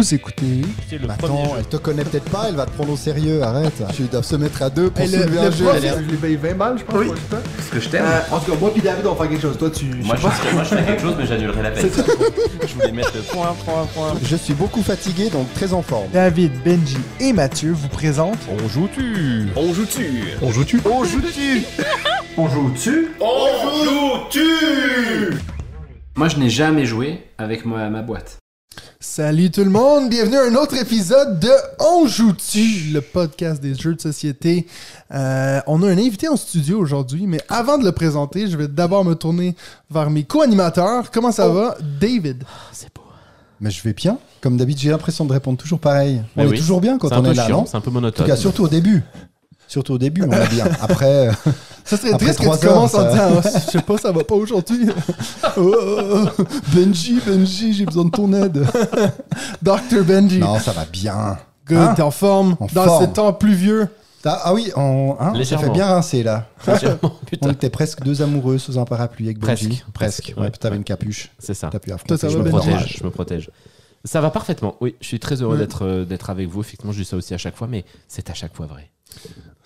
Vous écoutez. Le Bah attends, elle te connaît peut-être pas, elle va te prendre au sérieux, arrête. Tu dois se mettre à deux pour Hey, le- soulever le un jeu. prof, Elle Je lui paye 20 balles, je pense. Oui. pour. Parce que je t'aime. Euh, en tout cas, moi puis David, on va faire quelque chose. Toi, tu. moi, je je, moi, je fais quelque chose, mais j'annulerai la paix. Je voulais mettre le point, point, point. Je suis beaucoup fatigué, donc très en forme. David, Benji et Mathieu vous présentent. On joue-tu On joue-tu On joue-tu On joue-tu On joue-tu Moi, je n'ai jamais joué avec ma, ma boîte. Salut tout le monde, bienvenue à un autre épisode de On joue-tu, le podcast des jeux de société. Euh, on a un invité en studio aujourd'hui, mais avant de le présenter, je vais d'abord me tourner vers mes co-animateurs. Comment ça va, David C'est beau. Mais je vais bien. Comme d'habitude, j'ai l'impression de répondre toujours pareil. Mais on est toujours bien quand on est là, chiant, non? c'est un peu En monotone. tout cas, surtout au début. Surtout au début, on est bien. Après, euh, Ça serait Après triste que tu commences heures, en ça- disant Ah, Je sais pas, ça va pas aujourd'hui. Oh, oh, oh, Benji, Benji, j'ai besoin de ton aide. Dr. Benji. non, ça va bien. Good, Hein? t'es en forme. En Dans forme. ces temps pluvieux. Ah, ah oui, on, hein, fait bien rincer là. On était presque deux amoureux sous un parapluie avec Presque, Benji. presque, Ouais, ouais. puis t'avais une capuche. C'est ça. T'as pu affronter. Toi, ça Je va, me protège, je me protège. Ça va parfaitement. Oui, je suis très heureux Ouais. d'être euh, d'être avec vous. Effectivement, je dis ça aussi à chaque fois, mais c'est à chaque fois vrai.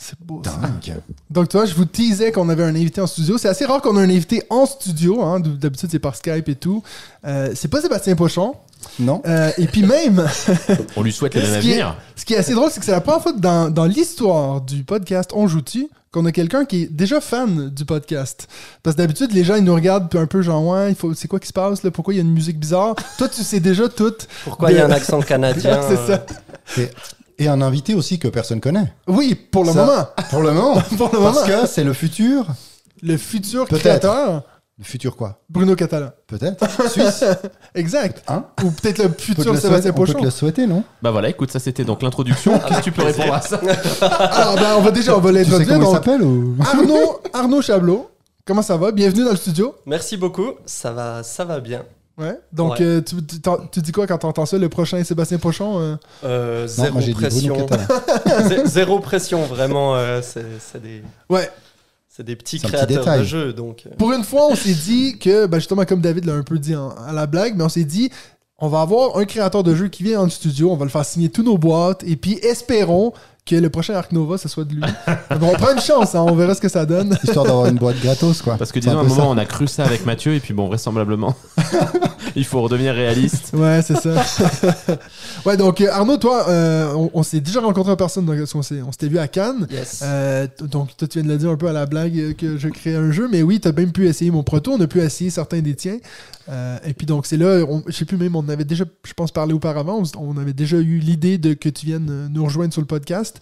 C'est beau. ça. Dingue. Donc, toi, je vous teasais qu'on avait un invité en studio. C'est assez rare qu'on ait un invité en studio. Hein. D'habitude, c'est par Skype et tout. Euh, c'est pas Sébastien Pochon. Non Euh, et puis même, On lui souhaite le même ce qui, est, avenir. ce qui est assez drôle, c'est que c'est la première fois dans, dans l'histoire du podcast On joue-tu qu'on a quelqu'un qui est déjà fan du podcast. Parce que d'habitude, les gens, ils nous regardent puis un peu genre, ouais, il faut, c'est quoi qui se passe là? Pourquoi il y a une musique bizarre? Toi, tu sais déjà tout. Pourquoi il y a un accent canadien c'est euh, ça. Et, un invité aussi que personne connaît. Oui, pour le Ça- moment. Pour le moment. Pour le Parce moment. que c'est le futur. Le futur Peut-être. créateur, Le futur quoi? Bruno Catalan. Peut-être. Suisse. Exact. Hein? Ou peut-être le peut futur le Sébastien souhaiter- on peut Pochon. te le souhaiter, non? Bah voilà, écoute, ça c'était donc l'introduction. Qu'est-ce que tu peux répondre à ça? Alors, ben, on va déjà, on va Tu sais l'introduire. comment il s'appelle ou... Arnaud, Arnaud Chablot. Comment ça va? Bienvenue dans le studio. Merci beaucoup, ça va, ça va bien. Ouais. Donc, Ouais. euh, tu, tu, tu dis quoi quand t'entends ça, le prochain Sébastien Pochon? euh? Euh, Non, zéro moi pression. Zéro pression, vraiment. euh, c'est c'est des, Ouais. c'est des petits petit créateurs de jeux. Donc, Pour une fois, on s'est dit que, ben justement, comme David l'a un peu dit en- à la blague, mais on s'est dit, on va avoir un créateur de jeu qui vient dans le studio, on va le faire signer tous nos boîtes, et puis espérons que le prochain Arc Nova, ce soit de lui. Donc, on prend une chance, hein, on verra ce que ça donne. Histoire d'avoir une boîte gratos, quoi. Parce que disons, à un moment, ça. on a cru ça avec Mathieu, et puis bon, vraisemblablement, il faut redevenir réaliste. Ouais, c'est ça. ouais, donc euh, Arnaud, toi, euh, on, on s'est déjà rencontré en personne, donc, on s'est- on s'était vu à Cannes. yes. Euh, donc, toi, tu viens de le dire un peu à la blague que je crée un jeu, mais oui, tu as même pu essayer mon proto, on a pu essayer certains des tiens. Euh, et puis, donc, c'est là, on- je sais plus même, on avait déjà, je pense, parlé auparavant, on, on avait déjà eu l'idée de que tu viennes nous rejoindre sur le podcast.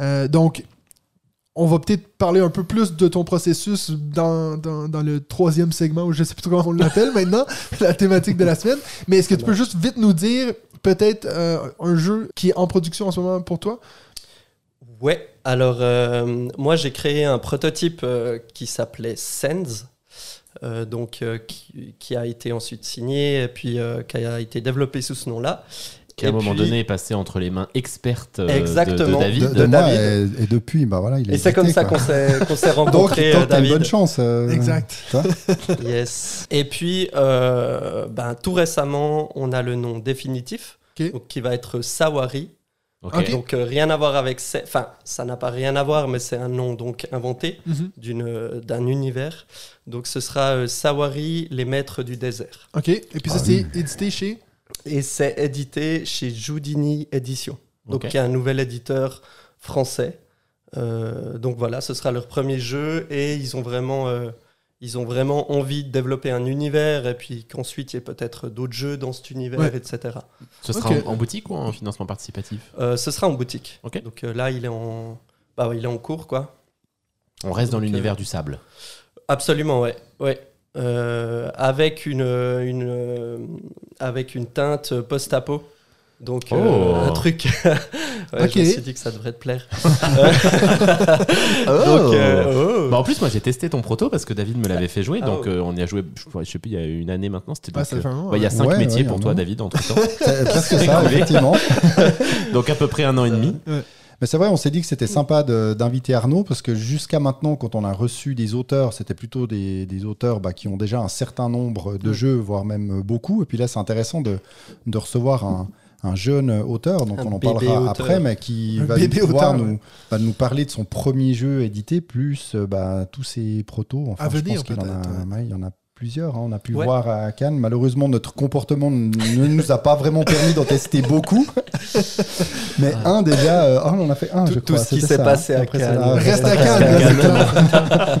Euh, donc, on va peut-être parler un peu plus de ton processus dans, dans, dans le troisième segment, ou je sais plus comment on l'appelle maintenant, la thématique de la semaine. Mais est-ce que tu peux juste vite nous dire peut-être euh, un jeu qui est en production en ce moment pour toi? Ouais, alors euh, moi j'ai créé un prototype euh, qui s'appelait euh, donc qui, qui a été ensuite signé et puis qui a été développé sous ce nom-là. Qui à un moment puis- donné est passé entre les mains expertes euh, de- de, Exactement. David. de, de de moi, David. et, et depuis, bah voilà, il a Et c'est comme ça qu'on s'est qu'on s'est Donc, rencontrés, donc euh, t'as une David. bonne chance. euh, Exact. toi. Yes. Et puis, euh, ben, tout récemment, on a le nom définitif, donc, qui va être Sawari. Donc, euh, rien à voir avec. Enfin, ça n'a pas rien à voir, mais c'est un nom donc inventé Mhm. d'une, d'un univers. Donc, ce sera euh, Sawari, les maîtres du désert. OK. Et puis ça, Ah c'est édité chez... Et c'est édité chez Joudini Édition, donc qui est un nouvel éditeur français. Euh, donc voilà, ce sera leur premier jeu et ils ont vraiment, euh, ils ont vraiment envie de développer un univers et puis qu'ensuite il y ait peut-être d'autres jeux dans cet univers, Ouais. etc. Ce sera en, en boutique ou en financement participatif? Euh, ce sera en boutique. Donc euh, là, il est en, bah, ouais, il est en cours, quoi. On reste dans l'univers euh, du sable. Absolument, ouais, ouais. Euh, avec une, une euh, avec une teinte post-apo. Donc euh, Oh. un truc. ouais, Ok. Je me suis dit que ça devrait te plaire. Donc, euh, oh. Bah, en plus, moi j'ai testé ton proto parce que David me l'avait fait jouer, Ah, donc oh. euh, on y a joué, je, je sais plus, il y a une année maintenant. C'était Ah, donc, ouais, il y a cinq Ouais, métiers ouais, pour toi. David, entre temps. C'est presque ça, effectivement. donc à peu près un an et demi. Mais c'est vrai, on s'est dit que c'était sympa de- d'inviter Arnaud parce que jusqu'à maintenant, quand on a reçu des auteurs, c'était plutôt des, des auteurs bah, qui ont déjà un certain nombre de Ouais. jeux, voire même beaucoup. Et puis là, c'est intéressant de, de recevoir un, un jeune auteur, donc Un on en parlera auteur. après, mais qui Un va nous, pouvoir auteur, nous, ouais. va nous parler de son premier jeu édité, plus euh, bah, tous ses protos. Enfin, À je venir, pense qu'il en a, peut-être, ouais, il y en a plusieurs. hein. On a pu Ouais. voir à Cannes. Malheureusement, notre comportement ne nous a pas vraiment permis d'en tester beaucoup. Mais un déjà, euh, oh, on en a fait un, Tout- je tout crois. ce qui s'est ça, passé à Après, Cannes. là, Reste à Cannes,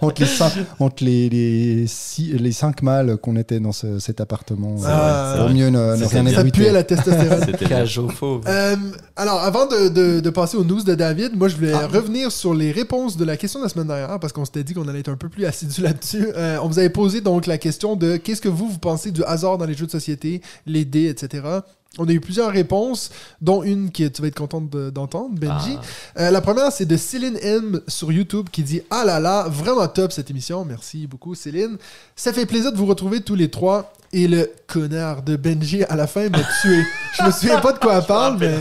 entre les cinq, entre les, les, six- les cinq mâles qu'on était dans ce- cet appartement. C'est euh, Ah, Vaut c'est mieux ne, ne rien. Ça puait la testostérone? Euh, alors, avant de, de- de passer aux news de David, moi, je voulais Ah. revenir sur les réponses de la question de la semaine dernière, parce qu'on s'était dit qu'on allait être un peu plus assidu là-dessus. Euh, on vous avait posé donc la question de qu'est-ce que vous, vous pensez du hasard dans les jeux de société, les dés, etc. On a eu plusieurs réponses, dont une que tu vas être contente de- d'entendre, Benji. Ah. Euh, la première, c'est de Céline M sur YouTube qui dit Ah là là, vraiment top cette émission. Merci beaucoup, Céline. Ça fait plaisir de vous retrouver tous les trois. Et le connard de Benji à la fin m'a tué. Je me souviens pas de quoi elle parle, mais.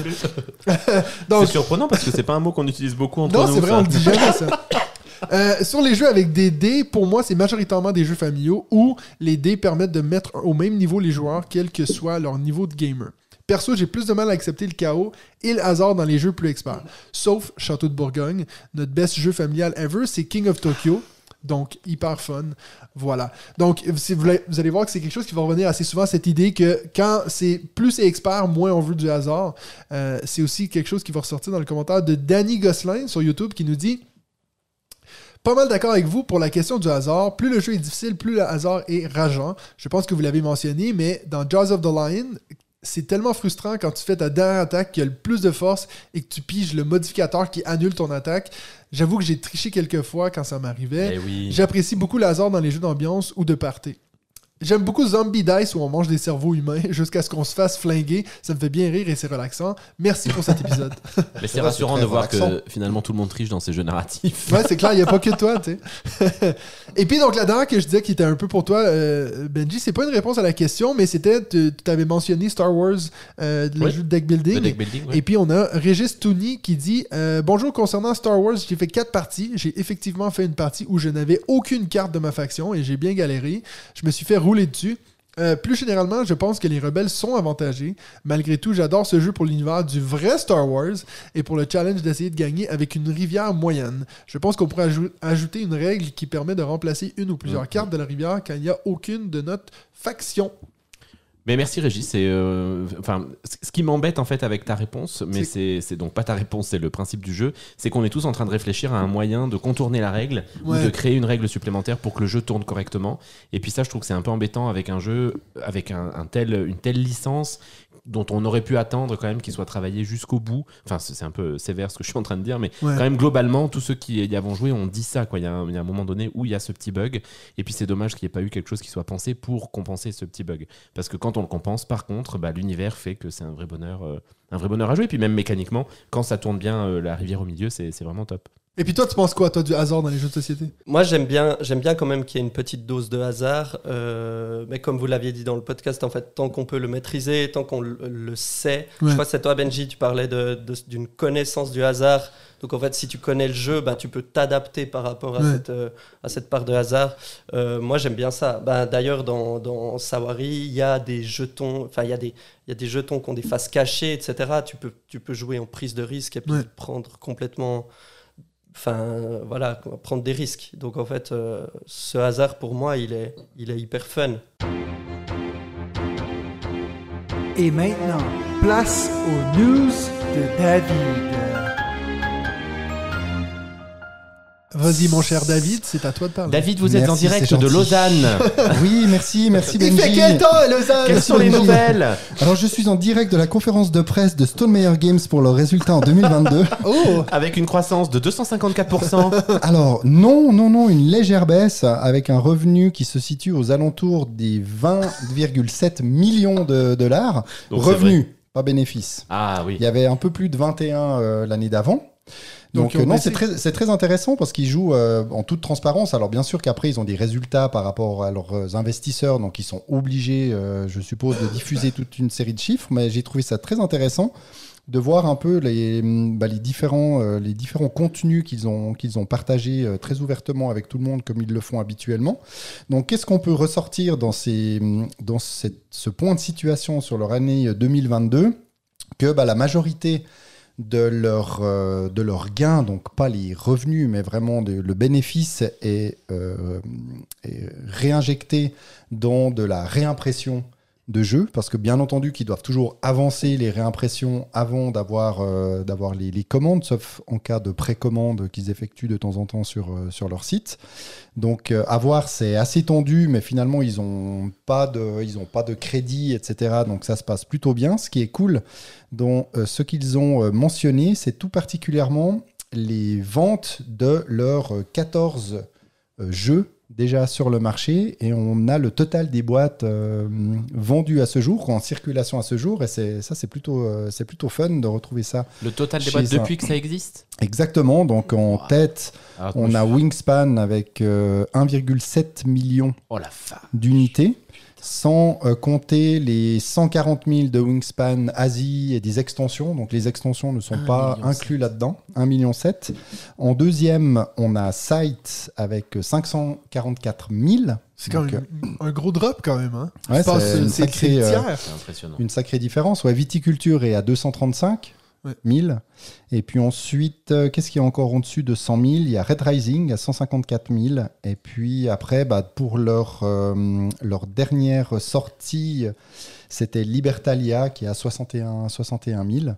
Donc, C'est surprenant parce que c'est pas un mot qu'on utilise beaucoup entre non, nous. c'est vrai, ça. on le dit jamais ça. Euh, sur les jeux avec des dés, pour moi, c'est majoritairement des jeux familiaux où les dés permettent de mettre au même niveau les joueurs, quel que soit leur niveau de gamer. Perso, j'ai plus de mal à accepter le chaos et le hasard dans les jeux plus experts. Sauf Château de Bourgogne. Notre best jeu familial ever, c'est King of Tokyo. Donc, hyper fun. Voilà. Donc, vous, allez voir que c'est quelque chose qui va revenir assez souvent, cette idée que quand c'est plus expert, moins on veut du hasard. Euh, c'est aussi quelque chose qui va ressortir dans le commentaire de Danny Gosselin sur YouTube qui nous dit pas mal d'accord avec vous pour la question du hasard. Plus le jeu est difficile, plus le hasard est rageant. Je pense que vous l'avez mentionné, mais dans Jaws of the Lion, c'est tellement frustrant quand tu fais ta dernière attaque qui a le plus de force et que tu piges le modificateur qui annule ton attaque. J'avoue que j'ai triché quelques fois quand ça m'arrivait. Eh oui. J'apprécie beaucoup le hasard dans les jeux d'ambiance ou de party. J'aime beaucoup Zombie Dice où on mange des cerveaux humains jusqu'à ce qu'on se fasse flinguer. Ça me fait bien rire et c'est relaxant. Merci pour cet épisode. Mais c'est rassurant de voir relaxant. que finalement tout le monde triche dans ces jeux narratifs. Ouais, c'est clair, il n'y a pas que toi, tu sais. Et puis, donc, la dernière que je disais qui était un peu pour toi, euh, Benji, c'est pas une réponse à la question, mais c'était, tu avais mentionné Star Wars, euh, le Oui. jeu de deck building. Le deck building, ouais. Et puis, on a Régis Tooney qui dit euh, Bonjour, concernant Star Wars, j'ai fait quatre parties. J'ai effectivement fait une partie où je n'avais aucune carte de ma faction et j'ai bien galéré. Je me suis fait rouler dessus. Euh, plus généralement, je pense que les rebelles sont avantagés. Malgré tout, j'adore ce jeu pour l'univers du vrai Star Wars et pour le challenge d'essayer de gagner avec une rivière moyenne. Je pense qu'on pourrait ajou- ajouter une règle qui permet de remplacer une ou plusieurs Mhm. cartes de la rivière quand il n'y a aucune de notre faction. Mais merci Régis. C'est euh, enfin ce qui m'embête en fait avec ta réponse, mais c'est c'est donc pas ta réponse, c'est le principe du jeu, c'est qu'on est tous en train de réfléchir à un moyen de contourner la règle Ouais. ou de créer une règle supplémentaire pour que le jeu tourne correctement. Et puis ça, je trouve que c'est un peu embêtant avec un jeu avec un, un tel une telle licence dont on aurait pu attendre quand même qu'il soit travaillé jusqu'au bout. Enfin, c'est un peu sévère ce que je suis en train de dire, mais Ouais. quand même globalement, tous ceux qui y avons joué ont dit ça. Quoi. Il, y a un, il y a un moment donné où il y a ce petit bug, et puis c'est dommage qu'il n'y ait pas eu quelque chose qui soit pensé pour compenser ce petit bug. Parce que quand on le compense, par contre, bah, l'univers fait que c'est un vrai bonheur, euh, un vrai bonheur à jouer. Et puis même mécaniquement, quand ça tourne bien, euh, la rivière au milieu, c'est vraiment top. Et puis toi, tu penses quoi, toi, du hasard dans les jeux de société? Moi, j'aime bien, j'aime bien quand même qu'il y ait une petite dose de hasard. euh, mais comme vous l'aviez dit dans le podcast, en fait, tant qu'on peut le maîtriser, tant qu'on le, le sait. Ouais. Je crois que c'est toi, Benji, tu parlais de- de- d'une connaissance du hasard. Donc, en fait, si tu connais le jeu, ben, tu peux t'adapter par rapport à, Ouais. cette, euh, à cette part de hasard. Euh, moi, j'aime bien ça. Ben, D'ailleurs, dans, dans Sawari, il y a des jetons, enfin, il y, a des- il y a des jetons qui ont des faces cachées, etc. Tu peux, tu peux jouer en prise de risque et puis Ouais. prendre complètement enfin voilà prendre des risques donc en fait euh, ce hasard pour moi il est il est hyper fun Et maintenant, place aux news de David. Vas-y, mon cher David, c'est à toi de parler. David, vous êtes en direct de. Lausanne. Oui, merci, merci Il Benji. fait quel temps, Lausanne Quelles sont les Benji. nouvelles Alors, je suis en direct de la conférence de presse de Stone Meyer Games pour leurs résultats en 2022. Oh Avec une croissance de 254%. Alors, non, non, non, une légère baisse avec un revenu qui se situe aux alentours des 20,7 millions de dollars. Donc, Revenu, pas bénéfice. Ah oui. Il y avait un peu plus de 21 euh, l'année d'avant. Donc, euh, non, c'est très, très intéressant parce qu'ils jouent euh, en toute transparence. Alors bien sûr qu'après ils ont des résultats par rapport à leurs euh, investisseurs, donc ils sont obligés, euh, je suppose, de diffuser toute une série de chiffres. Mais j'ai trouvé ça très intéressant de voir un peu les, hum, bah, les, différents, euh, les différents contenus qu'ils ont, qu'ils ont partagés euh, très ouvertement avec tout le monde comme ils le font habituellement. Donc qu'est-ce qu'on peut ressortir dans, ces, hum, dans cette- ce point de situation sur leur année euh, 2022 Que bah, la majorité de leur, euh, de leur gain, donc pas les revenus, mais vraiment le bénéfice euh, est réinjecté dans de la réimpression de jeux, parce que bien entendu qu'ils doivent toujours avancer les réimpressions avant d'avoir euh, les, commandes, sauf en cas de précommande qu'ils effectuent de temps en temps sur, euh, leur site. Donc euh, à c'est assez tendu, mais finalement ils n'ont pas, de- crédit, etc. Donc ça se passe plutôt bien. Ce qui est cool dans euh, ce qu'ils ont mentionné, c'est tout particulièrement les ventes de leurs euh, 14 euh, jeux déjà sur le marché et on a le total des boîtes euh, vendues à ce jour, en circulation à ce jour et ça c'est plutôt euh, c'est plutôt fun de retrouver ça Le total des boîtes un- depuis que ça existe? Exactement donc en Wow. tête Alors, on a Wingspan avec euh, 1,7 million Oh la fa. d'unités sans euh, compter les 140 000 de Wingspan Asie et des extensions. Donc les extensions ne sont 1,7 pas inclus là-dedans. 1,7 million. En deuxième, on a Sight avec 544 000. C'est quand même un gros drop quand même. Hein. Ouais, c'est une sacrée, euh, impressionnant. Une sacrée différence. Ouais, viticulture est à 235 Ouais. 000. Et puis ensuite, euh, qu'est-ce qu'il y a encore en dessus de 100 000 Il y a Red Rising à 154 000. Et puis après, bah, pour leur, euh, leur dernière sortie, c'était Libertalia qui est à 61, 61 000.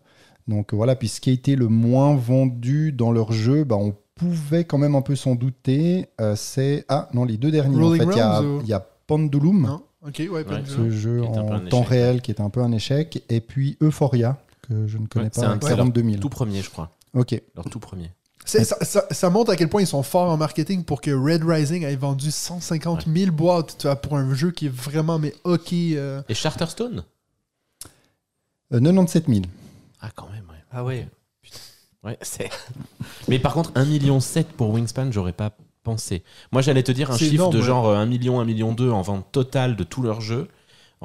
Donc voilà, puis ce qui a été le moins vendu dans leur jeu, bah, on pouvait quand même un peu s'en douter. Euh, c'est. Ah non, les deux derniers. Rolling en fait, il y a, ou- il y a Pendulum Non ouais, Ouais, ce jeu. en temps échec. réel qui est un peu un échec. Et puis Euphoria, que je ne connais Ouais, c'est pas, un- avec c'est leur 42 000. Tout premier, je crois. Ok. Leur tout premier. C'est- Ça, ça- ça montre à quel point ils sont forts en marketing pour que Red Rising ait vendu 150 000 boîtes tu vois, pour un jeu qui est vraiment mais ok. euh, Et Charterstone Euh, 97 000. Ah, quand même, ouais. Ah oui. Ouais, c'est. Mais par contre, 1,7 million pour Wingspan, j'aurais pas pensé. Moi, j'allais te dire un C'est chiffre énorme, de ouais. genre euh, 1 million, 1 million 2 en vente totale de tous leurs jeux.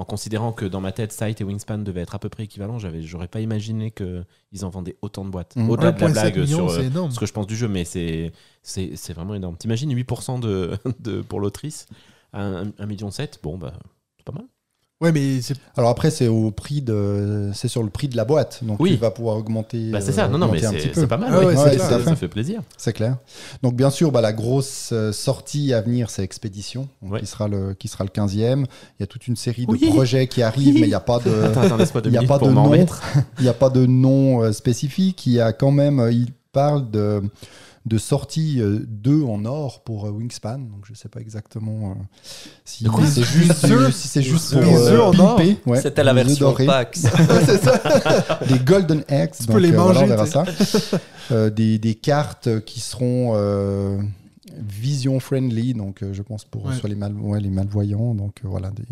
En considérant que dans ma tête, Sight et Wingspan devaient être à peu près équivalents, j'avais, j'aurais pas imaginé qu'ils en vendaient autant de boîtes. Mhm. Au-delà de la 1,7 blague million, sur c'est euh, énorme. ce que je pense du jeu, mais c'est, c'est, c'est vraiment énorme. T'imagines 8% de, de, pour l'autrice à 1,7 million Bon, bah, c'est pas mal. Ouais, mais c'est Alors après, c'est au prix de, c'est sur le prix de la boîte, donc Oui. tu vas pouvoir augmenter. Bah, c'est ça, non, non, mais c'est, pas mal. Ah ouais, ça, ça fait plaisir. C'est clair. Donc bien sûr, bah, la grosse euh, sortie à venir, c'est Expédition, donc, Ouais. qui sera le qui sera le 15e. Il y a toute une série Oui. de projets qui arrivent, mais il n'y a pas de il y a pas de nom. il n'y a pas de nom spécifique. Il y a quand même, euh, il parle de, de sortie 2 en or pour euh, Wingspan. Donc je ne sais pas exactement euh, si c'est juste, Des œufs si c'est juste pour œufs euh, en or pimper. Ouais, C'était la version. PAX. c'est ça. Des Golden Eggs. Tu peux les voilà, manger, on verra ça. Euh, des, des cartes qui seront euh, vision friendly, donc euh, je pense pour Ouais. soit les, mal, ouais, les malvoyants. Donc euh, voilà, des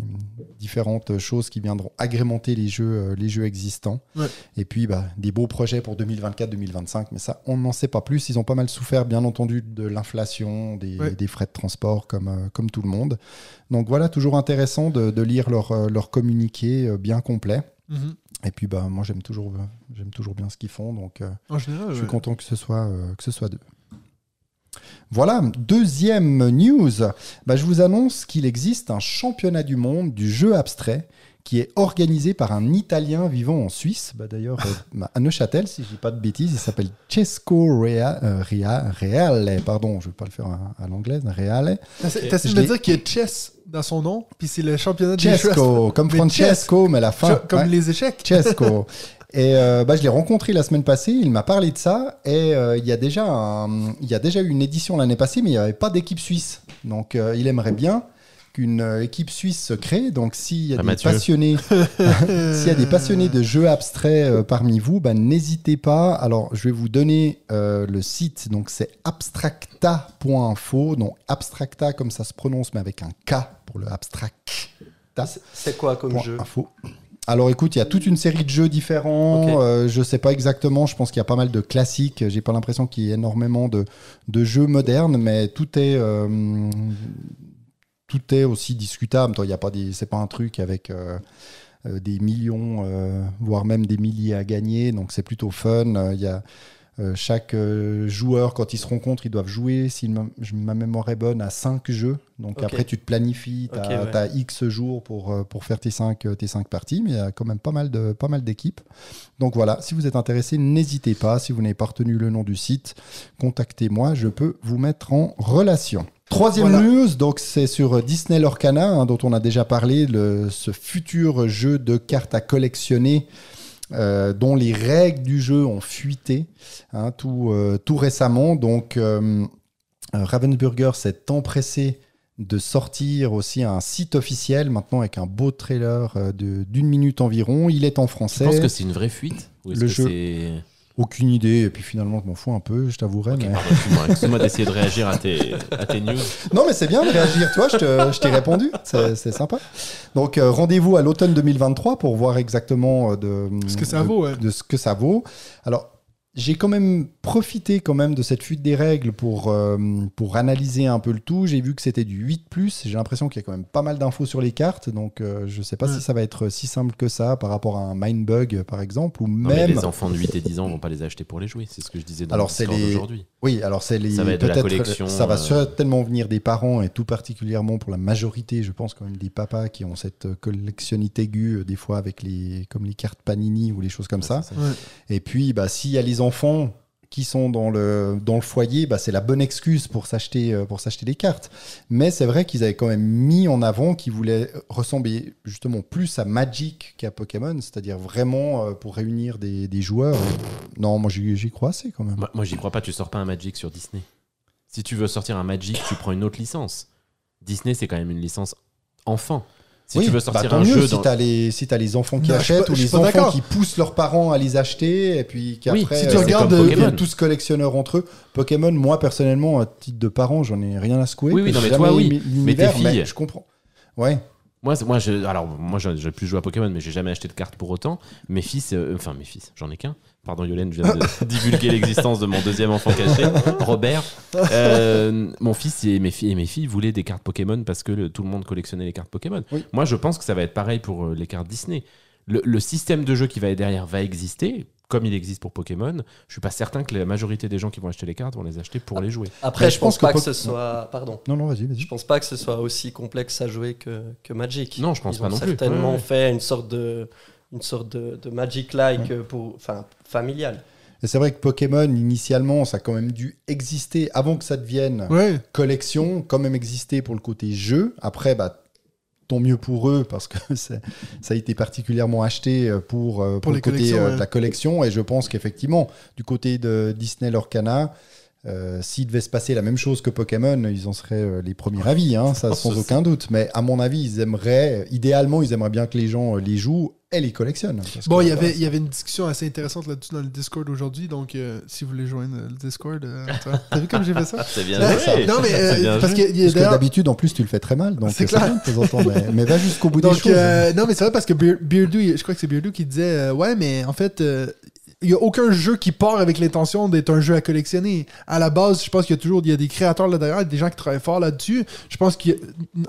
différentes choses qui viendront agrémenter les jeux, euh, les jeux existants. Ouais. Et puis bah, des beaux projets pour 2024-2025, mais ça, on n'en sait pas plus. Ils ont pas mal souffert, bien entendu, de l'inflation, des, frais de transport, comme, euh, comme tout le monde. Donc voilà, toujours intéressant de, de lire leur, euh, leur communiqué euh, bien complet. Mhm. Et puis bah moi j'aime toujours euh, j'aime toujours bien ce qu'ils font donc euh, En général, je suis ouais. content que ce soit euh, que ce soit d'eux. Voilà, deuxième news. Bah, je vous annonce qu'il existe un championnat du monde du jeu abstrait qui est organisé par un Italien vivant en Suisse. Bah, D'ailleurs, euh, bah, à Neuchâtel, si je dis pas de bêtises, il s'appelle Cesco Rea- euh, Rea- Reale. Pardon, je vais pas le faire à, à l'anglaise. Reale. T'as de l'ai- dire qu'il y a chess dans son nom, puis c'est le championnat des jeux. Cesco, comme Mais Francesco, mais la fin. Comme ouais. les échecs. Chesco. Et euh, bah, je l'ai rencontré la semaine passée, il m'a parlé de ça, et euh, il, y a déjà un- il y a déjà eu une édition l'année passée, mais il n'y avait pas d'équipe suisse. Donc euh, il aimerait bien qu'une équipe suisse se crée. Donc s'il y a Ah, des Mathieu. passionnés, s'il y a des passionnés de jeux abstraits euh, parmi vous, bah, n'hésitez pas. Alors je vais vous donner euh, le site, donc c'est abstracta.info, donc abstracta comme ça se prononce, mais avec un K pour le abstract. C'est quoi comme Point jeu info. Alors écoute, il y a toute une série de jeux différents. Ok. Euh, je sais pas exactement. Je pense qu'il y a pas mal de classiques. J'ai pas l'impression qu'il y ait énormément de, de jeux modernes, mais tout est euh, tout est aussi discutable. Il y a pas des, c'est pas un truc avec euh, euh, des millions, voire même des milliers à gagner. Donc c'est plutôt fun. Il y a euh, chaque euh, joueur, quand ils se rencontrent, ils doivent jouer, si ma, ma mémoire est bonne, à 5 jeux. Donc après, tu te planifies, tu as, ouais. X jours pour, euh, pour faire tes 5 tes cinq parties, mais il y a quand même pas mal de- pas mal d'équipes. Donc voilà, si vous êtes intéressé, n'hésitez pas. Si vous n'avez pas retenu le nom du site, contactez-moi, je peux vous mettre en relation. Troisième Voilà. news, donc c'est sur Disney Lorcana, hein, dont on a déjà parlé, le, ce futur jeu de cartes à collectionner, euh, dont les règles du jeu ont fuité hein, tout, euh, tout récemment. Donc euh, Ravensburger s'est empressé de sortir aussi un site officiel maintenant avec un beau trailer euh, de- d'une minute environ. Il est en français. penses que c'est une vraie fuite Ou Le que jeu. Aucune idée. Et puis finalement, je m'en fous un peu, je t'avouerai. Mais- excuse-moi, d'essayer de réagir à tes, à tes news. Non, mais c'est bien de réagir, toi, je te- je t'ai répondu, c'est c'est sympa. Donc, euh, rendez-vous à l'automne 2023 pour voir exactement euh, de, Ce que ça de- vaut, ouais. de ce que ça vaut. Alors, j'ai quand même profité quand même de cette fuite des règles pour, euh, pour analyser un peu le tout. J'ai vu que c'était du 8+, j'ai l'impression qu'il y a quand même pas mal d'infos sur les cartes, donc euh, je sais pas Ouais. si ça va être si simple que ça par rapport à un Mindbug, par exemple, ou Non, mais même... les enfants de 8 et 10 ans vont pas les acheter pour les jouer. C'est ce que je disais dans Alors, le les- aujourd'hui. Oui, alors c'est les Ça va être de la peut-être- collection, Ça va euh, certainement venir des parents et tout particulièrement pour la majorité, je pense quand même des papas qui ont cette euh, collectionnite aiguë euh, des fois avec les comme les cartes Panini ou les choses comme Ouais, ça. c'est ça. Ouais. Et puis bah s'il y a les enfants qui sont dans le dans le foyer, bah, c'est la bonne excuse pour s'acheter euh, pour s'acheter des cartes. Mais c'est vrai qu'ils avaient quand même mis en avant qu'ils voulaient ressembler justement plus à Magic qu'à Pokémon, c'est-à-dire vraiment euh, pour réunir des, des joueurs. Non, moi j'y j'y crois assez quand même. Moi, moi, j'y crois pas, tu sors pas un Magic sur Disney. Si tu veux sortir un Magic, tu prends une autre licence. Disney, c'est quand même une licence enfant. Si Oui, tu veux bah, sortir tant un mieux jeu si dans... t'as les si t'as les enfants qui Non, achètent pas- ou les enfants qui poussent leurs parents à les acheter et puis qu'après Oui, si euh, tu regardes, ils euh, deviennent Pokémon. tous collectionneurs entre eux. Pokémon, moi personnellement, à titre de parent, j'en ai rien à secouer. Oui, oui, non, mais toi, oui. Mais tes filles- je comprends. Ouais. Moi, moi, je, alors, moi, j'ai plus joué à Pokémon, mais j'ai jamais acheté de cartes pour autant. Mes fils, euh, enfin, mes fils, j'en ai qu'un. Pardon, Yolène, je viens de divulguer l'existence de mon deuxième enfant caché, Robert. Euh, mon fils et mes, filles, et mes filles voulaient des cartes Pokémon parce que le- tout le monde collectionnait les cartes Pokémon. Oui. Moi, je pense que ça va être pareil pour euh, les cartes Disney. Le, le système de jeu qui va être derrière va exister, comme il existe pour Pokémon. Je suis pas certain que la majorité des gens qui vont acheter les cartes vont les acheter pour les jouer. Après, Mais je, je pense, pense que pas que ce soit. Pardon. Non, non, vas-y, vas-y. Je pense pas que ce soit aussi complexe à jouer que, que Magic. Non, je pense Ils pas ont non plus. certainement Ouais, ouais. fait une sorte de, une sorte de, de Magic-like euh, pour, enfin, familial. Et c'est vrai que Pokémon, initialement, ça a quand même dû exister avant que ça devienne Ouais. collection, quand même exister pour le côté jeu. Après, bah, tant mieux pour eux parce que ça a été particulièrement acheté euh, pour, euh, pour, les le côté collections, ouais. de la collection. Et je pense qu'effectivement, du côté de Disney Lorcana, euh, s'il devait se passer la même chose que Pokémon, ils en seraient euh, les premiers ravis, hein, ça sans aucun doute. Mais à mon avis, ils aimeraient, idéalement, ils aimeraient bien que les gens euh, les jouent et les collectionnent. Bon, il y avait, voilà, il y avait une discussion assez intéressante là-dessus dans le Discord aujourd'hui. Donc, euh, si vous voulez joindre le Discord, euh, t'as vu comme j'ai fait ça? C'est bien Non, joué. non, mais euh, C'est bien parce que, Parce d'habitude, en plus, tu le fais très mal. Donc, C'est clair. temps en temps, mais, mais va jusqu'au bout des Donc, choses. euh, non, mais c'est vrai parce que Bear- Beardo, je crois que c'est Beardo qui disait euh, Ouais, mais en fait, euh, il n'y a aucun jeu qui part avec l'intention d'être un jeu à collectionner. À la base, je pense qu'il y a toujours il y a des créateurs là derrière, des gens qui travaillent fort là-dessus. Je pense qu'il y a.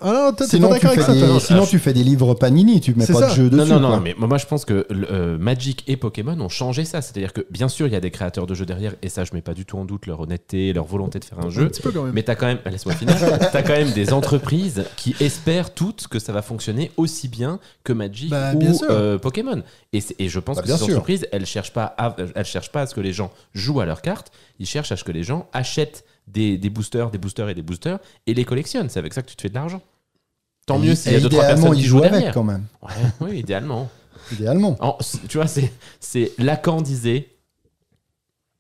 Ah non, t'es pas Sinon, tu d'accord fais, avec ça, des, sinon tu fais des livres Panini, tu mets pas ça. de jeu Non, dessus. non, non, quoi. non, mais moi je pense que euh, Magic et Pokémon ont changé ça. C'est-à-dire que bien sûr, il y a des créateurs de jeux derrière, et ça, je mets pas du tout en doute leur honnêteté, leur volonté de faire un Un jeu. petit peu quand même. Mais t'as quand même, laisse-moi finir, t'as quand même des entreprises qui espèrent toutes que ça va fonctionner aussi bien que Magic Bah, ou bien sûr. euh, Pokémon. Et, et je pense Bah, que ces sûr. entreprises, elles cherchent pas, à, elles cherchent pas à ce que les gens jouent à leurs cartes. Ils cherchent à ce que les gens achètent des, des boosters, des boosters et des boosters et les collectionnent. C'est avec ça que tu te fais de l'argent. Tant mieux s'il y a deux trois personnes qui jouent avec derrière. quand même. Ouais, oui, idéalement. Idéalement. En- tu vois, c'est, Lacan disait.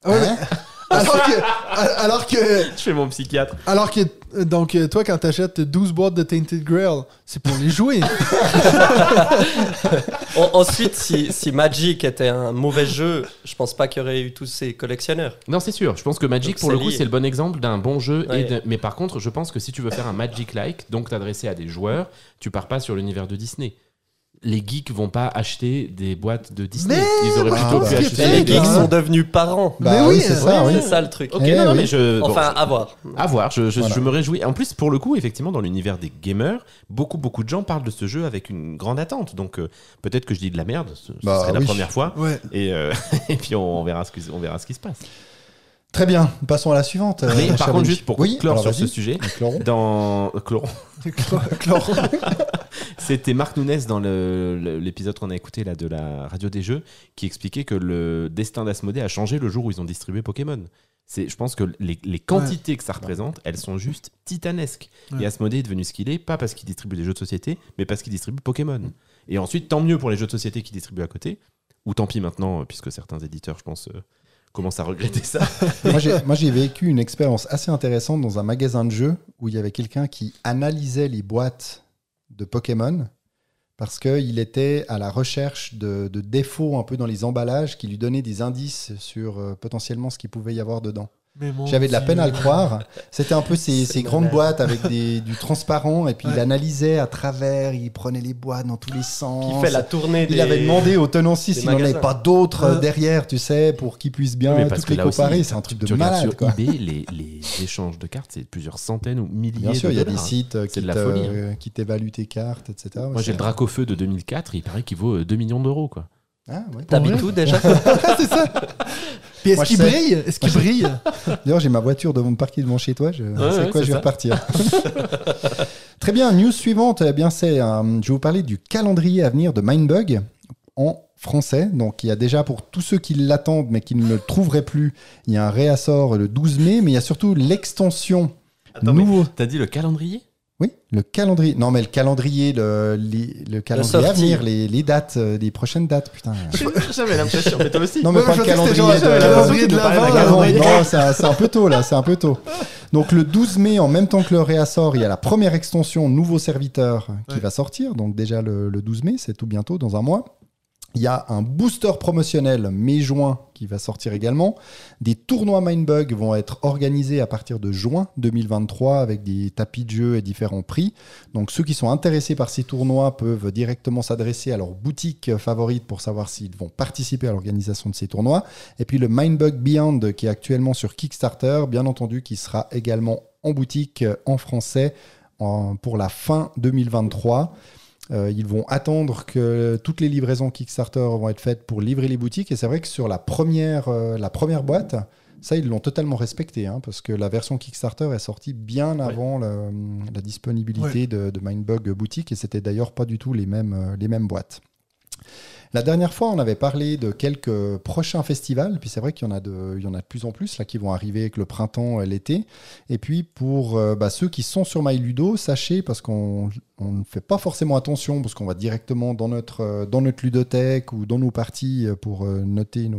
Ah ouais, Hein? Alors que. Alors que. Je fais mon psychiatre. Alors que. Donc, euh, toi, quand t'achètes 12 boîtes de Tainted Grail, c'est pour les jouer. En- ensuite, si, si Magic était un mauvais jeu, je pense pas qu'il y aurait eu tous ces collectionneurs. Non, c'est sûr. Je pense que Magic, Donc, pour le c'est coup, lié. c'est le bon exemple d'un bon jeu. Et Ouais. de- Mais par contre, je pense que si tu veux faire un Magic-like, donc t'adresser à des joueurs, tu pars pas sur l'univers de Disney. Les geeks vont pas acheter des boîtes de Disney. Mais Ils auraient Ah, plutôt bah, pu acheter. Et les Bah, geeks sont devenus parents. Bah Mais oui, oui, c'est ça, oui. C'est ça le truc. Eh non, oui. mais je. bon, Enfin, je- à voir. À voir, je, je- Voilà. je me réjouis. En plus, pour le coup, effectivement, dans l'univers des gamers, beaucoup, beaucoup de gens parlent de ce jeu avec une grande attente. Donc, euh, peut-être que je dis de la merde, ce, ce Bah, serait la oui. première fois. Ouais. Et, euh, et puis, on, on verra ce que- on verra ce qui se passe. Très bien, passons à la suivante. euh, Mais cher par contre, Benji. juste pour oui, clore sur ce sujet, dans. Chloro. Chlore. C'était Marc Nunes dans l'épisode qu'on a écouté là, de la radio des jeux qui expliquait que le destin d'Asmodée a changé le jour où ils ont distribué Pokémon. C'est, je pense que les, les quantités que ça représente, elles sont juste titanesques. Ouais. Et Asmodée est devenu ce qu'il est, pas parce qu'il distribue des jeux de société, mais parce qu'il distribue Pokémon. Et ensuite, tant mieux pour les jeux de société qui distribuent à côté, ou tant pis maintenant, euh, puisque certains éditeurs, je pense, euh, commencent à regretter ça. moi, j'ai, vécu une expérience assez intéressante dans un magasin de jeux où il y avait quelqu'un qui analysait les boîtes de Pokémon parce qu'il était à la recherche de, de défauts un peu dans les emballages qui lui donnaient des indices sur euh, potentiellement ce qu'il pouvait y avoir dedans. J'avais de la peine à le croire. C'était un peu ces, grandes boîtes avec des, du transparent et puis il analysait à travers, il prenait les boîtes dans tous les sens. Qui fait la tournée des. Il avait demandé au tenancier des s'il n'en avait pas d'autres euh, Ouais. derrière, tu sais, pour qu'ils puissent bien parce toutes les comparer. C'est un truc de malade. sur Quoi. eBay, les, les échanges de cartes, c'est plusieurs centaines ou milliers Bien sûr, de il y a des dollars. sites euh, qui de la te- folie, hein. euh, qui t'évaluent tes cartes, etc. Moi, j'ai le Dracofeu de 2004, il paraît qu'il vaut euh, 2 millions d'euros, quoi. Ah, ouais. T'habites où déjà c'est ça. Puis est-ce qu'il brille? Est-ce qu'il brille? D'ailleurs, j'ai ma voiture devant me parquer devant chez toi. Je sais ouais, quoi, je vais ça. repartir. Très bien. News suivante. Eh bien, c'est. euh, je vais vous parler du calendrier à venir de Mindbug en français. Donc, il y a déjà pour tous ceux qui l'attendent mais qui ne le trouveraient plus, il y a un réassort le 12 mai, mais il y a surtout l'extension Attends, nouveau. T'as dit le calendrier? Oui, le calendrier. Non, mais le calendrier, le, le calendrier à venir, les, les dates, euh, les prochaines dates. Putain. J'avais l'impression, mais toi aussi. Non, mais Ouais, pas je le calendrier. genre de- le calendrier de l'avant, non, c'est un, c'est un peu tôt là, c'est un peu tôt. Donc le 12 mai, en même temps que le réassort, il y a la première extension nouveau serviteur qui Ouais. va sortir. Donc déjà le, le 12 mai, c'est tout bientôt, dans un mois. Il y a un booster promotionnel mai-juin qui va sortir également. Des tournois Mindbug vont être organisés à partir de juin 2023 avec des tapis de jeu et différents prix. Donc ceux qui sont intéressés par ces tournois peuvent directement s'adresser à leur boutique favorite pour savoir s'ils vont participer à l'organisation de ces tournois. Et puis le Mindbug Beyond qui est actuellement sur Kickstarter, bien entendu, qui sera également en boutique en français pour la fin 2023. Euh, ils vont attendre que toutes les livraisons Kickstarter vont être faites pour livrer les boutiques. Et c'est vrai que sur la première, euh, la première boîte, ça, ils l'ont totalement respecté, hein, parce que la version Kickstarter est sortie bien avant le- la disponibilité de, de Mindbug Boutique, et c'était d'ailleurs pas du tout les mêmes, euh, les mêmes boîtes. La dernière fois, on avait parlé de quelques prochains festivals, puis c'est vrai qu'il y en a de, plus en plus là qui vont arriver avec le printemps et l'été. Et puis pour euh, bah, ceux qui sont sur MyLudo, sachez parce qu'on on ne fait pas forcément attention parce qu'on va directement dans notre euh, dans notre ludothèque ou dans nos parties euh, pour euh, noter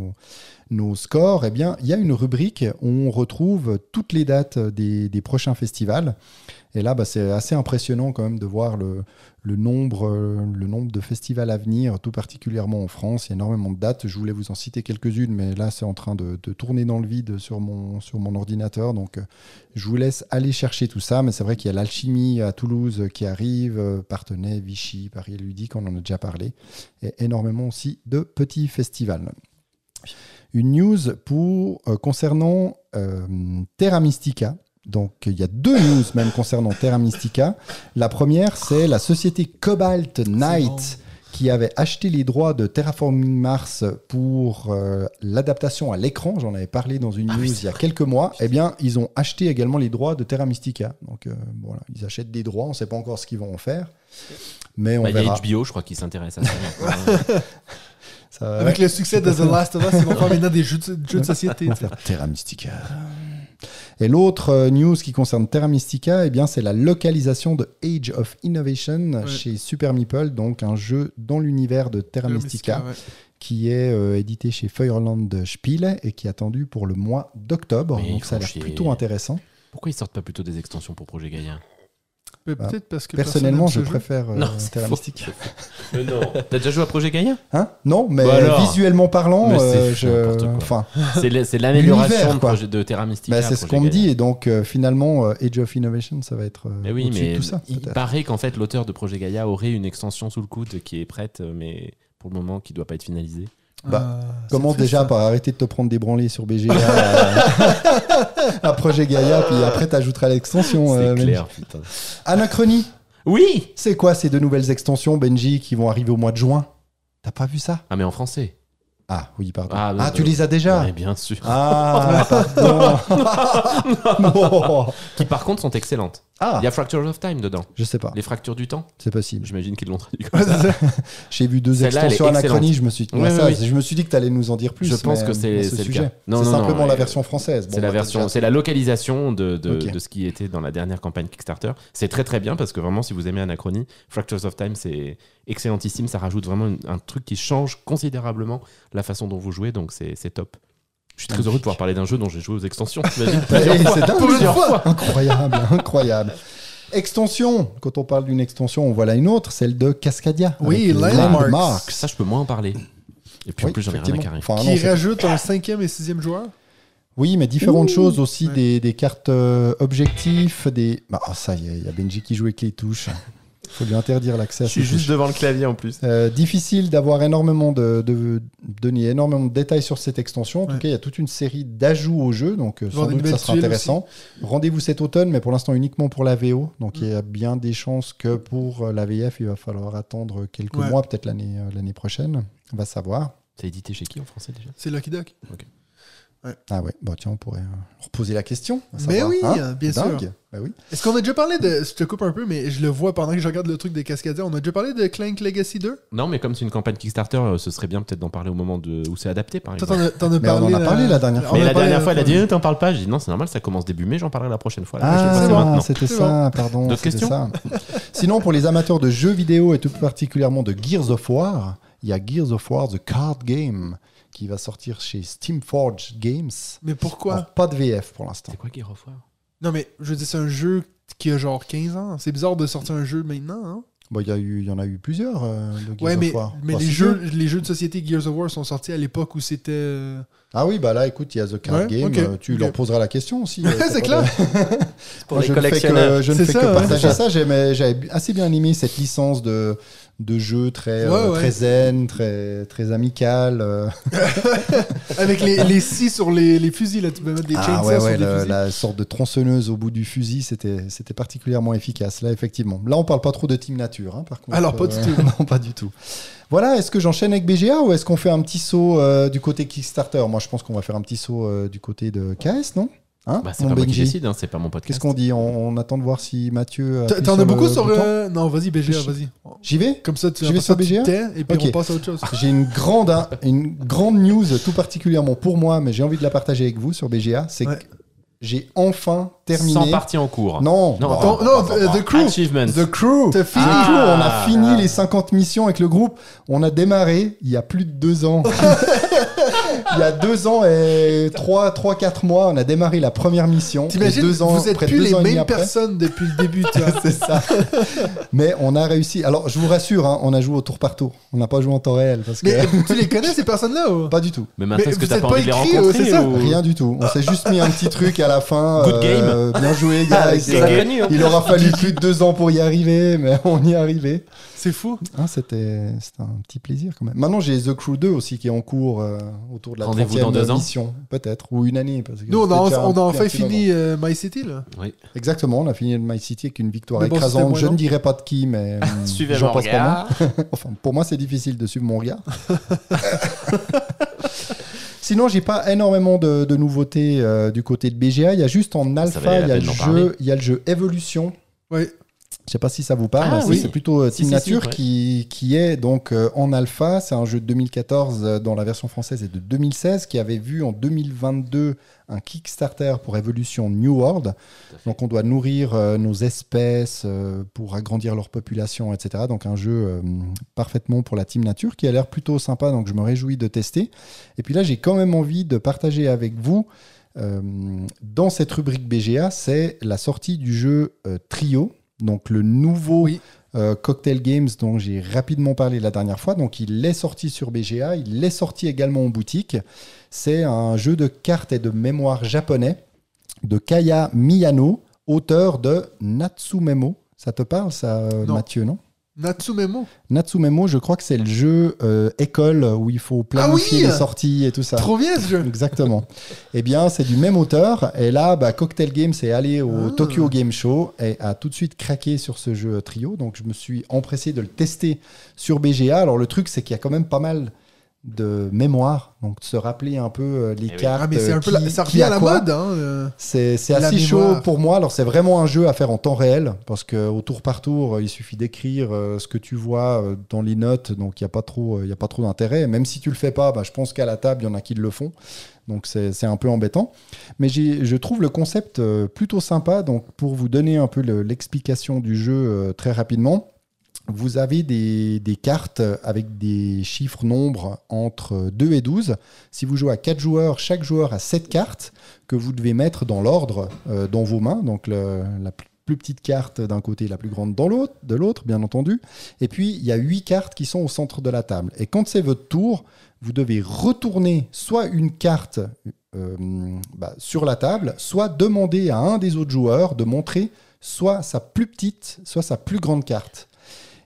nos scores. Eh bien, il y a une rubrique où on retrouve toutes les dates des prochains festivals. Et là, bah, c'est assez impressionnant quand même de voir le, le nombre, euh, le nombre de festivals à venir, tout particulièrement en France. Il y a énormément de dates. Je voulais vous en citer quelques-unes, mais là, c'est en train de, tourner dans le vide sur mon, ordinateur. Donc, euh, je vous laisse aller chercher tout ça. Mais c'est vrai qu'il y a l'Alchimie à Toulouse qui arrive, euh, Partenay, Vichy, Paris Ludique, on en a déjà parlé. Et énormément aussi de petits festivals. Une news pour, concernant Terra Mystica. Donc, il y a deux news même concernant Terra Mystica. La première, c'est la société Cobalt Knight bon. qui avait acheté les droits de Terraforming Mars pour euh, l'adaptation à l'écran. J'en avais parlé dans une news il y a quelques mois. Eh bien, ils ont acheté également les droits de Terra Mystica. Donc, euh, voilà, ils achètent des droits. On ne sait pas encore ce qu'ils vont en faire. Mais on Bah, Il y a. HBO, je crois, qui s'intéresse à ça. Ça- Avec le succès de The Last of Us, ils vont faire maintenant des jeux de, jeux de société. Terra Mystica. Et l'autre euh, news qui concerne Terra Mystica, eh bien, c'est la localisation de Age of Innovation Ouais. chez Super Meeple, donc un jeu dans l'univers de Terra Mystica, ouais. qui est euh, édité chez Feuerland Spiel et qui est attendu pour le mois d'octobre. Donc ça a l'air plutôt intéressant. Pourquoi ils sortent pas plutôt des extensions pour Projet Gaïa Mais Bah, Peut-être parce que Personnellement, je préfère euh, Non, c'est Terra. Mystica. Mais non. T'as déjà joué à Projet Gaïa Hein? Non, mais Bah alors. visuellement parlant, Mais euh, je... enfin, C'est l'amélioration de, de Terra Mystica. bah, c'est ce qu'on me dit, et donc euh, finalement, euh, Age of Innovation, ça va être euh, Mais oui, mais de tout ça. il paraît qu'en fait l'auteur de Projet Gaïa aurait une extension sous le coude qui est prête, mais pour le moment qui doit pas être finalisée. Bah, Ah, Commence déjà ça. par arrêter de te prendre des branlées sur BGA à, à Projet Gaïa, puis après t'ajouteras l'extension. C'est euh, clair, putain. Benji. Anachronie, Oui c'est quoi ces deux nouvelles extensions, Benji, qui vont arriver au mois de juin? T'as pas vu ça? Ah mais en français. Ah oui, pardon. Ah, Ah, non, tu non. les as déjà? Ouais, bien sûr. Ah, pardon. Non. Qui par contre sont excellentes. Ah, Il y a Fractures of Time dedans. je sais pas, Les fractures du temps. c'est possible. J'imagine qu'ils l'ont traduit comme ça. J'ai vu deux extensions Anachronie, excellente. je me suis dit, Ouais, ça, oui. je me suis dit que tu allais nous en dire plus. Je pense que c'est ce sujet. C'est non, simplement la version française. Bon, c'est la bah, version, c'est la localisation de, de, de ce qui était dans la dernière campagne Kickstarter. C'est très très bien parce que vraiment, si vous aimez Anachronie, Fractures of Time, c'est excellentissime. Ça rajoute vraiment un truc qui change considérablement la façon dont vous jouez, donc c'est c'est top. Je suis très heureux de pouvoir parler d'un jeu dont j'ai joué aux extensions. t'imagines, plusieurs hey, fois. c'est dingue, Pour une plusieurs fois. Incroyable, incroyable. Extension, quand on parle d'une extension, on voit là une autre, celle de Cascadia. Oui, avec Landmarks. Landmarks. Ça, je peux moins en parler. Et puis en Oui, plus, j'en ai rien à effectivement. carrer. Enfin, non, Qui c'est- rajoute un cinquième et sixième joueur Oui, mais différentes choses aussi, Ouais. des, des cartes euh, objectifs, des. Bah, oh, ça y est, il y a Benji qui joue avec les touches. Faut lui interdire l'accès à Je suis juste devant le clavier en plus. Euh, difficile d'avoir énormément de, de donner énormément de détails sur cette extension. En tout Ouais. cas, il y a toute une série d'ajouts au jeu, donc euh, sans doute ça sera intéressant. Rendez-vous cet automne, mais pour l'instant uniquement pour la VO. Donc il y a bien des chances que pour euh, la VF, il va falloir attendre quelques Ouais. mois, peut-être l'année l'année prochaine. On va savoir. C'est édité chez qui en français déjà? C'est Lucky Duck. Ah ouais, bon tiens, on pourrait euh, reposer la question. Mais oui, hein? bien sûr. Bah oui. Est-ce qu'on a déjà parlé de. Je te coupe un peu, mais je le vois pendant que je regarde le truc des Cascadiens. On a déjà parlé de Clank Legacy 2 Non, mais comme c'est une campagne Kickstarter, euh, ce serait bien peut-être d'en parler au moment de... où c'est adapté, par Toi, exemple. t'en as, t'en as Mais on en parlé. a parlé la dernière fois. Mais la parlé dernière fois, elle a dit. Eh, T'en parles pas? J'ai dit Non, c'est normal, ça commence début mai, j'en parlerai la prochaine fois. Ah, bon. c'était C'est ça, pardon. D'autres c'était questions ça. Sinon, pour les amateurs de jeux vidéo et tout particulièrement de Gears of War, il y a Gears of War The Card Game qui va sortir chez Steamforge Games. Mais pourquoi? Alors, pas de VF pour l'instant. C'est quoi Gear of War Non, mais je veux dire, c'est un jeu qui a genre 15 ans. C'est bizarre de sortir un jeu maintenant, hein Bon, il y, a eu- il y en a eu plusieurs euh, de Gears Ouais, of mais, War. mais Pas les, jeux, les jeux de société Gears of War sont sortis à l'époque où c'était. euh, Ah oui, bah là, écoute, il y a The Card Ouais, Game. euh, tu leur poseras la question aussi. C'est clair. de- Pour Moi, les je ne fais collectionneurs. que, je ne C'est fais ça, que ouais. partager ça. J'avais assez bien aimé cette licence de, de jeu très, Ouais, euh, ouais. très zen, très, très amical. euh. Avec les, les scies sur les, les fusils, là, tu peux mettre des Ah chainsaws ouais, sur ouais, des le- fusils. la sorte de tronçonneuse au bout du fusil, c'était c'était particulièrement efficace. Là, effectivement. Là, on parle pas trop de Team Nature, hein, par contre. Alors, pas du tout. non, pas du tout. Voilà, est-ce que j'enchaîne avec BGA ou est-ce qu'on fait un petit saut euh, du côté Kickstarter? Moi, je pense qu'on va faire un petit saut euh, du côté de KS, non? Hein, Bah, c'est mon pas moi qui décide, hein, c'est pas mon podcast. Qu'est-ce qu'on dit on, on attend de voir si Mathieu. T'en appuie t'en as beaucoup sur. euh, Non, vas-y, BGA, vas-y. J'y vais Comme ça, tu, vais sur BGA? et puis Ok. on passe à autre chose. J'ai une grande, hein, une grande news tout particulièrement pour moi, mais j'ai envie de la partager avec vous sur BGA. C'est Ouais. que j'ai enfin terminé. Sans partie en cours. Non, Non, euh, The Crew. Achievements. The Crew. The fini. Crew, on a Ah. fini les 50 missions avec le groupe. On a démarré il y a plus de deux ans. il y a deux ans et trois, trois, quatre mois, on a démarré la première mission. T'imagines, deux ans, vous êtes près plus les mêmes personnes depuis le début. C'est ça. Mais on a réussi. Alors, je vous rassure, hein, on a joué au tour par tour. On n'a pas joué en temps réel parce que Mais tu les connais, ces personnes-là ou? Pas du tout. Mais maintenant, est-ce que t'as pas envie de les écrit, euh, rencontrer ou- Rien du tout. On s'est juste mis un petit truc à la fin. Good game. euh, bien joué, Ah, guys. hein. il aura fallu plus de deux ans pour y arriver, mais on y est arrivé. C'est fou. Ah, C'était c'était un petit plaisir quand même. Maintenant, j'ai The Crew 2 aussi qui est en cours euh, autour de la Rendez-vous 30e dans deux ans mission, peut-être, ou une année. Parce que Nous, on a, déjà un- on a un enfin fini euh, My City, là. Oui. Exactement, on a fini My City avec une victoire bon, écrasante. Je ne dirais pas de qui, mais hum, Suivez j'en mon pense pas moins. regard. Enfin, pour moi, c'est difficile de suivre mon regard. Sinon, j'ai pas énormément de, de nouveautés euh, du côté de BGA. Il y a juste en alpha, il y a le jeu, il y a le jeu Evolution. Ouais. Je sais pas si ça vous parle. Ah oui. C'est plutôt euh, Team si, Nature si, qui, qui est donc euh, en alpha. C'est un jeu de 2014 euh, dont la version française est de 2016 qui avait vu en 2022 un Kickstarter pour Evolution New World. Donc on doit nourrir euh, nos espèces euh, pour agrandir leur population, etc. Donc un jeu euh, parfaitement pour la Team Nature qui a l'air plutôt sympa. Donc je me réjouis de tester. Et puis là j'ai quand même envie de partager avec vous euh, dans cette rubrique BGA, c'est la sortie du jeu euh, Trio donc le nouveau Oui. euh, Cocktail Games dont j'ai rapidement parlé la dernière fois. Donc il est sorti sur BGA, il est sorti également en boutique. C'est un jeu de cartes et de mémoire japonais de Kaya Miyano, auteur de Natsumemo. Ça te parle, ça, Non. Mathieu, non? Natsumemo. Natsumemo, je crois que c'est le jeu euh, école où il faut planifier Ah oui les sorties et tout ça. Trop bien ce jeu. Exactement. eh bien, c'est du même auteur. Et là, bah, Cocktail Games est allé au Ah. Tokyo Game Show et a tout de suite craqué sur ce jeu trio. Donc, je me suis empressé de le tester sur BGA. Alors, le truc, c'est qu'il y a quand même pas mal de mémoire. Donc, de se rappeler un peu euh, les Eh oui. cartes. Ah, mais c'est euh, un peu qui- la- ça revient a à la quoi. mode. Hein, euh. C'est assez chaud pour moi. Alors, c'est vraiment un jeu à faire en temps réel parce qu'au tour par tour, euh, il suffit d'écrire euh, ce que tu vois euh, dans les notes. Donc, il n'y a pas trop, euh, il y a pas trop d'intérêt. Même si tu le fais pas, bah, je pense qu'à la table, il y en a qui le font. Donc, c'est un peu embêtant. Mais je trouve le concept euh, plutôt sympa. Donc, pour vous donner un peu le- l'explication du jeu euh, très rapidement, vous avez des, cartes avec des chiffres nombres entre 2 et 12. Si vous jouez à 4 joueurs, chaque joueur a 7 cartes que vous devez mettre dans l'ordre euh, dans vos mains. Donc la plus plus petite carte d'un côté, la plus grande dans l'autre, de l'autre, bien entendu. Et puis, il y a 8 cartes qui sont au centre de la table. Et quand c'est votre tour, vous devez retourner soit une carte euh, bah, sur la table, soit demander à un des autres joueurs de montrer soit sa plus petite, soit sa plus grande carte.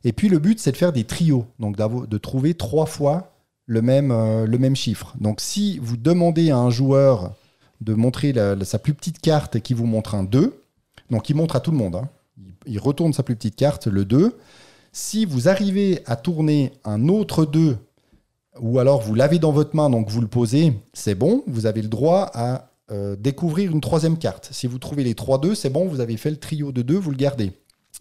Et puis le but, c'est de faire des trios, donc de trouver trois fois le même, euh, le même chiffre. Donc si vous demandez à un joueur de montrer sa plus petite carte et qui vous montre un 2, donc il montre à tout le monde, hein. il, retourne sa plus petite carte, le 2. Si vous arrivez à tourner un autre 2, ou alors vous l'avez dans votre main, donc vous le posez, c'est bon, vous avez le droit à euh, découvrir une troisième carte. Si vous trouvez les 3-2, c'est bon, vous avez fait le trio de 2, vous le gardez.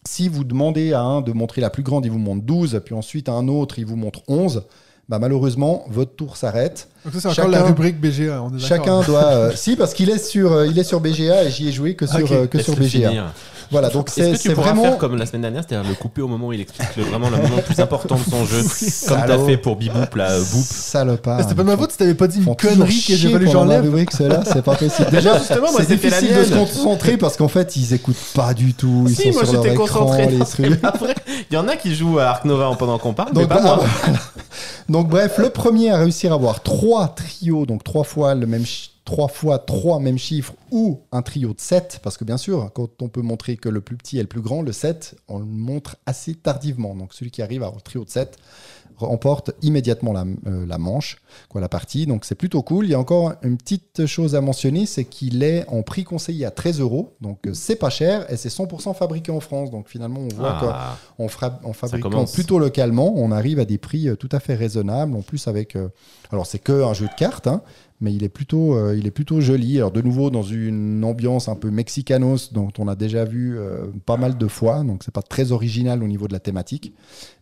Si vous demandez à un de montrer la plus grande, il vous montre 12, puis ensuite à un autre, il vous montre 11, bah malheureusement, votre tour s'arrête. Donc ça, c'est encore Chacun- la rubrique BGA. On est d'accord. Chacun doit... euh, si, parce qu'il est, sur, euh, il est sur BGA et j'y ai joué que sur, euh, que sur BGA. finir. Voilà, donc c'est que pourras vraiment... faire comme la semaine dernière, c'est-à-dire le couper au moment où il explique le- vraiment le moment le plus important de son jeu, comme t'as fait pour Biboop, là, Boop. Salopard. C'était pas de ma faute si t'avais pas dit une connerie que j'ai que ma j'enlève. rubrique, ceux-là, c'est pas possible. Déjà, justement, moi, c'est c'était la difficile de se concentrer parce qu'en fait, ils écoutent pas du tout. Ils Si, sont moi j'étais concentré. les non, trucs. mais Après, il y en a qui jouent à Ark Nova pendant qu'on parle, mais Donc, pas bah, moi. donc bref, le premier à réussir à avoir trois trios, donc trois fois le même trois fois trois mêmes chiffres ou un trio de 7, parce que bien sûr, quand on peut montrer que le plus petit est le plus grand, le 7, on le montre assez tardivement. Donc celui qui arrive à avoir le trio de 7 remporte immédiatement la, euh, la manche, quoi, la partie. Donc c'est plutôt cool. Il y a encore une petite chose à mentionner, c'est qu'il est en prix conseillé à 13 euros. Donc euh, c'est pas cher et c'est 100% fabriqué en France. Donc finalement, on voit Ah, en, fra- en fabriquant plutôt localement, on arrive à des prix euh, tout à fait raisonnables. En plus, avec. euh, alors, c'est que un jeu de cartes, hein, mais il est, plutôt, euh, il est plutôt joli. Alors, de nouveau, dans une ambiance un peu mexicanos, dont on a déjà vu euh, pas mal de fois. Donc, c'est pas très original au niveau de la thématique.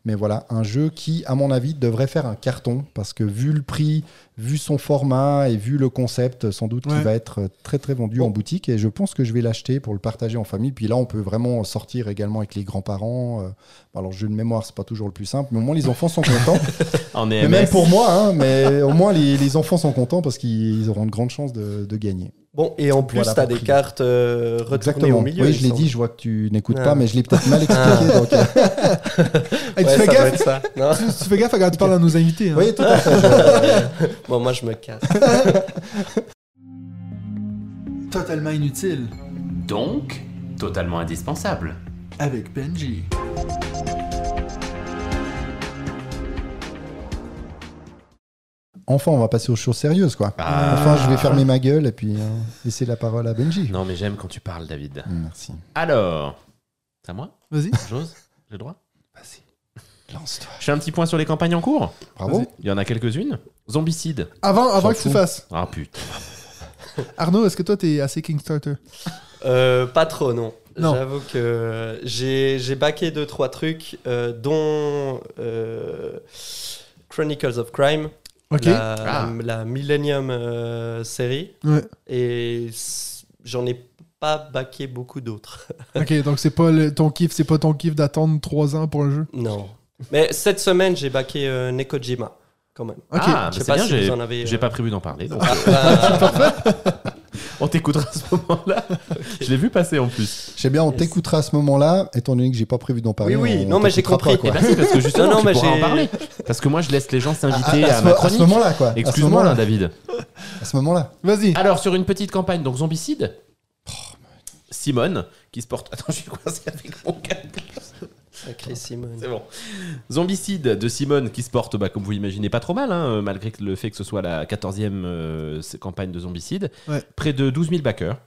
Mais voilà, un jeu qui, à mon avis, devrait faire un carton. Parce que, vu le prix, vu son format et vu le concept, sans doute Ouais. qu'il va être très, très vendu en boutique. Et je pense que je vais l'acheter pour le partager en famille. Puis là, on peut vraiment sortir également avec les grands-parents. euh, alors, jeu de mémoire, c'est pas toujours le plus simple, mais au moins les enfants sont contents. en mais même pour moi, hein, mais au moins les, les enfants sont contents parce qu'ils auront de grandes chances de, de gagner. Bon, et en plus, Voilà, tu as des prix. cartes euh, retournées au milieu. Oui, je l'ai dit, je vois que tu n'écoutes Ah. pas, mais je l'ai peut-être mal expliqué. donc, euh, Hey, tu, Ouais, fais gaffe, ça. Tu, tu fais gaffe à quand tu parles à nos invités. hein. Oui, tout à fait. je- bon, moi, je me casse. Totalement inutile. Donc, totalement indispensable. Avec Benji. Enfin, on va passer aux choses sérieuses, quoi. Ah. Enfin, je vais fermer ma gueule et puis euh, laisser la parole à Benji. Non, mais j'aime quand tu parles, David. Merci. Alors, c'est à moi Vas-y. J'ose J'ai le droit Vas-y, lance-toi. Je fais un petit point sur les campagnes en cours. Bravo. Il y en a quelques-unes. Zombicide. Avant, avant que tu fasses. Ah putain. Arnaud, est-ce que toi, t'es assez Kickstarter? Euh, pas trop, non. Non. J'avoue que j'ai j'ai baqué deux, trois trucs, euh, dont euh, Chronicles of Crime, La, Ah. la- la Millennium euh, série, Ouais. et j'en ai pas baqué beaucoup d'autres. Ok, donc c'est pas le- ton kiff, c'est pas ton kiff d'attendre 3 ans pour un jeu? non. Mais cette semaine, j'ai baqué euh, Nekojima, quand même. Ok. Ah, Je mais sais pas bien, si j'ai vous en avez, j'ai euh, pas prévu d'en parler. donc. Ah, bah, On t'écoutera à ce moment-là. Je l'ai vu passer en plus. Je sais bien, on t'écoutera à ce moment-là, étant donné que j'ai pas prévu d'en parler. Oui, oui, on non, mais j'ai compris. pas, Eh ben si, parce que justement, Non, non, tu mais pourras en parler. Parce que moi, je laisse les gens À, s'inviter à à, ce, ma mo- à ce chronique. moment-là, quoi. Excuse-moi, hein, David. À ce moment-là. Vas-y. Alors, sur une petite campagne, donc Zombicide, Simone, qui se porte. Attends, je suis coincé avec mon gars. Sacré Simone. C'est bon. Zombicide de Simone qui se porte, bah, comme vous l'imaginez, pas trop mal, hein, malgré le fait que ce soit la 14e euh, campagne de Zombicide. Ouais. Près de 12 000 backers.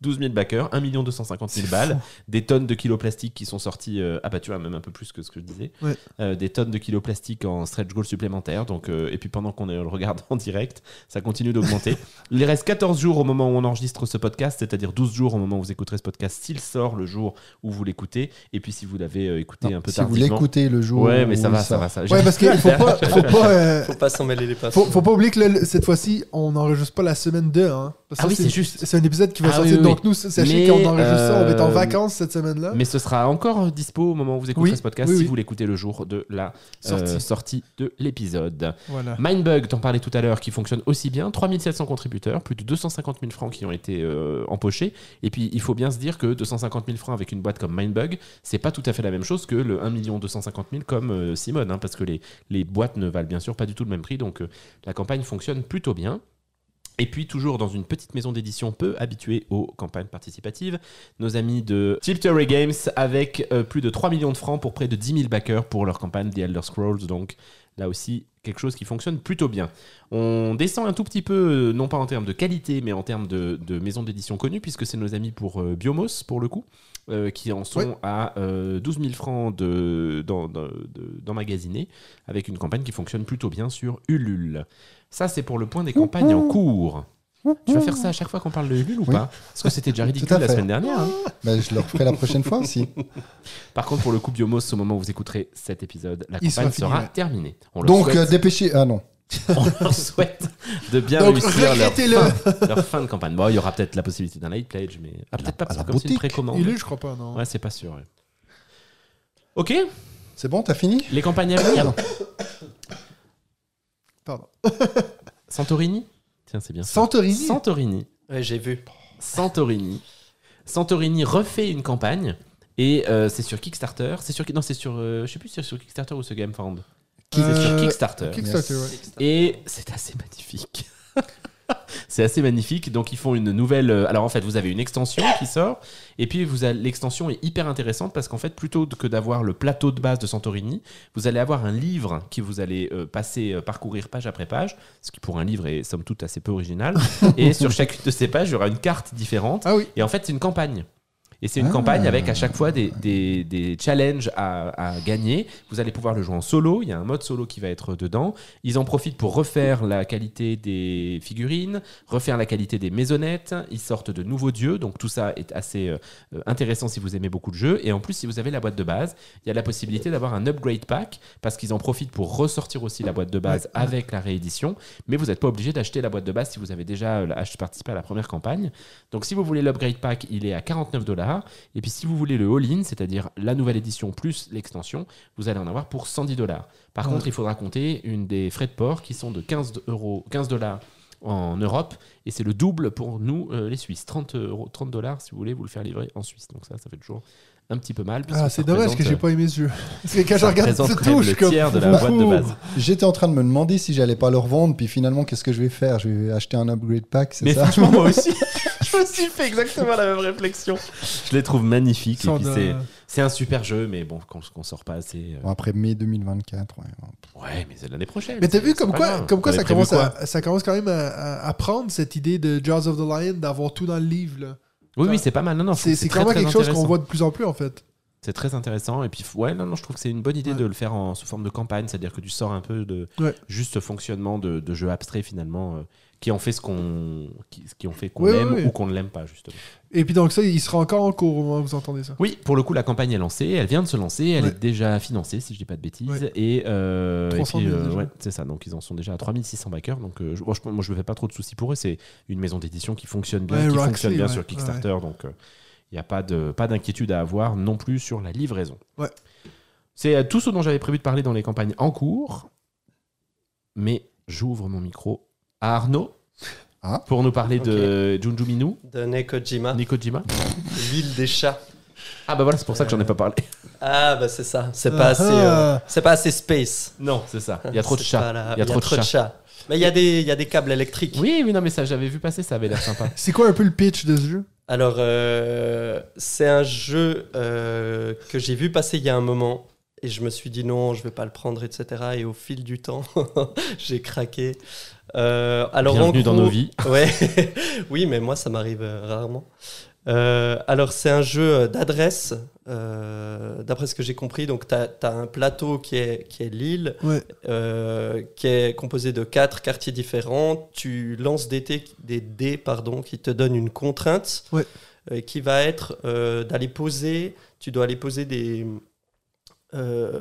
12 000 backers, 1 250 000 balles, des tonnes de kilos plastiques qui sont sortis, euh, ah bah tu vois, même un peu plus que ce que je disais, Ouais. Euh, des tonnes de kilos plastiques en stretch goal supplémentaires, donc, euh, et puis pendant qu'on le regarde en direct, ça continue d'augmenter. Il reste 14 jours au moment où on enregistre ce podcast, c'est-à-dire 12 jours au moment où vous écouterez ce podcast, s'il sort le jour où vous l'écoutez, et puis si vous l'avez euh, écouté Non, un peu si vous tardivement. l'écoutez le jour. Ouais, mais ça va, ça va, ça va. Ouais, parce qu'il faut pas, faut pas, euh, Faut pas s'en mêler les pinces. faut, faut pas oublier que le- cette fois-ci, on n'enregistre pas la semaine 2. Hein, Parce Ah oui, c'est juste. C'est un épisode qui va Ah sortir. oui, oui, donc nous, sachez enregistre ça, on va être en euh, vacances cette semaine-là. Mais ce sera encore dispo au moment où vous écouterez Oui, ce podcast oui, si oui. vous l'écoutez le jour de la euh, Sortie. de l'épisode. Voilà. Mindbug, t'en parlais tout à l'heure, qui fonctionne aussi bien. 3700 contributeurs, plus de 250 000 francs qui ont été euh, empochés. Et puis, il faut bien se dire que 250 000 francs avec une boîte comme Mindbug, c'est pas tout à fait la même chose que le 1 250 000 comme euh, Simone, hein, parce que les, les boîtes ne valent bien sûr pas du tout le même prix. Donc, la campagne fonctionne plutôt bien. Et puis, toujours dans une petite maison d'édition peu habituée aux campagnes participatives, nos amis de Tilbury Games avec euh, plus de 3 millions de francs pour près de 10 000 backers pour leur campagne The Elder Scrolls. Donc, là aussi, quelque chose qui fonctionne plutôt bien. On descend un tout petit peu, euh, non pas en termes de qualité, mais en termes de, de maison d'édition connue, puisque c'est nos amis pour euh, Biomos, pour le coup, euh, qui en sont Ouais. à euh, 12 000 francs de, dans, dans- de- d'emmagasiner, avec une campagne qui fonctionne plutôt bien sur Ulule. Ça, c'est pour le point des campagnes en cours. Tu vas faire ça à chaque fois qu'on parle de Ulule ou Oui. pas Parce que c'était déjà ridicule la semaine dernière. hein. Bah, je le referai la prochaine fois aussi. Par contre, pour le coup, Biomos, au moment où vous écouterez cet épisode, la Il campagne sera terminée. On Donc, souhaite- euh, dépêchez. Ah non. on leur souhaite de bien Donc, réussir leur fin, leur fin de campagne. Bon, il y aura peut-être la possibilité d'un light pledge, mais ah, peut-être pas parce que c'est une précommande. Il est, je crois pas, non. Ouais, c'est pas sûr. ouais. Ok, C'est bon, t'as fini? Les campagnes à venir. Pardon. Santorini Tiens, c'est bien. ça. Santorini. Santorini. Ouais, j'ai vu. Santorini. Santorini refait une campagne et euh, c'est sur Kickstarter. C'est sur non, c'est sur euh, je sais plus si c'est sur Kickstarter ou sur GameFound. C'est sur Euh, Kickstarter. Kickstarter, ouais. Et c'est assez magnifique. c'est assez magnifique. Donc ils font une nouvelle. euh, Alors en fait, vous avez une extension qui sort, et puis vous avez l'extension est hyper intéressante parce qu'en fait, plutôt que d'avoir le plateau de base de Santorini, vous allez avoir un livre qui vous allez euh, passer euh, parcourir page après page, ce qui pour un livre est somme toute assez peu original. et sur chacune de ces pages, il y aura une carte différente. Ah oui. Et en fait, c'est une campagne. Et c'est une Ah. campagne avec à chaque fois des, des, des challenges à, à gagner. Vous allez pouvoir le jouer en solo. Il y a un mode solo qui va être dedans. Ils en profitent pour refaire la qualité des figurines, refaire la qualité des maisonnettes. Ils sortent de nouveaux dieux. Donc tout ça est assez euh, intéressant si vous aimez beaucoup de jeux. Et en plus, si vous avez la boîte de base, il y a la possibilité d'avoir un upgrade pack parce qu'ils en profitent pour ressortir aussi la boîte de base avec la réédition. Mais vous n'êtes pas obligé d'acheter la boîte de base si vous avez déjà euh, participé à la première campagne. Donc si vous voulez l'upgrade pack, il est à 49 dollars. Et puis si vous voulez le all-in, c'est-à-dire la nouvelle édition plus l'extension, vous allez en avoir pour 110 dollars. Par Ouais. contre, il faudra compter une des frais de port qui sont de 15 euros, 15 dollars en Europe et c'est le double pour nous euh, les Suisses 30 euros 30 dollars si vous voulez vous le faire livrer en Suisse donc ça ça fait toujours un petit peu mal Ah, c'est dommage que j'ai pas aimé ce jeu. Parce que quand je regarde ce touche, comme. tiers de la boîte de base J'étais en train de me demander si j'allais pas le revendre, puis finalement, qu'est-ce que je vais faire? Je vais acheter un upgrade pack, c'est mais ça? franchement moi aussi je me suis fait exactement la même réflexion je les trouve magnifiques et Son, puis euh, c'est un super jeu mais bon qu'on qu'on sort pas assez euh, Bon, Après mai 2024, ouais. ouais mais c'est l'année prochaine Mais t'as vu comme quoi, grave. comme quoi ça, commence quoi à, ça commence quand même à, à- à prendre cette idée de Jaws of the Lion, d'avoir tout dans le livre. là. Oui oui c'est pas mal non non C'est quand même quelque chose qu'on voit de plus en plus en fait. C'est très intéressant. Et puis, ouais, non, non, je trouve que c'est une bonne idée Ouais. de le faire en, sous forme de campagne. C'est-à-dire que tu sors un peu de Ouais. juste fonctionnement de, de jeux abstraits, finalement, euh, qui ont fait ce qu'on qui, qui fait qu'on ouais. ou qu'on ne l'aime pas, justement. Et puis donc ça, il sera encore en cours au moment où vous entendez ça. Oui, pour le coup, la campagne est lancée. Elle vient de se lancer. Elle Ouais. est déjà financée, si je dis pas de bêtises. Ouais. Et, euh, et 300 puis, 000 euh, ouais, c'est ça. Donc, ils en sont déjà à 3600 backers. Donc, euh, moi, je, moi, je me fais pas trop de soucis pour eux. C'est une maison d'édition qui fonctionne bien, qui Roxy, fonctionne bien sur Kickstarter. Donc, il n'y a pas de pas d'inquiétude à avoir non plus sur la livraison. Ouais. C'est euh, tout ce dont j'avais prévu de parler dans les campagnes en cours. Mais j'ouvre mon micro à Arnaud pour nous parler de Junju Minu, De Nekojima, Nikojima. l'île des chats. Ah bah voilà, c'est pour ça que j'en ai pas parlé. Ah bah c'est ça, c'est Ah, pas assez, euh, ah. c'est pas assez space. Non, c'est ça. Il y a trop de C'est chats. la- Il y a trop de chats. Mais il y a des, il y a des câbles électriques. Oui, oui, non, mais ça, j'avais vu passer, ça avait l'air sympa. C'est quoi un peu le pitch de ce jeu? Alors, euh, c'est un jeu euh, que j'ai vu passer il y a un moment et je me suis dit non, je vais pas le prendre, etc. Et au fil du temps, j'ai craqué. Euh, alors, en Bienvenue dans nos vies. Ouais, oui, mais moi, ça m'arrive euh, rarement. Euh, alors, c'est un jeu d'adresse, euh, d'après ce que j'ai compris. Donc, tu as, un plateau qui est, qui est l'île, Ouais. euh, qui est composé de quatre quartiers différents. Tu lances des, dés- des dés pardon, qui te donnent une contrainte, Ouais. euh, qui va être euh, d'aller poser. Tu dois aller poser des, euh,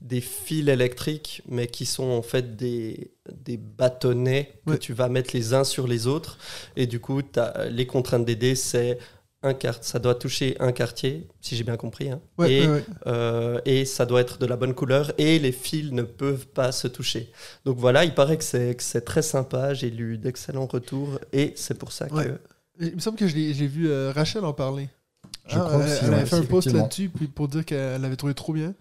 des fils électriques, mais qui sont en fait des, des bâtonnets que tu vas mettre les uns sur les autres. Et du coup, t'as- les contraintes des dés, c'est un quart, ça doit toucher un quartier, si j'ai bien compris. hein. Ouais, et, ouais, ouais. euh, et ça doit être de la bonne couleur et les fils ne peuvent pas se toucher. Donc voilà, il paraît que c'est que c'est très sympa. J'ai lu d'excellents retours et c'est pour ça que. Ouais. Il me semble que j'ai vu euh, Rachel en parler. Je Ah, crois elle, aussi, elle avait fait un post là-dessus puis pour dire qu'elle l'avait trouvé trop bien.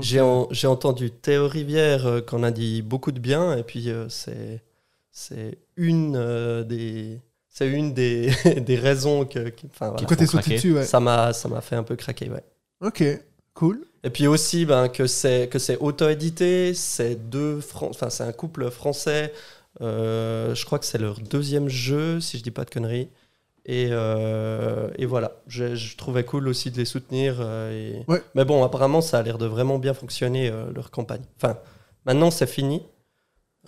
J'ai euh, en- j'ai entendu Théo Rivière euh, qu'on a dit beaucoup de bien et puis euh, c'est c'est une euh, des c'est une des, des raisons que, que- voilà. Pourquoi t'es sauté dessus, ouais. ça m'a ça m'a fait un peu craquer ouais. Ok, cool. Et puis aussi ben, que c'est que c'est auto-édité, c'est deux enfin c'est un couple français. euh, je crois que c'est leur deuxième jeu, si je dis pas de conneries. Et, euh, et voilà, je, je trouvais cool aussi de les soutenir. euh, et... Ouais. Mais bon, apparemment, ça a l'air de vraiment bien fonctionner euh, leur campagne. Enfin, maintenant c'est fini.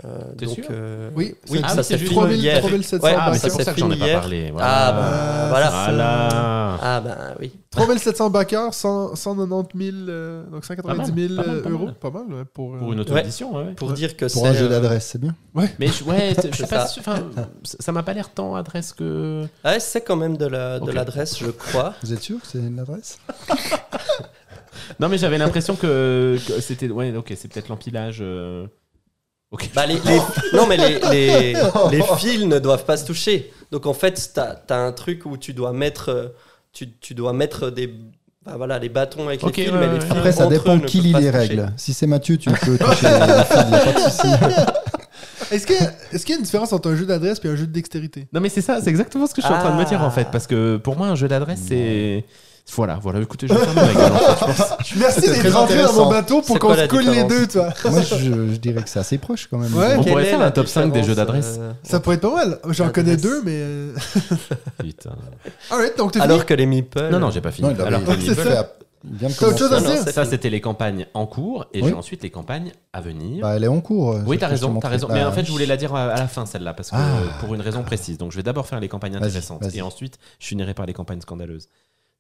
Euh, T'es sûr euh, Oui, oui, Ah ça s'est c'est juste fini 3000 hier. 3700 Ouais, Ah, mais ça pour ça que j'en ai pas parlé. Ah, Voilà. bah, voilà. Voilà. Ah ben oui. 3700 backers, 100 190 000, euh, donc 190 000 Pas mal, pas mal, euros. pas mal, ouais, pour, euh, Pour une auto-édition, ouais. Pour Ouais. dire que Pour un c'est, jeu euh, d'adresse, c'est bien. Mais je, ouais, je suis C'est pas ça. sûr. ça m'a pas l'air tant adresse que. Ah, c'est quand même de la de Ok. l'adresse, je crois. Vous êtes sûr que c'est une adresse? Non, mais j'avais l'impression que, que c'était. Ouais, ok, c'est peut-être l'empilage. Bah, les, les- non, mais les, les, les fils ne doivent pas se toucher. Donc, en fait, tu as, un truc où tu dois mettre, euh, tu, tu dois mettre des, bah, voilà, les bâtons avec les fils, ouais, mais les fils Après, ça dépend eux qui lit les toucher. règles. Si c'est Mathieu, tu peux toucher. Est-ce que- est-ce qu'il y a une différence entre un jeu d'adresse et un jeu de dextérité? Non, mais c'est ça, c'est exactement ce que je suis en train de me dire en Ah. fait. Parce que pour moi, un jeu d'adresse, c'est. Voilà, voilà, écoutez, je vais fermer ma gueule en fait, je pense. Merci d'être rentré dans mon bateau pour C'est qu'on quoi se la colle les différence deux, toi. Moi, je, je dirais que c'est assez proche quand même. Ouais. On Quelle pourrait est faire la un top 5 des jeux d'adresse. euh, Ça pourrait être pas mal. J'en connais Adresse. deux, mais. euh, Putain. Alright, donc Alors fini que les meeples. Non, non, j'ai pas fini. Non, il avait- Alors, il c'est fait ça. T'as autre chose à dire Ça, c'était les campagnes en cours et Oui. j'ai ensuite les campagnes à venir. Bah, elle est en cours. euh, oui, t'as raison, t'as raison. Mais Bah, en fait, je voulais la dire à à la fin, celle-là, parce que Ah. pour une raison précise. Donc, je vais d'abord faire les campagnes Vas-y, intéressantes vas-y. et ensuite, je finirai par les campagnes scandaleuses.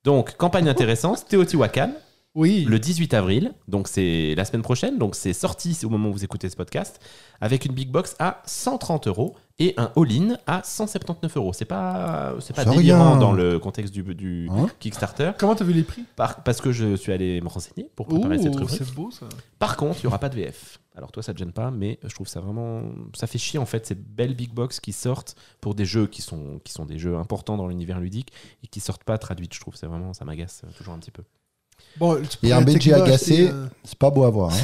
Donc, campagne intéressante, Teotihuacan, Oui. le 18 avril, donc c'est la semaine prochaine, donc c'est sorti au moment où vous écoutez ce podcast, avec une big box à 130 euros et un all-in à 179 euros. C'est pas, c'est pas délirant rien. dans le contexte du, du Hein Kickstarter, Comment t'as vu les prix par- parce que je suis allé me renseigner pour préparer cette Ouh, rubrique. c'est beau ça. Par contre, il n'y aura pas de VF. Alors toi, ça te gêne pas, mais je trouve ça vraiment... Ça fait chier en fait, ces belles big box qui sortent pour des jeux qui sont, qui sont des jeux importants dans l'univers ludique et qui sortent pas traduites. Je trouve c'est vraiment... Ça m'agace toujours un petit peu. Bon, Et un BG agacé. euh, C'est pas beau à voir. hein.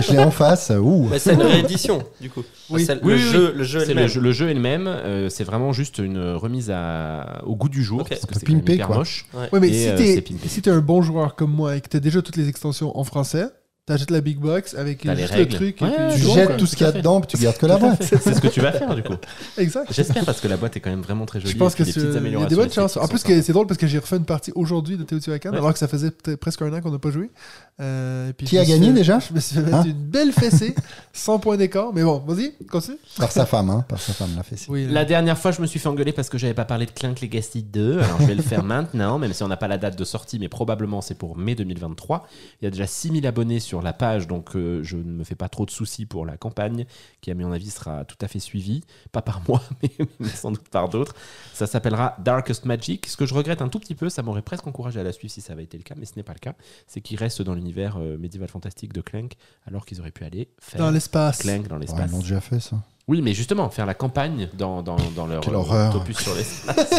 je l'ai en face. Ouh. Mais c'est une réédition, du coup. Oui. Le, oui, jeu, le jeu est C'est le jeu, le jeu est le même, euh, c'est vraiment juste une remise à, au goût du jour, Ok. parce que Un peu c'est hyper moche. Ouais, mais Et, si euh, t'es si un bon joueur comme moi et que t'as déjà toutes les extensions en français, t'achètes la big box avec T'as les juste règles. le truc. Ouais, et puis Tu joues, jettes quoi. tout ce qu'il y a dedans, puis tu gardes que la boîte. C'est ce que tu vas faire du coup. Exact. J'espère parce que la boîte est quand même vraiment très jolie. Je pense que c'est- petites il y a améliorations des bonnes chances. En plus, que c'est drôle parce que j'ai refait une partie aujourd'hui de Teotihuacan Ouais. alors que ça faisait peut-être presque un an qu'on n'a pas joué. Euh, et puis Qui a suis gagné déjà Je me suis fait mettre Hein une belle fessée, 100 points d'écart. Mais bon, vas-y, continue. Par sa femme, hein. Par sa femme, l'a. Oui, La dernière fois, je me suis fait engueuler parce que j'avais pas parlé de Clank Legacy 2. Alors, je vais le faire maintenant, même si on n'a pas la date de sortie, mais probablement c'est pour mai 2023. Il y a déjà 6000 abonnés sur la page, donc euh, je ne me fais pas trop de soucis pour la campagne, qui, à mon avis, sera tout à fait suivie. Pas par moi, mais, mais sans doute par d'autres. Ça s'appellera Darkest Magic. Ce que je regrette un tout petit peu, ça m'aurait presque encouragé à la suivre si ça avait été le cas, mais ce n'est pas le cas. C'est qu'il reste dans l'univers euh, médiéval fantastique de Clank, alors qu'ils auraient pu aller faire dans l'espace. Clank dans Ouais, l'espace. ils l'ont déjà fait, ça. Oui, mais justement, faire la campagne dans, dans, dans leur Quelle horreur. autobus sur l'espace.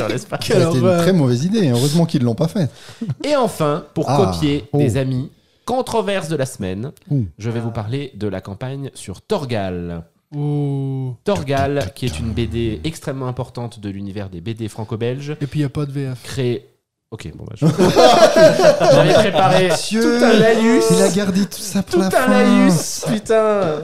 été une très mauvaise idée. Heureusement qu'ils l'ont pas fait. Et enfin, pour Ah, copier oh. des amis, controverse de la semaine, Ouh. je vais vous parler de la campagne sur Torgal. Torgal, qui est une BD extrêmement importante de l'univers des BD franco-belges, Et puis il n'y a pas de VF. créée. Ok, bon, bah, je- j'avais préparé Monsieur, tout un laïus. Il a gardé tout ça pour Tout la un fin. laïus, putain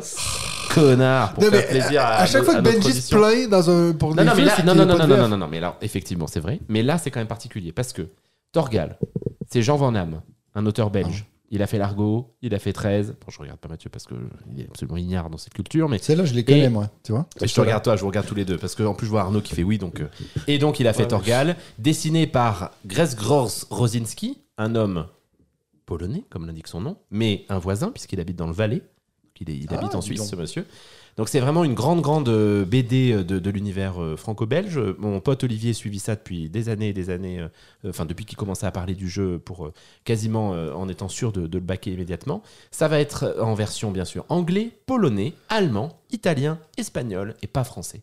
Connard, pour Non, faire mais plaisir à, À chaque nos- fois que notre Benji se audition. plaint dans un, pour Non, des non, mais là, c'est non, qu'il non, non, pas non, de non, VF. non, non, mais alors, effectivement, c'est vrai. Mais là, c'est quand même particulier parce que Torgal, c'est Jean Van Damme, un auteur belge. Il a fait L'Argot, il a fait 13. Bon, je regarde pas Mathieu parce qu'il est absolument ignare dans cette culture, mais Celle-là, je les connais, Et- moi. Tu vois mais je te regarde toi, je vous regarde tous les deux parce qu'en plus je vois Arnaud qui fait oui donc. euh, Et donc il a fait Ouais, Torgal, dessiné par Grzegorz Rosinski, un homme polonais comme l'indique son nom, mais un voisin puisqu'il habite dans le Valais. Il, est- il Ah, habite en Suisse donc. ce monsieur. Donc c'est vraiment une grande grande euh, BD de, de l'univers euh, franco-belge. Mon pote Olivier suivit ça depuis des années et des années, euh, euh, enfin depuis qu'il commençait à parler du jeu pour euh, quasiment euh, en étant sûr de, le baquer immédiatement. Ça va être euh, en version bien sûr anglais, polonais, allemand, italien, espagnol et pas français.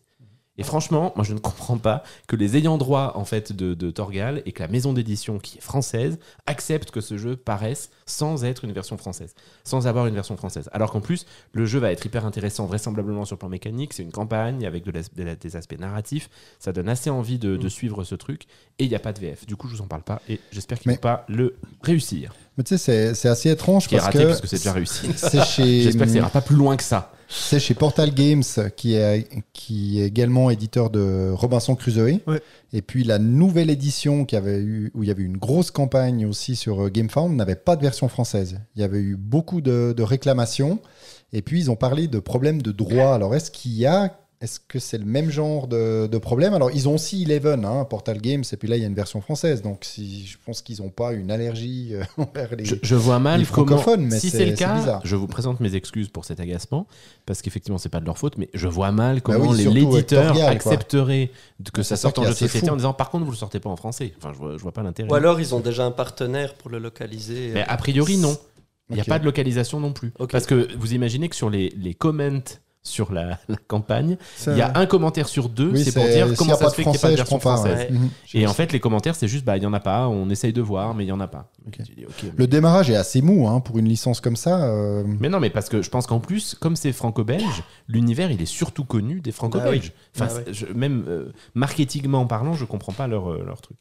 Et franchement, moi je ne comprends pas que les ayants droit en fait de, de Torgal et que la maison d'édition qui est française accepte que ce jeu paraisse sans être une version française, sans avoir une version française. Alors qu'en plus, le jeu va être hyper intéressant vraisemblablement sur le plan mécanique, c'est une campagne avec de l'as- de la- des aspects narratifs, ça donne assez envie de, de suivre ce truc et il n'y a pas de VF. Du coup, je vous en parle pas et j'espère qu'ils Mais- vont pas le réussir. Mais tu sais, c'est- assez étrange Ce qui est parce raté que c'est déjà réussi. chez, J'espère que ça ira pas plus loin que ça. c'est chez Portal Games qui est, qui est également éditeur de Robinson Crusoe. Ouais. Et puis la nouvelle édition qui avait eu, où il y avait une grosse campagne aussi sur euh, GameFound n'avait pas de version française. Il y avait eu beaucoup de, de réclamations. Et puis ils ont parlé de problèmes de droit. Alors est-ce qu'il y a est-ce que c'est le même genre de, de problème? Alors, ils ont aussi Eleven, hein, Portal Games, et puis là, il y a une version française. Donc, si, je pense qu'ils n'ont pas une allergie euh, envers les. Je, je vois mal les comment. mais si c'est- le cas, bizarre. je vous présente mes excuses pour cet agacement, parce qu'effectivement, c'est pas de leur faute, mais je vois mal comment Bah oui, l'éditeur quoi. accepterait que ça sorte en jeu de société fou. en disant par contre, vous le sortez pas en français. Enfin, je vois, je vois pas l'intérêt. Ou alors ils ont déjà un partenaire pour le localiser. Mais a priori, non. Il n'y a pas de localisation non plus. Parce que vous imaginez que sur les, les comments sur la, la campagne, Ça- il y a un commentaire sur deux, Oui, c'est pour dire comment ça pas se fait qu'il n'y a pas de version française. Ouais. Et en fait, les commentaires, c'est juste, bah, il n'y en a pas, on essaye de voir, mais il n'y en a pas. Mais- Le démarrage est assez mou hein, pour une licence comme ça. euh, Mais non, mais parce que je pense qu'en plus, comme c'est franco-belge, l'univers il est surtout connu des franco-belges. Bah Enfin, je- même euh, marketingment parlant, je comprends pas leur, euh, leur truc.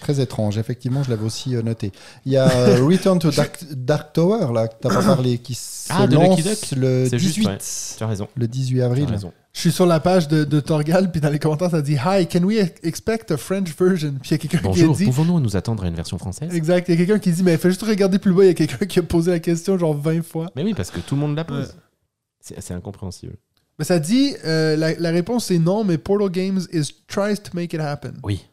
Très étrange, effectivement, je l'avais aussi euh, noté. Il y a euh, Return to Dark, Dark Tower, là, que tu pas parlé, qui se Ah, de lance le C'est 18, juste, ouais. Tu as raison. le 18 Tu as avril. raison. Je suis sur la page de, de Torgal, puis dans les commentaires, ça dit Hi, can we expect a French version? Puis il y a quelqu'un qui a Bonjour, dit pouvons-nous nous attendre à une version française? Exact, il y a quelqu'un qui dit Mais fais juste regarder plus bas, il y a quelqu'un qui a posé la question genre 20 fois. Mais oui, parce que tout le monde la pose. Ouais. C'est incompréhensible. Mais ça dit euh, la, la réponse c'est non, mais Portal Games is tries to make it happen. Oui.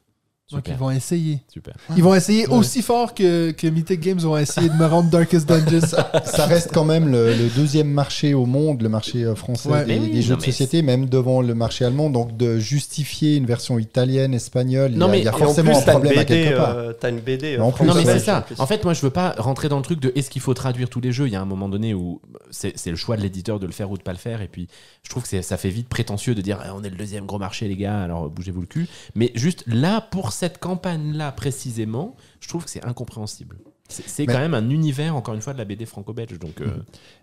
Donc ils vont essayer. Super. Ils vont essayer Ouais. aussi fort que, que Mythic Games vont essayer de me rendre Darkest Dungeons. Ça reste quand même le, le deuxième marché au monde, le marché euh, français Ouais. des, Mais oui, des jeux non, de société, même devant le marché allemand. Donc de justifier une version italienne, espagnole, il y Non, a- mais- il y a forcément plus, un problème à BD, quelque part. euh, t'as une BD. Mais en euh, plus, Non, mais Ouais. c'est ça. en fait, moi, je veux pas rentrer dans le truc de est-ce qu'il faut traduire tous les jeux. Il y a un moment donné où c'est c'est le choix de l'éditeur de le faire ou de pas le faire. Et puis, je trouve que c'est- ça fait vite prétentieux de dire Ah, on est le deuxième gros marché, les gars, alors bougez-vous le cul. Mais juste là, pour cette campagne-là précisément, je trouve que c'est incompréhensible. C'est quand même un univers, encore une fois, de la BD franco-belge. Donc, euh,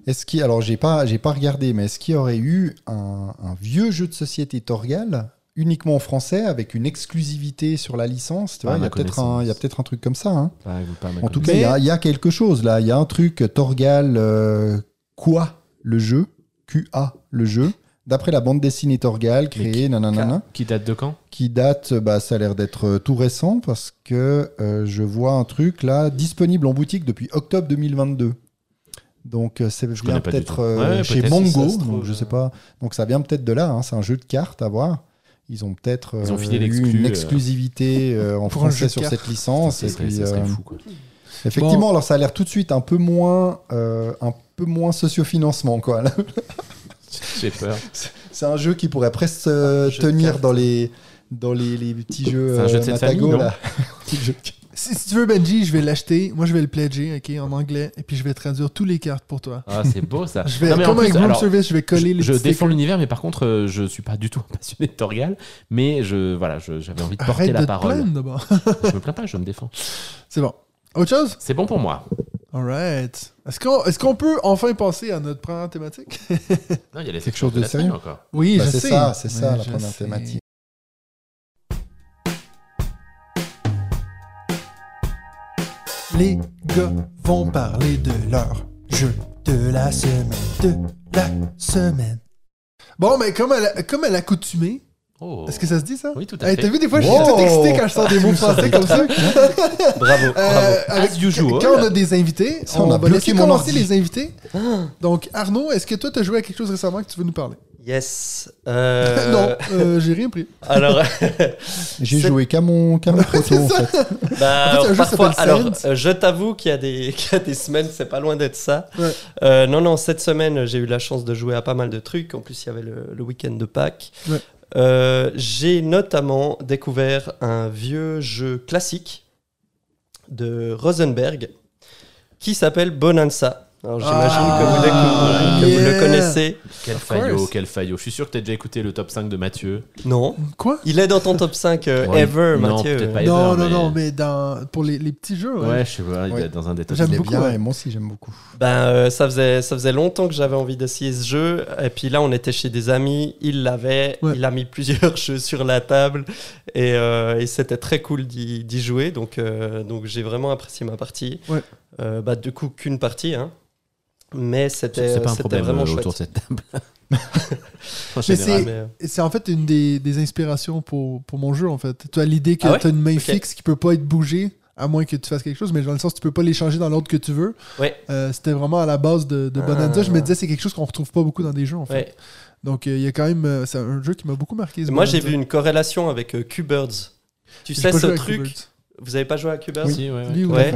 Est-ce qu'il, alors j'ai pas, j'ai pas regardé, mais est-ce qu'il y aurait eu un, un vieux jeu de société Torgal uniquement en français avec une exclusivité sur la licence il y a peut-être un, il peut-être truc comme ça. hein. En tout cas, il y a- il y, a quelque chose là. Il y a un truc Torgal euh, quoi le jeu QA le jeu d'après la bande dessinée Torgal créée nanana qui date de quand? qui date bah ça a l'air d'être euh, tout récent parce que euh, je vois un truc là disponible en boutique depuis octobre 2022. Donc euh, c'est vient peut-être euh, Ouais, chez Mongo, si donc je sais pas. Donc ça vient peut-être de là. hein. C'est un jeu de cartes à voir. Ils ont peut-être Ils ont euh, eu une exclusivité euh, en français sur cette licence. Ça et serait, puis, ça serait euh, fou, quoi. Effectivement, alors ça a l'air tout de suite un peu moins, euh, un peu moins sociofinancement quoi. J'ai peur. C'est un jeu qui pourrait presque euh, tenir dans les dans les, les petits jeux C'est un jeu de cette Matago, famille, non là. Petit jeu de cartes. Si, si tu veux Benji, je vais l'acheter. Moi, je vais le pledger, ok, en anglais. Et puis, je vais traduire tous les cartes pour toi. Ah, c'est beau ça. Je vais, Non, mais en comme avec plus, Room alors, Service, je vais coller les je petits défends stickers. l'univers, mais par contre, euh, je suis pas du tout un passionné de Torgal. Mais je, voilà, je- j'avais envie de porter Arrête la de te parole. plaindre d'abord. je me plains pas, je me défends. C'est bon. Autre chose? C'est bon pour moi. Alright. Est-ce qu'on est qu'on peut enfin passer à notre première thématique? Non, il y a les Quelque chose de sérieux encore. Oui, Bah, je c'est sais. ça, c'est ça Mais la première sais. thématique. Les gars vont parler de leur jeu de la semaine. De la semaine. Bon, mais comme à la- comme à l'accoutumée, Oh. est-ce que ça se dit ça? Oui, tout à Hey, fait. T'as vu, des fois, je suis tout excité quand je sors des mots français comme ça. Bravo, Euh, bravo. avec- As usual. Quand on a des invités, Ça, on, on a bloqué mon commencer les invités. Donc, Arnaud, est-ce que toi, tu as joué à quelque chose récemment que tu veux nous parler? Yes. Euh, non, euh, j'ai rien pris. Alors, J'ai joué qu'à mon, qu'à mon proto, en fait. bah, En fait, qui parfois, alors, euh, je t'avoue qu'il y a des, qu'il y a des semaines, c'est pas loin d'être ça. Ouais. Euh, non, non, cette semaine, j'ai eu la chance de jouer à pas mal de trucs. En plus, il y avait le, le week-end de Pâques. Ouais. Euh, j'ai notamment découvert un vieux jeu classique de Rosenberg qui s'appelle Bonanza. Alors, j'imagine Ah, que, vous, découvrez- que vous le connaissez. Quel faillot, quel faillot. Je suis sûr que t'as déjà écouté le top 5 de Mathieu. Non. Quoi? Il est dans ton top 5 euh, Ouais. ever, Non, Mathieu. pas. non, ever, non, mais- non, mais dans, pour les, les petits jeux, ouais. Ouais, je sais pas, il Ouais. est dans un des top J'aime beaucoup, bien, moi aussi, j'aime beaucoup. Ben, euh, ça, faisait, ça faisait longtemps que j'avais envie d'essayer ce jeu. Et puis là, on était chez des amis. Il l'avait. Ouais. Il a mis plusieurs jeux sur la table. Et, euh, et c'était très cool d'y d'y jouer. Donc, euh, donc j'ai vraiment apprécié ma partie. Ouais. Euh, bah, du coup, qu'une partie. Hein. Mais c'était vraiment euh, chouette. autour de cette table. c'est- en fait une des, des inspirations pour, pour mon jeu, en fait. Tu as l'idée que Ah ouais? tu as une main fixe qui peut pas être bougée, à moins que tu fasses quelque chose, mais dans le sens tu peux pas les changer dans l'ordre que tu veux. Ouais. Euh, C'était vraiment à la base de, de Bonanza. Ah. Je me disais, c'est quelque chose qu'on retrouve pas beaucoup dans des jeux, en fait. ouais. Donc, euh, il y a quand même. euh, c'est un jeu qui m'a beaucoup marqué. Moi, j'ai vu une corrélation avec euh, Q-Birds. Tu sais, ce truc. Vous avez pas joué à Q-Birds Si, ouais,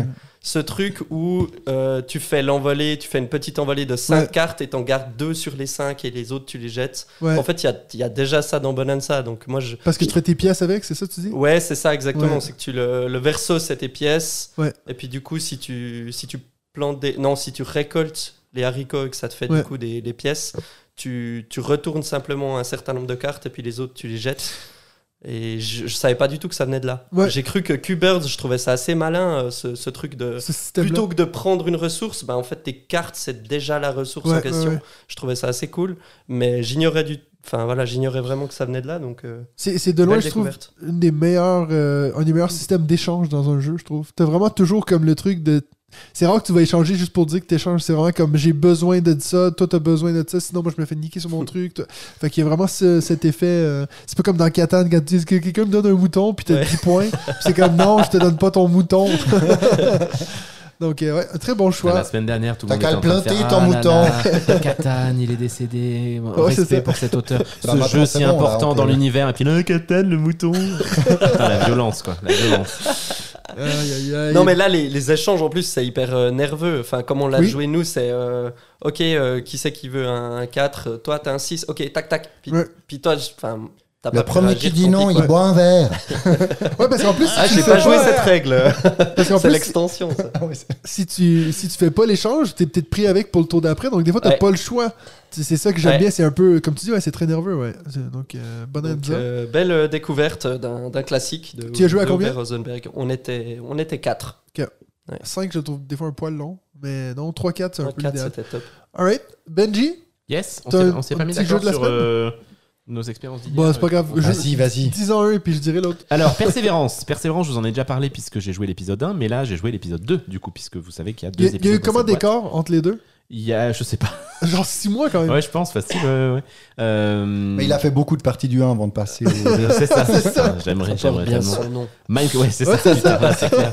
ce truc où euh, tu fais l'envolée, tu fais une petite envolée de 5 Ouais. cartes et t'en gardes 2 sur les 5 et les autres tu les jettes. Ouais. En fait, il y a, il y a déjà ça dans Bonanza. Donc moi, je... Parce que tu fais tes pièces avec, c'est ça que tu dis? Ouais, c'est ça exactement. Ouais. C'est que tu le, le verso, c'est tes pièces. Ouais. Et puis du coup, si tu, si tu plantes des... Non, si tu récoltes les haricots et que ça te fait Ouais. du coup des, des pièces, tu, tu retournes simplement un certain nombre de cartes et puis les autres, tu les jettes. Et je, je savais pas du tout que ça venait de là. Ouais. J'ai cru que Q-Birds, je trouvais ça assez malin, euh, ce, ce truc de... Ce. Plutôt que de prendre une ressource, bah en fait tes cartes c'est déjà la ressource Ouais, en question. ouais. Je trouvais ça assez cool, mais j'ignorais du, enfin voilà, j'ignorais vraiment que ça venait de là, donc euh, C'est de loin, je trouve, une des meilleures, euh, un des meilleurs systèmes d'échange dans un jeu, je trouve. T'as vraiment toujours comme le truc de. C'est rare que tu vas échanger juste pour dire que t'échanges. C'est vraiment comme j'ai besoin de ça, toi t'as besoin de ça, sinon moi je me fais niquer sur mon truc. toi. Fait qu'il y a vraiment ce- cet effet. euh, c'est pas comme dans Catan quand tu dis que quelqu'un me donne un mouton puis t'as Ouais. 10 points. c'est comme non, je te donne pas ton mouton. Donc euh, ouais, un très bon La choix. semaine dernière, tout le T'as monde qu'à de faire, planter, ton Ah mouton. là, Catan, il est décédé. Ouais, c'est Respect pour cet auteur. Bah, Ce jeu si bon, là, important dans l'univers. Et puis là, Catan, le mouton. Putain, la violence, quoi. La violence. Aïe, aïe, aïe. Non mais là les, les échanges en plus c'est hyper euh, nerveux. Enfin comme on l'a Oui. joué nous c'est euh, ok euh, qui c'est qui veut un 4 toi t'as un 6 ok tac tac puis, Ouais. puis toi je- enfin t'as Le pas pu premier qui réagir, dit non, il boit un verre. Ouais, parce qu'en plus, Ah si tu j'ai pas joué cette règle. Parce qu'en c'est plus, l'extension ça. si tu, si tu fais pas l'échange, t'es peut-être pris avec pour le tour d'après. Donc, des fois, t'as Ouais. pas le choix. C'est c'est ça que j'aime Ouais. bien. C'est un peu, comme tu dis, ouais, c'est très nerveux. Ouais. C'est- Donc, euh, bonne Donc, Bonanza. euh, belle euh, découverte d'un d'un classique de Tu as joué à de combien? Rosenberg. On était on était 4. 5, je trouve des fois un poil long. Mais non, 3-4, c'est un peu 4 l'idéal. c'était top. Alright. Benji? Yes, on T'as s'est- un- on s'est un pas mis petit jeu d'accord de la sur semaine? euh, nos expériences d'hier. Bon, c'est pas grave. Je- Vas-y, vas-y. Dis-en un et puis je dirai l'autre. Alors, Persévérance. Persévérance, je vous en ai déjà parlé puisque j'ai joué l'épisode 1, mais là, j'ai joué l'épisode 2, du coup, puisque vous savez qu'il y a deux a, il épisodes. y a eu dans comment cette boîte. d'écart entre les deux? Il y a, je sais pas. Genre 6 mois quand même. Ouais, je pense, facile. Ouais, ouais, ouais. Euh, Mais il a fait beaucoup de parties du 1 avant de passer au. C'est ça, c'est ça. J'aimerais, Ça j'aimerais tellement. son nom. Mind... Ouais, c'est ça, putain, ouais, c'est clair.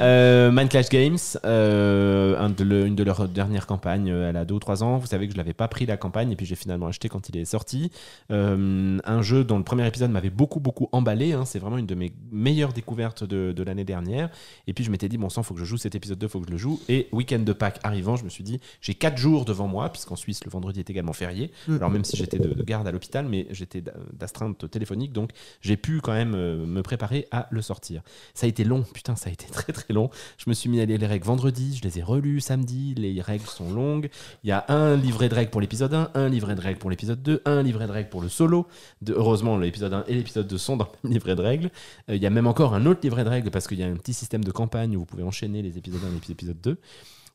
Euh, Mind Clash Games, euh, un de le- une de leurs dernières campagnes, elle a 2 ou 3 ans. Vous savez que je l'avais pas pris la campagne et puis j'ai finalement acheté quand il est sorti. Euh, un jeu dont le premier épisode m'avait beaucoup, beaucoup emballé. hein. C'est vraiment une de mes meilleures découvertes de, de l'année dernière. Et puis je m'étais dit, bon sang, faut que je joue cet épisode 2, faut que je le joue. Et week-end de Pâques arrivant, je me suis dit, j'ai 4 jours devant moi, puisqu'en Suisse, le vendredi est également férié. Mm. Alors, même si j'étais de, de garde à l'hôpital, mais j'étais d'a- d'astreinte téléphonique, donc j'ai pu quand même euh, me préparer à le sortir. Ça a été long, putain, ça a été très très long. Je me suis mis à lire les règles vendredi, je les ai relues samedi, les règles sont longues. Il y a un livret de règles pour l'épisode 1, un livret de règles pour l'épisode 2, un livret de règles pour le solo. De, heureusement, l'épisode 1 et l'épisode 2 sont dans le même livret de règles. Euh, il y a même encore un autre livret de règles parce qu'il y a un petit système de campagne où vous pouvez enchaîner les épisodes 1 et les épisodes 2.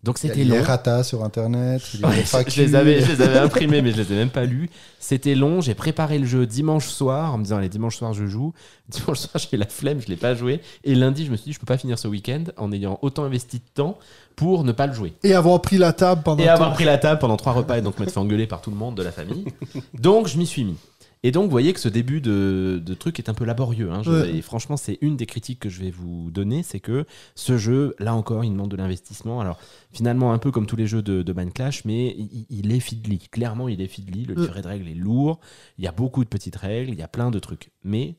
Donc c'était les long. ratas sur Internet, il y a Ouais, les je, les avais, je les avais imprimés, mais je les ai même pas lus. C'était long. J'ai préparé le jeu dimanche soir en me disant, allez, dimanche soir, je joue. Dimanche soir, j'ai la flemme, je l'ai pas joué. Et lundi, je me suis dit, je peux pas finir ce week-end en ayant autant investi de temps pour ne pas le jouer. Et avoir pris la table pendant. Et avoir pris la table pendant trois repas et donc m'être fait engueuler par tout le monde de la famille. Donc je m'y suis mis. Et donc vous voyez que ce début de, de truc est un peu laborieux. hein. Je- Ouais. Et franchement, c'est une des critiques que je vais vous donner, c'est que ce jeu, là encore, il demande de l'investissement. Alors finalement, un peu comme tous les jeux de, de Mind Clash, mais il, il est fiddly. Clairement, il est fiddly. Le livret de règles est lourd. Il y a beaucoup de petites règles, il y a plein de trucs. Mais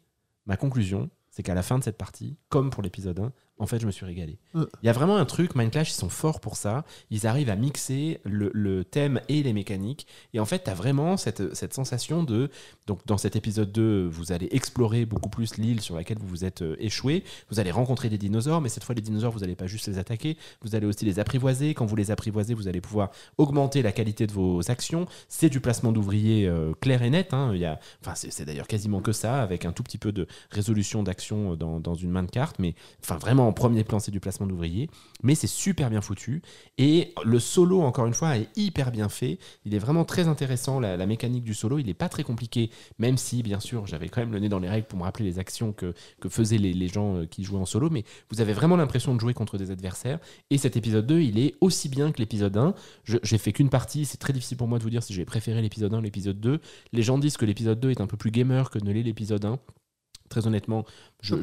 ma conclusion, c'est qu'à la fin de cette partie, comme pour l'épisode 1, en fait, je me suis régalé. Ouais. Il y a vraiment un truc, Mind Clash, ils sont forts pour ça. Ils arrivent à mixer le, le thème et les mécaniques. Et en fait, tu as vraiment cette, cette sensation de. Donc, dans cet épisode 2, vous allez explorer beaucoup plus l'île sur laquelle vous vous êtes euh, échoué. Vous allez rencontrer des dinosaures, mais cette fois, les dinosaures, vous n'allez pas juste les attaquer. Vous allez aussi les apprivoiser. Quand vous les apprivoisez, vous allez pouvoir augmenter la qualité de vos actions. C'est du placement d'ouvriers euh, clair et net. hein. Il y a, enfin, c'est d'ailleurs quasiment que ça, avec un tout petit peu de résolution d'action euh, dans, dans une main de carte. Mais enfin, vraiment, en premier plan, c'est du placement d'ouvriers. Mais c'est super bien foutu. Et le solo, encore une fois, est hyper bien fait. Il est vraiment très intéressant. La, mécanique du solo, il n'est pas très compliqué, même si, bien sûr, j'avais quand même le nez dans les règles pour me rappeler les actions que, faisaient les, gens euh, qui jouaient en solo. Mais vous avez vraiment l'impression de jouer contre des adversaires. Et cet épisode 2, il est aussi bien que l'épisode 1. Je- J'ai fait qu'une partie. C'est très difficile pour moi de vous dire si j'ai préféré l'épisode 1 ou l'épisode 2. Les gens disent que l'épisode 2 est un peu plus gamer que ne l'est l'épisode 1. Très honnêtement, je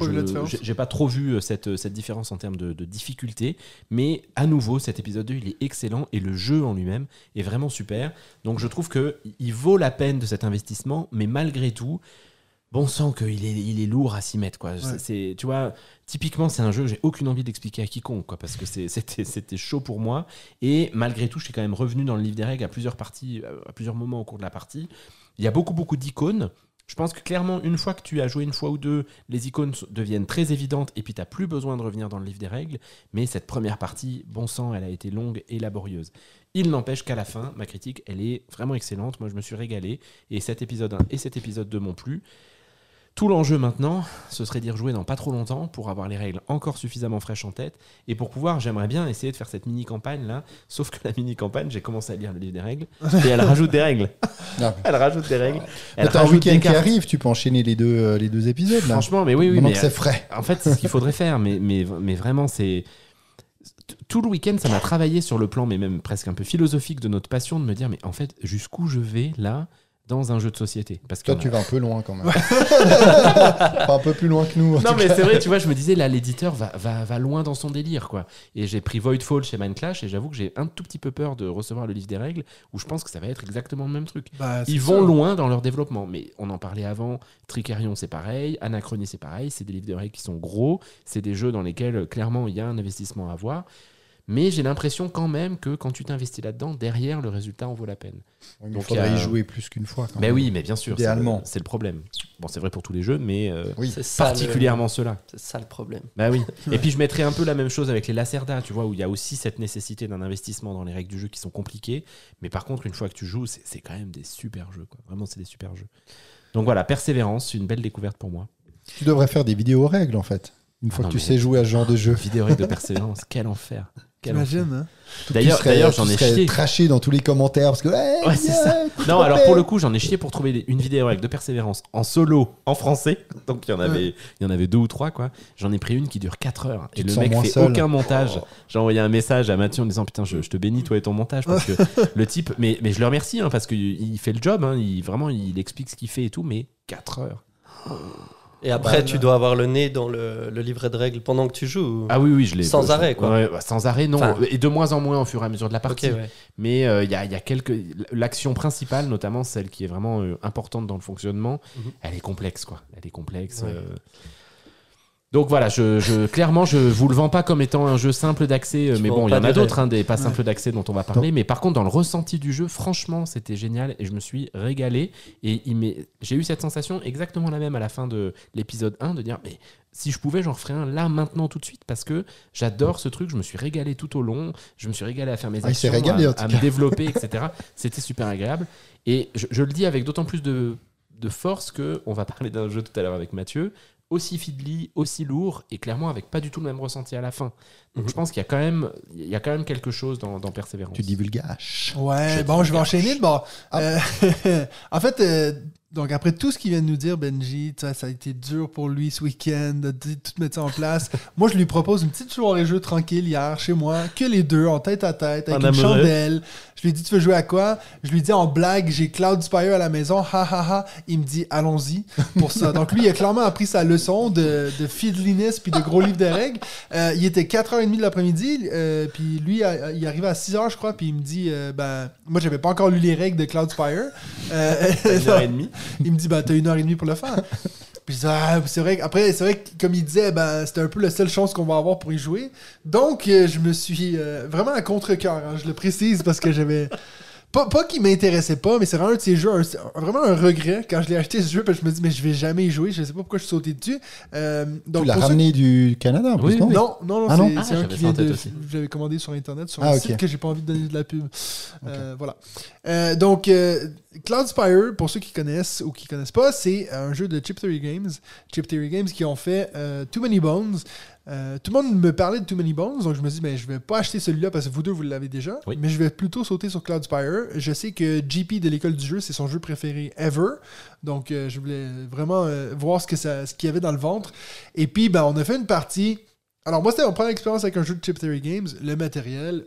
T'as pas trop vu euh, cette, euh, cette différence en termes de, de difficulté, mais à nouveau, cet épisode 2, il est excellent et le jeu en lui-même est vraiment super. Donc je trouve que il vaut la peine de cet investissement, mais malgré tout, bon sang qu'il est, il est lourd à s'y mettre. Quoi. C'est- C'est, tu vois, typiquement, c'est un jeu que j'ai aucune envie d'expliquer à quiconque, quoi, parce que c'était, c'était chaud pour moi. Et malgré tout, je suis quand même revenu dans le livre des règles à plusieurs parties, euh, à plusieurs moments au cours de la partie. Il y a beaucoup, beaucoup d'icônes. Je pense que clairement, une fois que tu as joué une fois ou deux, les icônes deviennent très évidentes et puis tu n'as plus besoin de revenir dans le livre des règles. Mais cette première partie, bon sang, elle a été longue et laborieuse. Il n'empêche qu'à la fin, ma critique, elle est vraiment excellente. Moi, je me suis régalé. Et cet épisode 1 et cet épisode 2 m'ont plu. Tout l'enjeu maintenant, ce serait d'y rejouer dans pas trop longtemps pour avoir les règles encore suffisamment fraîches en tête. Et pour pouvoir, j'aimerais bien essayer de faire cette mini-campagne là. Sauf que la mini-campagne, j'ai commencé à lire le livre des règles. Et elle rajoute des règles. Ah. Elle rajoute des règles. Elle T'as un week-end qui arrive, tu peux enchaîner les deux, euh, les deux épisodes. Là. Franchement, mais oui, oui. Mais c'est frais. en fait, c'est ce qu'il faudrait faire. Mais, mais, mais vraiment, c'est. Tout le week-end, ça m'a travaillé sur le plan, mais même presque un peu philosophique de notre passion, de me dire, mais en fait, jusqu'où je vais là dans un jeu de société Parce que Toi, tu vas un peu loin quand même. Un peu plus loin que nous. Non, mais c'est vrai, tu vois, je me disais, là, l'éditeur va, va, va loin dans son délire, quoi. Et j'ai pris Voidfall chez Mindclash, et j'avoue que j'ai un tout petit peu peur de recevoir le livre des règles, où je pense que ça va être exactement le même truc. Bah, Ils ça. vont loin dans leur développement, mais on en parlait avant. Tricarion, c'est pareil. Anachronie, c'est pareil. C'est des livres de règles qui sont gros. C'est des jeux dans lesquels, clairement, il y a un investissement à avoir. Mais j'ai l'impression quand même que quand tu t'investis là-dedans, derrière, le résultat en vaut la peine. Oui, mais Donc, il faudrait il y a- y jouer plus qu'une fois. quand Mais même. oui, mais bien sûr, c'est le- Idéalement. c'est le problème. Bon, c'est vrai pour tous les jeux, mais euh, Oui. Particulièrement ceux-là. C'est ça le problème. Bah oui. Et puis je mettrais un peu la même chose avec les Lacerda, tu vois, où il y a aussi cette nécessité d'un investissement dans les règles du jeu qui sont compliquées. Mais par contre, une fois que tu joues, c'est c'est quand même des super jeux. Quoi. Vraiment, c'est des super jeux. Donc voilà, Persévérance, c'est une belle découverte pour moi. Tu devrais faire des vidéos règles en fait. Une fois non, que tu mais- sais jouer à ce genre de jeu. Vidéo règle de Persévérance, quel enfer. T'imagines, hein D'ailleurs, d'ailleurs, j'en ai chié. traché dans tous les commentaires parce que. Ouais, Ouais, c'est yeah, ça. Non, alors pour le coup, j'en ai chié pour trouver des- une vidéo règle de Persévérance en solo, en français. Donc il y en avait, il y en avait deux ou trois quoi. J'en ai pris une qui dure 4 heures Tu et le mec fait seul. aucun montage. J'ai envoyé un message à Mathieu en disant putain, je, je te bénis toi et ton montage parce que le type, mais, mais je le remercie hein, parce qu'il il fait le job. hein, il vraiment, il explique ce qu'il fait et tout, mais 4 heures. Et après, tu dois avoir le nez dans le, le livret de règles pendant que tu joues. Ah oui, oui, je l'ai. Sans arrêt, quoi. Ouais, bah, sans arrêt, non. Enfin- et de moins en moins au fur et à mesure de la partie. ouais. Mais euh, il y, a, y a quelques. L'action principale, notamment celle qui est vraiment euh, importante dans le fonctionnement, Mhm. elle est complexe, quoi. Elle est complexe. Donc voilà, je, je- clairement, je vous le vends pas comme étant un jeu simple d'accès, euh, mais bon, il y en a d'autres, hein, des pas simples d'accès dont on va parler. Mais par contre, dans le ressenti du jeu, franchement, c'était génial et je me suis régalé. Et j'ai eu cette sensation exactement la même à la fin de l'épisode 1 de dire, mais si je pouvais, j'en ferais un là, maintenant, tout de suite, parce que j'adore ce truc. Je me suis régalé tout au long. Je me suis régalé à faire mes Ah, actions, régalé, à, me développer, etc. C'était super agréable. Et je, je le dis avec d'autant plus de, de force que on va parler d'un jeu tout à l'heure avec Mathieu, aussi fiddly, aussi lourd, et clairement avec pas du tout le même ressenti à la fin. Donc Mhm. je pense qu'il y a quand même, il y a quand même quelque chose dans, dans Persévérance. Tu divulgaches. Ouais, Je bon, je vais enchaîner. Bon, Ah. euh, en fait, euh, donc après tout ce qu'il vient de nous dire, Benji, ça a été dur pour lui ce week-end de tout mettre ça en place. moi, je lui propose une petite soirée jeu tranquille hier chez moi, que les deux, en tête à tête, avec En une amoureux. chandelle. Je lui dit, tu veux jouer à quoi? Je lui dit en blague, j'ai Cloud Spire à la maison, ha ha ha. Il me dit, allons-y pour ça. Donc lui, il a clairement appris sa leçon de, de fiddliness puis de gros livres de règles. Euh, il était 4h30 de l'après-midi, euh, puis lui, à- il arrivait à 6h, je crois, puis il me dit, euh, ben, moi, j'avais pas encore lu les règles de Cloud Spire. Euh, Une heure et demie. il me dit, bah, t'as une heure et demie pour le faire. Puis ah, c'est vrai. Après, c'est vrai que, comme il disait, ben, c'était un peu la seule chance qu'on va avoir pour y jouer. Donc, euh, je me suis euh, vraiment à contre-cœur. hein, je le précise parce que j'avais. Pas, pas qu'il m'intéressait pas, mais c'est vraiment un de ces jeux, un- vraiment un regret quand je l'ai acheté ce jeu, parce que je me dis, mais je vais jamais y jouer, je sais pas pourquoi je suis sauté dessus. Euh, donc, tu l'as ceux ramené du Canada en plus, Oui, non? oui. non, non, non, Ah non? c'est Ah, c'est un qui vient de. J'avais commandé sur Internet sur Ah, un site que j'ai pas envie de donner de la pub. Euh, voilà. Euh, donc, euh, Cloud Spire, pour ceux qui connaissent ou qui connaissent pas, c'est un jeu de Chip Theory Games. Chip Theory Games qui ont fait euh, Too Many Bones. Euh, tout le monde me parlait de Too Many Bones, donc je me dis, mais je vais pas acheter celui-là parce que vous deux, vous l'avez déjà. Oui. Mais je vais plutôt sauter sur Cloud Spire. Je sais que GP de l'école du jeu, c'est son jeu préféré ever. Donc, euh, je voulais vraiment euh, voir ce qu'il y avait dans le ventre. Et puis, ben, on a fait une partie. Alors, moi, c'était ma première expérience avec un jeu de Chip Theory Games. Le matériel,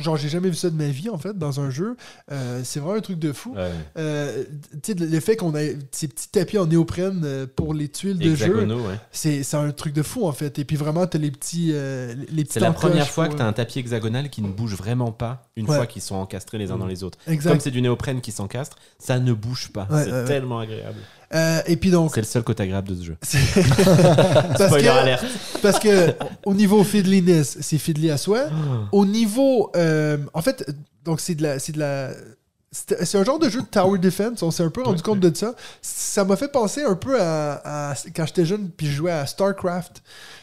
genre, j'ai jamais vu ça de ma vie, en fait, dans un jeu. Euh, c'est vraiment un truc de fou. Ouais. Euh, tu sais, le fait qu'on ait ces petits tapis en néoprène euh, pour les tuiles de jeu, ouais. c'est c'est un truc de fou, en fait. Et puis, vraiment, t'as les petits. euh, les petits C'est la première fois que tu as un tapis hexagonal qui ne bouge vraiment pas une Ouais. fois qu'ils sont encastrés les uns dans les autres. Exact. Comme c'est du néoprène qui s'encastre, ça ne bouge pas. C'est tellement agréable. Euh, et puis, donc. C'est le seul côté agréable de ce jeu. c'est- parce, Spoiler que, alerte. parce que au niveau fiddliness, c'est fiddly à soi. Au niveau. euh, en fait, donc c'est de la. C'est de la. C'est un genre de jeu de tower defense, on s'est un peu rendu Ouais, compte de ça. Ça m'a fait penser un peu à, à- quand j'étais jeune puis je jouais à StarCraft.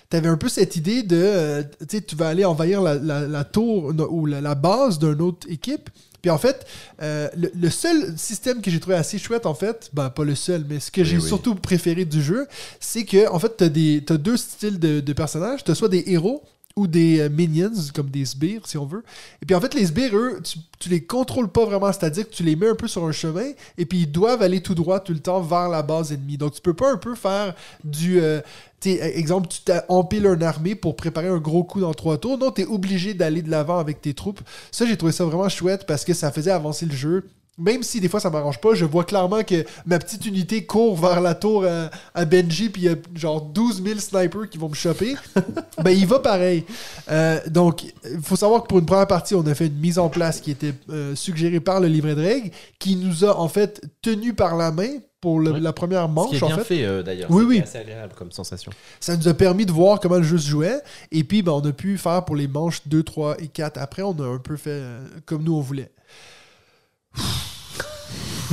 T'avais un peu cette idée de, euh, tu sais, tu vas aller envahir la, la- la tour ou la, la base d'une autre équipe. Puis en fait, euh, le, le seul système que j'ai trouvé assez chouette, en fait, ben pas le seul, mais ce que j'ai oui. surtout préféré du jeu, c'est que en fait, t'as des t'as deux styles de, de personnages. T'as soit des héros ou des euh, minions, comme des sbires, si on veut. Et puis en fait, les sbires, eux, tu, les contrôles pas vraiment, c'est-à-dire que tu les mets un peu sur un chemin, et puis ils doivent aller tout droit tout le temps vers la base ennemie. Donc tu peux pas un peu faire du... euh, euh, exemple, tu empiles une armée pour préparer un gros coup dans trois tours. Non, tu es obligé d'aller de l'avant avec tes troupes. Ça, j'ai trouvé ça vraiment chouette parce que ça faisait avancer le jeu. Même si des fois ça m'arrange pas, je vois clairement que ma petite unité court vers la tour à, à Benji, puis il y a genre 12 000 snipers qui vont me choper. ben, il va pareil. Euh, donc, il faut savoir que pour une première partie, on a fait une mise en place qui était euh, suggérée par le livret de règles, qui nous a en fait tenu par la main pour le- la première Ce manche. qui est en bien fait. fait, euh, d'ailleurs. Oui, oui. assez agréable comme sensation. Ça nous a permis de voir comment le jeu se jouait. Et puis, ben, on a pu faire pour les manches 2, 3 et 4. Après, on a un peu fait euh, comme nous on voulait.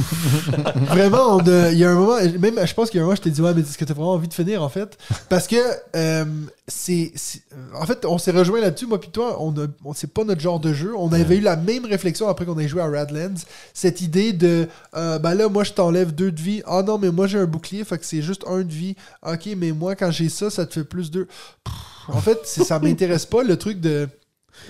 vraiment, il y a un moment, même je pense qu'il y a un moment, je t'ai dit, ouais, mais est-ce que tu as vraiment envie de finir en fait? Parce que, euh, c'est. En fait, on s'est rejoint là-dessus, moi puis toi, on, on c'est pas notre genre de jeu. On avait eu la même réflexion après qu'on ait joué à Radlands. Cette idée de, euh, ben là, moi je t'enlève deux de vie. Ah non, mais moi j'ai un bouclier, fait que c'est juste un de vie. Ok, mais moi quand j'ai ça, ça te fait plus deux. En fait, ça m'intéresse pas le truc de.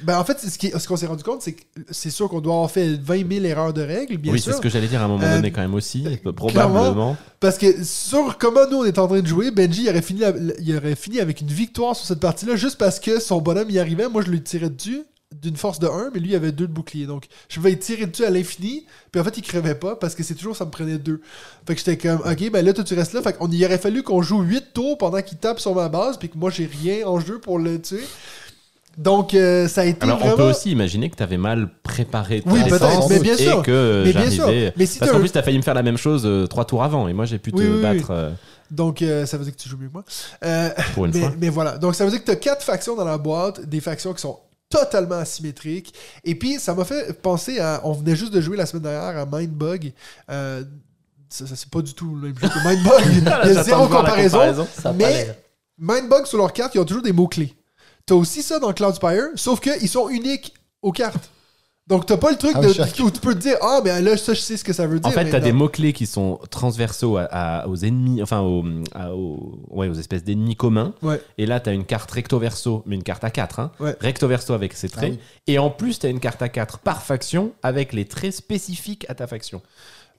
Ben en fait, ce qu'on s'est rendu compte, c'est que c'est sûr qu'on doit avoir fait 20 000 erreurs de règles, bien oui, c'est sûr. ce que j'allais dire à un moment Euh, donné quand même aussi. Probablement. Parce que sur comment nous on est en train de jouer, Benji il aurait fini, la- il aurait fini avec une victoire sur cette partie-là juste parce que son bonhomme y arrivait. Moi je lui tirais dessus d'une force de 1, mais lui il avait deux de bouclier. Donc je vais tirer dessus à l'infini. Puis en fait il crevait pas parce que c'est toujours ça me prenait deux. Fait que j'étais comme ok ben là toi tu restes là. Fait qu'on il aurait fallu qu'on joue 8 tours pendant qu'il tape sur ma base puis que moi j'ai rien en jeu pour le tuer. Donc euh, ça a été Alors, vraiment. on peut aussi imaginer que tu avais mal préparé ta Oui, défense mais bien et sûr. que euh, Mais bien sûr. Mais si Parce qu'en plus, tu as failli me faire la même chose euh, trois tours avant et moi, j'ai pu te Oui, oui, oui. battre euh, Donc, ça veut dire que tu joues mieux que moi. Pour une mais, fois. mais voilà. Donc, ça veut dire que tu as quatre factions dans la boîte, des factions qui sont totalement asymétriques. Et puis, ça m'a fait penser à. On venait juste de jouer la semaine dernière à Mindbug. Ça, ça, c'est pas du tout le même jeu que Mindbug. Il y a zéro comparaison. Pas Mais. Mindbug, sur leurs cartes, ils ont toujours des mots-clés. T'as aussi ça dans Cloudspire, sauf qu'ils sont uniques aux cartes. Donc, t'as pas le truc Ah, de, chaque- où tu peux te dire Ah, mais là, ça, je sais ce que ça veut dire. En fait, mais t'as non. des mots-clés qui sont transversaux à- à- aux ennemis, enfin aux, à- aux- ouais, aux espèces d'ennemis communs. Ouais. Et là, t'as une carte recto-verso, mais une carte à 4. Hein. Ouais. Recto-verso avec ses traits. Ah oui. Et en plus, t'as une carte à 4 par faction avec les traits spécifiques à ta faction.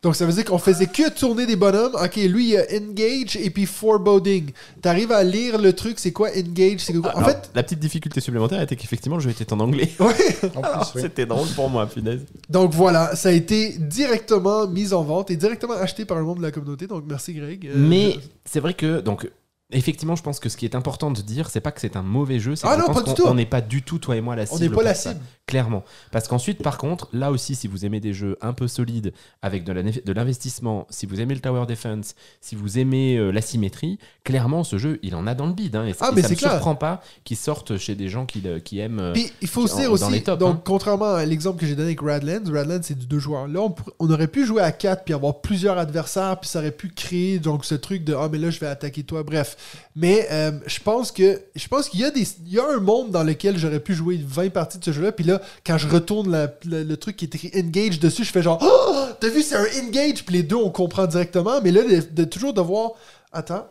Donc, ça veut dire qu'on faisait que tourner des bonhommes. Ok, lui, il y a Engage et puis Foreboding. T'arrives à lire le truc, c'est quoi Engage c'est quoi... En Alors, fait, la petite difficulté supplémentaire était qu'effectivement, le jeu était en anglais. ouais. En Alors, plus, oui. C'était drôle pour moi, punaise. Donc voilà, ça a été directement mis en vente et directement acheté par le monde de la communauté. Donc merci Greg. Euh, Mais c'est vrai que, donc, effectivement, je pense que ce qui est important de dire, c'est pas que c'est un mauvais jeu, c'est Ah qu'on- tout. on n'est pas du tout, toi et moi, la on cible. n'est pas la ça. cible. Clairement. Parce qu'ensuite, par contre, là aussi, si vous aimez des jeux un peu solides, avec de la- l'investissement, si vous aimez le Tower Defense, si vous aimez euh, l'asymétrie, clairement, ce jeu, il en a dans le bide. hein, et Ah, et mais ça clair. surprend pas qu'il sorte chez des gens qui, aiment. euh, Puis il faut dans- dans aussi, les tops, donc hein. contrairement à l'exemple que j'ai donné avec Radlands, Radlands c'est du deux joueurs. Là, on, on aurait pu jouer à quatre puis avoir plusieurs adversaires, puis ça aurait pu créer donc ce truc de ah mais là je vais attaquer toi. Bref, mais euh, je pense que je pense qu'il y a des il y a un monde dans lequel j'aurais pu jouer 20 parties de ce jeu-là. Puis là, quand je retourne la- le, le truc qui est écrit engage dessus, je fais genre oh, t'as vu c'est un engage puis les deux on comprend directement. Mais là de, de toujours devoir attends.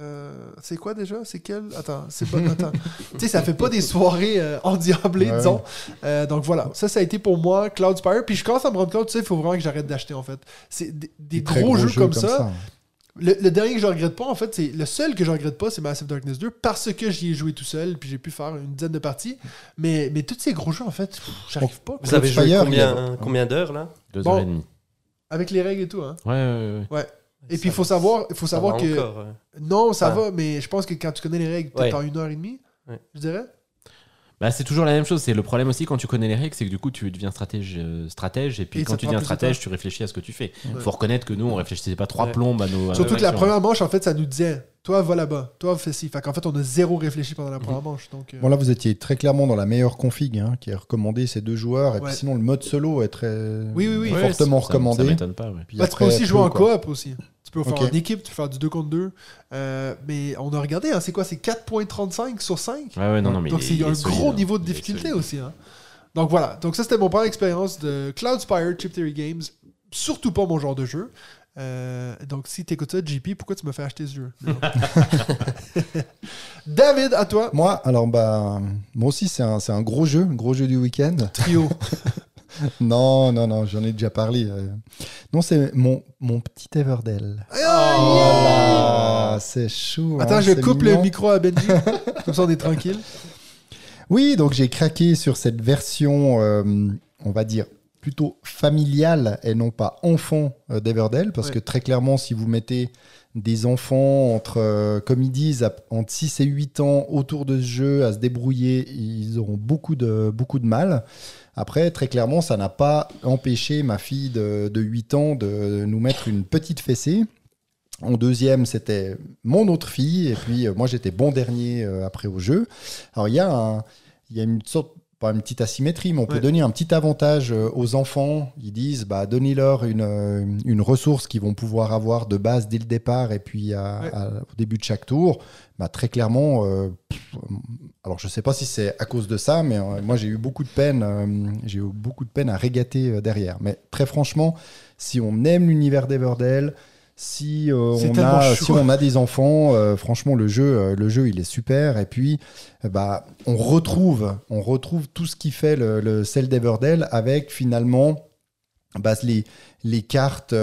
euh, c'est quoi déjà? C'est quel? Attends, c'est pas. Attends. tu sais, ça fait pas des soirées euh, endiablées, Ouais. disons. Euh, donc voilà, ça, ça a été pour moi Cloud Spire. Puis je commence à me rendre compte, tu sais, il faut vraiment que j'arrête d'acheter en fait. C'est des, gros, jeux, comme, ça. Le, le dernier que je regrette pas, en fait, c'est le seul que je regrette pas, c'est Massive Darkness 2 parce que j'y ai joué tout seul, puis j'ai pu faire une dizaine de parties. Mais, mais tous ces gros jeux, en fait, j'arrive pas. Vous avez joué combien, il y a- combien d'heures là? Deux Bon. heures et demie. Avec les règles et tout, hein. Ouais, ouais, ouais. Ouais. Et Ça puis il faut savoir, il faut savoir que. encore, ouais. Non, ça Ah. va, mais je pense que quand tu connais les règles, peut-être Ouais. en une heure et demie, Ouais. je dirais. Bah, c'est toujours la même chose. C'est le problème aussi quand tu connais les règles, c'est que du coup tu deviens stratège, euh, stratège et puis Et quand ça tu prend deviens plus de stratège, temps. tu réfléchis à ce que tu fais. Ouais. Faut reconnaître que nous on réfléchissait pas trois Ouais. plombes à nos. à Surtout nos que la actions. première manche, en fait, ça nous disait toi, va là-bas, toi, fais ci. Fait qu'en fait, on a zéro réfléchi pendant la première manche. Donc, euh, Bon là vous étiez très clairement dans la meilleure config hein, qui est recommandée ces deux joueurs et Ouais. puis sinon le mode solo est très Oui, oui, oui. Ouais, fortement ça- recommandé. Ça m'étonne pas. ouais. Puis Bah, tu peux aussi jouer en quoi. coop aussi. Tu peux faire en équipe, tu peux faire du 2 contre 2. Euh, mais on a regardé, hein, c'est quoi C'est 4.35 sur 5 Ouais, ouais, non, non, mais Donc c'est un gros hein. niveau de difficulté aussi. hein. Donc voilà, donc ça c'était mon première expérience de Cloud Spire Chip Theory Games. Surtout pas mon genre de jeu. Euh, donc si t'écoutes ça, JP, pourquoi tu me fais acheter ce jeu? Non. David, à toi. Moi alors bah moi aussi c'est un, c'est un gros jeu, un gros jeu du week-end. Trio. Non non non j'en ai déjà parlé. euh. Non c'est mon mon petit Everdell. Ah, Ah, c'est chou. Attends, hein, je c'est coupe mignon. le micro à Benji. Comme ça on est tranquille. Oui, donc j'ai craqué sur cette version, euh, on va dire, plutôt familiale et non pas enfant euh, d'Everdell, parce Ouais. que très clairement, si vous mettez des enfants entre, euh, comme ils disent, à- entre 6 et 8 ans autour de ce jeu à se débrouiller, ils auront beaucoup de, beaucoup de mal. Après, très clairement, ça n'a pas empêché ma fille de, de 8 ans de nous mettre une petite fessée. En deuxième, c'était mon autre fille. Et puis, euh, moi, j'étais bon dernier euh, après au jeu. Alors, il y a, un- il y a une sorte, pas une petite asymétrie, mais on peut donner un petit avantage euh, aux enfants. Ils disent, bah, donnez-leur une, une ressource qu'ils vont pouvoir avoir de base dès le départ et puis à- Ouais. à- au début de chaque tour. Bah, très clairement, pff, alors je sais pas si c'est à cause de ça, mais euh, moi j'ai eu beaucoup de peine, euh, j'ai eu beaucoup de peine à régater euh, derrière. Mais très franchement, si on aime l'univers d'Everdell, si on a, si on a des enfants, franchement le jeu, le jeu il est super. Et puis, bah, on retrouve, on retrouve tout ce qui fait le, le sel d'Everdell avec finalement bah, les, les cartes,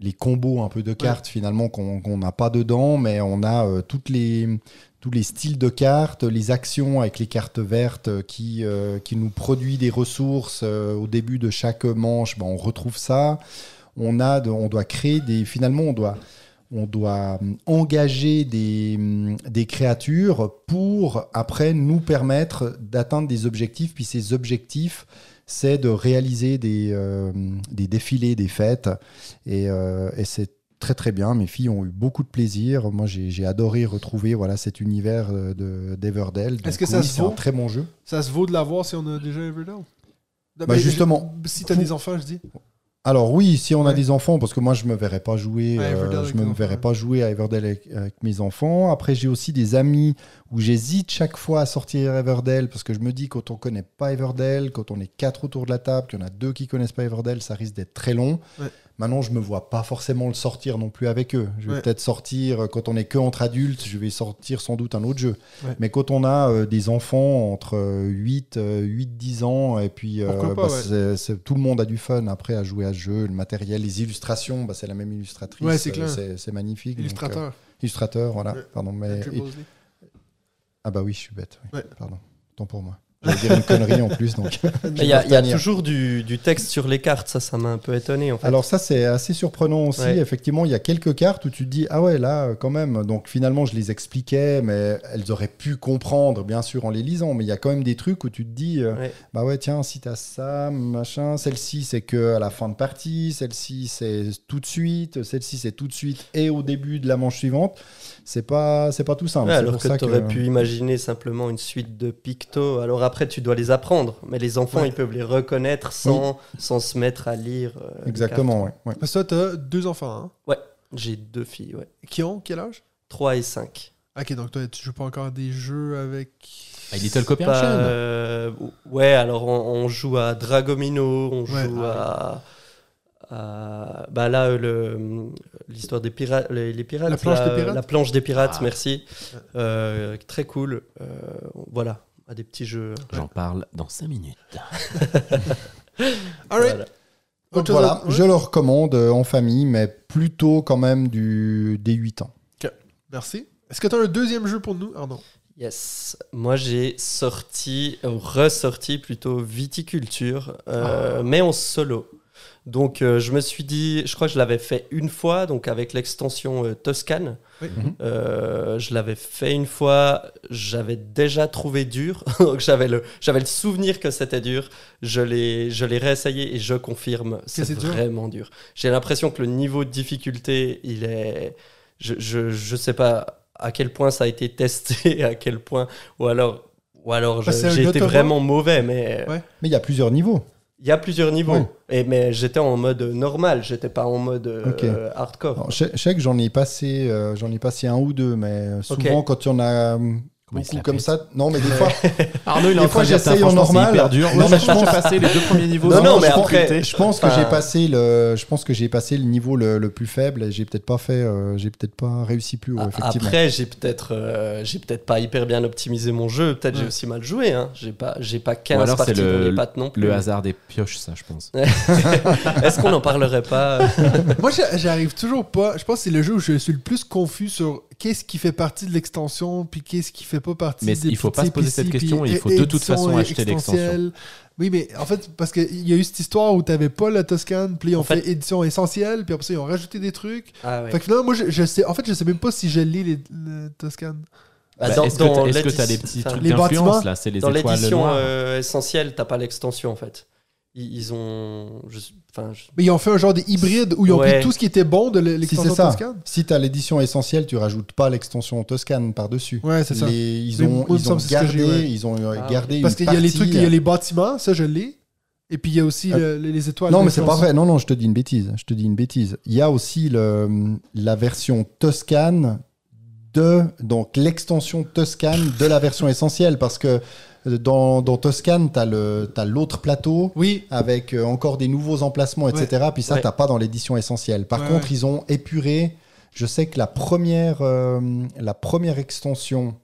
les combos un peu de cartes finalement qu'on n'a pas dedans, mais on a euh, toutes les, tous les styles de cartes, les actions avec les cartes vertes euh, qui, euh, qui nous produit des ressources euh, au début de chaque manche, bah, on retrouve ça. On, a on doit créer des. Finalement, on doit, on doit hum, engager des, hum, des créatures pour après nous permettre d'atteindre des objectifs. Puis ces objectifs, c'est de réaliser des, euh, des défilés, des fêtes. Et, euh, et c'est très très bien. Mes filles ont eu beaucoup de plaisir. Moi, j'ai adoré retrouver voilà cet univers euh, de d'Everdell. Est-ce que ça oui, se vaut un très bon jeu. Ça se vaut de l'avoir si on a déjà Everdell? Bah, justement. je- Si t'as des enfants, je dis. Alors oui, si on a Ouais. des enfants, parce que moi je me verrais pas jouer, Ouais, euh, je me les verrais enfants, pas jouer à Everdell avec, avec mes enfants. Après j'ai aussi des amis où j'hésite chaque fois à sortir Everdell parce que je me dis quand on connaît pas Everdell, quand on est quatre autour de la table, qu'il y en a deux qui connaissent pas Everdell, ça risque d'être très long. Maintenant je me vois pas forcément le sortir non plus avec eux. Je vais Ouais. peut-être sortir euh, quand on est que entre adultes, je vais sortir sans doute un autre jeu. Ouais. Mais quand on a euh, des enfants entre euh, 8, euh, 8, 10 ans et puis euh, pas, bah, ouais. tout le monde a du fun après à jouer à ce jeu, le matériel, les illustrations, bah, c'est la même illustratrice. Ouais, c'est magnifique. Illustrateur. illustrateur, voilà. Pardon, mais et- ah bah oui, je suis bête. oui. Pardon, tant pour moi. J'allais dire une connerie en plus, donc. Il y a, y toujours du, du texte sur les cartes, ça, ça m'a un peu étonné en fait. Alors ça c'est assez surprenant aussi. Ouais. Effectivement, il y a quelques cartes où tu te dis ah ouais là euh, quand même. Donc finalement je les expliquais, mais elles auraient pu comprendre bien sûr en les lisant. Mais il y a quand même des trucs où tu te dis euh, Ouais. bah ouais tiens si t'as ça machin, celle-ci c'est que à la fin de partie, celle-ci c'est tout de suite, celle-ci c'est tout de suite et au début de la manche suivante. C'est pas c'est pas tout simple. Ouais, alors pour que ça tu aurais pu imaginer simplement une suite de pictos. Alors après, tu dois les apprendre, mais les enfants, Ouais. ils peuvent les reconnaître sans, sans se mettre à lire. euh, Exactement ouais. ouais. Parce que toi, t'as deux enfants, hein, cartes. J'ai deux filles, ouais. qui ont quel âge? 3 et 5. Ok, donc toi, tu joues pas encore à des jeux avec. Ah, Little Copy euh, ouais, alors on, on joue à Dragomino, on Ouais. joue à. À- bah là, euh, le- l'histoire des pirates, les, les pirates, La planche des pirates la planche des pirates, Ah. merci, Euh, très cool. Euh, voilà, à des petits jeux. J'en parle dans 5 minutes. Alright. Voilà. Donc je le recommande euh, en famille, mais plutôt quand même du des 8 ans. Merci. Est-ce que tu as un deuxième jeu pour nous? Arnaud Yes, moi j'ai sorti, euh, ressorti plutôt viticulture, euh, mais en solo. Donc euh, je me suis dit, je crois que je l'avais fait une fois, donc avec l'extension euh, Toscane. Oui. Mhm. Euh, je l'avais fait une fois, j'avais déjà trouvé dur, donc j'avais le, j'avais le souvenir que c'était dur. Je l'ai, je l'ai réessayé et je confirme, c'est vraiment dur. J'ai l'impression que le niveau de difficulté, il est, je, je, je sais pas à quel point ça a été testé, à quel point, ou alors, ou alors un j'ai été vraiment mauvais, mais Ouais. Mais il y a plusieurs niveaux. Il y a plusieurs niveaux. Et, mais j'étais en mode normal, j'étais pas en mode euh, hardcore. Alors, je, je sais que j'en ai passé, euh, j'en ai passé un ou deux, mais euh, souvent Ok. quand il y en a beaucoup comme ça, non mais des fois, Arnaud, il est Des en train fois, de dire, j'essaye en normal. hyper dur. Non, mais je pense passer les deux premiers niveaux. Non, non, mais je pense- après- je pense que j'ai passé le, je pense que j'ai passé le niveau le, le plus faible et j'ai peut-être pas fait, euh, j'ai peut-être pas réussi plus haut, effectivement. Après, j'ai peut-être, euh, j'ai peut-être pas hyper bien optimisé mon jeu. Peut-être j'ai aussi mal joué. Hein. J'ai pas, j'ai pas 15 Ou alors, c'est parties le- dans les pattes non plus. Le hasard des pioches, ça, je pense. Est-ce qu'on n'en parlerait pas? Moi, j'a- j'arrive toujours pas. Je pense que c'est le jeu où je suis le plus confus sur qu'est-ce qui fait partie de l'extension, puis qu'est-ce qui fait pas partie Mais des il faut pas se poser cette question, il faut de toute façon et acheter l'extension. Oui, mais en fait, parce qu'il y a eu cette histoire où t'avais pas la Toscane, puis ils ont En fait- fait édition essentielle, puis après ça, ils ont rajouté des trucs. Ah ouais. Fait que finalement, moi, je, je sais, en fait, je sais même pas si je lis les, le Toscane. Bah, Bah, Est-ce que l'édition- des petits trucs les d'influence là C'est les Dans étoiles l'édition noires. euh, essentielle, t'as pas l'extension en fait. Ils, ils ont, je- enfin, je- Mais ils ont fait un genre des hybrides où ils ont Ouais. pris tout ce qui était bon de Si l'extension Toscane? si tu as l'édition essentielle, tu rajoutes pas l'extension Toscane par-dessus. Ouais, c'est ça. Les- ils ont, ils ont c'est ce que gardé, ouais. ils ont euh, Ah, gardé Parce qu'il y a les trucs, il y a euh, les bâtiments, ça je l'ai. Et puis il y a aussi Ah. le- les, les étoiles. Non, mais c'est pas vrai. Non, non, je te dis une bêtise. Je te dis une bêtise. Il y a aussi le, la version Toscane de donc l'extension Toscane de la version essentielle parce que euh, dans, dans Toscane, tu as l'autre plateau Oui, avec euh, encore des nouveaux emplacements, etc. Puis ça, Ouais. t'as pas dans l'édition essentielle. Par Ouais, contre, ouais. ils ont épuré. Je sais que la première, euh, la première extension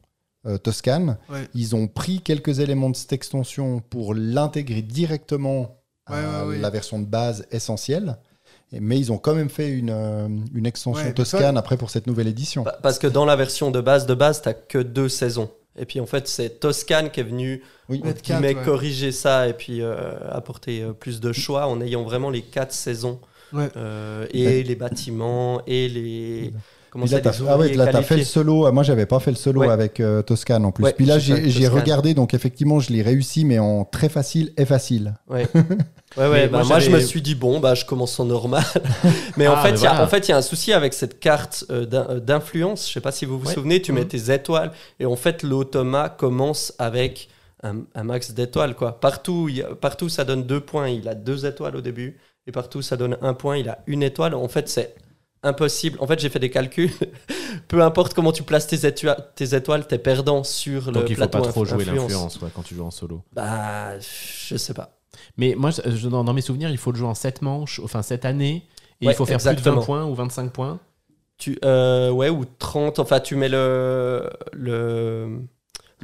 euh, Toscane, Ouais. ils ont pris quelques éléments de cette extension pour l'intégrer directement à Ouais, ouais, ouais. la version de base essentielle. Mais ils ont quand même fait une, une extension Ouais, Toscane après pour cette nouvelle édition. Pa- Parce que dans la version de base, de base, t'as que deux saisons. Et puis en fait, c'est Toscane qui est venu Oui. Qui ouais. corriger ça et puis euh, apporter euh, plus de choix en ayant vraiment les quatre saisons Ouais. Euh, et les bâtiments et les commencer là, des ah ouais, là, t'as fait le solo. Moi, j'avais pas fait le solo Ouais. avec euh, Toscane en plus. Ouais, Puis là, j'ai regardé, donc effectivement, je l'ai réussi, mais en très facile et facile. Ouais, ouais, bah, moi, moi, je me suis dit, bon, bah, je commence en normal. mais en Ah, fait, mais il y a- voilà. en fait, il y a un souci avec cette carte euh, euh, d'influence. Je sais pas si vous vous Ouais. souvenez, tu mets Mhm. tes étoiles et en fait, l'automa commence avec un, un max d'étoiles. quoi. Partout, il y a- partout, ça donne deux points. Il a deux étoiles au début et partout, ça donne un point. Il a une étoile. En fait, c'est impossible. En fait, j'ai fait des calculs. Peu importe comment tu places tes, étoiles, tes étoiles, t'es perdant sur le Donc il faut plateau pas trop jouer influence. l'influence ouais, quand tu joues en solo. Bah, je sais pas. Mais moi, je- dans, mes souvenirs, il faut le jouer en 7 manches, enfin 7 années, et Ouais, il faut faire plus de 20 points ou 25 points. Tu, euh, ouais, ou 30. Enfin, tu mets le, le,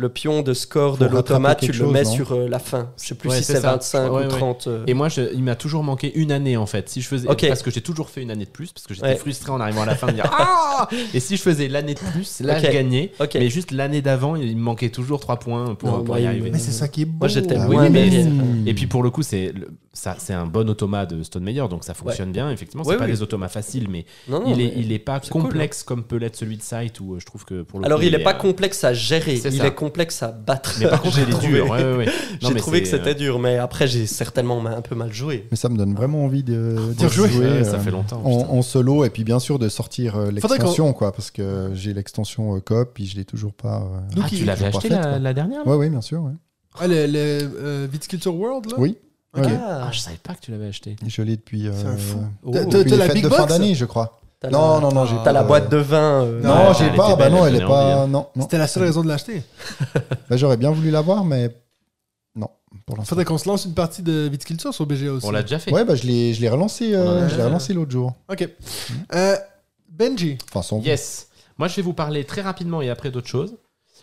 le pion de score de Faut l'automa, rattraper tu le mets chose, sur euh, la fin. Je sais plus Ouais, si c'est c'est ça. 25 Ouais, ou ouais. 30. euh. Et moi, je- il m'a toujours manqué une année en fait. Si je faisais, Ok. parce que j'ai toujours fait une année de plus, parce que j'étais Ouais. frustré en arrivant à la fin de dire ah. Et si je faisais l'année de plus, là Ok. je gagnais. Mais juste l'année d'avant, il me manquait toujours 3 points pour, Non, pour y arriver. Mais c'est ça qui est beau. Moi, j'étais Ah oui, mais-. Et puis pour le coup, c'est ça, c'est un bon automa de Stone Meyer, donc ça fonctionne bien. Effectivement, c'est Ouais, pas oui. des automas faciles, mais Non, non, il, est, mais- il est pas hein. complexe comme peut l'être celui de Sight, où euh, je trouve que pour le Alors, il est pas complexe à gérer, il est complexe à battre. Mais par contre, J'ai trouvé. dur. ouais, ouais, ouais. Non, J'ai mais trouvé que c'était dur, mais après, j'ai certainement un peu mal joué. Mais ça me donne vraiment envie de, rejouer, Ouais, ça euh, fait longtemps. en, solo et puis bien sûr de sortir euh, l'extension quoi parce que j'ai l'extension euh, coop puis je l'ai toujours pas euh, Donc, Ah, tu l'avais acheté la, dernière ouais oui bien sûr ouais. Ah, le, le euh, Viticulture World, là oui Ok. ouais. Ah, Ah, je savais pas que tu l'avais acheté. je l'ai depuis euh, C'est un fou. Oh. Depuis les la fêtes Big de fin d'année je crois t'as non la- non non j'ai T'as pas la boîte de vin. euh, non Ouais, j'ai pas bah non elle est pas non non C'était la seule raison de l'acheter. Bah, j'aurais bien voulu l'avoir mais non pour l'instant Faudrait qu'on se lance une partie de Viticulture sur BGA aussi. On l'a déjà fait. ouais bah je l'ai je l'ai relancé euh, je relancé l'autre jour Ok. Euh, Benji. enfin sans Yes. Moi, je vais vous parler très rapidement et après d'autres choses.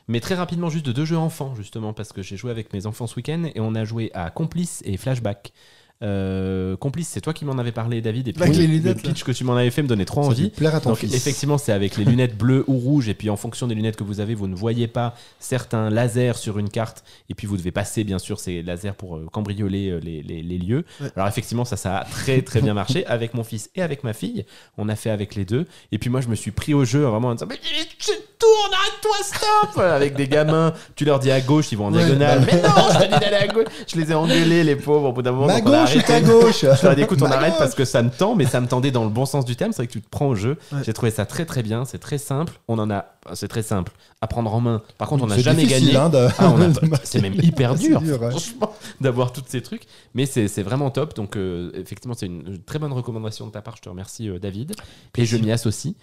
Mais très rapidement, juste de deux jeux enfants, justement, parce que j'ai joué avec mes enfants ce week-end et on a joué à Complice et Flashback. Euh, Complice, c'est toi qui m'en avais parlé, David. Et puis les lunettes, Le pitch que tu m'en avais fait me donnait trop ça envie. plaire à ton Donc fils effectivement, c'est avec les lunettes bleues ou rouges et puis en fonction des lunettes que vous avez, vous ne voyez pas certains lasers sur une carte et puis vous devez passer bien sûr ces lasers pour euh, cambrioler euh, les, les- les lieux. Ouais. Alors effectivement, ça ça a très très bien marché avec mon fils et avec ma fille. On a fait avec les deux et puis moi je me suis pris au jeu vraiment en disant mais tu tournes, arrête-toi, stop Avec des gamins, tu leur dis à gauche, ils vont en diagonale. Mais non, je te dis d'aller à gauche. Je les ai engueulés les pauvres au bout d'un moment. ma donc on a gauche ou ta arrêté. gauche Je leur ai dit, écoute, on Ma arrête gauche. parce que ça me tend, mais ça me tendait dans le bon sens du terme. C'est vrai que tu te prends au jeu. Ouais. J'ai trouvé ça très très bien. C'est très simple. On en a. C'est très simple à prendre en main. Par contre, on n'a C'est jamais difficile, gagné. hein, de- Ah, on a- de marquer. c'est même hyper C'est dur, dur, ouais. franchement, d'avoir tous ces trucs. Mais c'est c'est vraiment top. Donc, euh, effectivement, c'est une très bonne recommandation de ta part. Je te remercie, euh, David. Et je m'y associe.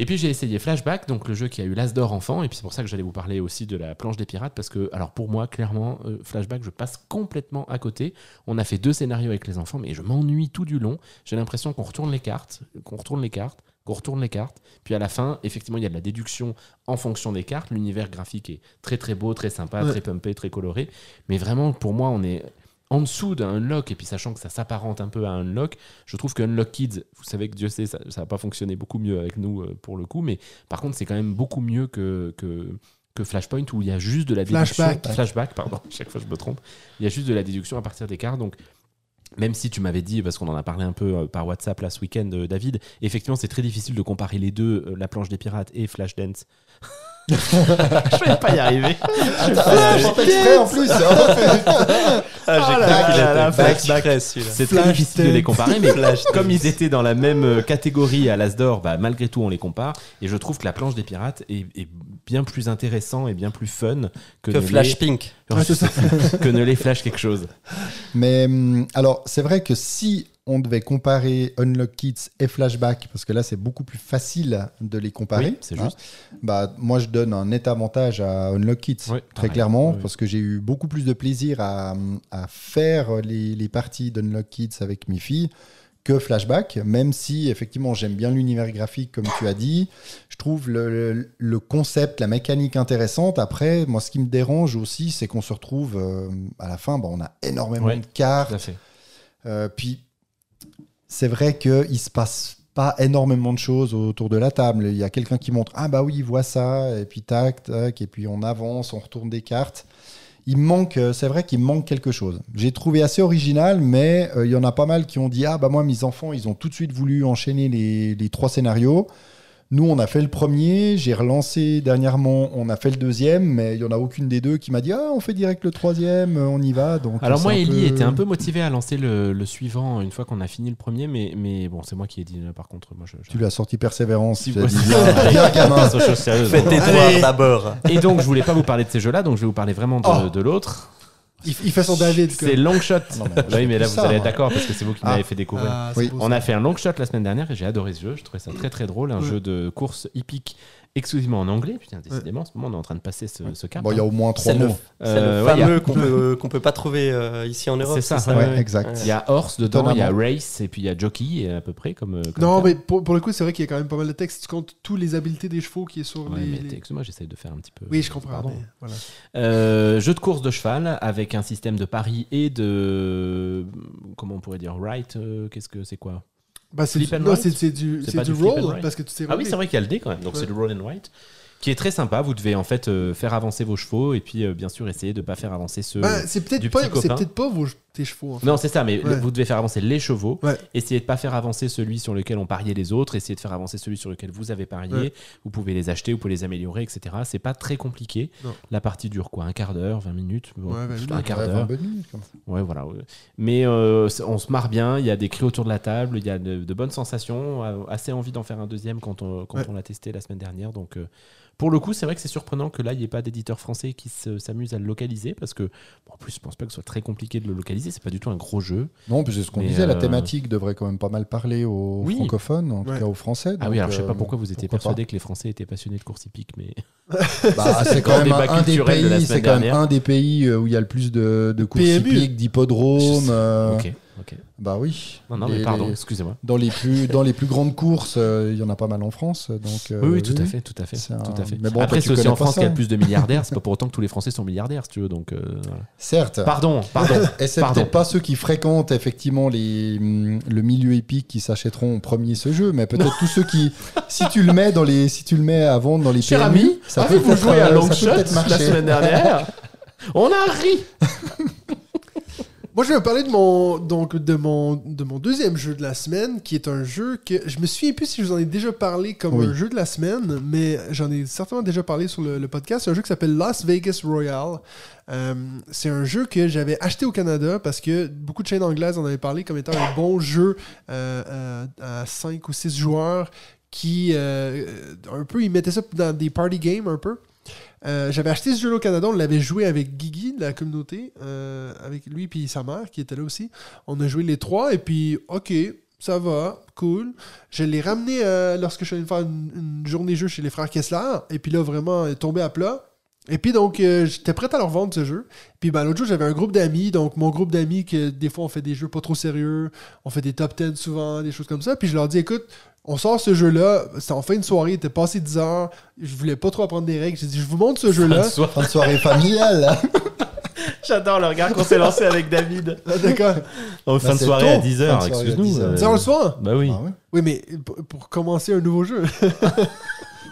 Et puis j'ai essayé Flashback, donc le jeu qui a eu l'As d'or enfant, et puis c'est pour ça que j'allais vous parler aussi de la planche des pirates, parce que, alors pour moi, clairement, euh, Flashback, je passe complètement à côté. On a fait deux scénarios avec les enfants, mais je m'ennuie tout du long. J'ai l'impression qu'on retourne les cartes, qu'on retourne les cartes, qu'on retourne les cartes, puis à la fin, effectivement, il y a de la déduction en fonction des cartes. L'univers graphique est très très beau, très sympa, Ouais. très pumpé, très coloré, mais vraiment, pour moi, on est en dessous d'un Unlock, et puis sachant que ça s'apparente un peu à un Unlock, je trouve que Unlock Kids, vous savez que Dieu sait, ça n'a pas fonctionné beaucoup mieux avec nous euh, pour le coup, mais par contre, c'est quand même beaucoup mieux que, que, que Flashpoint où il y a juste de la déduction. Flashback. Flashback, pardon, chaque fois je me trompe. Il y a juste de la déduction à partir des cartes, donc. Même si tu m'avais dit, parce qu'on en a parlé un peu euh, par WhatsApp là ce week-end, euh, David, effectivement c'est très difficile de comparer les deux, la planche des pirates et Flashdance. je vais pas y arriver. Ah, j'ai fait exprès en plus Ah, j'ai Oh là cru qu'il celui-là. C'est très Flash difficile de les comparer, mais comme ils étaient dans la même euh, catégorie à l'As d'Or, bah, malgré tout, on les compare. Et je trouve que la planche des pirates est, est bien plus intéressant et bien plus fun que, Que Flash les- Pink. Ouais, que ne les flash quelque chose. Mais hum, alors, c'est vrai que si on devait comparer Unlock Kids et Flashback, parce que là, c'est beaucoup plus facile de les comparer. Oui, c'est hein, juste. bah, moi, je donne un net avantage à Unlock Kids, Oui, très pareil. clairement, Oui. parce que j'ai eu beaucoup plus de plaisir à, à faire les, les parties d'Unlock Kids avec mes filles que Flashback, même si effectivement j'aime bien l'univers graphique comme tu as dit, je trouve le, le- le concept, la mécanique intéressante. Après, moi ce qui me dérange aussi, c'est qu'on se retrouve euh, à la fin, bah, on a énormément Ouais, de cartes, euh, puis c'est vrai qu'il se passe pas énormément de choses autour de la table. Il y a quelqu'un qui montre Ah bah oui, il voit ça, et puis tac, tac, et puis on avance, on retourne des cartes. Il manque, euh, c'est vrai qu'il manque quelque chose. J'ai trouvé assez original, mais euh, il y en a pas mal qui ont dit Ah bah moi, mes enfants, ils ont tout de suite voulu enchaîner les trois scénarios. Nous, on a fait le premier, j'ai relancé dernièrement, on a fait le deuxième, mais il y en a aucune des deux qui m'a dit ah on fait direct le troisième, on y va. Donc Alors moi, Ellie peu- était un peu motivé à lancer le, le suivant une fois qu'on a fini le premier, mais, mais bon, c'est moi qui ai dit là, par contre. Moi, je, je- Tu lui as sorti persévérance. Si, bien, bien gamin. Fais tes d'abord. Et donc, je voulais pas vous parler de ces jeux-là, donc je vais vous parler vraiment de, Oh. de l'autre. Il, il fait son David. C'est Longshot. Non, mais oui, mais là, vous ça, allez être d'accord parce que c'est vous qui Ah. m'avez fait découvrir. Ah, Oui. beau, On a fait un long shot la semaine dernière et j'ai adoré ce jeu. Je trouvais ça très très drôle. Un jeu de course hippique exclusivement en anglais. Putain, décidément, en ce moment, on est en train de passer ce, ce cap. Bon, il y a hein. au moins trois mots. c'est Euh, le a- fameux qu'on peut, qu'on peut pas trouver euh, ici en Europe. C'est ça, exact. Il y a Horse dedans, il y a. Race et puis il y a Jockey à peu près comme. euh, comme Non, terme. mais pour, pour le coup, c'est vrai qu'il y a quand même pas mal de texte. Tu comptes tous les habiletés des chevaux qui est sur Ouais, les. excuse-moi, j'essaye de faire un petit peu. Oui, je comprends. Pardon. mais voilà. Euh, jeu de course de cheval avec un système de pari et de comment on pourrait dire right. euh, Qu'est-ce que c'est quoi? Bah, c'est du, non, c'est c'est du, C'est c'est pas du du roll parce que tu sais Ah oui, c'est vrai qu'il y a le dé quand même. Donc Ouais. c'est le roll and white qui est très sympa. Vous devez en fait euh, faire avancer vos chevaux et puis euh, bien sûr essayer de pas faire avancer ceux. C'est peut-être du pas, petit c'est peut-être pas vos, tes chevaux. En fait. Non, c'est ça, mais Ouais. vous devez faire avancer les chevaux. Ouais. Essayez de pas faire avancer celui sur lequel ont parié les autres. Essayez de faire avancer celui sur lequel vous avez parié. Ouais. Vous pouvez les acheter, vous pouvez les améliorer, etc. C'est pas très compliqué. Non. La partie dure quoi Un quart d'heure, 20 minutes Bon, Ouais, 20 juste minutes. Un quart d'heure. 20 minutes, comme ça. Ouais, voilà. ouais. Mais euh, on se marre bien. Il y a des cris autour de la table. Il y a de, de bonnes sensations. Assez envie d'en faire un deuxième quand on, quand Ouais. on l'a testé la semaine dernière. Donc, euh, pour le coup, c'est vrai que c'est surprenant que là, il n'y ait pas d'éditeur français qui se- s'amuse à le localiser parce que, bon, en plus, je pense pas que ce soit très compliqué de le localiser. C'est pas du tout un gros jeu. Non, puis c'est ce qu'on disait, la euh, thématique devrait quand même pas mal parler aux Oui. francophones, en tout cas aux Français. Ah oui, alors je sais pas euh, pourquoi vous étiez pourquoi persuadé que les Français étaient passionnés de course hippique, mais Bah, c'est quand même un, des de pays, semaine c'est quand même dernière. un des pays euh, où il y a le plus de, de courses hippiques, d'hippodromes. euh, ok, ok. Bah oui. Non, non, Les- mais pardon, excusez-moi. dans les plus dans les plus grandes courses, euh, il y en a pas mal en France, donc. euh, Oui, oui, tout à fait, tout à fait, un- tout à fait. mais bon, Après, c'est aussi en France qu'il y a plus de milliardaires. C'est pas pour autant que tous les Français sont milliardaires, si tu veux. Donc, euh, voilà. Certes. pardon, pardon. Et c'est Pardon. peut-être pas ceux qui fréquentent effectivement les, hum, le milieu épique qui s'achèteront en premier ce jeu, mais peut-être tous ceux qui, si tu le mets dans les, si tu le mets à vendre dans les Cher PMI, ami, ça peut peut-être, joué à euh, Longshot peut-être la semaine dernière? On a ri Moi, je vais parler de mon, donc, de, mon, de mon deuxième jeu de la semaine, qui est un jeu que je me souviens plus si je vous en ai déjà parlé comme Oui. un jeu de la semaine, mais j'en ai certainement déjà parlé sur le, le podcast. C'est un jeu qui s'appelle Las Vegas Royale. Euh, c'est un jeu que j'avais acheté au Canada parce que beaucoup de chaînes anglaises en avaient parlé comme étant un bon jeu euh, à, à 5 ou 6 joueurs qui, euh, un peu, ils mettaient ça dans des party games un peu. Euh, J'avais acheté ce jeu au Canada, on l'avait joué avec Guigui de la communauté, euh, avec lui puis sa mère qui était là aussi. On a joué les trois et puis ok, ça va, cool. Je l'ai ramené euh, lorsque je suis allé faire une, journée jeu chez les frères Kessler et puis là vraiment il est tombé à plat. Et puis donc j'étais prêt à leur vendre ce jeu. Puis ben, l'autre jour j'avais un groupe d'amis, donc mon groupe d'amis que des fois on fait des jeux pas trop sérieux, on fait des top 10 souvent, des choses comme ça. Puis je leur dis écoute, on sort ce jeu-là, c'était en fin de soirée, il était passé 10 heures, je voulais pas trop apprendre des règles. J'ai dit je vous montre ce jeu-là. Fin de soirée familiale. là. J'adore le regard qu'on s'est lancé avec David. Ah, D'accord. En fin de c'est soirée tôt. à Fin 10h, de soirée à excuse-nous. 10 heures. euh, 10 heures le soir Bah oui. Ah ouais. Oui, mais pour, pour commencer un nouveau jeu.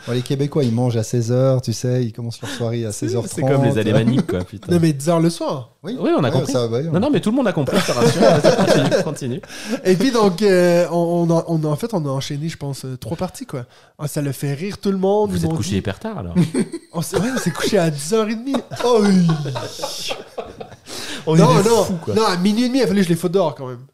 Bon, les Québécois, ils mangent à 16h, tu sais, ils commencent leur soirée à 16h30. C'est comme les alémaniques, quoi. Putain. non, mais 10 heures le soir. Oui, Oui, on a Ouais, compris. ça, ouais, Non, non, mais tout le monde a compris, te rassure. Continue, continue. Et puis donc, euh, on, on a, on a- en fait, on a enchaîné, je pense, euh, trois parties, quoi. Ah, ça le fait rire tout le monde. Vous êtes couché dit- hyper tard, alors. On s'est ouais, on s'est couché à 10h30. Oh oui On non, est non, fous, quoi. non, à minuit et demi, il a fallu que je les faute dehors, quand même.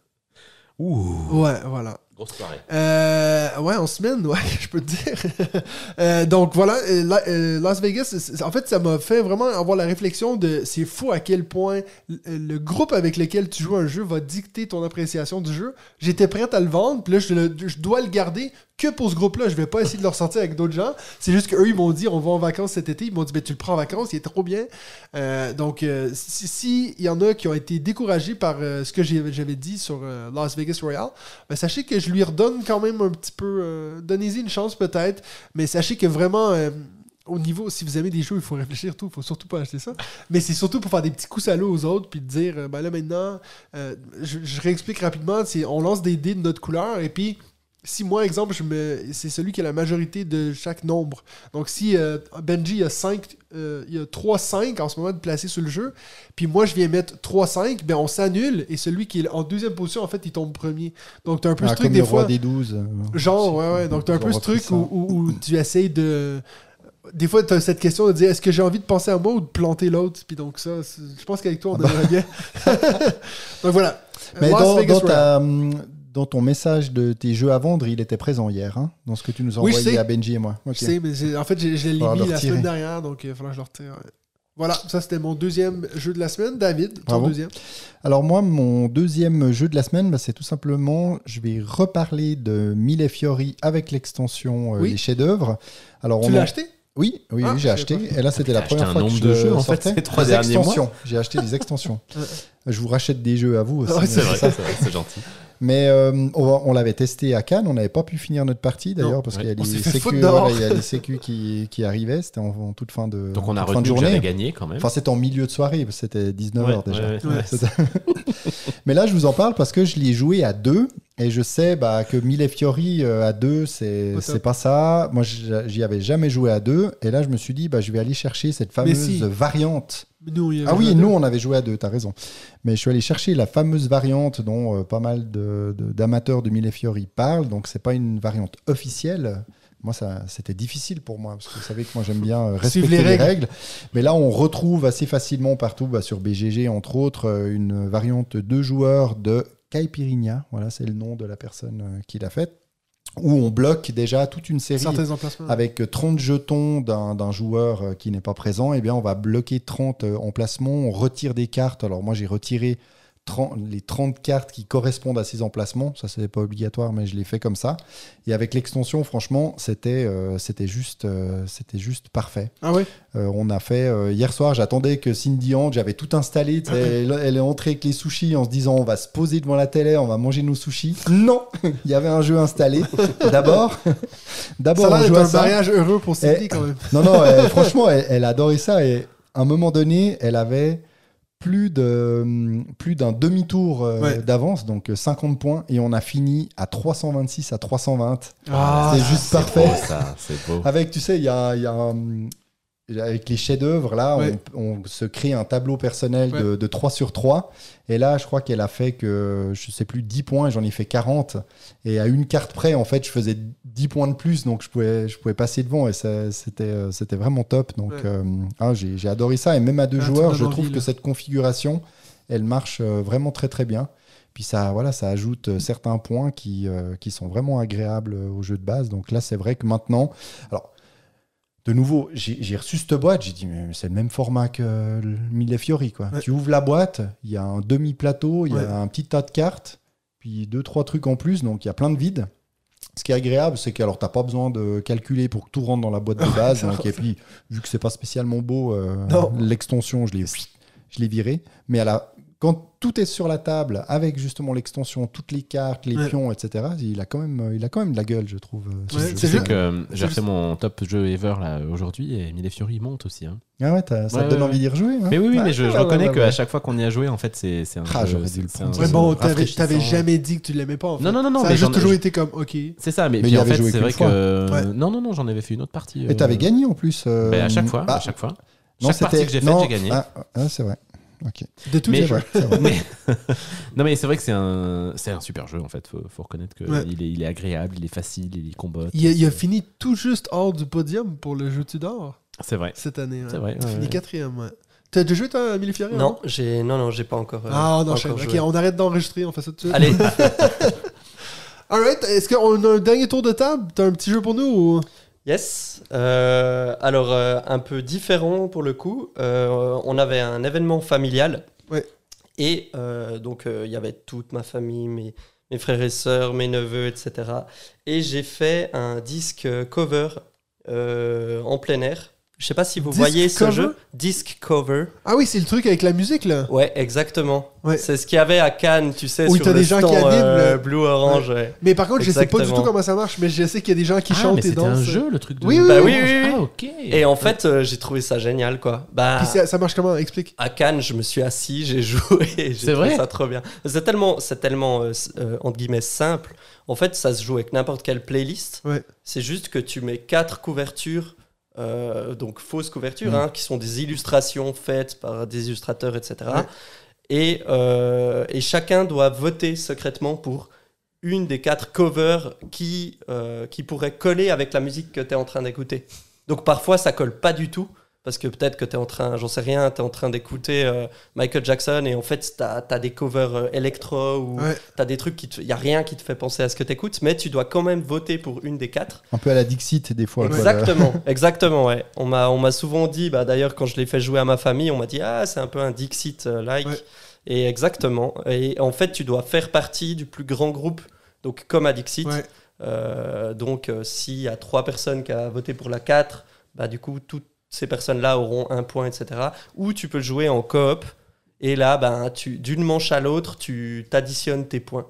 Ouh. Ouais, voilà. Grosse soirée. Euh, ouais, en semaine, ouais, je peux te dire. Euh, donc voilà, euh, euh, Las Vegas, en fait, ça m'a fait vraiment avoir la réflexion de c'est fou à quel point le, groupe avec lequel tu joues un jeu va dicter ton appréciation du jeu. J'étais prêt à le vendre, puis là, je, dois le garder que pour ce groupe-là. Je vais pas essayer de le ressortir avec d'autres gens. C'est juste qu'eux, ils m'ont dit on va en vacances cet été. Ils m'ont dit ben, tu le prends en vacances, il est trop bien. Donc, euh, si, si il y en a qui ont été découragés par ce que j'avais dit sur Las Vegas Royale, ben, sachez que je lui redonne quand même un petit peu. euh, Donnez-y une chance peut-être, mais sachez que vraiment. euh, au niveau, si vous aimez des jeux, il faut réfléchir tout, il faut surtout pas acheter ça. Mais c'est surtout pour faire des petits coups salauds aux autres, puis de dire, euh, ben là maintenant, je, je réexplique rapidement, on lance des dés de notre couleur, et puis si moi, exemple, je me, c'est celui qui a la majorité de chaque nombre. Donc si euh, Benji a 5, il y a 3 5 en ce moment de placer sur le jeu, puis moi je viens mettre 3 5, ben on s'annule et celui qui est en deuxième position en fait, il tombe premier. Donc tu as un peu Ah, ce truc comme des le roi fois des 12. euh, genre ouais ouais, donc tu as un peu ce truc où, où- où tu essayes de des fois, tu as cette question de dire est-ce que j'ai envie de penser à moi ou de planter l'autre? Puis donc, ça, je pense qu'avec toi, on aimerait bien. donc voilà. Mais dans, dans ta, dans ton message de tes jeux à vendre, il était présent hier, hein, dans ce que tu nous as Oui, à Benji et moi. Je sais, mais en fait, j'ai- je l'ai mis la semaine dernière, donc il va falloir que je le retire. ouais. Voilà, ça c'était mon deuxième jeu de la semaine. David, ton Bravo. deuxième. Alors moi, mon deuxième jeu de la semaine, bah, c'est tout simplement, je vais reparler de Mille Fiori avec l'extension euh, Oui. Les chefs-d'œuvre. Alors Tu l'as en- acheté? Oui, oui, Ah, oui, j'ai acheté. Et là, c'était la première fois que de je jeux, en fait, ces trois Des derniers mois. extensions. J'ai acheté des extensions. je vous rachète des jeux à vous aussi. Ouais, c'est vrai, c'est gentil. Mais euh, on, on l'avait testé à Cannes, on n'avait pas pu finir notre partie d'ailleurs parce Ouais. qu'il y a les sécu, foutre dehors. voilà, il y a les sécu qui, qui arrivaient, c'était en, en toute fin de, Donc on a fin de journée. gagné quand même. Enfin, c'était en milieu de soirée, c'était 19h Ouais, déjà. ouais, Mais là, je vous en parle parce que je l'ai joué à deux et je sais bah, que Mille Fiori euh, à deux, c'est Pas top. c'est pas ça. Moi, j'y avais jamais joué à deux et là, je me suis dit, bah, je vais aller chercher cette fameuse si. variante. Nous, il y avait Ah oui, nous, on avait joué à deux, t'as raison. Mais je suis allé chercher la fameuse variante dont euh, pas mal de- de- d'amateurs de, Mille Fiori parlent. Donc, c'est pas une variante officielle. Moi, ça, c'était difficile pour moi, parce que vous savez que moi, j'aime bien euh, respecter les les règles. Mais là, on retrouve assez facilement partout, bah, sur BGG, entre autres, euh, une variante deux joueurs de Caipirinha. Voilà, c'est le nom de la personne qui l'a faite. Où on bloque déjà toute une série avec 30 jetons d'un d'un joueur euh, qui n'est pas présent, eh bien, on va bloquer 30 euh, emplacements, on retire des cartes. Alors moi, j'ai retiré 30 les 30 cartes qui correspondent à ces emplacements. Ça, c'est pas obligatoire, mais je l'ai fait comme ça. Et avec l'extension, franchement, c'était euh, c'était juste, euh, c'était juste parfait. Ah ouais? Euh, on a fait hier soir, j'attendais que Cindy Hand, j'avais tout installé. sais, elle, elle est entrée avec les sushis en se disant on va se poser devant la télé, on va manger nos sushis. Non, il y avait un jeu installé. D'abord, d'abord on joue à un ça. mariage heureux pour Cindy quand même. Non, non, elle- franchement, elle, elle adorait ça. Et à un moment donné, elle avait plus de plus d'un demi-tour euh, Ouais. d'avance, donc euh, 50 points, et on a fini à 326 à 320. Ah, c'est juste C'est parfait. beau, ça, c'est beau. Avec, tu sais, il y a, il y a un- avec les chefs-d'œuvre, là, Ouais. on, on se crée un tableau personnel Ouais. de, de 3 sur 3. Et là, je crois qu'elle a fait que, je sais plus, 10 points, j'en ai fait 40. Et à une carte près, en fait, je faisais 10 points de plus, donc je pouvais, je pouvais passer devant, et c'était c'était vraiment top. Donc, Ouais. euh, ah, j'ai adoré ça. Et même à deux Ah, joueurs, je trouve que cette configuration, elle marche euh, vraiment très, très bien. Puis ça, voilà, ça ajoute euh, certains points qui, qui sont vraiment agréables au jeu de base. Donc là, c'est vrai que maintenant, alors de nouveau, j'ai reçu cette boîte, j'ai dit mais c'est le même format que le Mille Fiori quoi. Ouais. Tu ouvres la boîte, il y a un demi plateau, il y Ouais. a un petit tas de cartes, puis deux trois trucs en plus, donc il y a plein de vides. Ce qui est agréable, c'est que alors t'as pas besoin de calculer pour que tout rentre dans la boîte de base. donc, et puis vu que c'est pas spécialement beau, euh, l'extension je l'ai je l'ai viré. Mais à la quand tout est sur la table avec justement l'extension, toutes les cartes, les Ouais. pions, etc. Il a quand même, il a quand même de la gueule, je trouve. euh, ce Ouais, c'est Tu sais juste- que euh, j'ai refait mon top jeu ever là aujourd'hui et Mille Fiori monte aussi. hein. Ah ouais, ça Ouais, te donne ouais, envie d'y rejouer. hein Mais oui, oui, Ouais, mais je, reconnais qu'à ouais. chaque fois qu'on y a joué, en fait, c'est un Ah, jeu. j'aurais dû c'est- le prendre. Jeu bon, t'avais jamais dit que tu l'aimais pas en fait. Non, non, non, non, Ça a mais juste j'en- toujours été comme, ok. C'est ça, mais, Mais puis en avait fait, joué c'est vrai fois. que. Ouais. Non, non, non, j'en avais fait une autre partie. Et euh, t'avais gagné en plus. euh, ben, à chaque fois, à chaque fois. chaque partie que j'ai faite, j'ai gagné. Ah, ah, c'est vrai. Ok. De tout Mais- non, mais c'est vrai que c'est un, c'est un super jeu en fait. Faut, faut reconnaître qu'il Ouais. est, il est agréable, il est facile, il combat. Il a, il a fini tout juste hors du podium pour le jeu Tudor C'est vrai. cette année. ouais. C'est vrai. Il a ouais, fini quatrième, ouais. T'as déjà joué toi à Mille Fiori Non, j'ai non non, j'ai pas encore. euh, Ah, on pas enchaîne. encore Ok, joué. on arrête d'enregistrer, on fait ça tout de suite. Allez, Alright, est-ce qu'on a un dernier tour de table? T'as un petit jeu pour nous ou... yes. Euh, alors euh, un peu différent pour le coup. Euh, on avait un événement familial. Ouais. Et donc il y avait toute ma famille, mes, mes frères et sœurs, mes neveux, etc. Et j'ai fait un disque cover en plein air Je sais pas si vous Disc voyez ce cover jeu. Disc cover. Ah oui, c'est le truc avec la musique, là. Ouais, exactement. Ouais. C'est ce qu'il y avait à Cannes, tu sais, Oui, sur le des gens qui stand, animent, euh, le- Blue Orange. ouais. Mais par contre, je sais pas du Exactement. tout comment ça marche, mais je sais qu'il y a des gens qui Ah, chantent mais et c'était un dansent. jeu, le truc de. Oui, oui, Bah oui, oui, oui. Ah, ok. Et en fait, euh, j'ai trouvé ça génial, quoi. Bah, Puis ça, marche comment? Explique. à Cannes, je me suis assis, j'ai joué, et j'ai trouvé vrai? ça trop bien. C'est tellement, c'est tellement euh, euh, entre guillemets simple. En fait, ça se joue avec n'importe quelle playlist. Ouais. C'est juste que tu mets quatre couvertures, euh, donc fausses couvertures, Mm. hein, qui sont des illustrations faites par des illustrateurs, etc. Ouais. Et, euh, et chacun doit voter secrètement pour une des quatre covers qui, euh, qui pourrait coller avec la musique que tu es en train d'écouter. Donc parfois ça colle pas du tout, parce que peut-être que tu es en train, j'en sais rien, tu es en train d'écouter euh, Michael Jackson et en fait tu as, des covers euh, électro ou Ouais. tu as des trucs qui il y a rien qui te fait penser à ce que tu écoutes, mais tu dois quand même voter pour une des quatre. Un peu à la Dixit, des fois. quoi, Exactement, exactement, ouais. On m'a, on m'a souvent dit, bah, d'ailleurs, quand je l'ai fait jouer à ma famille, on m'a dit, ah, c'est un peu un Dixit-like. Ouais. Et exactement. Et en fait, tu dois faire partie du plus grand groupe, donc comme à Dixit. Ouais. Euh, donc, euh, s'il y a trois personnes qui ont voté pour la 4, bah, du coup, toutes ces personnes-là auront un point, etc. Ou tu peux jouer en coop. Et là, ben, tu, d'une manche à l'autre, tu t'additionnes tes points.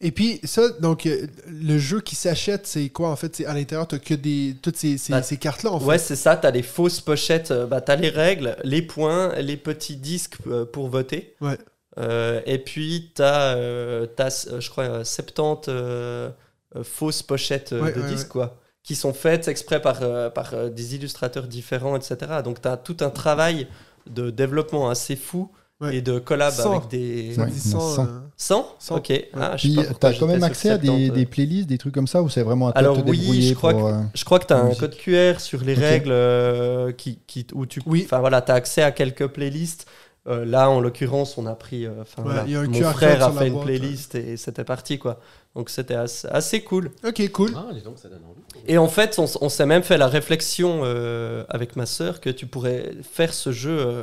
Et puis, ça, donc, euh, le jeu qui s'achète, c'est quoi en fait? C'est à l'intérieur, t'as que des, toutes ces, ces, Bah, ces cartes-là en fait? Ouais, c'est ça, tu as les fausses pochettes, euh, bah, tu as les règles, les points, les petits disques euh, pour voter. Ouais. Euh, et puis, tu as, je crois, euh, 70 euh, euh, fausses pochettes Ouais, de ouais, disques, ouais. quoi, qui sont faites exprès par, euh, par euh, des illustrateurs différents, etc. Donc, tu as tout un travail de développement assez fou Ouais. et de collab avec des. Ouais, dit il y en a 100, cent. euh, 100 Cent. Ok. Ah, Puis, pas pourquoi t'as quand même accès à des, 70, des playlists, des trucs comme ça, ou c'est vraiment à toi Alors de te oui, débrouiller je crois pour, que- euh, Je crois que tu as un musique. code QR sur les règles euh, qui, qui, où tu Oui. enfin, voilà, as accès à quelques playlists. Euh, là, en l'occurrence, on a pris. euh, enfin, Ouais, voilà, il y a un mon frère a fait une boîte, playlist et c'était parti. quoi. Donc c'était assez, assez cool. Ok, cool. Ah, dis donc, ça donne envie. Et en fait, on s'est même fait la réflexion euh, avec ma sœur que tu pourrais faire ce jeu euh,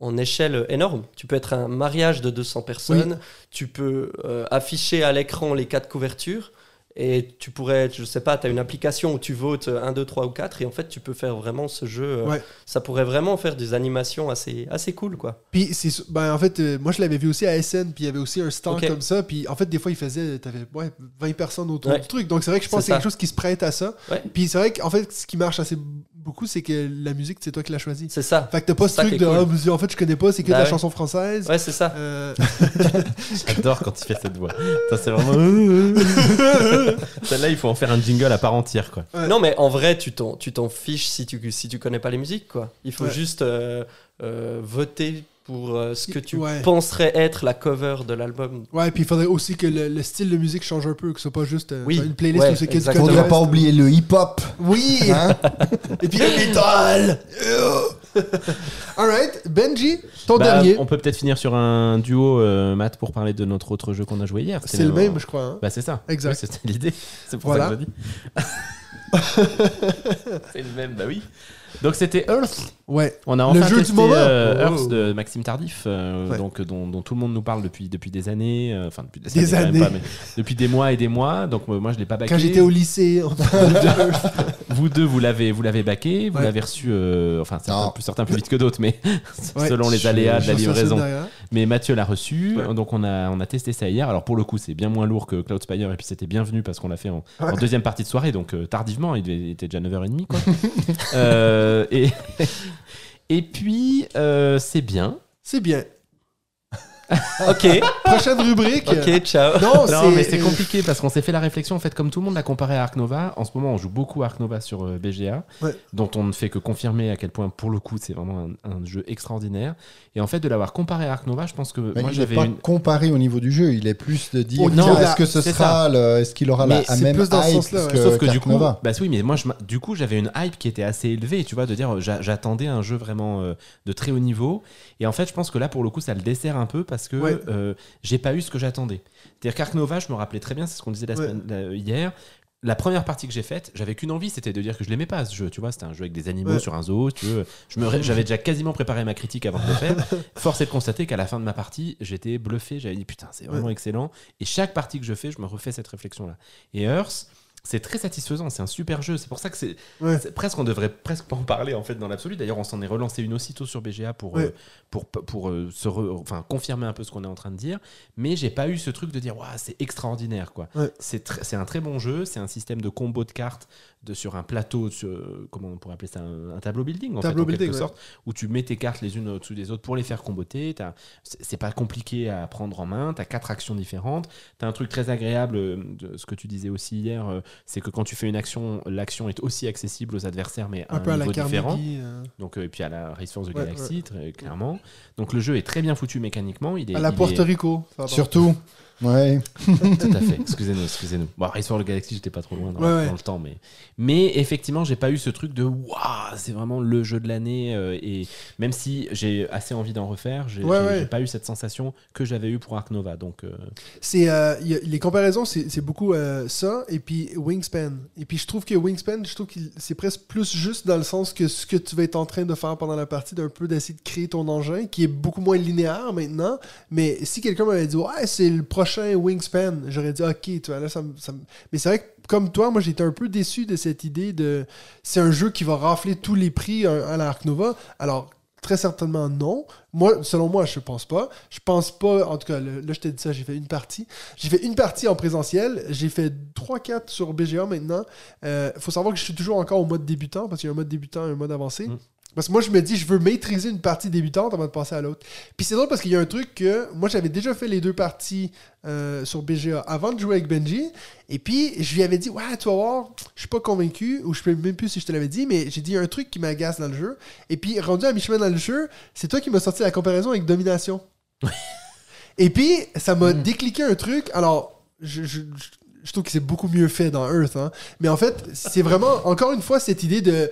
en échelle énorme. Tu peux être un mariage de 200 personnes, tu peux euh, afficher à l'écran les quatre couvertures. Et tu pourrais, je sais pas, tu as une application où tu votes 1, 2, 3 ou 4, et en fait, tu peux faire vraiment ce jeu. euh, Ouais. Ça pourrait vraiment faire des animations assez, assez cool, quoi. Puis, c'est, ben, en fait, euh, moi, je l'avais vu aussi à SN, puis il y avait aussi un stand comme ça. Puis, en fait, des fois, il faisait, t'avais ouais, 20 personnes autour Ouais. du truc. Donc, c'est vrai que je pense que C'est quelque chose qui se prête à ça. Ouais. Puis, c'est vrai qu'en fait, ce qui marche assez beaucoup, c'est que la musique, c'est toi qui l'as choisi. C'est ça. Fait que t'as pas C'est ce truc de, cool. ah, en fait, je connais pas, c'est que de Bah la ouais. chanson française. Ouais, c'est ça. Euh, J'adore quand il fait cette voix. Ça, c'est vraiment. Celle-là, il faut en faire un jingle à part entière, quoi. Ouais. Non, mais en vrai, tu t'en, tu t'en fiches si tu, si tu connais pas les musiques, quoi. Il faut Ouais. juste euh, euh, voter pour euh, ce que tu Ouais. penserais être la cover de l'album. Ouais, puis il faudrait aussi que le, le style de musique change un peu, que ce soit pas juste euh, Oui. une playlist Ouais, où c'est que du Faudrait pas oublier le hip-hop. Oui! Hein? Et puis le métal! Alright, Benji, ton Bah, dernier. on peut peut-être finir sur un duo, euh, Matt, pour parler de notre autre jeu qu'on a joué hier. C'est le même, je crois. hein. Bah, c'est ça. Exact. Oui, C'était l'idée. C'est pour Voilà. ça que je dis. c'est le même, bah oui. Donc c'était Earth. Ouais. On a Le enfin jeu du moment. euh, Oh. Earth de Maxime Tardif, euh, Ouais. donc dont, dont tout le monde nous parle depuis depuis des années, euh, enfin depuis des, Des années, quand même années. pas, mais depuis des mois et des mois. Donc moi je l'ai pas baqué. Quand j'étais au lycée, on- Vous deux vous l'avez vous l'avez baqué, vous Ouais. l'avez reçu, enfin certains plus, certains plus vite que d'autres, mais selon les aléas de la livraison. Mais Mathieu l'a reçu, Ouais. donc on a, on a testé ça hier. Alors pour le coup, c'est bien moins lourd que Cloud Spire, et puis c'était bienvenu parce qu'on l'a fait en, deuxième partie de soirée, donc euh, tardivement, il était déjà 9h30. Quoi. Euh, et, et puis, euh, c'est bien. C'est bien. Ok, Prochaine rubrique. ok, ciao. Non, Non, mais c'est compliqué parce qu'on s'est fait la réflexion. En fait, comme tout le monde l'a comparé à Ark Nova, en ce moment, on joue beaucoup à Ark Nova sur euh, BGA, Ouais. dont on ne fait que confirmer à quel point, pour le coup, c'est vraiment un, un jeu extraordinaire. Et en fait, de l'avoir comparé à Ark Nova, je pense que Mais moi, j'avais pas une. comparé au niveau du jeu, il est plus de dire est-ce que ce c'est sera le- est-ce qu'il aura Mais la, même plus dans ce hype ouais. que Sauf que du coup, Nova? bah oui, mais moi, je, du coup, j'avais une hype qui était assez élevée, tu vois, de dire j'a- j'attendais un jeu vraiment euh, de très haut niveau. Et en fait, je pense que là, pour le coup, ça le dessert un peu parce que Ouais. euh, j'ai pas eu ce que j'attendais. C'est-à-dire qu'Ark Nova, je me rappelais très bien, c'est ce qu'on disait la semaine, la- hier. La première partie que j'ai faite, j'avais qu'une envie, c'était de dire que je l'aimais pas ce jeu. Tu vois, c'était un jeu avec des animaux Ouais. sur un zoo. Tu veux, je me, j'avais déjà quasiment préparé ma critique avant de le faire. Force est de constater qu'à la fin de ma partie, j'étais bluffé. J'avais dit putain, c'est vraiment excellent. Et chaque partie que je fais, je me refais cette réflexion-là. Et Earth, c'est très satisfaisant. C'est un super jeu. C'est pour ça que c'est Ouais. c'est presque on devrait presque pas en parler en fait dans l'absolu. D'ailleurs, on s'en est relancé une aussitôt sur BGA pour Ouais. euh, pour pour, euh, se re- enfin confirmer un peu ce qu'on est en train de dire. Mais j'ai pas eu ce truc de dire waouh c'est extraordinaire quoi. Ouais. C'est un très bon jeu. C'est un système de combo de cartes de sur un plateau sur, comment on pourrait appeler ça un, un tableau building en, Tableau fait, en quelque building, ouais. sorte où tu mets tes cartes les unes au-dessus des autres pour les faire comboter. C'est pas compliqué à prendre en main. Tu as quatre actions différentes. Tu as un truc très agréable, euh, de ce que tu disais aussi hier, euh, c'est que quand tu fais une action, l'action est aussi accessible aux adversaires, mais à Un un, peu à la différent. Carnegie. euh, Donc, euh, et puis à la Race Force de Ouais, Galaxy, très clairement. Donc le jeu est très bien foutu mécaniquement. Il est, à la il Porto est- Rico. Surtout, ouais. Tout à fait. Excusez-nous, excusez-nous. Bon, Race for the Galaxy, j'étais pas trop loin dans, Ouais, ouais. dans le temps, mais mais effectivement, j'ai pas eu ce truc de waouh, c'est vraiment le jeu de l'année. euh, et même si j'ai assez envie d'en refaire, j'ai Ouais, pas eu cette sensation que j'avais eu pour Ark Nova. Donc euh, C'est euh, les comparaisons, c'est c'est beaucoup euh, ça et puis Wingspan. Et puis je trouve que Wingspan, je trouve que c'est presque plus juste dans le sens que ce que tu vas être en train de faire pendant la partie, d'un peu d'essayer de créer ton engin, qui est beaucoup moins linéaire maintenant. Mais si quelqu'un m'avait dit ouais c'est le prochain Wingspan, j'aurais dit ok, tu vois là ça ça Mais c'est vrai que comme toi, moi j'étais un peu déçu de cette idée de c'est un jeu qui va rafler tous les prix à, à la Ark Nova. Alors Très certainement non. Moi, selon moi, je pense pas. Je pense pas, en tout cas, là, je t'ai dit ça, j'ai fait une partie. J'ai fait une partie en présentiel. J'ai fait 3-4 sur BGA maintenant. Il faut savoir que je suis toujours encore au mode débutant, parce qu'il y a un mode débutant et un mode avancé. Mm. Parce que moi, je me dis, je veux maîtriser une partie débutante avant de passer à l'autre. Puis c'est drôle parce qu'il y a un truc que moi, j'avais déjà fait les deux parties euh, sur BGA avant de jouer avec Benji. Et puis, je lui avais dit, ouais, tu vas voir, je suis pas convaincu, ou je sais même plus si je te l'avais dit, mais j'ai dit un truc qui m'agace dans le jeu. Et puis, rendu à mi-chemin dans le jeu, c'est toi qui m'as sorti la comparaison avec Domination. Et puis, ça m'a décliqué un truc. Alors, je, je- je- je trouve que c'est beaucoup mieux fait dans Earth. hein. Mais en fait, c'est vraiment, encore une fois, cette idée de.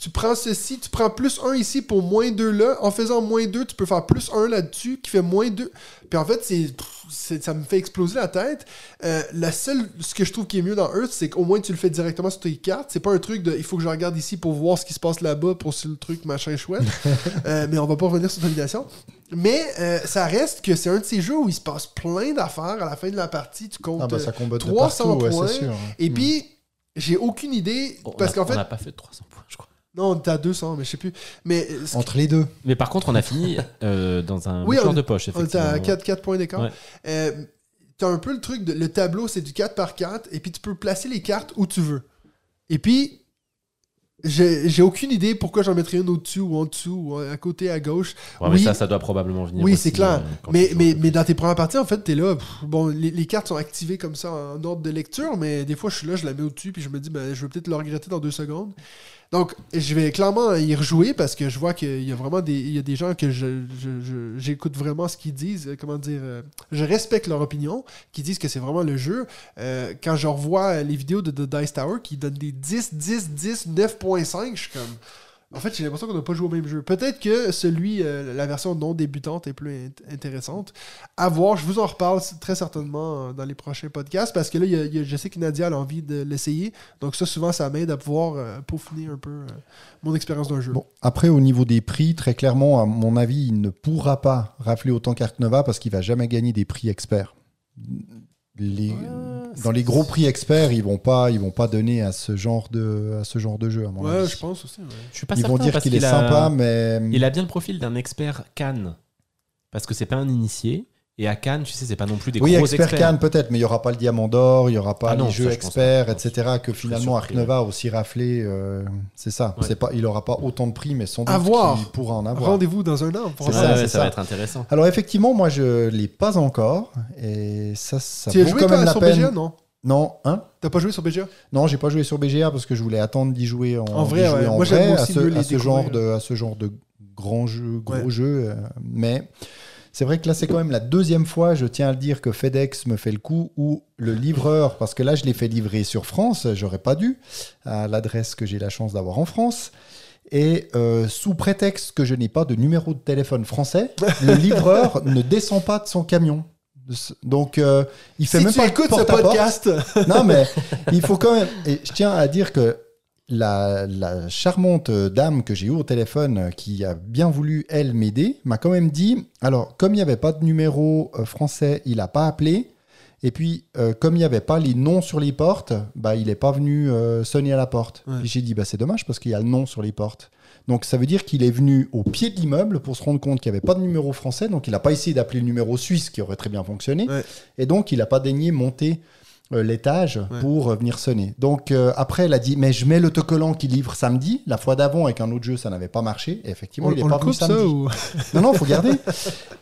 Tu prends ceci, tu prends plus 1 ici pour moins 2 là. En faisant moins 2, tu peux faire plus 1 là-dessus qui fait moins 2. Puis en fait, c'est, ça me fait exploser la tête. Euh, la seule, ce que je trouve qui est mieux dans Earth, c'est qu'au moins tu le fais directement sur tes cartes. C'est pas un truc de il faut que je regarde ici pour voir ce qui se passe là-bas pour si le truc machin chouette. Euh, mais on va pas revenir sur domination. Mais euh, ça reste que c'est un de ces jeux où il se passe plein d'affaires à la fin de la partie. Tu comptes Ah bah euh, ça combat de 300 partout, ouais, points. Et Mm. puis, j'ai aucune idée. on parce qu'en on fait, n'a pas fait de 300 points, je crois. Non, t'es à 200, mais je sais plus. Mais euh, ce Entre les deux. Mais par contre, on a fini euh, dans un Oui, mouchoir on- de poche, On était à effectivement. 4, 4 points d'écart. Ouais. Euh, T'as un peu le truc, de, le tableau, c'est du 4 par 4, et puis tu peux placer les cartes où tu veux. Et puis, j'ai aucune idée pourquoi j'en mettrais une au-dessus ou en dessous, ou à côté, à gauche. Ouais, mais Oui. ça, ça doit probablement venir. Oui, c'est clair. euh, Mais, tu mais, mais dans tes premières parties, en fait, t'es là. pff, bon, les, les cartes sont activées comme ça en ordre de lecture, mais des fois, je suis là, je la mets au-dessus, puis je me dis, ben, je vais peut-être le regretter dans deux secondes. Donc, je vais clairement y rejouer parce que je vois qu'il y a vraiment des, il y a des gens que je, je- je- j'écoute vraiment ce qu'ils disent. euh, Comment dire euh, Je respecte leur opinion, qui disent que c'est vraiment le jeu. Euh, quand je revois les vidéos de The Dice Tower qui donnent des 10, 10, 10, 9.5, je suis comme. En fait, j'ai l'impression qu'on n'a pas joué au même jeu. Peut-être que celui, euh, la version non débutante est plus int- intéressante. À voir, je vous en reparle très certainement euh, dans les prochains podcasts parce que là, je sais que Nadia a envie de l'essayer. Donc, ça, souvent, ça m'aide à pouvoir euh, peaufiner un peu mon expérience d'un jeu. Bon, après, au niveau des prix, très clairement, à mon avis, il ne pourra pas rafler autant qu'Ark Nova parce qu'il va jamais gagner des prix experts. Les- dans les gros prix experts, ils vont pas, ils vont pas donner à ce genre de, à ce genre de jeu. À mon Ouais, avis. je pense aussi. ouais. Je suis pas Ils certain vont dire qu'il est a- sympa, mais Il a bien le profil d'un expert Cannes. Parce que c'est pas un initié. Et à Cannes, tu sais, c'est pas non plus des oui, gros expert experts. Cannes peut-être, mais il y aura pas le Diamant d'or, il y aura pas Ah non, les jeux experts, etc. Que finalement Ark surpris, Nova a aussi raflé. euh, c'est ça. Ouais. C'est pas, il aura pas autant de prix, mais sans doute À voir. qu'il pourra en avoir. Rendez-vous dans un an. pour ça, ça ça. va être intéressant. Alors effectivement, moi je l'ai pas encore, et ça, ça Tu as vaut joué quand même la sur peine. BGA, non? Non, hein? T'as pas joué sur BGA Non, j'ai pas joué sur BGA parce que je voulais attendre d'y jouer en, En vrai, d'y jouer ouais. en Moi, vrai, à ce, à ce genre de, à ce genre de grand jeu, gros jeu. euh, mais c'est vrai que là, c'est quand même la deuxième fois, je tiens à le dire, que FedEx me fait le coup où le livreur, parce que là, je l'ai fait livrer sur France, j'aurais pas dû, à l'adresse que j'ai la chance d'avoir en France. Et euh, sous prétexte que je n'ai pas de numéro de téléphone français, le livreur ne descend pas de son camion. Donc, euh, il fait Si même tu pas de écoutes ce porte-à-porte. podcast, Non, mais il faut quand même. Et je tiens à dire que la, la charmante dame que j'ai eue au téléphone, euh, qui a bien voulu, elle, m'aider, m'a quand même dit alors, comme il n'y avait pas de numéro euh, français, il n'a pas appelé. Et puis, euh, comme il n'y avait pas les noms sur les portes, bah, il n'est pas venu euh, sonner à la porte. Ouais. Et j'ai dit, bah, c'est dommage parce qu'il y a le nom sur les portes. Donc, ça veut dire qu'il est venu au pied de l'immeuble pour se rendre compte qu'il n'y avait pas de numéro français. Donc, il n'a pas essayé d'appeler le numéro suisse qui aurait très bien fonctionné. Ouais. Et donc, il n'a pas daigné monter l'étage Ouais. pour euh, venir sonner. Donc, euh, après, elle a dit, mais je mets l'autocollant qui livre samedi. La fois d'avant, avec un autre jeu, ça n'avait pas marché. Et effectivement, On, il n'est on pas le venu coupe ça samedi. ou Non, non, faut garder.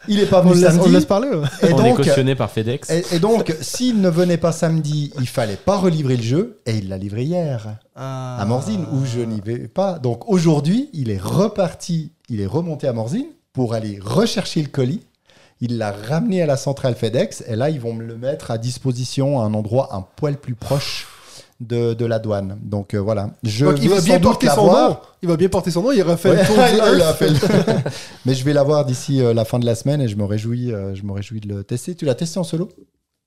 Il n'est pas on venu laisse, on samedi. le laisse parler ouais. Et On est donc, cautionné par FedEx. et, et donc, s'il ne venait pas samedi, il fallait pas relivrer le jeu, et il l'a livré hier Ah. à Morzine, où je n'y vais pas. Donc aujourd'hui, il est reparti, il est remonté à Morzine pour aller rechercher le colis. Il l'a ramené à la centrale FedEx, et là, ils vont me le mettre à disposition à un endroit un poil plus proche de, de la douane. Donc euh, voilà. Je Donc, il vais va bien porter son nom. Il va bien porter son nom. Il refait Ouais, le tour il a fait le- Mais je vais l'avoir d'ici euh, la fin de la semaine et je me réjouis, euh, je me réjouis de le tester. Tu l'as testé en solo?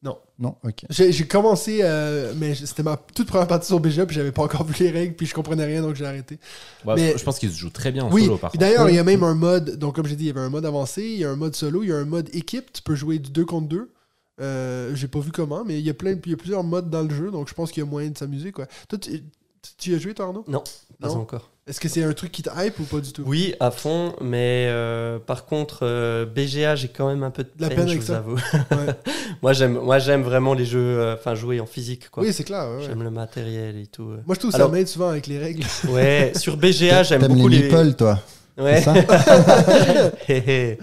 Non. Non, ok. J'ai commencé, euh, mais c'était ma toute première partie sur BGA, puis j'avais pas encore vu les règles, puis je comprenais rien, donc j'ai arrêté. Ouais, mais- Je pense qu'il se joue très bien en oui, solo par contre. d'ailleurs, il y a même un mode, donc comme j'ai dit, il y avait un mode avancé, il y a un mode solo, il y a un mode équipe, tu peux jouer du 2 contre 2. Euh, j'ai pas vu comment, mais il y a plein, il y a plusieurs modes dans le jeu, donc je pense qu'il y a moyen de s'amuser quoi. Toi, tu, tu- tu y as joué toi Arnaud? Non, pas Non? encore. Est-ce que c'est un truc qui te hype ou pas du tout? Oui, à fond, mais euh, par contre, euh, BGA, j'ai quand même un peu de La peine, peine je avec vous ça. avoue. Ouais. moi, j'aime, moi, j'aime vraiment les jeux, euh, enfin, jouer en physique, quoi. Oui, c'est clair. ouais, ouais. J'aime le matériel et tout. Moi, je trouve Alors- ça m'aide souvent avec les règles. Ouais, sur BGA, j'aime T'aimes beaucoup les les. meeples, toi? Ouais. Ça?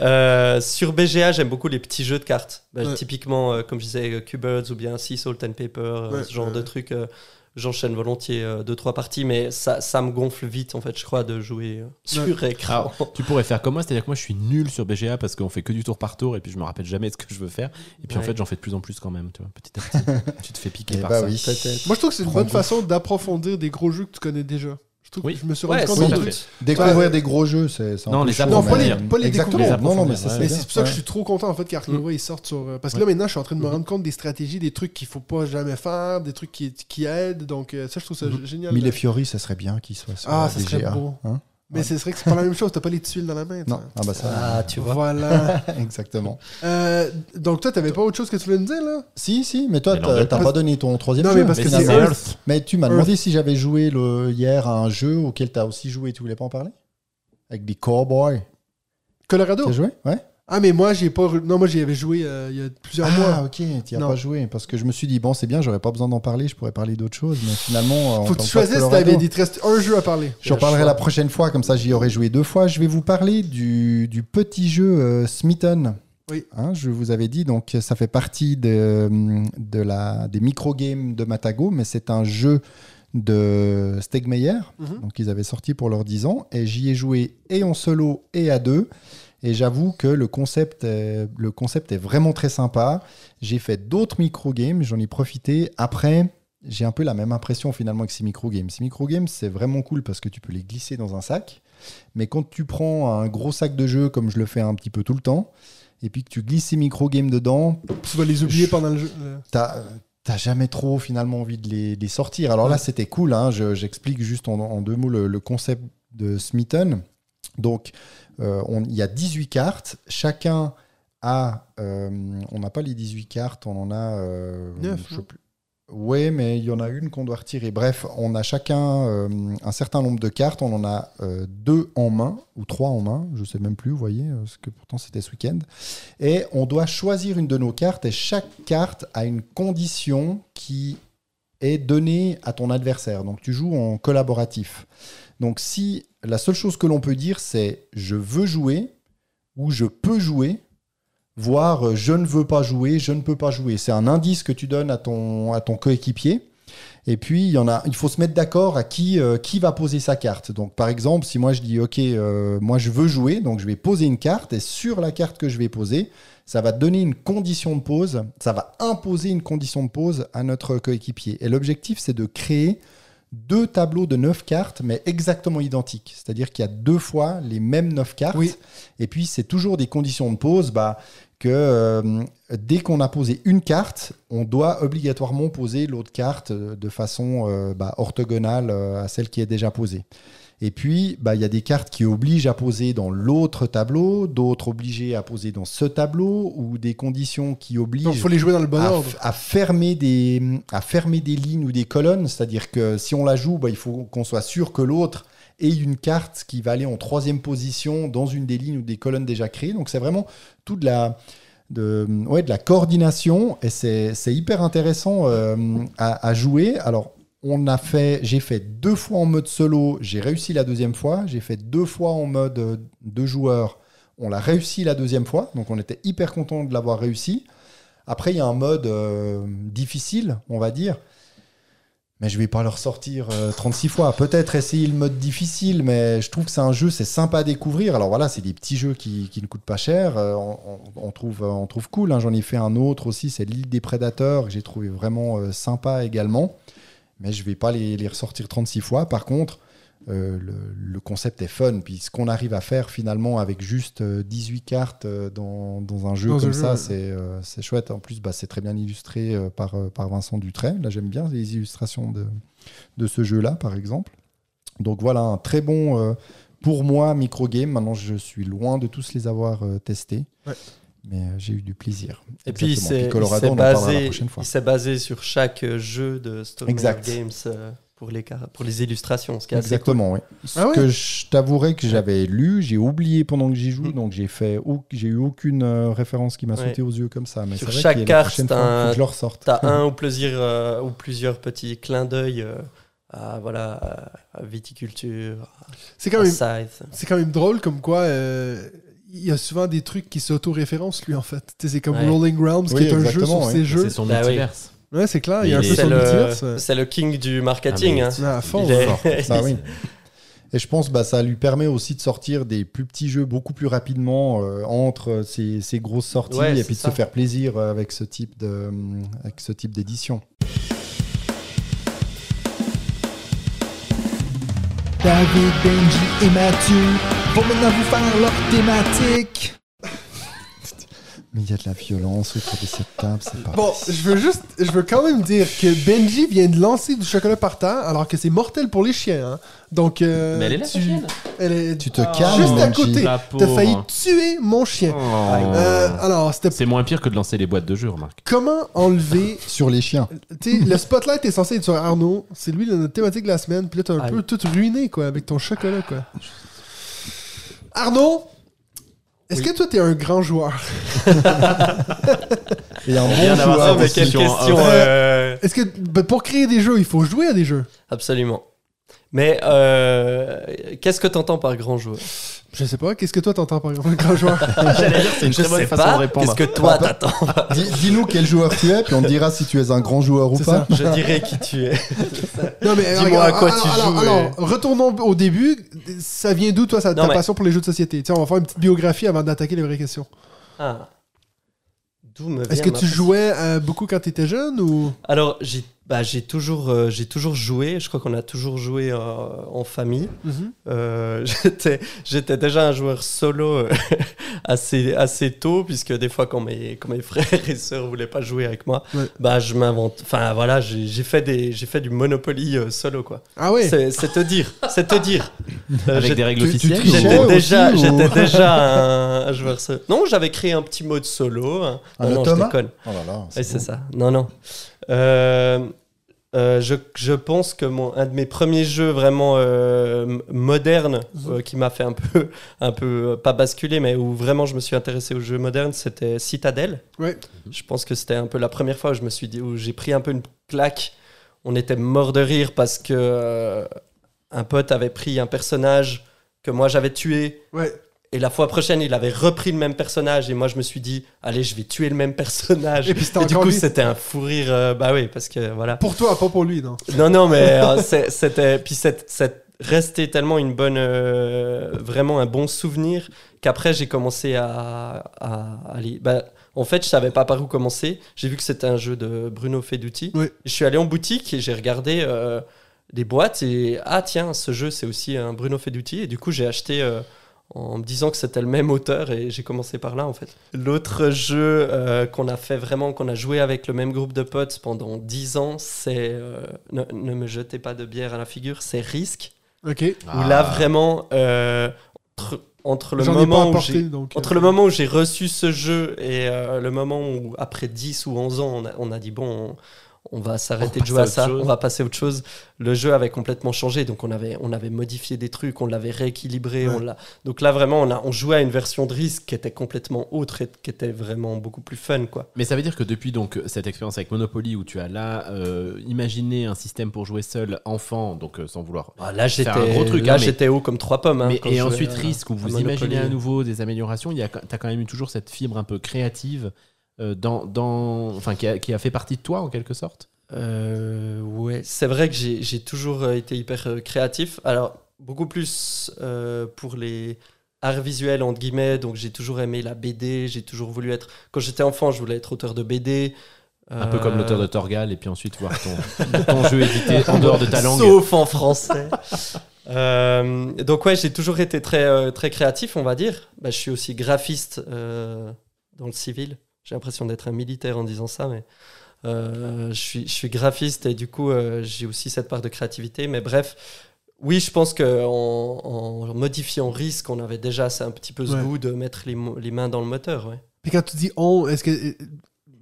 Euh, sur BGA, j'aime beaucoup les petits jeux de cartes. Bah, Ouais. Typiquement, euh, comme je disais, Cubirds ou bien Sea Salt and Paper, Ouais, ce genre ouais, de trucs. euh, J'enchaîne volontiers 2-3 parties, mais ça, ça me gonfle vite, en fait, je crois, de jouer euh, sur écran. Tu pourrais faire comme moi, c'est-à-dire que moi je suis nul sur BGA parce qu'on fait que du tour par tour et puis je me rappelle jamais de ce que je veux faire. Et puis en fait, j'en fais de plus en plus quand même, tu vois, petit à petit. tu te fais piquer Eh par bah ça. oui. Moi, je trouve que c'est une bonne goût. façon d'approfondir des gros jeux que tu connais déjà. Je trouve Oui. que je me suis rendu Ouais, compte truc. Découvrir Ouais. des gros jeux, c'est Non, les Non, pas les- pas les Exactement. découvrir. Non, non, mais Ouais. ça, c'est c'est pour ça que je Ouais. suis trop content en fait qu'Ark Nova il sorte sur. euh, Parce que là maintenant je suis en train de me rendre compte des stratégies, des trucs qu'il faut pas jamais faire, des trucs qui, qui aident. Donc euh, ça je trouve ça Mhm. génial. Mille et Fiori, ça serait bien qu'il soit sur Ah, ça serait beau. hein. Mais c'est vrai que c'est pas la même chose, t'as pas les tuiles dans la main. non, ah bah ça, Ah, tu vois. Voilà. exactement. Euh, donc toi t'avais pas autre chose que tu voulais me dire là? Si, si, mais toi, t'as t'as pas donné ton troisième Non, jeu. mais parce Mais que c'est. Earth. Mais tu m'as demandé si j'avais joué le, hier à un jeu auquel t'as aussi joué, tu voulais pas en parler? Avec des cowboys. Colorado. Tu as joué? Ouais. Ah mais moi j'ai pas. Non moi j'y avais joué euh, il y a plusieurs Ah, mois. ok, tu as Non. pas joué. Parce que je me suis dit, bon, c'est bien, j'aurais pas besoin d'en parler, je pourrais parler d'autre chose. Mais finalement, en Faut que tu choisisses. T'avais dit il te reste un jeu à parler. J'en Le parlerai choix. la prochaine fois, comme ça j'y aurais joué deux fois. Je vais vous parler du, du petit jeu euh, Smitten. Oui. Hein, je vous avais dit, donc ça fait partie de, de la, des micro-games de Matago, mais c'est un jeu de Stegmeyer. Mhm. Donc ils avaient sorti pour leurs 10 ans. Et j'y ai joué et en solo et à deux. Et j'avoue que le concept, est, le concept est vraiment très sympa. J'ai fait d'autres micro-games, j'en ai profité. Après, j'ai un peu la même impression finalement que ces micro-games. Ces micro-games, c'est vraiment cool parce que tu peux les glisser dans un sac. Mais quand tu prends un gros sac de jeu, comme je le fais un petit peu tout le temps, et puis que tu glisses ces micro-games dedans, Tu vas les oublier Je- pendant le jeu. euh. t'as t'as jamais trop finalement envie de les, de les sortir. Alors là, c'était cool. hein. Je- J'explique juste en, en deux mots le, le concept de Smitten. Donc, euh, on- il y a 18 cartes. Chacun a. euh, on n'a pas les 18 cartes, on en a. euh, Neuf, je sais non plus. Ouais, mais il y en a une qu'on doit retirer. Bref, on a chacun euh, un certain nombre de cartes. On en a euh, deux en main ou trois en main. Je sais même plus, vous voyez, euh, parce que pourtant c'était ce week-end. Et on doit choisir une de nos cartes et chaque carte a une condition qui est donnée à ton adversaire. Donc tu joues en collaboratif. Donc si la seule chose que l'on peut dire c'est je veux jouer ou je peux jouer, voire euh, je ne veux pas jouer, je ne peux pas jouer. C'est un indice que tu donnes à ton, à ton coéquipier. Et puis, il y en a, il faut se mettre d'accord à qui, euh, qui va poser sa carte. Donc, par exemple, si moi je dis, OK, euh, moi je veux jouer, donc je vais poser une carte, et sur la carte que je vais poser, ça va donner une condition de pause, ça va imposer une condition de pause à notre coéquipier. Et l'objectif, c'est de créer deux tableaux de neuf cartes, mais exactement identiques. C'est-à-dire qu'il y a deux fois les mêmes neuf cartes. Oui. Et puis, c'est toujours des conditions de pause. Bah, que euh, dès qu'on a posé une carte, on doit obligatoirement poser l'autre carte euh, de façon euh, bah, orthogonale à celle qui est déjà posée. Et puis, bah, il y a des cartes qui obligent à poser dans l'autre tableau, d'autres obligées à poser dans ce tableau, ou des conditions qui obligent Donc, faut les jouer dans le bon à, ordre. à fermer des, à fermer des lignes ou des colonnes. C'est-à-dire que si on la joue, bah, il faut qu'on soit sûr que l'autre ait une carte qui va aller en troisième position dans une des lignes ou des colonnes déjà créées. Donc c'est vraiment tout de la, de, ouais, de la coordination et c'est c'est hyper intéressant euh, à, à jouer. Alors on a fait, j'ai fait deux fois en mode solo, j'ai réussi la deuxième fois. J'ai fait deux fois en mode euh, deux joueurs, on l'a réussi la deuxième fois. Donc on était hyper content de l'avoir réussi. Après, il y a un mode euh, difficile, on va dire. Mais je vais pas le ressortir euh, 36 fois. Peut-être essayer le mode difficile, mais je trouve que c'est un jeu, c'est sympa à découvrir. Alors voilà, c'est des petits jeux qui, ne coûtent pas cher. Euh, on, trouve, on trouve cool. hein. J'en ai fait un autre aussi, c'est l'île des prédateurs, que j'ai trouvé vraiment sympa également. Mais je vais pas les, les ressortir 36 fois. Par contre, euh, le, le concept est fun. Puis ce qu'on arrive à faire finalement avec juste euh, 18 cartes euh, dans, dans un jeu Dans comme ça, c'est euh, chouette. En plus, bah, c'est très bien illustré euh, par, euh, par Vincent Dutray. Là, j'aime bien les illustrations de, de ce jeu-là, par exemple. Donc voilà, un très bon, euh, pour moi, micro-game. Maintenant, je suis loin de tous les avoir euh, testés. Ouais. Mais euh, j'ai eu du plaisir. Et puis, c'est Colorado, il on s'est en parlera la basé, prochaine fois. il s'est basé sur chaque jeu de Exact. Games euh, pour, les, pour les illustrations. Ce qui est assez Exactement, oui. Ce Ah ouais que je t'avouerai que j'avais lu, j'ai oublié pendant que j'y joue, Mm. donc j'ai fait, au- j'ai eu aucune euh, référence qui m'a Ouais. sauté aux yeux comme ça. Mais Sur vrai chaque carte, t'as un- un ou plusieurs, euh, ou plusieurs petits clins d'œil euh, à, voilà, à, viticulture, C'est quand à même. C'est quand même drôle comme quoi euh, il y a souvent des trucs qui s'auto-référencent lui en fait. C'est comme Ouais. Rolling Realms Oui, qui est un jeu exactement, sur ouais. ses jeux. C'est son Bah multiverse. Ouais, c'est clair, il y a un peu son le, multiverse. c'est le king du marketing. Ah, hein. mais Ouais, à fond. Est-. Bah oui. Et je pense bah, ça lui permet aussi de sortir des plus petits jeux beaucoup plus rapidement euh, entre ces, ces grosses sorties Ouais, et puis de ça. se faire plaisir avec ce type de avec ce type d'édition. David, Benji et Mathieu vont maintenant vous faire leur thématique. Mais il y a de la violence autour de cette table, c'est pas Bon, je veux juste, je veux quand même dire que Benji vient de lancer du chocolat par terre, alors que c'est mortel pour les chiens. hein. Donc, euh, Mais elle est là, tu, ta chienne? elle est Tu te calmes, juste à Benji. côté. La T'as failli tuer mon chien. Oh. Euh, alors, c'était C'est moins pire que de lancer les boîtes de jeux, remarque. comment enlever sur les chiens. Tu sais, le spotlight est censé être sur Arnaud. C'est lui notre thématique de la semaine. Puis là, t'as un Aïe. peu tout ruiné, quoi, avec ton chocolat, quoi. Arnaud, est-ce que toi, t'es un grand joueur? Et un bon joueur mais aussi. quelle question euh, euh, Est-ce que bah, pour créer des jeux, il faut jouer à des jeux? Absolument. Mais euh, qu'est-ce que tu entends par grand joueur? Je sais pas. Qu'est-ce que toi, t'entends par grand joueur? J'allais dire, c'est une Je très bonne sais façon pas. de répondre. Qu'est-ce que toi t'attends Dis- Dis-nous quel joueur tu es, puis on dira si tu es un grand joueur ou pas. Je dirais qui tu es. Non, mais Dis-moi à quoi alors, tu alors, joues, Alors, et- retournons au début. Ça vient d'où, toi, ça, ta mais- passion pour les jeux de société? Tiens, on va faire une petite biographie avant d'attaquer les vraies questions. Ah. D'où me Est-ce que tu jouais euh, beaucoup quand t'étais jeune ou? Alors, j'ai bah, j'ai toujours, euh, j'ai toujours joué. Je crois qu'on a toujours joué euh, en famille. Euh, j'étais, j'étais déjà un joueur solo euh, assez, assez tôt, puisque des fois, quand mes, quand mes frères et sœurs voulaient pas jouer avec moi, Ouais. bah, je m'invente. Enfin, voilà, j'ai, fait, des, j'ai fait du Monopoly euh, solo, quoi. Ah ouais? C'est, te dire, c'est te dire. Avec j'ai- des règles officielles J'étais aussi, déjà, ou- j'étais déjà un, un joueur solo. Non, j'avais créé un petit mode solo. hein. Un non, non, je déconne. Oh là là, Oui, c'est ça. Non, non. Euh, euh, je, je pense que mon, un de mes premiers jeux vraiment euh, modernes euh, qui m'a fait un peu, un peu, pas basculer, mais où vraiment je me suis intéressé aux jeux modernes, c'était Citadel. Ouais. Je pense que c'était un peu la première fois où je me suis dit, où j'ai pris un peu une claque. On était mort de rire parce que un pote avait pris un personnage que moi j'avais tué. Ouais. Et la fois prochaine, il avait repris le même personnage. Et moi, je me suis dit, allez, je vais tuer le même personnage. Et puis Et du coup, c'était un fou rire. euh, bah oui, parce que voilà. Pour toi, pas pour lui, non? Non, non, mais euh, c'était. Puis c'est resté tellement une bonne. euh, vraiment un bon souvenir qu'après, j'ai commencé à, à aller. Bah, en fait, je savais pas par où commencer. J'ai vu que c'était un jeu de Bruno Feduti. Oui. Je suis allé en boutique et j'ai regardé euh, des boîtes et ah tiens, ce jeu c'est aussi un Bruno Feduti et du coup j'ai acheté en me disant que c'était le même auteur et j'ai commencé par là en fait. L'autre jeu euh, qu'on a fait vraiment, qu'on a joué avec le même groupe de potes pendant 10 ans, c'est euh, ne, ne me jetez pas de bière à la figure, c'est Risk. Ok. Où là vraiment, euh, entre, entre le moment apporté, donc. entre le moment où j'ai reçu ce jeu et euh, le moment où, après 10 ou 11 ans, on a, on a dit bon, on, on va s'arrêter de jouer à ça, chose. on va passer à autre chose. Le jeu avait complètement changé, donc on avait, on avait modifié des trucs, on l'avait rééquilibré. Ouais. On l'a... Donc là, vraiment, on, a, on jouait à une version de risque qui était complètement autre et qui était vraiment beaucoup plus fun. quoi. Mais ça veut dire que depuis donc cette expérience avec Monopoly où tu as là euh, imaginé un système pour jouer seul enfant, donc euh, sans vouloir. Ah, là, j'étais, un gros truc, là, hein, mais- j'étais haut comme trois pommes. hein, mais, et ensuite à- risque où vous imaginez à nouveau des améliorations, il y a, t'as quand même eu toujours cette fibre un peu créative euh, dans, dans, enfin qui a, qui a fait partie de toi en quelque sorte? Euh, ouais, c'est vrai que j'ai j'ai toujours euh, été hyper euh, créatif. Alors, beaucoup plus euh, pour les arts visuels, entre guillemets. Donc, j'ai toujours aimé la BD. J'ai toujours voulu être. Quand j'étais enfant, je voulais être auteur de BD. Un peu comme Euh, l'auteur de Torgal et puis ensuite voir ton, ton jeu édité en dehors de ta langue. Sauf en français. Euh, donc, ouais, j'ai toujours été très, euh, très créatif, on va dire. Bah, je suis aussi graphiste euh, dans le civil. J'ai l'impression d'être un militaire en disant ça, mais euh, je, suis, je suis graphiste et du coup, euh, j'ai aussi cette part de créativité. Mais bref, oui, je pense qu'en en modifiant risque, on avait déjà un petit peu ce Ouais. goût de mettre les, les mains dans le moteur. Ouais. Puis quand tu dis on, est-ce que.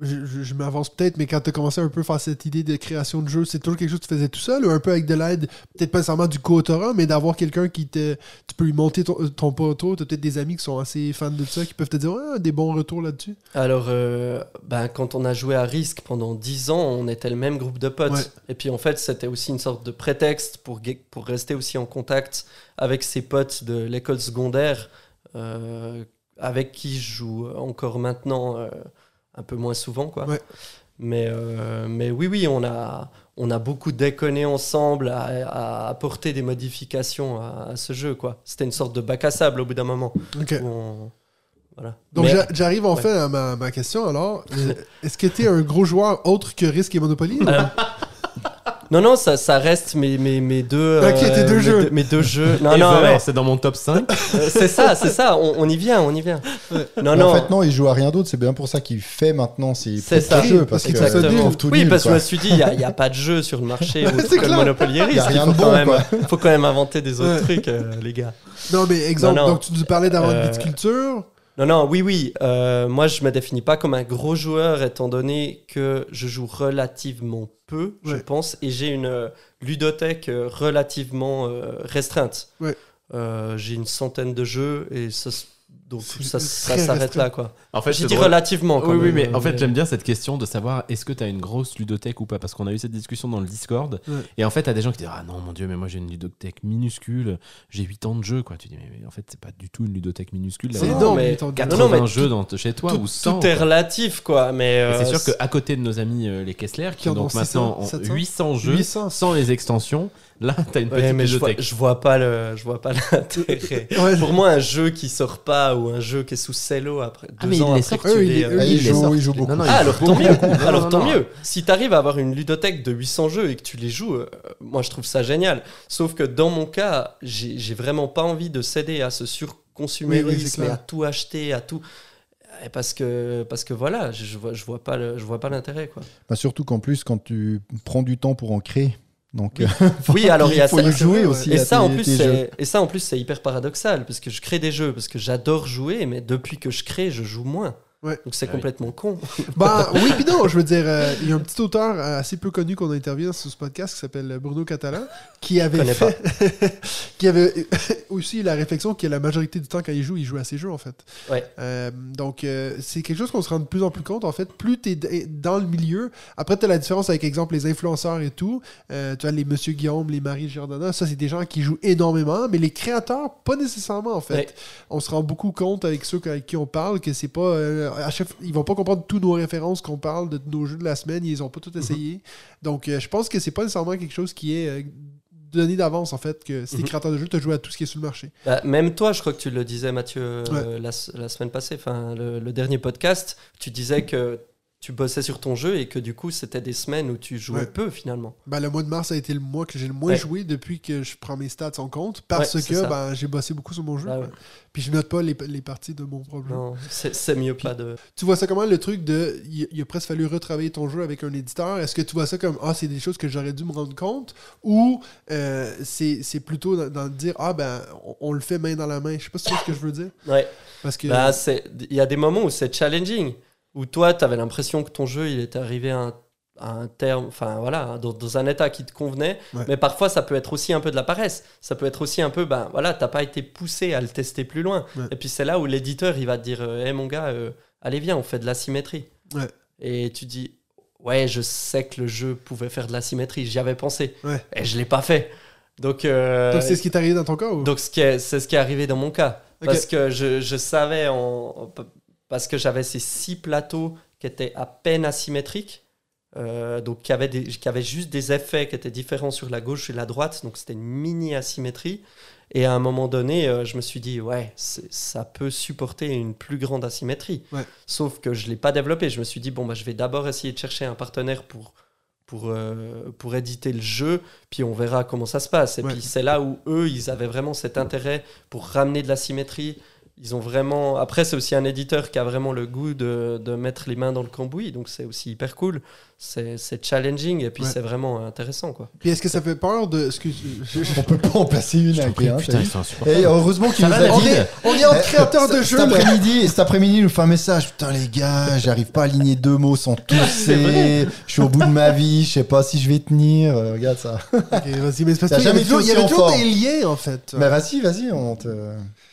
Je, je- je m'avance peut-être, mais quand tu as commencé un peu à faire cette idée de création de jeu, c'est toujours quelque chose que tu faisais tout seul ou un peu avec de l'aide, peut-être pas nécessairement du co-autorat, mais d'avoir quelqu'un qui te. Tu peux lui monter ton, euh, ton poteau, tu as peut-être des amis qui sont assez fans de ça, qui peuvent te dire Ah, des bons retours là-dessus. Alors, euh, ben, quand on a joué à Risque pendant 10 ans, on était le même groupe de potes. Ouais. Et puis, en fait, c'était aussi une sorte de prétexte pour, pour rester aussi en contact avec ses potes de l'école secondaire, euh, avec qui je joue encore maintenant euh, un peu moins souvent. Quoi. Ouais. Mais, euh, mais oui, oui, on a, on a beaucoup déconné ensemble à, à apporter des modifications à, à ce jeu. quoi. C'était une sorte de bac à sable au bout d'un moment. On- Voilà. Donc Mais- j'arrive en Ouais. fait à ma, ma question alors. Euh, Est-ce que tu es un gros joueur autre que Risk et Monopoly Alors- non, non, ça, ça reste mes, mes, mes deux. euh, Ok, tes deux mes jeux. mes deux jeux. Non, non, ouais. c'est dans mon top 5. Euh, c'est ça, c'est ça. On, on y vient, on y vient. Non, Mais non. En fait, non, il joue à rien d'autre. C'est bien pour ça qu'il fait maintenant ses C'est propres ça. jeux. Parce Oui, que exactement. il trouve tout oui, nul, parce que je quoi. me suis dit, il n'y a, il y a pas de jeu sur le marché où C'est clair. Monopoly y a rien Il de faut, quand bon, même, quoi. faut quand même inventer des autres Ouais. trucs, euh, les gars. Non, mais exemple, Non, non. donc tu nous parlais d'avoir une Euh, viticulture. Non, non, oui, oui. euh, moi, je me définis pas comme un gros joueur, étant donné que je joue relativement peu, je pense, et j'ai une euh, ludothèque euh, relativement restreinte. Ouais. Euh, j'ai une centaine de jeux, et ça, s- donc C'est ça, s'arrête là, quoi. En fait, J'ai c'est dit drôle. relativement. quand Oui, oui, même, mais euh, en fait, j'aime bien cette question de savoir est-ce que tu as une grosse ludothèque ou pas? Parce qu'on a eu cette discussion dans le Discord. Ouais. Et en fait, tu as des gens qui disent Ah non, mon Dieu, mais moi j'ai une ludothèque minuscule, j'ai 8 ans de jeu. Quoi. Tu dis Mais, mais en fait, c'est pas du tout une ludothèque minuscule. C'est non, mais- huit ans de- 80 Non, non, mais jeux dans, chez toi tout, ou 100. tout est quoi. relatif, quoi. Mais Et euh, c'est sûr qu'à côté de nos amis euh, les Kessler, qui, Qui ont en donc 600, maintenant ont 700, 800 jeux 800. sans les extensions, là, tu as une ouais, petite mais je vois, ludothèque. je vois pas le, je vois pas l'intérêt. Ouais, Pour moi, un jeu qui sort pas ou un jeu qui est sous cello après deux Ah, mais il ans après que tu Eux, ils- euh, eux, Ah, ils beaucoup. Non, non, Ah, alors tant mieux. Alors tant mieux. Si t'arrives à avoir une ludothèque de 800 jeux et que tu les joues, euh, moi je trouve ça génial. Sauf que dans mon cas, j'ai vraiment pas envie de céder à ce Oui, oui, surconsumérisme et à tout acheter, à tout. Et parce que parce que voilà, je, je vois je vois pas le- je vois pas l'intérêt quoi. Bah, surtout qu'en plus, quand tu prends du temps pour en créer. Donc, euh, Oui, alors il y a faut ça. jouer ouais. aussi. Et ça, en plus, et ça, en plus, c'est hyper paradoxal parce que je crée des jeux, parce que j'adore jouer, mais depuis que je crée, je joue moins. Ouais. Donc c'est Ah oui. complètement con. Ben oui, puis non, je veux dire, euh, il y a un petit auteur euh, assez peu connu qu'on a interviewé sur ce podcast qui s'appelle Bruno Catalan, qui avait connais fait, qui avait aussi la réflexion que la majorité du temps quand il joue, il joue à ses jeux en fait. Ouais. Euh, donc euh, c'est quelque chose qu'on se rend de plus en plus compte en fait. Plus tu es dans le milieu, après tu as la différence avec exemple les influenceurs et tout. Euh, tu as les Monsieur Guillaume, les Marie Giordana, ça c'est des gens qui jouent énormément, mais les créateurs pas nécessairement en fait Ouais. on se rend beaucoup compte avec ceux avec qui on parle que c'est pas euh, à chaque ils vont pas comprendre tous nos références qu'on parle de nos jeux de la semaine ils ont pas tout essayé donc euh, je pense que c'est pas nécessairement quelque chose qui est euh, donné d'avance en fait que si t'es Mhm. créateur de jeu tu joues à tout ce qui est sur le marché. Bah, même toi, je crois que tu le disais, Mathieu, euh, la, la semaine passée, enfin le, le dernier podcast, tu disais que tu bossais sur ton jeu et que du coup, c'était des semaines où tu jouais Ouais. peu finalement. Ben, le mois de mars a été le mois que j'ai le moins Ouais. joué depuis que je prends mes stats en compte parce Ouais, que ben, j'ai bossé beaucoup sur mon jeu. Ah ouais. Puis je note pas les, les parties de mon jeu. Non, c'est mieux pas de. Tu vois ça comment le truc de. Il, a presque fallu retravailler ton jeu avec un éditeur Est-ce que tu vois ça comme Ah, c'est des choses que j'aurais dû me rendre compte? Ou euh, c'est c'est plutôt dans, dans le dire Ah, ben, on, on le fait main dans la main Je sais pas si tu vois ce que je veux dire. Ouais. Parce que. Bah, c'est- il y a des moments où c'est challenging, où toi, tu avais l'impression que ton jeu, il était arrivé à un, à un terme, enfin voilà, dans, dans un état qui te convenait. Ouais. Mais parfois, ça peut être aussi un peu de la paresse. Ça peut être aussi un peu, ben voilà, t'as pas été poussé à le tester plus loin. Ouais. Et puis c'est là où l'éditeur, il va te dire, hé mon gars, euh, allez viens, on fait de la symétrie. Ouais. Et tu dis, ouais, je sais que le jeu pouvait faire de la symétrie, j'y avais pensé. Et je l'ai pas fait. Donc, euh, Donc, c'est ce qui est arrivé dans ton cas ou... donc c'est ce qui est arrivé dans mon cas. Parce que je, je savais, en, parce que j'avais ces six plateaux qui étaient à peine asymétriques, euh, donc qui avaient, des, qui avaient juste des effets qui étaient différents sur la gauche et la droite, donc c'était une mini asymétrie. Et à un moment donné, euh, je me suis dit, ouais, ça peut supporter une plus grande asymétrie. Ouais. Sauf que je ne l'ai pas développé. Je me suis dit, bon, bah, je vais d'abord essayer de chercher un partenaire pour, pour, euh, pour éditer le jeu, puis on verra comment ça se passe. Et Ouais. puis c'est là où eux, ils avaient vraiment cet intérêt pour ramener de la symétrie. Ils ont vraiment. Après, c'est aussi un éditeur qui a vraiment le goût de, de mettre les mains dans le cambouis, donc c'est aussi hyper cool. C'est c'est challenging et puis Ouais. c'est vraiment intéressant, quoi. Puis est-ce que ça fait peur de. Excuse, je- je- On peut pas en placer une avec un. Putain. Et heureusement qu'il nous a on, dit. est, on est entre créateurs de Cet- jeux Cet après-midi, cet après-midi, il nous fait un message. Putain, les gars, j'arrive pas à aligner deux mots sans tousser. Je suis au bout de ma vie. Je sais pas si je vais tenir. Euh, regarde ça. Ok, vas-y, mais c'est parce jamais il y avait toujours en des liens en fait. Bah, vas-y, vas-y, on te.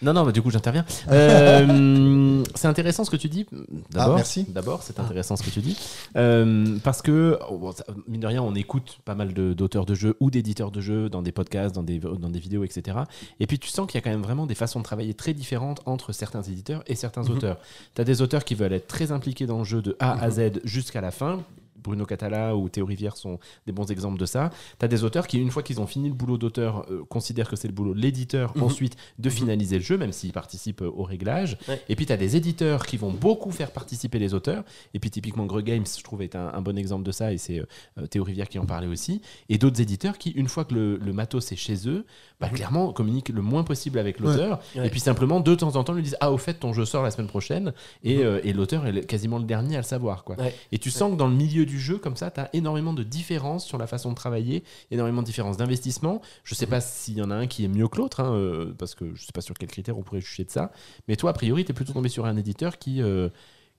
Non, non, bah, du coup, j'interviens. Euh, c'est intéressant ce que tu dis. D'abord, Ah, merci. D'abord, c'est intéressant ce que tu dis. Euh, parce que, oh, bon, ça- mine de rien, on écoute pas mal d'auteurs de, jeux ou d'éditeurs de jeux dans des podcasts, dans des, dans des vidéos, etc. Et puis, tu sens qu'il y a quand même vraiment des façons de travailler très différentes entre certains éditeurs et certains Mhm. auteurs. Tu as des auteurs qui veulent être très impliqués dans le jeu de A à Z jusqu'à la fin. Bruno Catala ou Théo Rivière sont des bons exemples de ça. Tu as des auteurs qui, une fois qu'ils ont fini le boulot d'auteur, euh, considèrent que c'est le boulot de l'éditeur Mhm. ensuite de finaliser le jeu, même s'ils participent euh, au réglage. Ouais. Et puis tu as des éditeurs qui vont beaucoup faire participer les auteurs. Et puis typiquement Greg Games, je trouve, est un, un bon exemple de ça, et c'est euh, Théo Rivière qui en parlait aussi. Et d'autres éditeurs qui, une fois que le, le matos est chez eux, bah, clairement communiquent le moins possible avec l'auteur. Ouais. Et puis simplement, de temps en temps, lui disent Ah, au fait, ton jeu sort la semaine prochaine. Et, euh, et l'auteur est quasiment le dernier à le savoir. Quoi. Ouais. Et tu sens que dans le milieu du jeu, comme ça, tu as énormément de différences sur la façon de travailler, énormément de différences d'investissement. Je sais pas s'il y en a un qui est mieux que l'autre, hein, euh, parce que je sais pas sur quels critères on pourrait juger de ça. Mais toi, a priori, tu es plutôt tombé sur un éditeur qui, euh,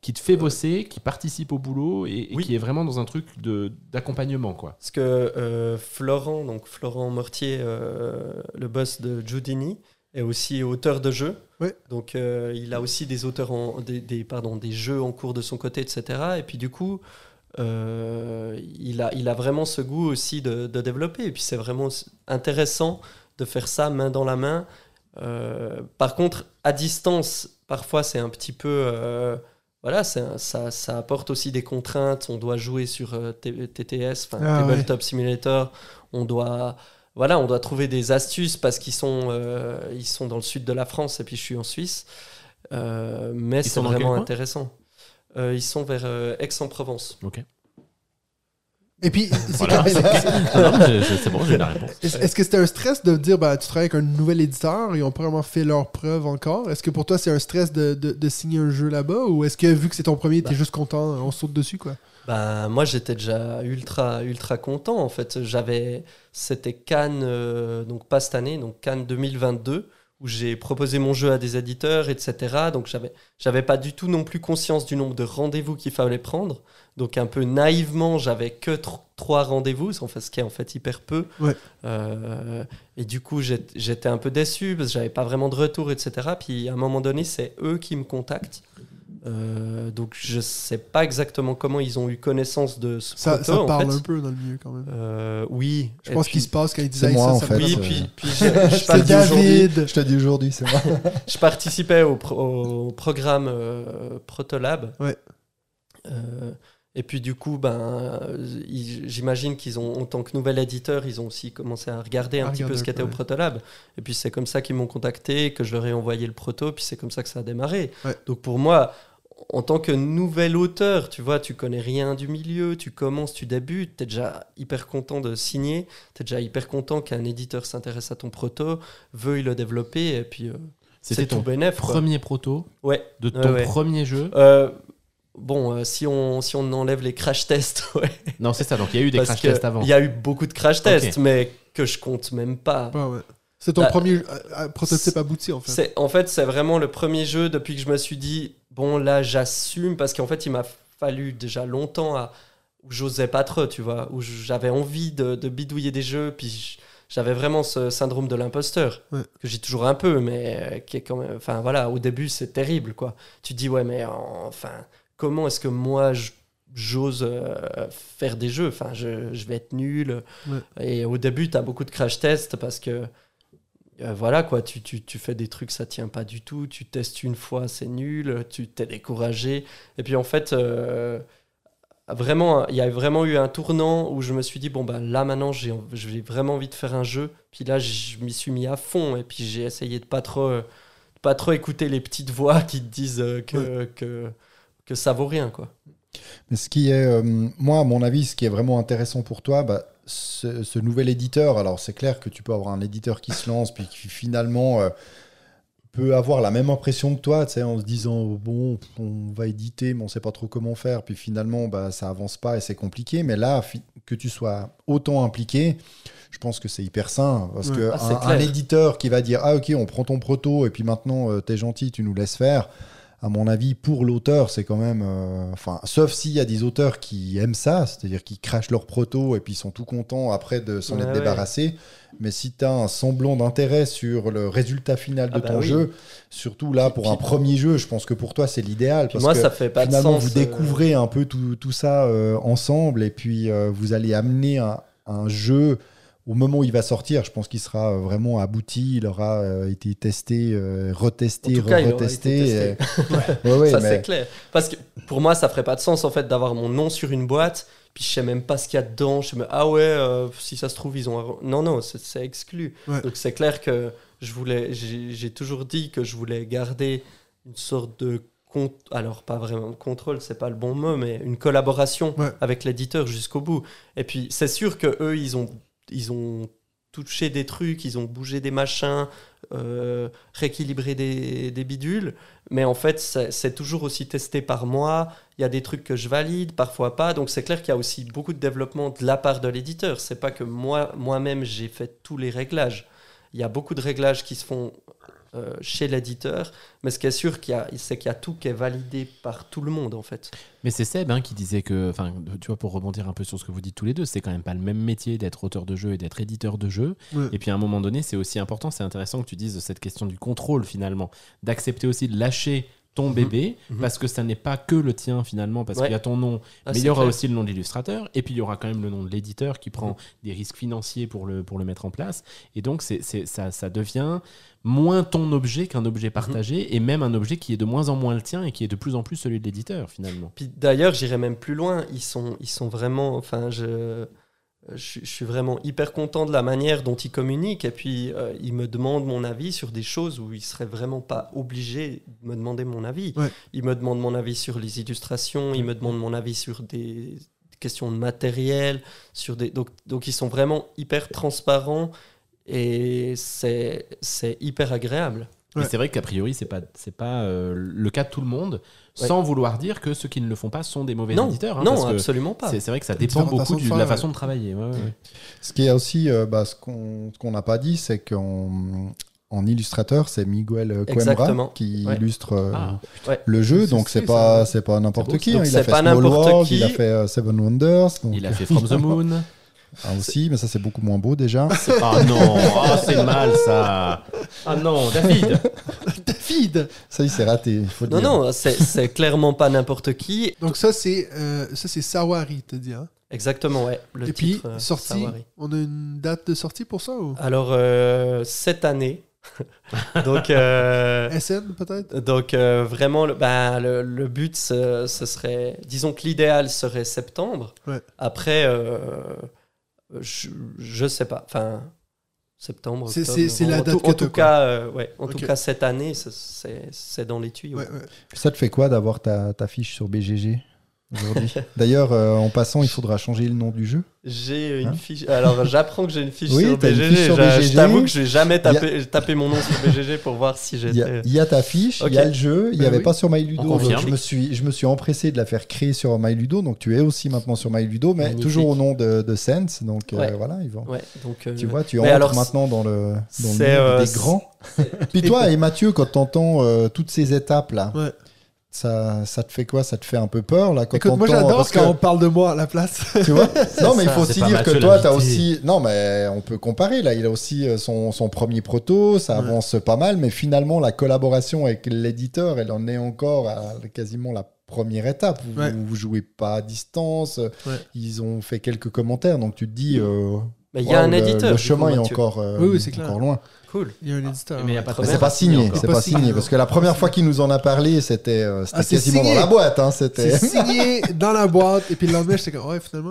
qui te fait bosser, qui participe au boulot et, et Oui. qui est vraiment dans un truc de- d'accompagnement. quoi. Parce que euh, Florent, donc Florent Mortier, euh, le boss de Giudini, est aussi auteur de jeux. Donc euh, il a aussi des auteurs en, des, des- pardon, des jeux en cours de son côté, etc. Et puis du coup, euh, il, a, il a vraiment ce goût aussi de, de développer. Et puis c'est vraiment intéressant de faire ça main dans la main. Euh, par contre, à distance, parfois c'est un petit peu... voilà, ça, ça apporte aussi des contraintes. On doit jouer sur euh, TTS, enfin Ah ouais. Tabletop Simulator. On doit, voilà, on doit trouver des astuces parce qu'ils sont, euh, ils sont dans le sud de la France et puis je suis en Suisse. Euh, mais c'est vraiment intéressant. Euh, ils sont vers euh, Aix-en-Provence. Ok. Et puis, c'est Voilà. comme- c'est bon, j'ai la réponse. Est-ce que c'était un stress de dire bah, tu travailles avec un nouvel éditeur et ils ont pas vraiment fait leurs preuves encore? Est-ce que pour toi c'est un stress de, de- de signer un jeu là-bas ou est-ce que vu que c'est ton premier, t'es Bah. juste content, on saute dessus quoi? Bah, moi, j'étais déjà ultra, ultra content. En fait, j'avais, c'était Cannes, euh, donc pas cette année, donc Cannes 2022, où j'ai proposé mon jeu à des éditeurs, etc. Donc, j'avais, j'avais pas du tout non plus conscience du nombre de rendez-vous qu'il fallait prendre. Donc, un peu naïvement, j'avais que tr- trois rendez-vous, ce qui est en fait hyper peu. Ouais. Euh, et du coup, j'étais un peu déçu parce que j'avais pas vraiment de retour, etc. Puis, à un moment donné, c'est eux qui me contactent. Euh, donc je sais pas exactement comment ils ont eu connaissance de ce Ça, proto, ça en parle fait. un peu dans le milieu quand même. Euh, oui. Je pense qu'il se passe quand ils moi, ça, en ça fait. Oui, c'est- puis, puis je, je parti- David Je te dis aujourd'hui, c'est moi. je participais au, pro- au programme euh, Protolab. Ouais. Et puis du coup, ben, euh, j'imagine qu'ils ont, en tant que nouvel éditeur, ils ont aussi commencé à regarder un À petit peu ce qu'était au. Protolab. Et puis c'est comme ça qu'ils m'ont contacté, que je leur ai envoyé le proto, puis c'est comme ça que ça a démarré. Ouais. Donc pour moi, en tant que nouvel auteur, tu vois, tu connais rien du milieu, tu commences, tu débutes, tu es déjà hyper content de signer, tu es déjà hyper content qu'un éditeur s'intéresse à ton proto, veuille le développer, et puis euh, C'était ton premier proto Ouais. de Ouais, ton ouais. premier jeu. Euh, bon, euh, si, on, si on enlève les crash tests, ouais. Non, c'est ça. Donc il y a eu des Parce crash que tests avant. Il y a eu beaucoup de crash tests, Ok. mais que je compte même pas. Ouais, ouais. C'est ton Bah, premier euh, euh, prototype abouti, en fait. C'est, en fait, c'est vraiment le premier jeu depuis que je me suis dit, bon, là, j'assume, parce qu'en fait, il m'a fallu déjà longtemps à, où j'osais pas trop, tu vois, où j'avais envie de, de bidouiller des jeux, puis j- j'avais vraiment ce syndrome de l'imposteur, Ouais. que j'ai toujours un peu, mais euh, qui est quand même, enfin voilà, au début, c'est terrible, quoi. Tu te dis, ouais, mais enfin, comment est-ce que moi, j'ose euh, faire des jeux? Enfin, je, je vais être nul. Ouais. Et au début, tu as beaucoup de crash tests parce que euh, voilà quoi, tu, tu, tu fais des trucs, ça tient pas du tout, tu testes une fois, c'est nul, tu t'es découragé. Et puis en fait, euh, vraiment, il y a vraiment eu un tournant où je me suis dit, bon bah là maintenant, j'ai vraiment envie de faire un jeu. Puis là, je m'y suis mis à fond et puis j'ai essayé de pas trop, de pas trop écouter les petites voix qui te disent que, que, que ça vaut rien quoi. Mais ce qui est, euh, moi, à mon avis, ce qui est vraiment intéressant pour toi, bah, ce, ce nouvel éditeur, alors c'est clair que tu peux avoir un éditeur qui se lance, puis qui finalement euh, peut avoir la même impression que toi, tu en se disant, bon, on va éditer, mais on sait pas trop comment faire, puis finalement, bah, ça avance pas et c'est compliqué. Mais là, que tu sois autant impliqué, je pense que c'est hyper sain, parce Ouais. que Ah, c'est un, clair. un éditeur qui va dire, ah ok, on prend ton proto, et puis maintenant, euh, t'es gentil, tu nous laisses faire à mon avis, pour l'auteur, c'est quand même. euh, Enfin, sauf s'il y a des auteurs qui aiment ça, c'est-à-dire qui crachent leur proto et puis sont tout contents après de s'en Ouais, être ouais. débarrassés. Mais si tu as un semblant d'intérêt sur le résultat final de Ah bah ton oui. jeu, surtout là pour Puis- un premier jeu, je pense que pour toi c'est l'idéal. Parce moi, que ça fait pas de finalement, sens. vous euh, découvrez un peu tout, tout ça euh, ensemble et puis vous allez amener un, un jeu au moment où il va sortir. Je pense qu'il sera euh, vraiment abouti, il aura euh, été testé, retesté, En tout cas, il aura retesté. Ouais, ouais, ça mais- c'est clair. Parce que pour moi, ça ferait pas de sens en fait d'avoir mon nom sur une boîte, puis je sais même pas ce qu'il y a dedans. Je sais même, ah ouais, euh, si ça se trouve ils ont. Non non, c'est c'est exclu. Ouais. Donc c'est clair que je voulais, j'ai j'ai toujours dit que je voulais garder une sorte de alors pas vraiment de contrôle, c'est pas le bon mot, mais une collaboration Ouais. avec l'éditeur jusqu'au bout. Et puis c'est sûr que eux ils ont ils ont touché des trucs, ils ont bougé des machins, euh, rééquilibré des, des bidules, mais en fait c'est toujours aussi testé par moi. Il y a des trucs que je valide, parfois pas. Donc c'est clair qu'il y a aussi beaucoup de développement de la part de l'éditeur. C'est pas que moi moi-même j'ai fait tous les réglages. Il y a beaucoup de réglages qui se font euh, chez l'éditeur, mais ce qui est sûr, c'est qu'il y a tout qui est validé par tout le monde en fait. Mais c'est Seb hein, qui disait que, enfin, tu vois, pour rebondir un peu sur ce que vous dites tous les deux, c'est quand même pas le même métier d'être auteur de jeu et d'être éditeur de jeu. Ouais. Et puis à un moment donné, c'est aussi important, c'est intéressant que tu dises cette question du contrôle finalement, d'accepter aussi de lâcher ton bébé, Mhm. parce que ça n'est pas que le tien finalement, parce Ouais. qu'il y a ton nom, Ah, mais il y aura clair. aussi le nom de l'illustrateur, et puis il y aura quand même le nom de l'éditeur qui prend des risques financiers pour le, pour le mettre en place. Et donc c'est, c'est- ça, ça devient moins ton objet qu'un objet partagé, et même un objet qui est de moins en moins le tien et qui est de plus en plus celui de l'éditeur finalement. Puis d'ailleurs, j'irai même plus loin. Ils sont, ils sont vraiment. Enfin, je, je, je suis vraiment hyper content de la manière dont ils communiquent. Et puis, euh, ils me demandent mon avis sur des choses où ils seraient vraiment pas obligés de me demander mon avis. Ouais. Ils me demandent mon avis sur les illustrations. Ils me demandent mon avis sur des questions de matériel. Sur des, donc, donc, ils sont vraiment hyper transparents. Et c'est c'est hyper agréable. Mais Ouais. c'est vrai qu'a priori, c'est pas, c'est pas euh, le cas de tout le monde, Ouais. sans vouloir dire que ceux qui ne le font pas sont des mauvais non, éditeurs. hein, non parce absolument pas. c'est, vrai que ça dépend beaucoup de du- de, faire, la ouais. façon de travailler. ouais, ouais, ouais. Ce qui est aussi, euh, bah, ce qu'on ce qu'on n'a pas dit, c'est qu'en en illustrateur, c'est Miguel Coimbra Exactement. qui Ouais. illustre euh, Ah, le jeu, donc c'est- pas c'est- pas n'importe qui. hein. Il a fait pas Small n'importe World, qui. il a fait Seven Wonders, donc, Il a fait From the Moon. Ah, aussi, mais ça c'est beaucoup moins beau déjà. Ah non, ah, c'est mal ça. Ah non, David. David Ça, il s'est raté. Il faut le Non, dire. non, c'est c'est clairement pas n'importe qui. Donc ça, c'est euh, ça c'est Sawari, t'as dit. Hein? Exactement, ouais. Le Et puis, titre, euh, sortie, Sawari. on a une date de sortie pour ça ou? Alors, euh, cette année. donc, euh, SN peut-être? donc euh, vraiment, le, bah, le, le but, ce, ce serait. Disons que l'idéal serait septembre. Ouais. Après, euh, je, je sais pas. Enfin, septembre. C'est- octobre, c'est- c'est la en date En tout cas, euh, ouais, en tout cas cette année, c'est- dans les tuyaux. Ouais, ouais. Ça te fait quoi d'avoir ta, ta fiche sur BGG aujourd'hui D'ailleurs, euh, en passant, il faudra changer le nom du jeu. J'ai une Hein fiche. Alors j'apprends que j'ai une fiche Oui, sur BGG. fiche sur Je- Je BGG. t'avoue que jamais Il y a- tapé, tapé mon nom sur BGG pour voir si j'étais. il y a ta fiche, il y a le jeu, il n'y Ben avait oui. pas sur MyLudo. Je, me suis, je me suis empressé de la faire créer sur MyLudo. Donc tu es aussi maintenant sur MyLudo, mais Magnifique. toujours au nom de, de Sense. Donc euh, voilà, ils vont. Ouais, donc. euh, Tu vois, tu Mais entres alors, maintenant dans le, dans le euh, des grands. Puis toi et Mathieu, quand tu entends toutes ces étapes-là, Ouais. Ça, ça te fait quoi? Ça te fait un peu peur là quand Écoute, moi j'adore parce quand que- on parle de moi à la place. Tu vois? Non, mais il faut aussi dire que toi, tu as aussi. Non, mais on peut comparer. Là, il a aussi euh, son, son premier proto, ça Ouais. avance pas mal, mais finalement, la collaboration avec l'éditeur, elle en est encore à quasiment la première étape. Vous, Ouais. vous jouez pas à distance, Ouais. ils ont fait quelques commentaires, donc tu te dis. euh, Mais il y a un le- éditeur. Le chemin coup, est encore, euh, Oui, oui, clair. encore loin. Cool. Il y a un éditeur. Mais c'est pas signé, c'est Pas pas signé, parce que la première fois qu'il nous en a parlé, c'était euh, Ah, c'est quasiment signé. dans la boîte. Hein, c'était... Signé dans la boîte. Et puis le lendemain, j'étais comme, ouais, finalement.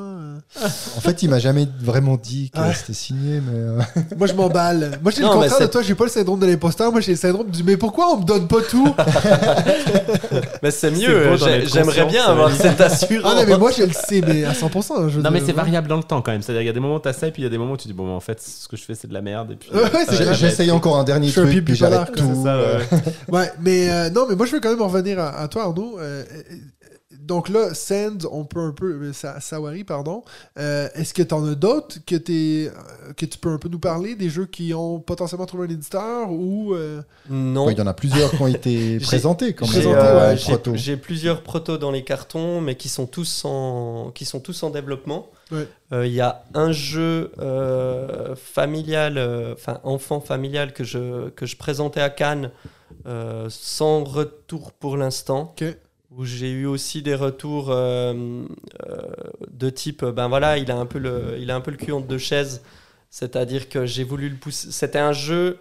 euh, En fait, il m'a jamais vraiment dit que Ouais. c'était signé, mais. euh, Moi, je m'emballe. Moi, j'ai le contraire de toi. J'ai pas le syndrome de l'imposteur. Moi, j'ai le syndrome du mais pourquoi on me donne pas tout? Mais c'est mieux. J'aimerais bien avoir cette assurance. Ah non, mais moi, je le sais, mais à 100%. Je veux Non, mais c'est variable dans le temps quand même. C'est-à-dire, il y a des moments où t'as ça, et puis il y a des moments où tu dis, bon, en fait, ce que je fais, c'est de la merde. Et puis, J'essaye encore un dernier Je truc, puis j'arrête tout. ça, ouais. Ouais, mais euh, non, mais moi, je veux quand même revenir à, à toi, Arnaud. Euh, euh, donc là, Sand, on peut un peu. Sa- Sawari, pardon. Euh, Est-ce que tu en as d'autres que, t'es- euh, que tu peux un peu nous parler Des jeux qui ont potentiellement trouvé un éditeur ou. euh, Non. ouais, Il y en a plusieurs qui ont été présentés. J'ai euh, ouais, proto. j'ai plusieurs protos dans les cartons, mais qui sont tous en, qui sont tous en développement. Ouais. Euh, Il y a un jeu euh, familial, euh, enfin enfant familial que je, que je présentais à Cannes sans retour pour l'instant. Où j'ai eu aussi des retours de type, ben voilà, il a un peu le, il a un peu le cul entre deux chaises. C'est-à-dire que j'ai voulu le pousser. C'était un jeu.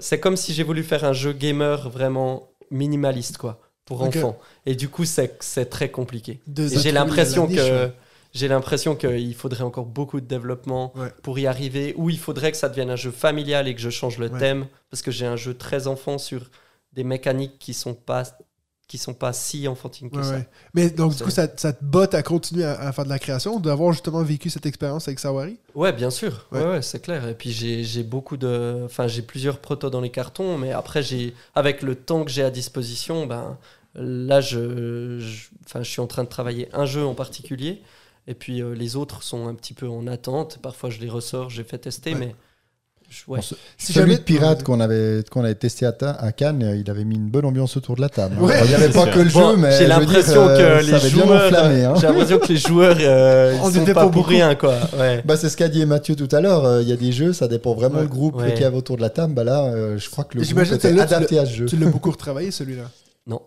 c'est comme si j'ai voulu faire un jeu gamer vraiment minimaliste, quoi, pour Ok. enfants. Et du coup, c'est très compliqué. j'ai l'impression que. J'ai l'impression qu'il faudrait encore beaucoup de développement Ouais. pour y arriver, ou il faudrait que ça devienne un jeu familial et que je change le Ouais. thème, parce que j'ai un jeu très enfant sur des mécaniques qui sont pas qui sont pas si enfantines que Ouais, ça. Mais donc, du coup, ça, ça te botte à continuer à, à faire de la création, d'avoir justement vécu cette expérience avec Sawari? Ouais, bien sûr. Ouais. C'est clair. Et puis j'ai beaucoup de, enfin j'ai plusieurs protos dans les cartons, mais après j'ai, avec le temps que j'ai à disposition, ben là je, je- je suis en train de travailler un jeu en particulier, et puis euh, les autres sont un petit peu en attente. Parfois je les ressors, j'ai fait tester, Ouais. mais je- ouais. Bon, ce- Si Celui jamais- de Pirate qu'on avait, qu'on avait testé à, Ta- à Cannes, euh, il avait mis une bonne ambiance autour de la table. hein. Ouais. Alors, il n'y avait pas sûr. que le Bon, jeu, mais j'ai l'impression euh, que ça les avait bien joueurs, enflammé. hein. j'ai l'impression que les joueurs, euh, On ils sont était pas pour beaucoup. rien, quoi. Ouais. Bah, c'est ce qu'a dit Mathieu tout à l'heure. euh, Il y a des jeux, ça dépend vraiment Ouais. le groupe Ouais. qu'il y avait autour de la table. Bah là, euh, je crois que le Et groupe j'imagine était adapté à ce jeu. Tu l'as beaucoup retravaillé, celui-là Non.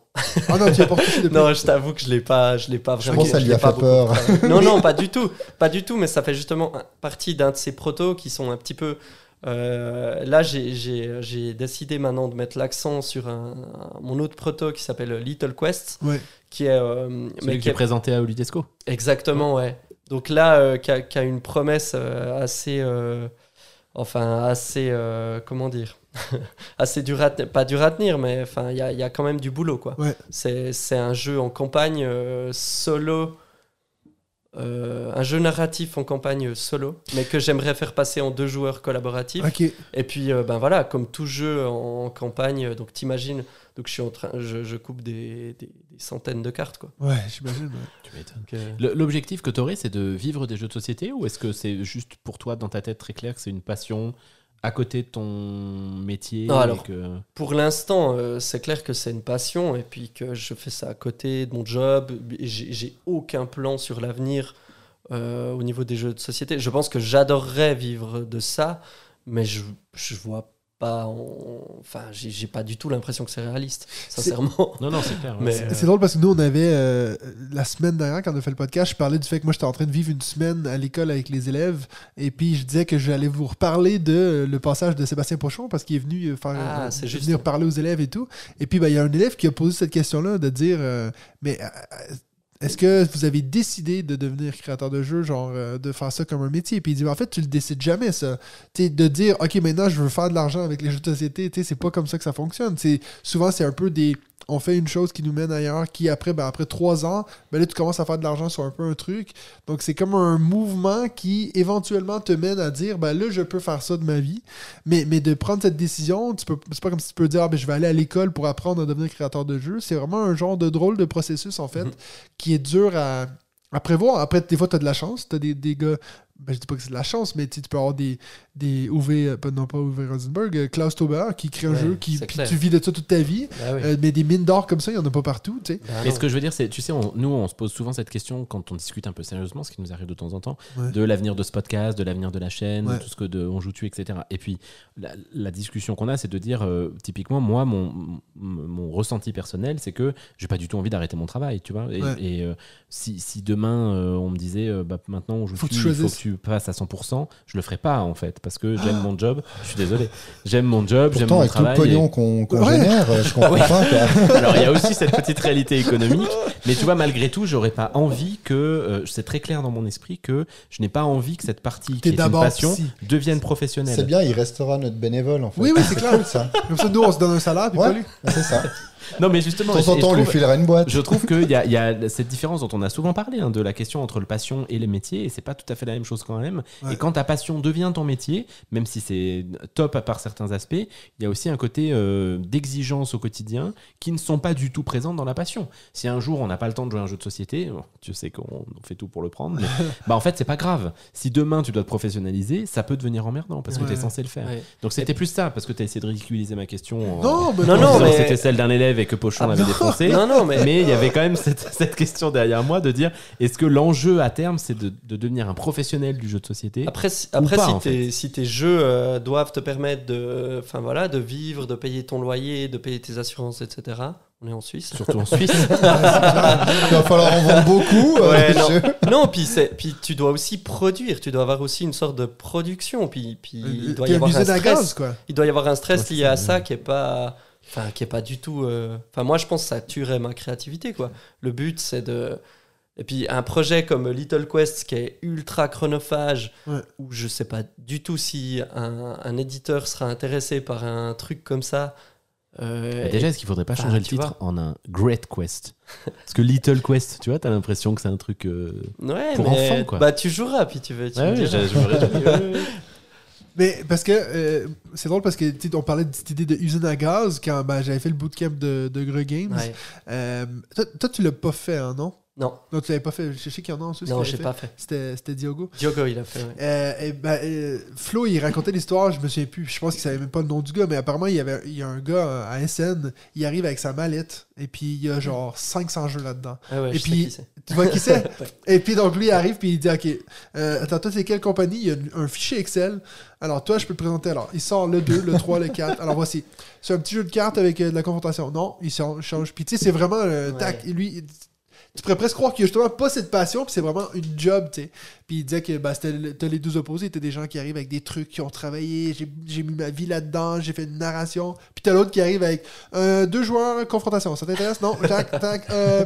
Ah non, tu l'as pas retouché depuis. Non, je t'avoue que je l'ai pas, je l'ai pas Je vraiment. pense que ça je lui a pas fait peur. Non, non, pas du tout, pas du tout. Mais ça fait justement partie d'un de ces protos qui sont un petit peu. euh, là, j'ai- décidé maintenant de mettre l'accent sur un, un- mon autre proto qui s'appelle Little Quest, Ouais. qui est, euh, Celui mais que qui est présenté à Olitesco. exactement, ouais. Donc là, euh, qui, a, une promesse euh, assez, euh, enfin assez, euh, comment dire, assez dur à, pas dur à tenir, mais enfin il y a, il y a quand même du boulot, quoi. Ouais. C'est c'est un jeu en campagne euh, solo, euh, un jeu narratif en campagne solo, mais que j'aimerais faire passer en deux joueurs collaboratifs. Et puis, euh, ben voilà, comme tout jeu en campagne, euh, donc t'imagines, donc je suis en train, je, je coupe des, des- des centaines de cartes, quoi. Ouais, j'imagine. ouais. Tu m'étonnes. Donc, euh, Le- L'objectif que tu aurais, c'est de vivre des jeux de société ou est-ce que c'est juste pour toi, dans ta tête, très clair, que c'est une passion à côté de ton métier Non, alors- que... Pour l'instant, euh, c'est clair que c'est une passion et puis que je fais ça à côté de mon job. j'ai aucun plan sur l'avenir euh, au niveau des jeux de société. Je pense que j'adorerais vivre de ça, mais je, je vois pas. en- Enfin, j'ai pas du tout l'impression que c'est réaliste, sincèrement. Non, non, c'est clair. ouais. Mais, C'est- euh, drôle parce que nous, on avait, euh, la semaine dernière, quand on a fait le podcast, je parlais du fait que moi, j'étais en train de vivre une semaine à l'école avec les élèves. Et puis, je disais que j'allais vous reparler de euh, le passage de Sébastien Pochon parce qu'il est venu euh, faire, Ah, euh, c'est juste. venir parler aux élèves et tout. Et puis, ben, il y a un élève qui a posé cette question-là de dire, euh, mais euh, est-ce que vous avez décidé de devenir créateur de jeux, genre euh, de faire ça comme un métier? Puis il dit, en fait, tu le décides jamais, ça. Tu sais, de dire, OK, maintenant, je veux faire de l'argent avec les jeux de société, c'est pas comme ça que ça fonctionne. C'est, souvent, c'est un peu des. On fait une chose qui nous mène ailleurs, qui après, ben, après trois ans, ben là, tu commences à faire de l'argent sur un peu un truc. Donc, c'est comme un mouvement qui, éventuellement, te mène à dire, ben là, je peux faire ça de ma vie. Mais, mais de prendre cette décision, tu peux, c'est pas comme si tu peux dire, ah, ben, je vais aller à l'école pour apprendre à devenir créateur de jeux. C'est vraiment un genre de drôle de processus, en fait, qui est dur à, à prévoir. Après, des fois, tu as de la chance. Tu as des, des gars. Ben, je dis pas que c'est de la chance, mais tu peux avoir des, des Uwe, euh, pas- non pas Uwe Rosenberg, euh, Klaus Tauber qui crée un Ouais, jeu, qui, puis tu vis de ça toute ta vie. Ah oui. Euh, mais des mines d'or comme ça, il y en a pas partout, tu sais. Ah Mais non. ce que je veux dire, c'est, tu sais, on- nous, on se pose souvent cette question quand on discute un peu sérieusement, ce qui nous arrive de temps en temps, Ouais. de l'avenir de ce podcast, de l'avenir de la chaîne, Ouais. de tout ce que de, on joue dessus, etc. Et puis, la, la discussion qu'on a, c'est de dire, euh, typiquement, moi, mon, mon, ressenti personnel, c'est que j'ai pas du tout envie d'arrêter mon travail, tu vois. Et, Ouais. et, euh, si, si demain, euh, on me disait, euh, bah, maintenant, on joue Faut que tu dessus, il faut que tu passes à 100%, je le ferai pas, en fait, parce que j'aime mon job. Je suis désolé. J'aime mon job, j'aime mon avec tout le travail. et- pognon qu'on Ouais. génère, euh, je comprends pas. quoi. alors il y a aussi cette petite réalité économique, mais tu vois malgré tout, j'aurais pas envie que euh, c'est très clair dans mon esprit que je n'ai pas envie que cette partie qui est une passion psy. devienne professionnelle. C'est bien, il restera notre bénévole en fait. Oui, oui, c'est clair. cool, ça. Comme ça, nous, on se donne un salaire, puis Ouais. pas lui. C'est ça. Non mais justement, De temps en temps, on lui trouve- filera une boîte. Je trouve qu'il y y a cette différence dont on a souvent parlé, hein, de la question entre le passion et les métiers, et c'est pas tout à fait la même chose quand même. Ouais. Et quand ta passion devient ton métier, même si c'est top à part certains aspects, il y a aussi un côté euh, d'exigence au quotidien qui ne sont pas du tout présentes dans la passion. Si un jour on n'a pas le temps de jouer à un jeu de société, bon, tu sais qu'on on fait tout pour le prendre, mais bah en fait c'est pas grave. Si demain tu dois te professionnaliser, ça peut devenir emmerdant parce que Ouais. tu es censé le faire. Ouais. Donc c'était plus ça, parce que tu as essayé de ridiculiser ma question. en- Non, mais Non, non, que c'était celle d'un élève et que Pochon Ah, l'avait non. défoncé. Non, non, mais. Mais il y avait quand même cette, cette question derrière moi de dire est-ce que l'enjeu à terme c'est de, de devenir un professionnel du jeu de société Après, si, après pas, si, en tes, si tes jeux euh, doivent te permettre de, enfin voilà, de vivre, de payer ton loyer, de payer tes assurances, etc. On est en Suisse. Surtout en Suisse. Il va falloir en vendre beaucoup. euh, Ouais, non. non, puis, c'est- puis tu dois aussi produire, tu dois avoir aussi une sorte de production, puis, puis il doit y avoir un stress. gaz, quoi. Il doit y avoir un stress lié à ça qui est pas, enfin qui est pas du tout. euh, Enfin moi je pense que ça tuerait ma créativité quoi. Le but c'est de et puis un projet comme Little Quest qui est ultra chronophage Ouais. où je sais pas du tout si un, un éditeur sera intéressé par un truc comme ça. euh, Mais déjà, est-ce qu'il faudrait pas Enfin, changer le titre en un Great Quest? Parce que Little Quest, tu vois, t'as l'impression que c'est un truc. euh, ouais, pour mais- enfants, quoi. Bah tu joueras puis tu veux. Tu Ouais, diras. Mais parce que euh, c'est drôle parce que on parlait de cette idée de usine à gaz quand ben, j'avais fait le bootcamp de, de Greux Games. Ouais. Euh, toi, toi, tu l'as pas fait, hein, non? Non, Non, tu l'avais pas fait. Je sais qu'il y en a en Suisse non, j'ai fait. pas fait. C'était Diogo. Diogo il a fait. ouais. Euh, et ben, euh, Flo, il racontait l'histoire, je me souviens plus. Je pense qu'il savait même pas le nom du gars, mais apparemment, il y, avait, il y a un gars euh, à SN, il arrive avec sa mallette, et puis il y a genre 500 jeux là-dedans. Ah ouais, Et je sais puis- qui. Tu vois qui c'est? Et puis donc lui il arrive puis il dit ok euh, attends toi c'est quelle compagnie? Il y a un, un fichier Excel alors toi je peux te présenter alors il sort le 2 le 3 le 4 alors voici c'est un petit jeu de cartes avec de la confrontation non il change, change. puis tu sais c'est vraiment tac Ouais. lui tu pourrais presque croire qu'il a justement pas cette passion puis c'est vraiment une job tu sais. Puis il disait que bah, c'était les deux opposés t'as des gens qui arrivent avec des trucs qui ont travaillé j'ai mis ma vie là-dedans j'ai fait une narration. Puis t'as l'autre qui arrive avec euh, deux joueurs confrontation. Ça t'intéresse? Non? Tac tac euh,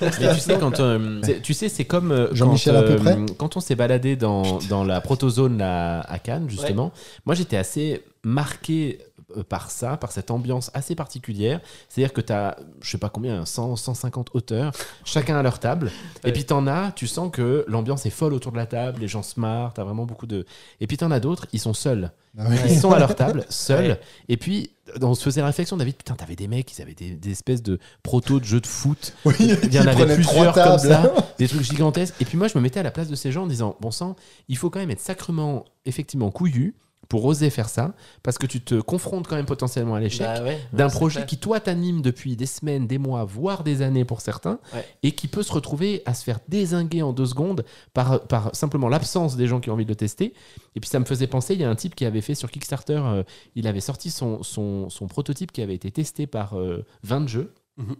Mais tu sais, quand, euh, c'est- tu sais, c'est comme euh, quand, Jean-Michel, à peu euh, près. quand on s'est baladé dans, dans la protozone là, à Cannes, justement. Moi, j'étais assez marqué euh, par ça, par cette ambiance assez particulière. C'est-à-dire que tu as, je sais pas combien, 100, 150 auteurs, chacun à leur table. Et puis t'en as, tu sens que l'ambiance est folle autour de la table, les gens se marrent, t'as vraiment beaucoup de. Et puis t'en as d'autres, ils sont seuls. Ah. Ils sont à leur table, seuls. Ouais. Et puis, on se faisait la réflexion, David, putain, t'avais des mecs, ils avaient des, des espèces de protos de jeux de foot. Oui, Il y en avait plusieurs comme ça, des trucs gigantesques. Et puis moi, je me mettais à la place de ces gens en disant, bon sang, il faut quand même être sacrement, effectivement, couillu pour oser faire ça, parce que tu te confrontes quand même potentiellement à l'échec Bah ouais, d'un projet clair. qui, toi, t'anime depuis des semaines, des mois, voire des années pour certains, Ouais. et qui peut se retrouver à se faire désinguer en deux secondes par, par simplement l'absence des gens qui ont envie de le tester. Et puis ça me faisait penser, il y a un type qui avait fait sur Kickstarter, euh, il avait sorti son, son, son prototype qui avait été testé par euh, 20 jeux. Mhm.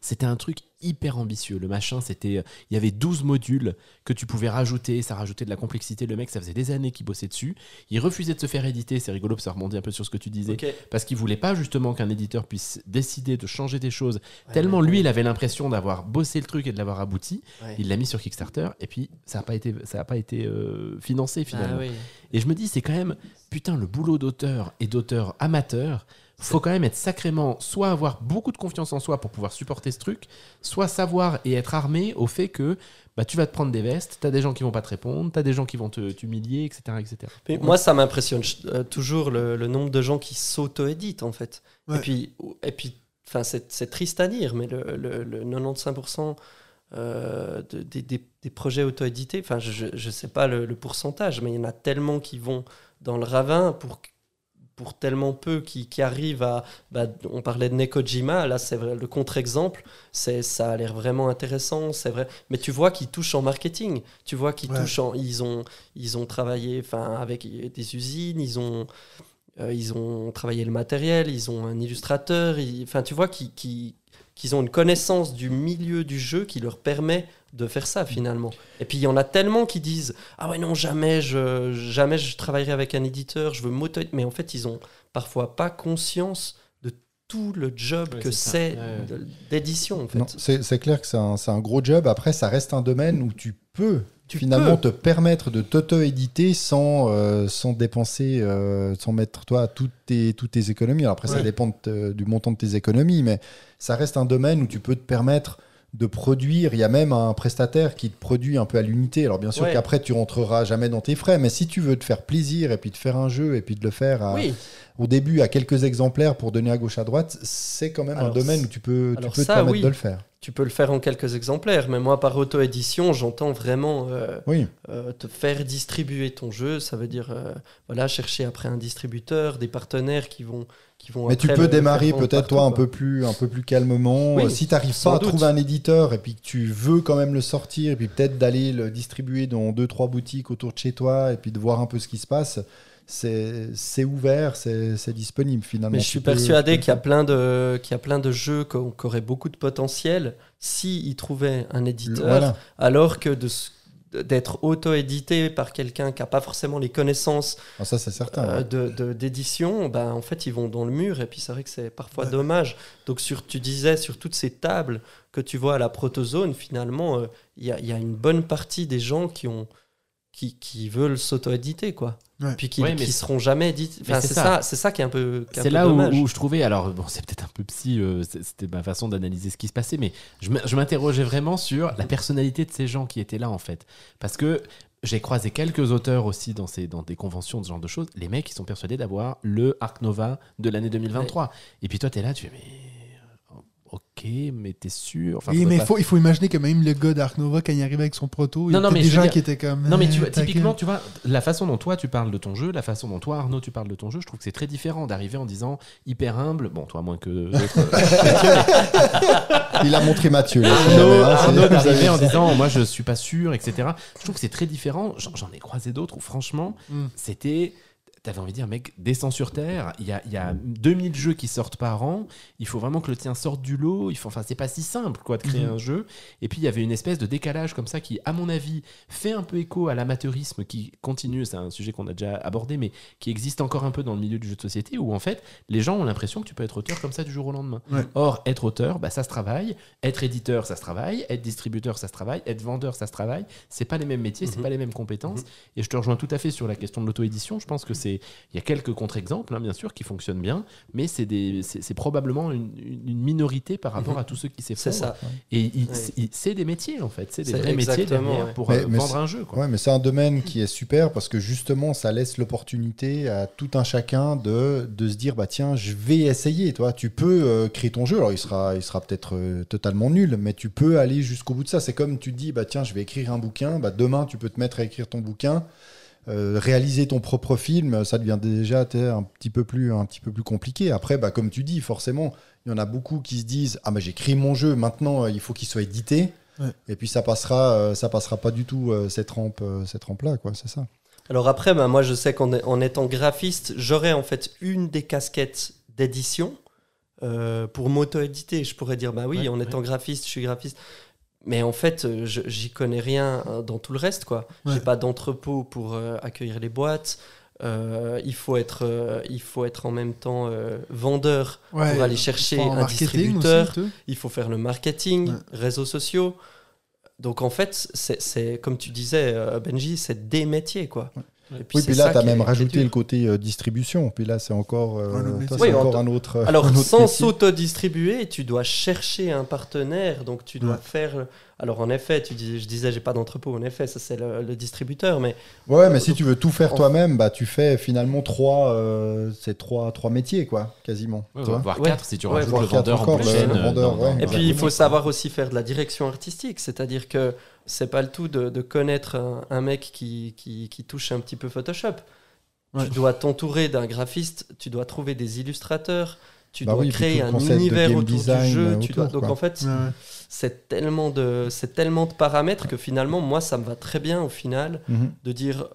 C'était un truc hyper ambitieux. Le machin, c'était. Il y avait 12 modules que tu pouvais rajouter. Ça rajoutait de la complexité. Le mec, ça faisait des années qu'il bossait dessus. Il refusait de se faire éditer. C'est rigolo, ça rebondit un peu sur ce que tu disais. Parce qu'il voulait pas justement qu'un éditeur puisse décider de changer des choses. Ouais, Tellement lui, il avait l'impression d'avoir bossé le truc et de l'avoir abouti. Il l'a mis sur Kickstarter et puis ça n'a pas été, ça a pas été euh, financé finalement. Ah oui. Et je me dis, c'est quand même, putain, le boulot d'auteur et d'auteur amateur, faut quand même être sacrément, soit avoir beaucoup de confiance en soi pour pouvoir supporter ce truc, soit savoir et être armé au fait que bah, tu vas te prendre des vestes, t'as des gens qui vont pas te répondre, t'as des gens qui vont te t'humilier, etc. etc. Mais moi, ça m'impressionne euh, toujours le, le nombre de gens qui s'auto-éditent, en fait. Ouais. Et puis, et puis enfin, c'est triste à dire, mais le, le- le 95% euh, de- des, des- des projets auto-édités, enfin, je ne sais pas le, le pourcentage, mais il y en a tellement qui vont dans le ravin pour pour tellement peu qui, qui arrivent à... bah, on parlait de Nekojima, là c'est vrai, le contre-exemple, c'est ça a l'air vraiment intéressant, c'est vrai. Mais tu vois qu'ils touchent en marketing, tu vois qu'ils Ouais. touchent en... Ils ont, ils ont travaillé enfin, avec des usines, ils ont, euh, ils ont travaillé le matériel, ils ont un illustrateur, enfin tu vois qu'ils qu'ils- qu'ils ont une connaissance du milieu du jeu qui leur permet de faire ça finalement. Et puis il y en a tellement qui disent ah ouais non jamais je jamais je travaillerai avec un éditeur, je veux m'auto mais en fait ils ont parfois pas conscience de tout le job que c'est d'édition en fait. C'est c'est clair que c'est un, c'est un gros job. Après, ça reste un domaine où tu peux Tu finalement peux. te permettre de t'auto-éditer sans, euh, sans dépenser, euh, sans mettre toi toutes tes, toutes tes économies. Alors après, ça dépend de du montant de tes économies, mais ça reste un domaine où tu peux te permettre de produire. Il y a même un prestataire qui te produit un peu à l'unité. Alors bien sûr Ouais. qu'après, tu rentreras jamais dans tes frais, mais si tu veux te faire plaisir et puis de faire un jeu et puis de le faire à- Oui, au début à quelques exemplaires pour donner à gauche à droite, c'est quand même Alors, un domaine où tu peux, tu te permettre oui. de le faire. tu peux le faire en quelques exemplaires, mais moi par auto-édition, j'entends vraiment euh, Oui. euh, te faire distribuer ton jeu. Ça veut dire euh, voilà chercher après un distributeur, des partenaires qui vont qui vont. Mais tu peux démarrer peut-être toi un peu plus un peu plus calmement. Oui, Euh, si tu n'arrives pas à trouver un éditeur et puis que tu veux quand même le sortir et puis peut-être d'aller le distribuer dans deux trois boutiques autour de chez toi et puis de voir un peu ce qui se passe, c'est ouvert, c'est disponible finalement. Mais je suis peux- persuadé qu'il y a le plein de qu'il y a plein de jeux qui auraient beaucoup de potentiel si ils trouvaient un éditeur. Voilà. alors que de d'être auto-édité par quelqu'un qui n'a pas forcément les connaissances Ah, ça c'est certain. euh, de- d'édition, ben, en fait, ils vont dans le mur. Et puis, c'est vrai que c'est parfois Ouais. dommage. Donc, sur, tu disais, sur toutes ces tables que tu vois à la protozone, finalement, euh, il y, a, il y a une bonne partie des gens qui, ont, qui, qui veulent s'auto-éditer, quoi. Ouais. Puis qui Ouais, seront jamais édités. Enfin, c'est ça. ça, c'est ça qui est un peu, C'est là où, dommage. où je trouvais, alors bon, c'est peut-être un peu psy, euh, c'était ma façon d'analyser ce qui se passait, mais je m'interrogeais vraiment sur la personnalité de ces gens qui étaient là en fait. Parce que j'ai croisé quelques auteurs aussi dans, ces, dans des conventions, de ce genre de choses. Les mecs, ils sont persuadés d'avoir le Arc Nova de l'année 2023. Et puis toi, t'es là, tu fais, mais. Ok, mais t'es sûr? Enfin, mais il pas- faut, il faut imaginer que même le gars d'Ark Nova, quand il arrivait avec son proto, il y a des gens dire- qui étaient comme. Non, mais tu vois, typiquement, tu vois, la façon dont toi tu parles de ton jeu, la façon dont toi Arnaud tu parles de ton jeu, je trouve que c'est très différent d'arriver en disant hyper humble. Bon, toi moins que d'autres. Il a montré Mathieu. là, si Arnaud, jamais, hein, Arnaud d'arriver en disant moi je suis pas sûr, etc. Je trouve que c'est très différent. J'en j'en ai croisé d'autres où franchement, Mm. c'était. T'avais envie de dire, mec, descends sur terre. Il y a, y a 2000 jeux qui sortent par an. Il faut vraiment que le tien sorte du lot. Il faut, enfin, c'est pas si simple, quoi, de créer Mhm. un jeu. Et puis, il y avait une espèce de décalage comme ça qui, à mon avis, fait un peu écho à l'amateurisme qui continue. C'est un sujet qu'on a déjà abordé, mais qui existe encore un peu dans le milieu du jeu de société où, en fait, les gens ont l'impression que tu peux être auteur comme ça du jour au lendemain. Ouais. Or, être auteur, bah, ça se travaille. Être éditeur, ça se travaille. Être distributeur, ça se travaille. Être vendeur, ça se travaille. C'est pas les mêmes métiers, c'est Mhm. pas les mêmes compétences. Mhm. Et je te rejoins tout à fait sur la question de l'auto-édition. Je pense que c'est, il y a quelques contre-exemples, hein, bien sûr, qui fonctionnent bien, mais c'est des, c'est, c'est probablement une, une minorité par rapport Mhm. à tous ceux qui C'est s'effondrent. ça. Et Ouais. c'est- c'est des métiers en fait, c'est des C'est vrais métiers derrière ouais. pour Mais- euh, mais vendre c'est- un jeu. Quoi. Ouais, mais c'est un domaine qui est super parce que justement, ça laisse l'opportunité à tout un chacun de, de se dire bah tiens, je vais essayer. Toi, tu peux euh, créer ton jeu. Alors, il sera, il sera peut-être euh, totalement nul, mais tu peux aller jusqu'au bout de ça. C'est comme tu te dis bah tiens, je vais écrire un bouquin. Bah demain, tu peux te mettre à écrire ton bouquin. Euh, réaliser ton propre film, ça devient déjà un petit peu plus un petit peu plus compliqué. Après, bah, comme tu dis, forcément, il y en a beaucoup qui se disent ah bah j'écris mon jeu, maintenant euh, il faut qu'il soit édité. Ouais. Et puis ça passera, euh, ça passera pas du tout cette rampe, cette rampe là, quoi. C'est ça. Alors après, bah, moi je sais qu'en étant graphiste, j'aurais en fait une des casquettes d'édition. Euh, pour m'auto-éditer, je pourrais dire, bah oui, Ouais, en ouais. étant graphiste, je suis graphiste. Mais en fait, euh, j'y connais rien euh, dans tout le reste, quoi. Ouais. J'ai pas d'entrepôt pour euh, accueillir les boîtes. Euh, il, faut être, euh, il faut être en même temps vendeur Ouais, pour aller chercher un marketing distributeur. aussi, il faut faire le marketing, Ouais. réseaux sociaux. Donc en fait, c'est- comme tu disais, Benji, c'est des métiers, quoi. Et Oui, c'est puis là, tu as même est- rajouté le côté euh, distribution. Puis là, c'est encore, euh, ça, Oui, encore un autre. Alors, un autre sans s'auto-distribuer, tu dois chercher un partenaire. Donc, tu dois Ouais. faire. Alors, en effet, tu dis, je disais, j'ai pas d'entrepôt. En effet, ça, c'est le, le distributeur. Mais Ouais, mais si tu veux tout faire En- toi-même, bah, tu fais finalement trois, euh, c'est trois, trois métiers, quoi, quasiment. Ouais, voire Ouais. 4 si tu rajoutes le quatre vendeur en encore, plus le- chaîne, le euh, vendeur, dans- ouais. dans- Et dans puis, il faut savoir aussi faire de la direction artistique. C'est-à-dire que c'est pas le tout de, de connaître un, un mec qui, qui, qui touche un petit peu Photoshop. Ouais. Tu dois t'entourer d'un graphiste, tu dois trouver des illustrateurs, tu Bah dois oui, créer un de univers autour design, du jeu. euh, tu dois... Donc, quoi. en fait, Ouais, c'est tellement, de, c'est tellement de paramètres que finalement, moi, ça me va très bien au final Mhm. de dire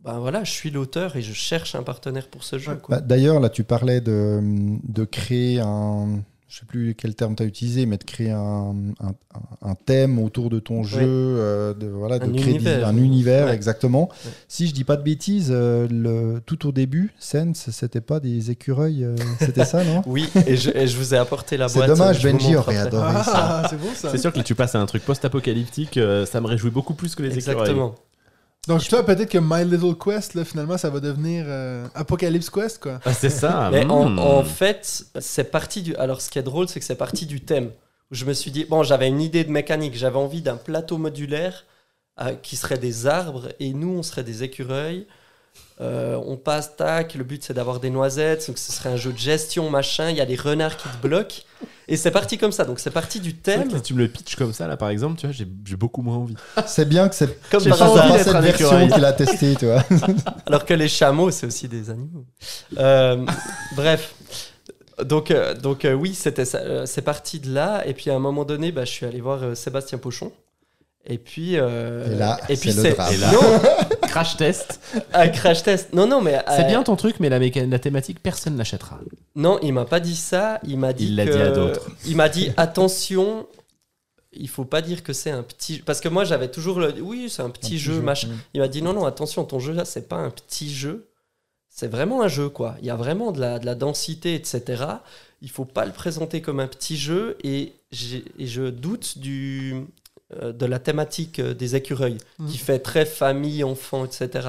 ben voilà, je suis l'auteur et je cherche un partenaire pour ce jeu. Ouais. Bah, D'ailleurs, là, tu parlais de, de créer un. Je sais plus quel terme tu as utilisé, mais de créer un, un, un thème autour de ton jeu, euh, de, voilà, de créer univers. un univers, Ouais. exactement. Ouais. Si je dis pas de bêtises, euh, le, tout au début, Sense, c'était pas des écureuils, euh, c'était ça, non Oui, et je, et je vous ai apporté la C'est boîte. dommage, je vous Benji aurait après. adoré ça. Ah, c'est ça. C'est sûr que tu passes à un truc post-apocalyptique, euh, ça me réjouit beaucoup plus que les écureuils. Exactement. Donc, toi, peut-être que My Little Quest, là, finalement, ça va devenir euh, Apocalypse Quest, quoi. Ah, c'est ça. Mais en, hmm. en fait, c'est parti du. Alors, ce qui est drôle, c'est que c'est parti du thème. Où je me suis dit, bon, j'avais une idée de mécanique. J'avais envie d'un plateau modulaire euh, qui serait des arbres et nous, on serait des écureuils. Euh, on passe, tac. Le but, c'est d'avoir des noisettes. Donc, ce serait un jeu de gestion, machin. Il y a des renards qui te bloquent. Et c'est parti comme ça. Donc, c'est parti du thème. si tu me le pitches comme ça, là, par exemple, tu vois, j'ai j'ai beaucoup moins envie. C'est bien que c'est Comme pas pas cette version qu'il a testée, tu vois. Alors que les chameaux, c'est aussi des animaux. Euh, bref. Donc, euh, donc euh, oui, c'était ça, euh, c'est parti de là. Et puis à un moment donné, bah, je suis allé voir euh, Sébastien Pochon. Et puis, euh, Et là, et puis c'est non, Crash test. un crash test. Non, non, mais C'est euh, bien ton truc, mais la, méca- la thématique, personne l'achètera. Non, il m'a pas dit ça. Il m'a dit Il l'a dit à d'autres. Il m'a dit attention. Il faut pas dire que c'est un petit parce que moi j'avais toujours le oui c'est un petit, jeu, machin il m'a dit non non attention ton jeu là c'est pas un petit jeu c'est vraiment un jeu quoi il y a vraiment de la, de la densité etc il faut pas le présenter comme un petit jeu et, je doute du de la thématique euh, des écureuils Mhm. qui fait très famille enfant etc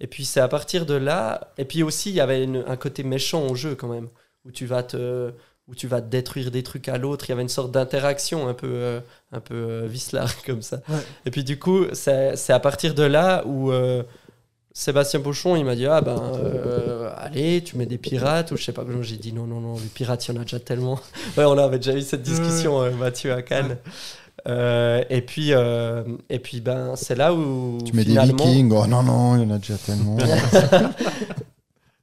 et puis c'est à partir de là et puis aussi il y avait une- un côté méchant au jeu quand même où tu vas te où tu vas détruire des trucs à l'autre il y avait une sorte d'interaction un peu euh, un peu euh, vicelard comme ça Ouais. et puis du coup c'est à partir de là où euh, Sébastien Pochon, il m'a dit Ah ben, euh, allez, tu mets des pirates, ou je sais pas. J'ai dit Non, non, non, les pirates, il y en a déjà tellement. Ouais, on avait déjà eu cette discussion, euh, Mathieu, à Cannes. Euh, et puis, euh, et puis ben, c'est là où. Tu mets finalement, des vikings, oh non, non, il y en a déjà tellement.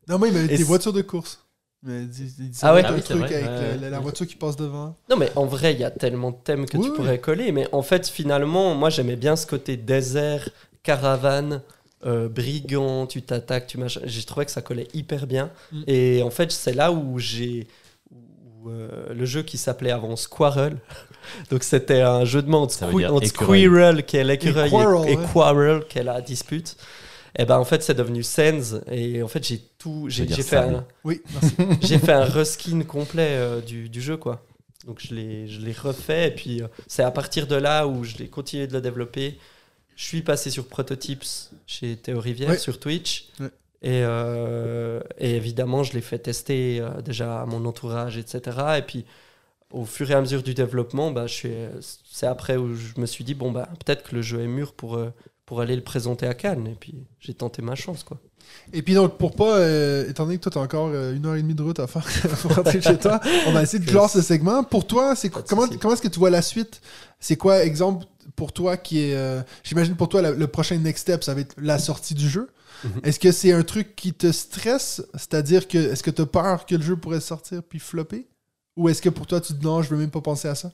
Non, moi, il m'avait des voitures de course. Mais Ah ouais un Ah oui, truc avec la voiture qui passe devant. Non, mais en vrai, il y a tellement de thèmes que Oui, tu oui. pourrais coller. Mais en fait, finalement, moi, j'aimais bien ce côté désert, caravane, euh, brigand, tu t'attaques, tu machin. J'ai trouvé que ça collait hyper bien. Mm. Et en fait, c'est là où j'ai. Euh, le jeu qui s'appelait avant Squirrel. Donc, c'était un jeu de mots entre. Squirrel, qui est l'écureuil, Et Quarrel, et, et ouais. Quarrel, qui est la dispute. Et ben en fait, c'est devenu Sense. Et en fait, j'ai tout. J'ai fait un Oui, merci. j'ai fait un reskin complet euh, du, du jeu quoi. Donc je l'ai je l'ai refait et puis euh, c'est à partir de là où je l'ai continué de le développer. Je suis passé sur Prototypes chez Théo Rivière Ouais. sur Twitch. Ouais. Et, euh, et évidemment, je l'ai fait tester euh, déjà à mon entourage, etc. Et puis, au fur et à mesure du développement, bah, c'est après où je me suis dit, bon, bah, peut-être que le jeu est mûr pour, euh, pour aller le présenter à Cannes. Et puis, j'ai tenté ma chance. Quoi. Et puis donc, pour pas, euh, étant donné que toi, t'as encore euh, une heure et demie de route à faire pour rentrer chez toi, on va essayer de clore ce segment. Pour toi, c'est comment, comment est-ce que tu vois la suite? C'est quoi, exemple, pour toi qui est. euh, J'imagine pour toi, la- le prochain next step, ça va être la sortie du jeu. Mhm. Est-ce que c'est un truc qui te stresse? C'est-à-dire que, est-ce que tu as peur que le jeu pourrait sortir puis flopper? Ou est-ce que pour toi, tu te dis non, je veux même pas penser à ça?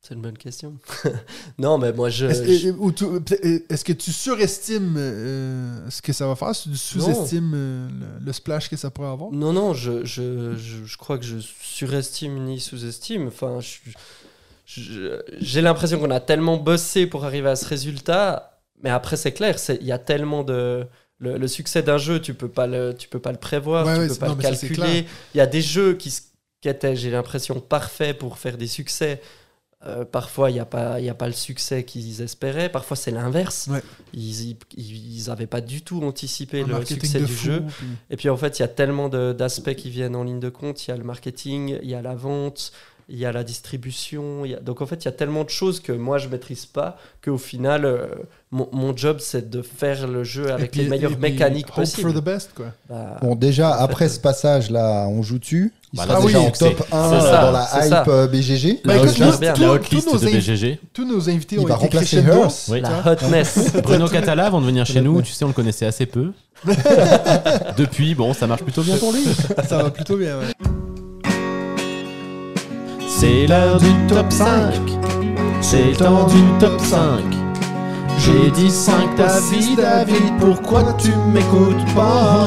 C'est une bonne question. non, mais moi, je. Est-ce je- et- ou tu- que surestimes euh, ce que ça va faire? Est-ce que tu sous-estimes euh, le, le splash que ça pourrait avoir? Non, non, je, je, je, je crois que je surestime ni sous-estime. Enfin, je- je- j'ai l'impression qu'on a tellement bossé pour arriver à ce résultat. Mais après, c'est clair, il y a tellement de. Le, le succès d'un jeu, tu peux pas le, tu peux pas le prévoir, Ouais, tu ouais, peux pas non, le calculer. Il y a des jeux qui, étaient, j'ai l'impression, parfaits pour faire des succès. Euh, parfois, il n'y a, pas- il y a pas le succès qu'ils espéraient. Parfois, c'est l'inverse. Ouais. Ils n'avaient pas du tout anticipé Un le succès du fou, jeu. puis- Et puis en fait, il y a tellement d'aspects qui viennent en ligne de compte. Il y a le marketing, il y a la vente, il y a la distribution. il y a- Donc en fait, il y a tellement de choses que moi, je maîtrise pas qu'au final, euh, mon, mon job, c'est de faire le jeu avec puis- les meilleures puis mécaniques hope for possibles. the best, quoi. Bah, Bon, déjà, En fait, après euh, ce passage-là, on joue dessus. Il Bah, sera là, déjà oui, en top 1 c'est euh, ça, dans la hype ça. BGG. Bah, La écoute, nous, bien. La tous hotlist nos de BGG. Tous nos invités Il ont va été remplacer. Hearst. Oui. la hotness. Bruno Catala, avant de venir chez nous, tu sais, on le connaissait assez peu. Depuis, bon, ça marche plutôt bien pour lui. Ça va plutôt bien, ouais. C'est l'heure du top 5. C'est le temps du top 5. J'ai dit 5 David, David, pourquoi tu m'écoutes pas?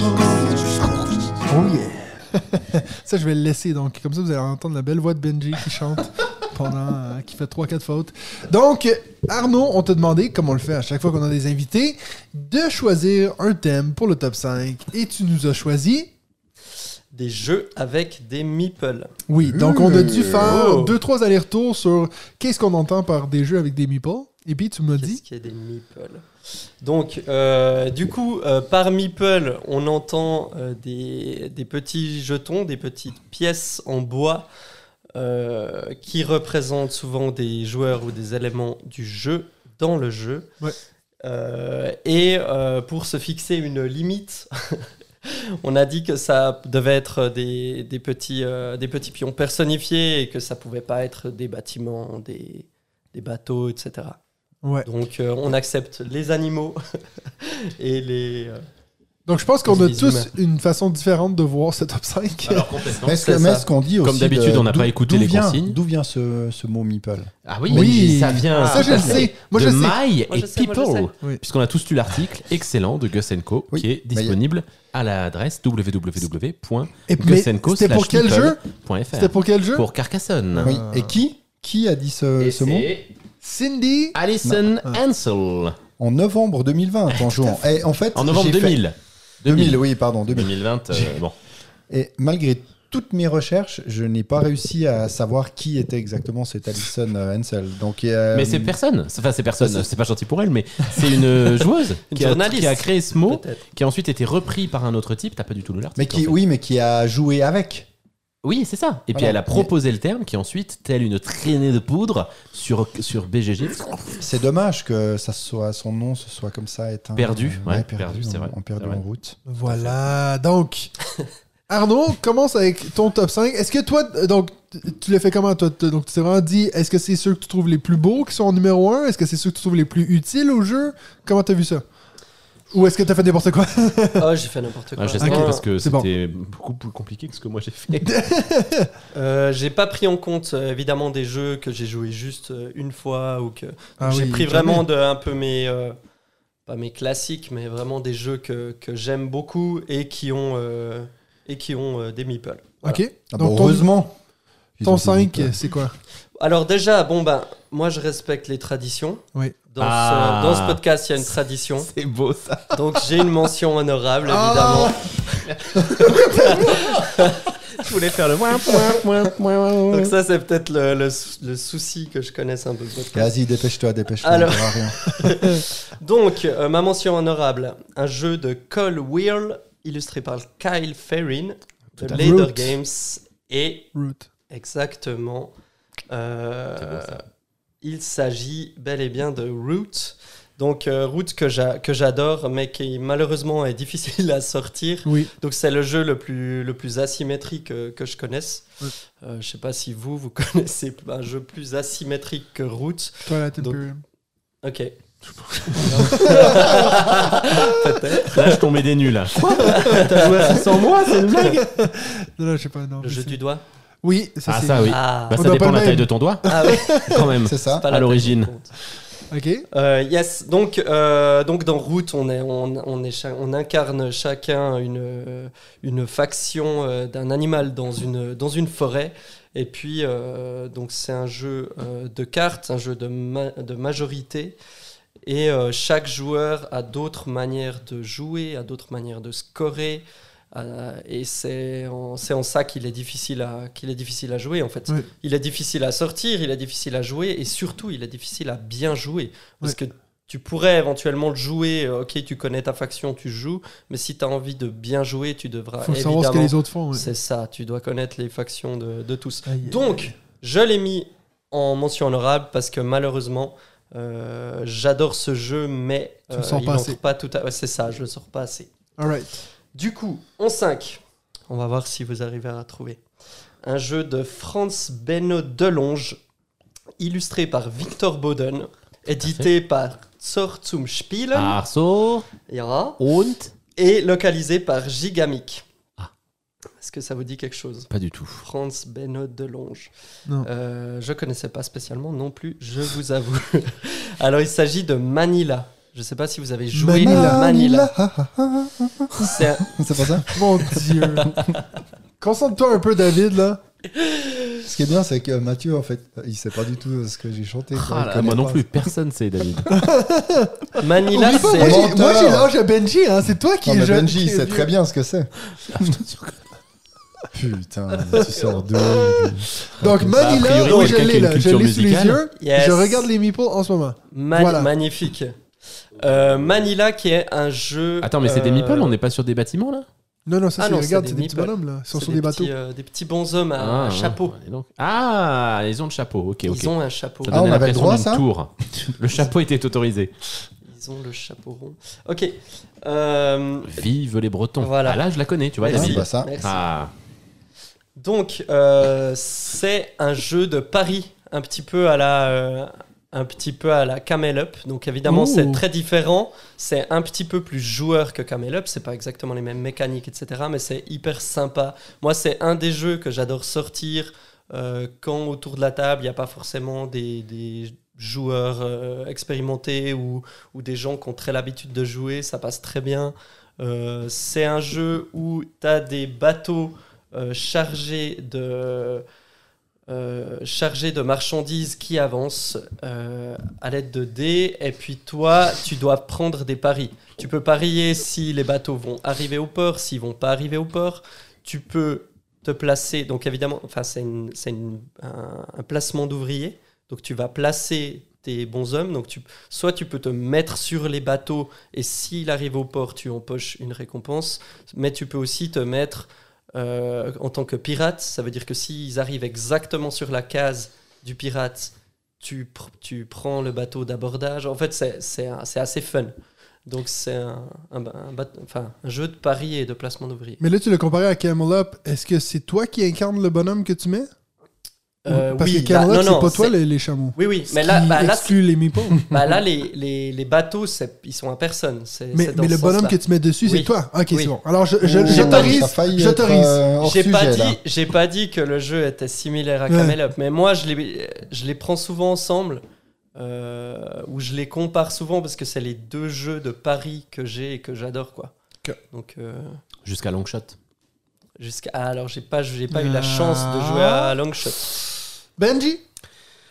Oh yeah! ça, je vais le laisser. Donc, comme ça, vous allez entendre la belle voix de Benji qui chante pendant. euh, qui fait 3-4 fautes. Donc, Arnaud, on t'a demandé, comme on le fait à chaque fois qu'on a des invités, de choisir un thème pour le top 5. Et tu nous as choisi. Des jeux avec des meeples. Oui, donc on a dû faire Oh. 2-3 allers-retours sur qu'est-ce qu'on entend par des jeux avec des meeples. Et puis, tu m'as Qu'est-ce dit. qu'il y a des meeples? Donc, euh, du coup, euh, par meeple, on entend euh, des, des petits jetons, des petites pièces en bois euh, qui représentent souvent des joueurs ou des éléments du jeu dans le jeu. Ouais. Euh, et euh, pour se fixer une limite, on a dit que ça devait être des, des petits, euh, des petits pions personnifiés et que ça pouvait pas être des bâtiments, des, des bateaux, etc. Ouais. Donc euh, on accepte les animaux et les. euh, Donc, je pense qu'on a tous une façon différente de voir ce top 5. Alors. Mais est-ce qu'on dit aussi. Comme d'habitude, de- on n'a pas écouté les vient- consignes. D'où vient ce, ce mot meeple Ah oui, Oui. ça vient. ça, je le sais. Moi, de sais. My Moi, et je sais, moi, je People. sais. Puisqu'on a tous lu l'article excellent de Gus Co Oui, qui est disponible à l'adresse www.gusenco C'était pour quel jeu C'était pour quel jeu Pour Carcassonne. Oui. Et qui Qui a dit ce, Et ce mot Cindy. Alison Non. Ansel. En novembre 2020, en jouant. En fait, En novembre j'ai fait- 2000. 2000, oui, pardon, 2000. 2020, euh, bon. Et malgré toutes mes recherches, je n'ai pas réussi à savoir qui était exactement cette Alison euh, Ansel. Donc, euh, Mais c'est personne. Enfin, c'est personne. c'est- C'est pas gentil pour elle, mais c'est une joueuse Une qui, a, journaliste. qui a créé ce mot, qui a ensuite été repris par un autre type. T'as pas du tout lu l'article. mais qui, en fait. oui, mais qui a joué avec. Oui, c'est ça. Et puis Voilà. elle a proposé le terme qui ensuite, telle une traînée de poudre sur, sur BGG, C'est dommage que ça soit son nom, ce soit comme ça éteint. Perdu, Euh, ouais, perdu, c'est on- vrai, On vrai. en route. Voilà. Donc, Arnaud, commence avec ton top 5. Est-ce que toi, donc, tu l'as fait comment, toi? Donc, tu t'es vraiment dit, est-ce que c'est ceux que tu trouves les plus beaux qui sont en numéro 1? Est-ce que c'est ceux que tu trouves les plus utiles au jeu? Comment t'as vu ça? Ou est-ce que t'as fait n'importe quoi? Oh, j'ai fait n'importe quoi. Ah, J'espère parce que c'est bon. c'était beaucoup plus compliqué que ce que moi j'ai fait. euh, j'ai pas pris en compte euh, évidemment des jeux que j'ai joué juste euh, une fois ou que Ah j'ai oui, pris jamais. vraiment de un peu mes euh, pas mes classiques mais vraiment des jeux que, que j'aime beaucoup et qui ont euh, et qui ont euh, des meeples. Voilà. Ok. Ah Donc, bon, ton, heureusement. Ils ton ont fait 5, vite. c'est quoi? Alors déjà bon ben moi je respecte les traditions. Oui. Dans, Ah. ce, dans ce podcast il y a une tradition C'est beau ça. donc j'ai une mention honorable Ah. évidemment. Je voulais faire le point, point, point. Donc ça c'est peut-être le, le sou- le souci que je connaisse un peu. Vas-y, dépêche-toi, dépêche-toi. Alors- rien. Donc, euh, ma mention honorable, un jeu de Cole Weir, illustré par Kyle Ferrin, de. Later Root. Games, et Root. exactement, euh, C'est beau, ça. Il s'agit bel et bien de Root. Donc, euh, Root que j'a- que j'adore, mais qui malheureusement est difficile à sortir. Oui. Donc, c'est le jeu le plus, le plus asymétrique euh, que je connaisse. Ouais. Euh, je sais pas si vous, vous connaissez un jeu plus asymétrique que Root. Twilight Donc- Imperium. Ok. Là, je tombais des nuls. là. Quoi? T'as joué à ça sans moi C'est une blague? Non, non, je sais pas. Non, Le je jeu du doigt? Oui, ça Ah, c'est. ça, oui. Ah, Bah, On ça doit dépend de la le taille même. de ton doigt, Ah ouais, quand même. C'est ça. À l'origine. Ok. Euh, yes, donc, euh, donc dans Route, on, est, on, on, est cha- on incarne chacun une, une faction euh, d'un animal dans une, dans une forêt. Et puis, euh, donc c'est un jeu euh, de cartes, un jeu de, ma- de majorité. Et euh, chaque joueur a d'autres manières de jouer, a d'autres manières de scorer. Euh, et c'est en, ça qu'il est, difficile à- qu'il est difficile à jouer, en fait. Il est difficile à sortir, il est difficile à jouer, et surtout, il est difficile à bien jouer. Parce que tu pourrais éventuellement le jouer, euh, ok, tu connais ta faction, tu joues, mais si tu as envie de bien jouer, tu devras Faut évidemment... savoir ce que les autres font. ouais. C'est ça, tu dois connaître les factions de, de tous. Aïe, aïe, Donc, je l'ai mis en mention honorable parce que malheureusement, euh, j'adore ce jeu, mais le sors il pas assez. pas tout à... ouais, c'est ça, je le sors pas assez. Alright. Du coup, en 5, on va voir si vous arrivez à trouver. Un jeu de Franz Benno Delonge, illustré par Victor Boden, édité par Zor zum Spielen Arso ja, und? Et localisé par Gigamic. Ah. Est-ce que ça vous dit quelque chose? Pas du tout. Franz Benno Delonge. Non. Euh, je connaissais pas spécialement non plus, je vous avoue. Alors, il s'agit de Manila. Je sais pas si vous avez joué Manila. Manila. C'est pas ça? Mon dieu. Concentre-toi un peu, David, là. Ce qui est bien, c'est que Mathieu, en fait, il sait pas du tout ce que j'ai chanté. Ah Il là, moi non pas. plus, personne sait, David. Manila, c'est. moi, j'ai- moi, j'ai l'âge à Benji, hein. C'est toi qui Non, es mais jeune. Benji, il qui est sait vieux. très bien ce que c'est. Putain, tu sors d'où Donc, Bah, a Manila, priori, oui, quelqu'un je qui a l'ai une là. Je culture l'ai sous les musicale. yeux. Yes. Je regarde les meeples en ce moment. Ma- Voilà. Magnifique. Euh, Manila, qui est un jeu. Attends, mais c'est des euh, meeples, on n'est pas sur des bâtiments là? Non, non, ça, Ah c'est, non, regarde, c'est c'est des des petits bonhommes, là. Ils sont c'est sur des bateaux. petits, euh, des petits bonshommes à Ah, chapeau. ouais, donc. Ah, ils ont le chapeau, ok, ok. Ils ont un chapeau. Ça Ah, donne on avait le droit, ça tour. Le chapeau était autorisé. Ils ont le chapeau rond. Ok. Euh, Vive les Bretons. Voilà. Ah là, je la connais, tu vois, Merci. David. bah ça. Merci. Ah, Donc, euh, c'est un jeu de paris, un petit peu à la, euh, un petit peu à la Camel Up. Donc, évidemment, c'est très différent. C'est un petit peu plus joueur que Camel Up. C'est pas exactement les mêmes mécaniques, etc. Mais c'est hyper sympa. Moi, c'est un des jeux que j'adore sortir euh, quand autour de la table, il n'y a pas forcément des, des joueurs euh, expérimentés ou, ou des gens qui ont très l'habitude de jouer. Ça passe très bien. Euh, c'est un jeu où tu as des bateaux chargés de euh, chargés de marchandises qui avancent euh, à l'aide de dés et puis toi tu dois prendre des paris. Tu peux parier si les bateaux vont arriver au port s'ils vont pas arriver au port. Tu peux te placer donc évidemment enfin c'est un, un placement d'ouvrier. Donc tu vas placer tes bons hommes. Donc tu, soit tu peux te mettre sur les bateaux et s'il arrive au port tu empoches une récompense. Mais tu peux aussi te mettre euh, en tant que pirate, ça veut dire que s'ils arrivent exactement sur la case du pirate, tu, tu prends le bateau d'abordage. En fait, c'est assez fun. Donc, c'est un, jeu de paris et de placement d'ouvriers. Mais là, tu l'as comparé à Camel Up. Est-ce que c'est toi qui incarne le bonhomme que tu mets? Euh, Parce oui, que non, c'est pas toi les, les chameaux. Oui, oui, Ce mais là, qui bah, là, exclut les bah, là, les, les, les bateaux, c'est- ils sont à personne. C'est- mais mais le bonhomme que tu mets dessus, c'est Oui. toi. Ok, Oui. c'est bon. Alors, je- je- Ouh, j'autorise. être, J'autorise. euh, J'ai pas, dit, j'ai pas dit que le jeu était similaire à Ouais. Camel Up, mais moi je les, je les prends souvent ensemble, euh, ou je les compare souvent parce que c'est les deux jeux de paris que j'ai et que j'adore quoi. Donc euh, jusqu'à Longshot. Jusqu'à ah, alors j'ai pas j'ai pas eu Ah. la chance de jouer à Longshot. Benji,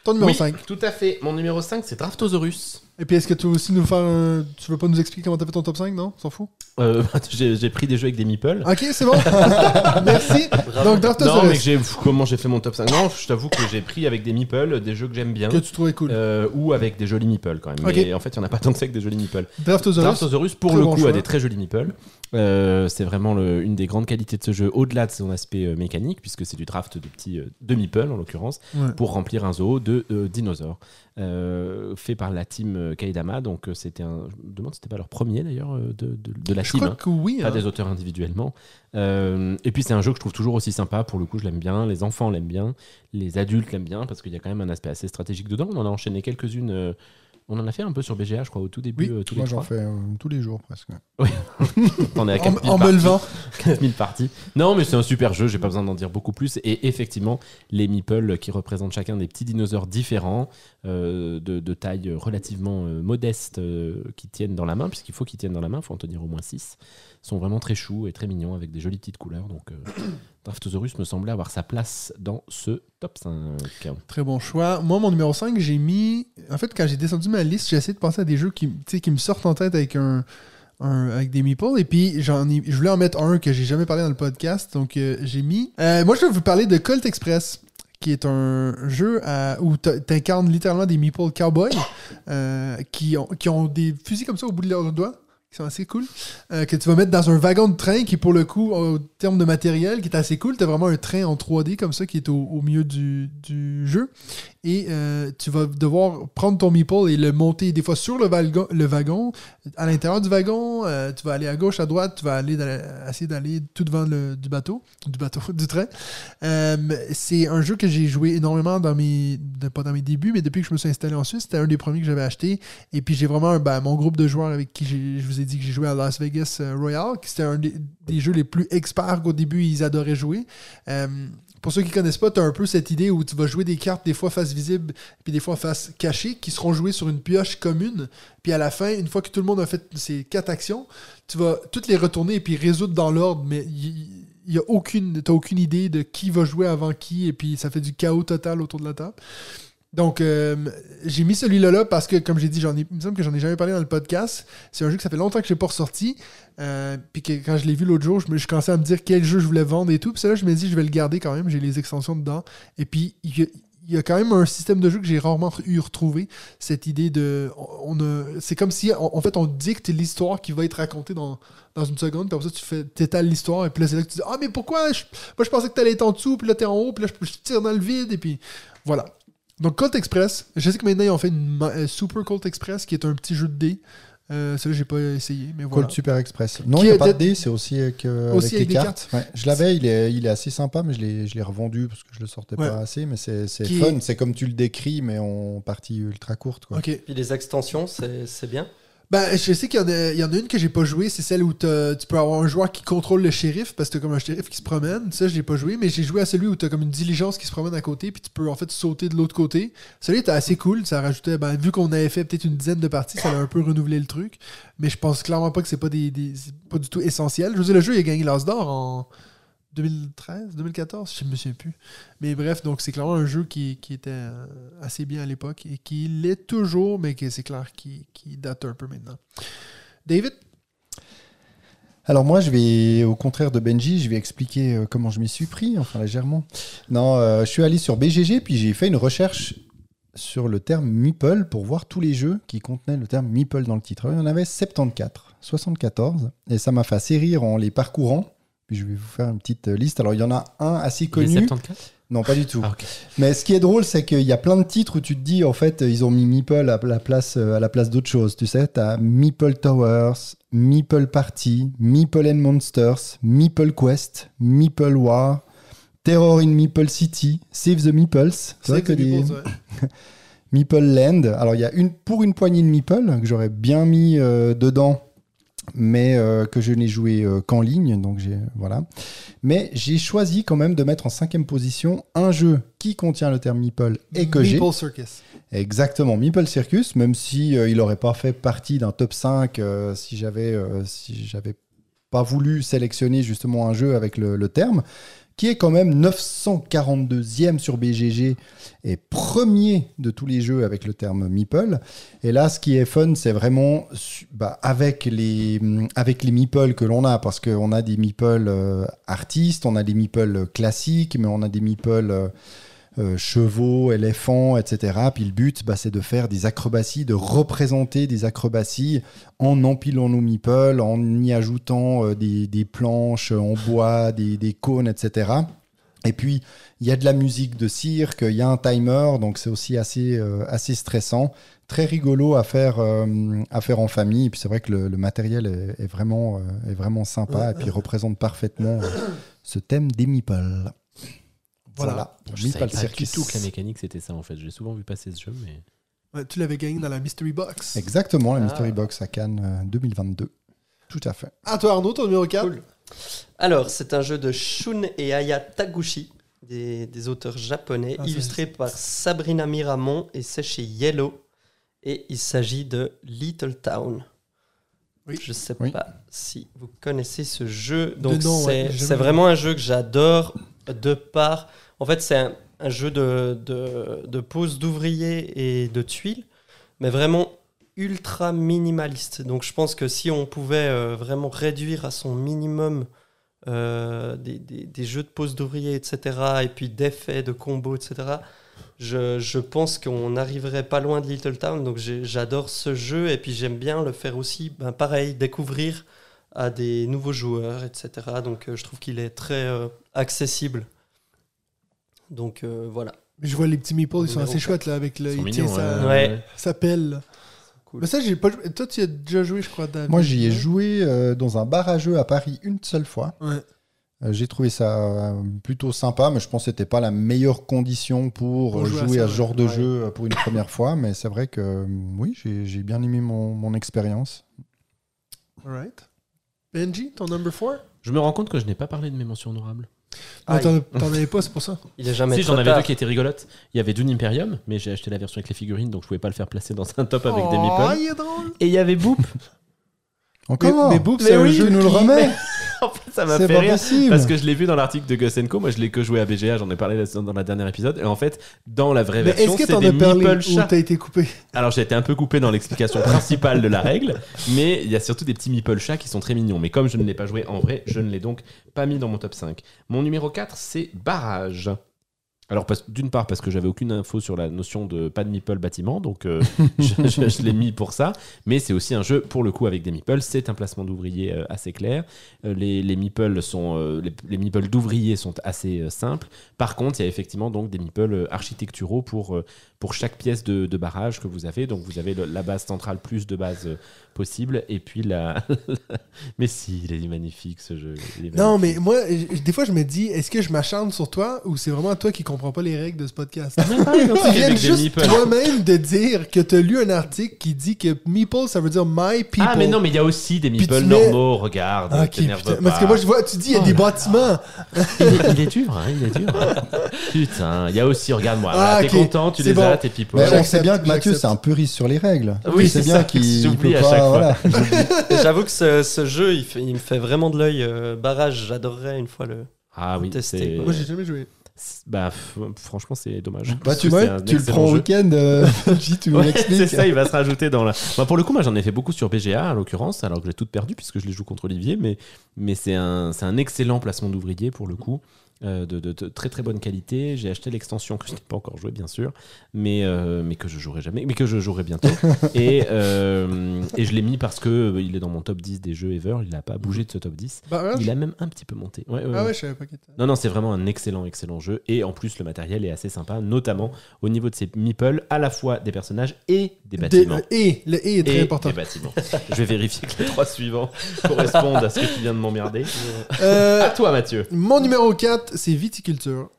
ton numéro Oui, 5. tout à fait. Mon numéro 5, c'est Draftosaurus. Et puis, est-ce que tu veux aussi nous faire un... Tu veux pas nous expliquer comment t'as fait ton top 5, non? S'en fout? Euh, j'ai pris des jeux avec des meeples. Ok, c'est bon. Merci. Donc, Non, mais Draftosaurus, que j'ai- pff, comment j'ai fait mon top 5 Non, je t'avoue que j'ai pris avec des meeples, des jeux que j'aime bien. que tu trouvais cool. euh, ou avec des jolis meeples quand même. Ok. Mais en fait, il n'y en a pas tant que ça que des jolis meeples. Draftosaurus. Draftosaurus, pour très le bon coup, choix. a des très jolis meeples. Euh, c'est vraiment le- une des grandes qualités de ce jeu, au-delà de son aspect euh, mécanique, puisque c'est du draft de petits euh, de meeples en l'occurrence, Ouais. pour remplir un zoo de euh, dinosaures, fait par la team Kaidama. Donc c'était un, je me demande si c'était pas leur premier d'ailleurs de, de- de la Je team. crois hein. que oui. Pas hein. des auteurs individuellement. Et puis c'est un jeu que je trouve toujours aussi sympa. Pour le coup, je l'aime bien. Les enfants l'aiment bien. Les adultes l'aiment bien parce qu'il y a quand même un aspect assez stratégique dedans. On en a enchaîné quelques-unes. On en a fait un peu sur BGA, je crois, au tout début. Oui, euh, tous Moi, j'en fais euh, tous les jours presque. On est à En, quatre en. 4000 parties. Non, mais c'est un super jeu, j'ai pas besoin d'en dire beaucoup plus. Et effectivement, les meeples qui représentent chacun des petits dinosaures différents, euh, de, de taille relativement euh, modeste, euh, qui tiennent dans la main, puisqu'il faut qu'ils tiennent dans la main, il faut en tenir au moins 6, sont vraiment très choux et très mignons avec des jolies petites couleurs. Donc, euh, Draftosaurus me semblait avoir sa place dans ce top 5. Très bon choix. Moi, mon numéro 5, j'ai mis. En fait, quand j'ai descendu ma liste, j'ai essayé de penser à des jeux qui, qui me sortent en tête avec un. avec des meeples et puis je voulais en mettre un que j'ai jamais parlé dans le podcast donc euh, j'ai mis Euh, moi je vais vous parler de Colt Express qui est un jeu à- où tu incarnes littéralement des meeples cowboys euh, qui, ont, qui ont des fusils comme ça au bout de leurs doigts qui sont assez cool euh, que tu vas mettre dans un wagon de train qui pour le coup au terme de matériel qui est assez cool. Tu as vraiment un train en 3D comme ça qui est au, au milieu du, du jeu. Et euh, tu vas devoir prendre ton meeple et le monter des fois sur le, wagon, le wagon à l'intérieur du wagon. Euh, tu vas aller à gauche à droite. Tu vas aller essayer d'aller tout devant le, du bateau du bateau du train. C'est un jeu que j'ai joué énormément dans mes pas dans mes débuts mais depuis que je me suis installé en Suisse c'était un des premiers que j'avais acheté. Et puis j'ai vraiment ben, mon groupe de joueurs avec qui je vous ai dit que j'ai joué à Las Vegas euh, Royal qui c'était un des, jeux les plus experts qu'au début ils adoraient jouer Euh, pour ceux qui connaissent pas, tu as un peu cette idée où tu vas jouer des cartes des fois face visible puis des fois face cachée qui seront jouées sur une pioche commune. Puis à la fin, une fois que tout le monde a fait ces quatre actions, tu vas toutes les retourner et puis résoudre dans l'ordre, mais il y a aucune, t'as aucune idée de qui va jouer avant qui et puis ça fait du chaos total autour de la table. Donc, euh, j'ai mis celui-là là parce que, comme j'ai dit, j'en ai, il me semble que j'en ai jamais parlé dans le podcast. C'est un jeu que ça fait longtemps que je n'ai pas ressorti. Euh, puis que quand je l'ai vu l'autre jour, je me je commençais à me dire quel jeu je voulais vendre et tout. Puis là, je me dis, je vais le garder quand même. J'ai les extensions dedans. Et puis, il y, a, quand même un système de jeu que j'ai rarement eu retrouvé. Cette idée de. On a, c'est comme si, en, en fait, on dicte l'histoire qui va être racontée dans, dans une seconde. Après ça, tu fais, t'étales l'histoire. Et puis là, c'est là que tu dis Ah, mais pourquoi je- Moi, je pensais que t'allais être en dessous. Puis là, t'es en haut. Puis là, je, je tire dans le vide. Et puis, voilà. Donc, Colt Express, je sais que maintenant ils ont fait une ma- euh, Super Colt Express qui est un petit jeu de dés. Euh, Celui-là, j'ai pas essayé, mais voilà. Colt Super Express. Non, Qui il n'y a est pas de dés, c'est aussi avec, euh, Aussi avec avec les des cartes. Ouais, je l'avais, il est, il est assez sympa, mais je l'ai je l'ai revendu parce que je le sortais Ouais. pas assez. Mais c'est c'est Qui fun, est- c'est comme tu le décris, mais en partie ultra courte. Quoi. Ok. Puis les extensions, c'est c'est bien. Ben, je sais qu'il y, en a- il y en a une que j'ai pas joué, c'est celle où tu peux avoir un joueur qui contrôle le shérif, parce que t'as comme un shérif qui se promène. Ça, je l'ai pas joué, mais j'ai joué à celui où t'as comme une diligence qui se promène à côté, puis tu peux en fait sauter de l'autre côté. Celui était assez cool, ça rajoutait, ben, vu qu'on avait fait peut-être une dizaine de parties, ça a un peu renouvelé le truc. Mais je pense clairement pas que c'est pas des, des- pas du tout essentiel. Je veux le jeu, il a gagné l'As d'or en 2013, 2014, je me souviens plus. Mais bref, donc c'est clairement un jeu qui, était euh, assez bien à l'époque et qui l'est toujours, mais que c'est clair qui date un peu maintenant. David? Alors moi, je vais, au contraire de Benji, je vais expliquer euh, comment je m'y suis pris, enfin légèrement. Non, euh, je suis allé sur BGG, puis j'ai fait une recherche sur le terme Meeple pour voir tous les jeux qui contenaient le terme Meeple dans le titre. Il y en avait 74, 74, et ça m'a fait assez rire en les parcourant. Puis je vais vous faire une petite euh, liste. Alors il y en a un assez Les connu. 74 Non, pas du tout. Ah. Mais ce qui est drôle, c'est qu'il y a plein de titres où tu te dis, en fait, ils ont mis Meeple à la place, euh, à la place d'autres choses. Tu sais, t'as Meeple Towers, Meeple Party, Meeple and Monsters, Meeple Quest, Meeple War, Terror in Meeple City, Save the Meeples. C'est vrai que des... Meeple Land. Alors, il y a une pour une poignée de Meeple que j'aurais bien mis euh, dedans, mais euh, que je n'ai joué euh, qu'en ligne. Donc, j'ai voilà. Mais j'ai choisi quand même de mettre en cinquième position un jeu qui contient le terme Meeple et que j'ai. Maple Circus. Exactement, Meeple Circus, même si euh, il n'aurait pas fait partie d'un top 5 euh, si j'avais si j'avais pas voulu sélectionner justement un jeu avec le, le terme, qui est quand même 942e sur BGG et premier de tous les jeux avec le terme Meeple. Et là, ce qui est fun, c'est vraiment bah, avec les hum, avec que l'on a, parce qu'on a des Meeple euh, artistes, on a des Meeple classiques, mais on a des Meeple euh, euh, chevaux, éléphants, etc. Puis le but, bah, c'est de faire des acrobaties, de représenter des acrobaties en empilant nos meeples, en y ajoutant euh, des, des planches en bois, des, des cônes, etc. Et puis, il y a de la musique de cirque, il y a un timer, donc c'est aussi assez, euh, assez stressant. Très rigolo à faire, euh, à faire en famille. Et puis c'est vrai que le, le matériel est, est vraiment, euh, est vraiment sympa et puis représente parfaitement ce thème des meeples. Voilà, Je Meeple pas du Circus. tout que la mécanique c'était ça en fait. J'ai souvent vu passer ce jeu, mais. Ouais, tu l'avais gagné dans la Mystery Box. Exactement, la Ah. Mystery Box à Cannes euh, 2022. Tout à fait. À toi, Arnaud, ton numéro 4. Cool. Alors, c'est un jeu de Shun et Aya Taguchi, des, des auteurs japonais, Ah, illustré par Sabrina Miramon et c'est chez Yellow. Et il s'agit de Little Town. Oui. Je sais Oui. pas si vous connaissez ce jeu. Donc, ouais, c'est jamais vraiment un jeu que j'adore de par. En fait, c'est un, jeu de, de, pose d'ouvriers et de tuiles, mais vraiment ultra minimaliste. Donc je pense que si on pouvait euh, vraiment réduire à son minimum euh, des, des- jeux de pose d'ouvriers, etc., et puis d'effets, de combos, etc., je, je pense qu'on n'arriverait pas loin de Little Town. Donc j'adore ce jeu, et puis j'aime bien le faire aussi, ben, pareil, découvrir à des nouveaux joueurs, etc. Donc euh, je trouve qu'il est très accessible. Donc euh, voilà. Mais je vois les petits meeples, ils sont Numéro assez chouettes là avec le. Ils mignons, sa, ouais. Sa pelle. Cool. Mais ça, j'ai pas joué. Toi, tu y as déjà joué, je crois, David. Moi, j'y ai joué euh, dans un bar à jeux à Paris une seule fois. Ouais. Euh, J'ai trouvé ça plutôt sympa, mais je pense que c'était pas la meilleure condition pour, Pour jouer à ça, ce ouais. genre de Ouais. jeu pour une première fois. Mais c'est vrai que oui, j'ai j'ai bien aimé mon, mon expérience. Alright. Benji, ton number 4 Je me rends compte que je n'ai pas parlé de mes mentions honorables. Non, t'en t'en avais pas, c'est pour ça. Il est jamais Si, trop j'en avais tard. deux qui étaient rigolotes. Il y avait Dune Imperium, mais j'ai acheté la version avec les figurines, donc je pouvais pas le faire placer dans un top avec des Oh, meeples. il est drôle. Et il y avait Boop. Encore mais Boop, Mais c'est un oui, jeu nous le remets en fait, ça m'a fait rire. possible. Parce que je l'ai vu dans l'article de Co. Moi, je l'ai que joué à BGA, j'en ai parlé dans la dernière épisode. Et en fait, dans la vraie Mais version, c'est des meeple chats. t'as été coupé Alors, j'ai été un peu coupé dans l'explication principale de la règle, mais il y a surtout des petits meeple chats qui sont très mignons. Mais comme je ne l'ai pas joué en vrai, je ne l'ai donc pas mis dans mon top 5. Mon numéro 4, c'est Barrage. Alors, d'une part, parce que j'avais aucune info sur la notion de pas de meeple bâtiment, donc euh, je, je- je l'ai mis pour ça. Mais c'est aussi un jeu, pour le coup, avec des meeples. C'est un placement d'ouvriers euh, assez clair. Euh, les, les meeples sont, les, les meeples d'ouvriers sont assez simples. Par contre, il y a effectivement donc des meeples architecturaux pour, pour chaque pièce de, de barrage que vous avez. Donc, vous avez le- la base centrale plus de bases possibles. Et puis, la. mais si, il est magnifique ce jeu. Non, mais moi, des fois, je me dis, est-ce que je m'acharne sur toi ou c'est vraiment toi qui comprends pas les règles de ce podcast? Tu viens juste toi-même de dire que t'as lu un article qui dit que meeple, ça veut dire my people. Ah, mais non, mais il y a aussi des meeples tu mets- normaux. Regarde, Ah, putain. Parce que moi, je vois, tu dis, il y a Oh des là bâtiments. il, est, il est dur, hein, il est dur. Putain, il y a aussi, regarde-moi, Ah, t'es content, tu les bon. as, tes people. Mais on sait bien que Mathieu, c'est un puriste sur les règles. Oui, c'est bien qu'il peut pas. Voilà. Et J'avoue que ce, ce jeu, il, fait- il me fait vraiment de l'œil. euh, barrage, j'adorerais une fois le. Ah oui, c'est. quoi. Moi, j'ai jamais joué. Bah, f- franchement, c'est dommage. Bah, tu, C'est ouais, un tu le excellent prends au jeu. week-end, euh, tu nous Ouais, l'expliques. c'est ça, il va se rajouter dans la. Bah, pour le coup, moi j'en ai fait beaucoup sur BGA, à l'occurrence, alors que j'ai tout perdu puisque je les joue contre Olivier, mais, mais c'est un, c'est un excellent placement d'ouvrier pour le coup. Euh, de, de- de très très bonne qualité. J'ai acheté l'extension que je n'ai pas encore joué, bien sûr, mais, euh, mais que je jouerai jamais, mais que je jouerai bientôt. et, euh, et je l'ai mis parce que il est dans mon top 10 des jeux ever. Il n'a pas bougé de ce top 10. Barrage Il a même un petit peu monté. Ouais, ouais, Ah ouais. ouais, je savais pas qu'il était. Non, non, c'est vraiment un excellent, excellent jeu. Et en plus, le matériel est assez sympa, notamment au niveau de ses meeples, à la fois des personnages et des bâtiments. Des- Et, le et est très et important. des bâtiments. Je vais vérifier que les trois suivants correspondent à ce que tu viens de m'emmerder. Euh, À toi, Mathieu. Mon numéro 4, c'est viticulture.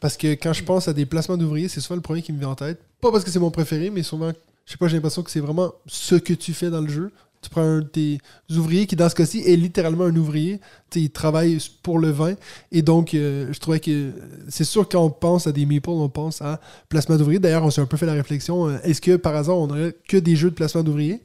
Parce que quand je pense à des placements d'ouvriers, c'est souvent le premier qui me vient en tête. Pas parce que c'est mon préféré, mais souvent, je sais pas, j'ai l'impression que c'est vraiment ce que tu fais dans le jeu. Tu prends un de tes ouvriers qui, dans ce cas-ci, est littéralement un ouvrier. Tu sais, il travaille pour le vin. Et donc, euh, je trouvais que c'est sûr, quand on pense à des meeples, on pense à placement d'ouvriers. D'ailleurs, on s'est un peu fait la réflexion euh, est-ce que par hasard, on aurait que des jeux de placement d'ouvriers?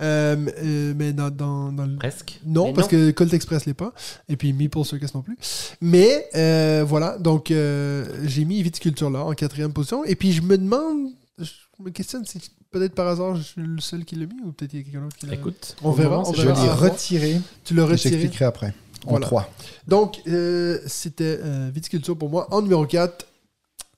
Euh, euh, Mais dans, dans, dans le. Presque. Non, Mais parce que Colt Express l'est pas. Et puis Meeple Circus non plus. Mais euh, voilà, donc euh, j'ai mis Viticulture là en quatrième position. Et puis je me demande, je me questionne si peut-être par hasard je suis le seul qui l'a mis ou peut-être il y a quelqu'un d'autre qui l'a Écoute, On verra, on c'est Je verra. l'ai retiré. Tu l'as et retiré? J'expliquerai après. En Voilà. 3. Donc euh, c'était euh, Viticulture pour moi. En numéro 4,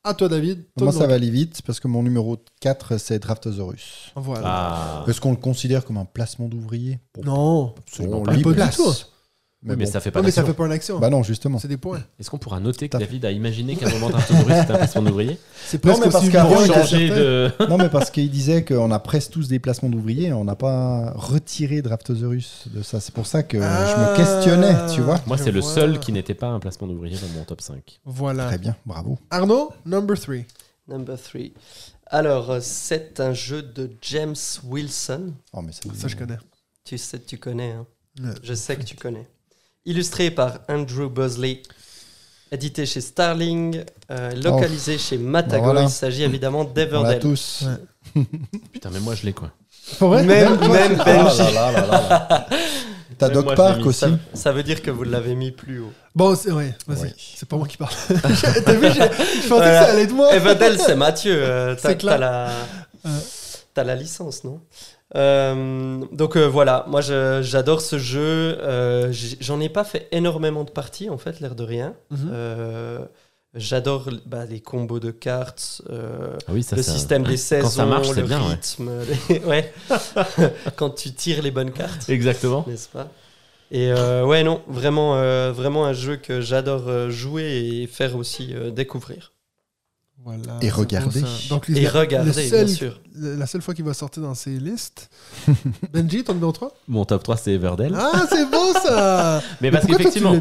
à toi David. Ton Moi, ça va aller vite parce que mon numéro 4, c'est Draftosaurus. Voilà. Ah. Est-ce qu'on le considère comme un placement d'ouvrier? Non, Absolument on pas. Pas du place. Mais bon. ça fait pas Non, mais ça fait pas une action. Bah non, justement. c'est des points. Est-ce qu'on pourra noter que. David a imaginé qu'à un moment d'Arthurus c'était un placement d'ouvrier C'est Non, presque mais parce qu'avant, il de. non, mais parce qu'il disait qu'on a presque tous des placements d'ouvriers, on n'a pas retiré Draftosaurus de ça. C'est pour ça que je Ah. me questionnais, tu vois. Moi, c'est le vois. seul qui n'était pas un placement d'ouvrier dans mon top 5. Voilà. Très bien, bravo. Arnaud, number 3. Number 3. Alors, euh, c'est un jeu de James Wilson. Oh, mais ça, Ça, je connais. Tu sais, tu connais. hein. Je sais que tu connais. Illustré par Andrew Bosley, édité chez Starling, euh, localisé chez Matago. Voilà. Il s'agit évidemment On l'a d'Everdell. tous. Ouais. Putain, mais moi je l'ai quoi. Pour vrai Même, même Benji. T'as Doc moi, Park aussi. Ça, ça veut dire que vous l'avez mis plus haut. Bon, c'est ouais, vas-y. Ouais. C'est pas moi qui parle. T'as vu, je pensais Voilà. que ça allait être moi. Everdell, c'est Mathieu. euh, T'as la, t'as la licence, non? Euh, donc euh, voilà, moi je- j'adore ce jeu. Euh, J'en ai pas fait énormément de parties en fait, l'air de rien. Mhm. Euh, J'adore bah, les combos de cartes, euh, Ah oui, ça le ça- système des saisons, Quand ça marche, c'est le bien. rythme, ouais. quand tu tires les bonnes cartes, Exactement. n'est-ce pas? Et euh, ouais, non, vraiment, euh, vraiment un jeu que j'adore jouer et faire aussi euh, découvrir. Voilà, Et. Donc, Et seul- bien sûr. La seule fois qu'il va sortir dans ces listes. Benji, ton numéro 3 Mon top 3 c'est Everdell. Ah, c'est beau ça mais Mais parce qu'effectivement,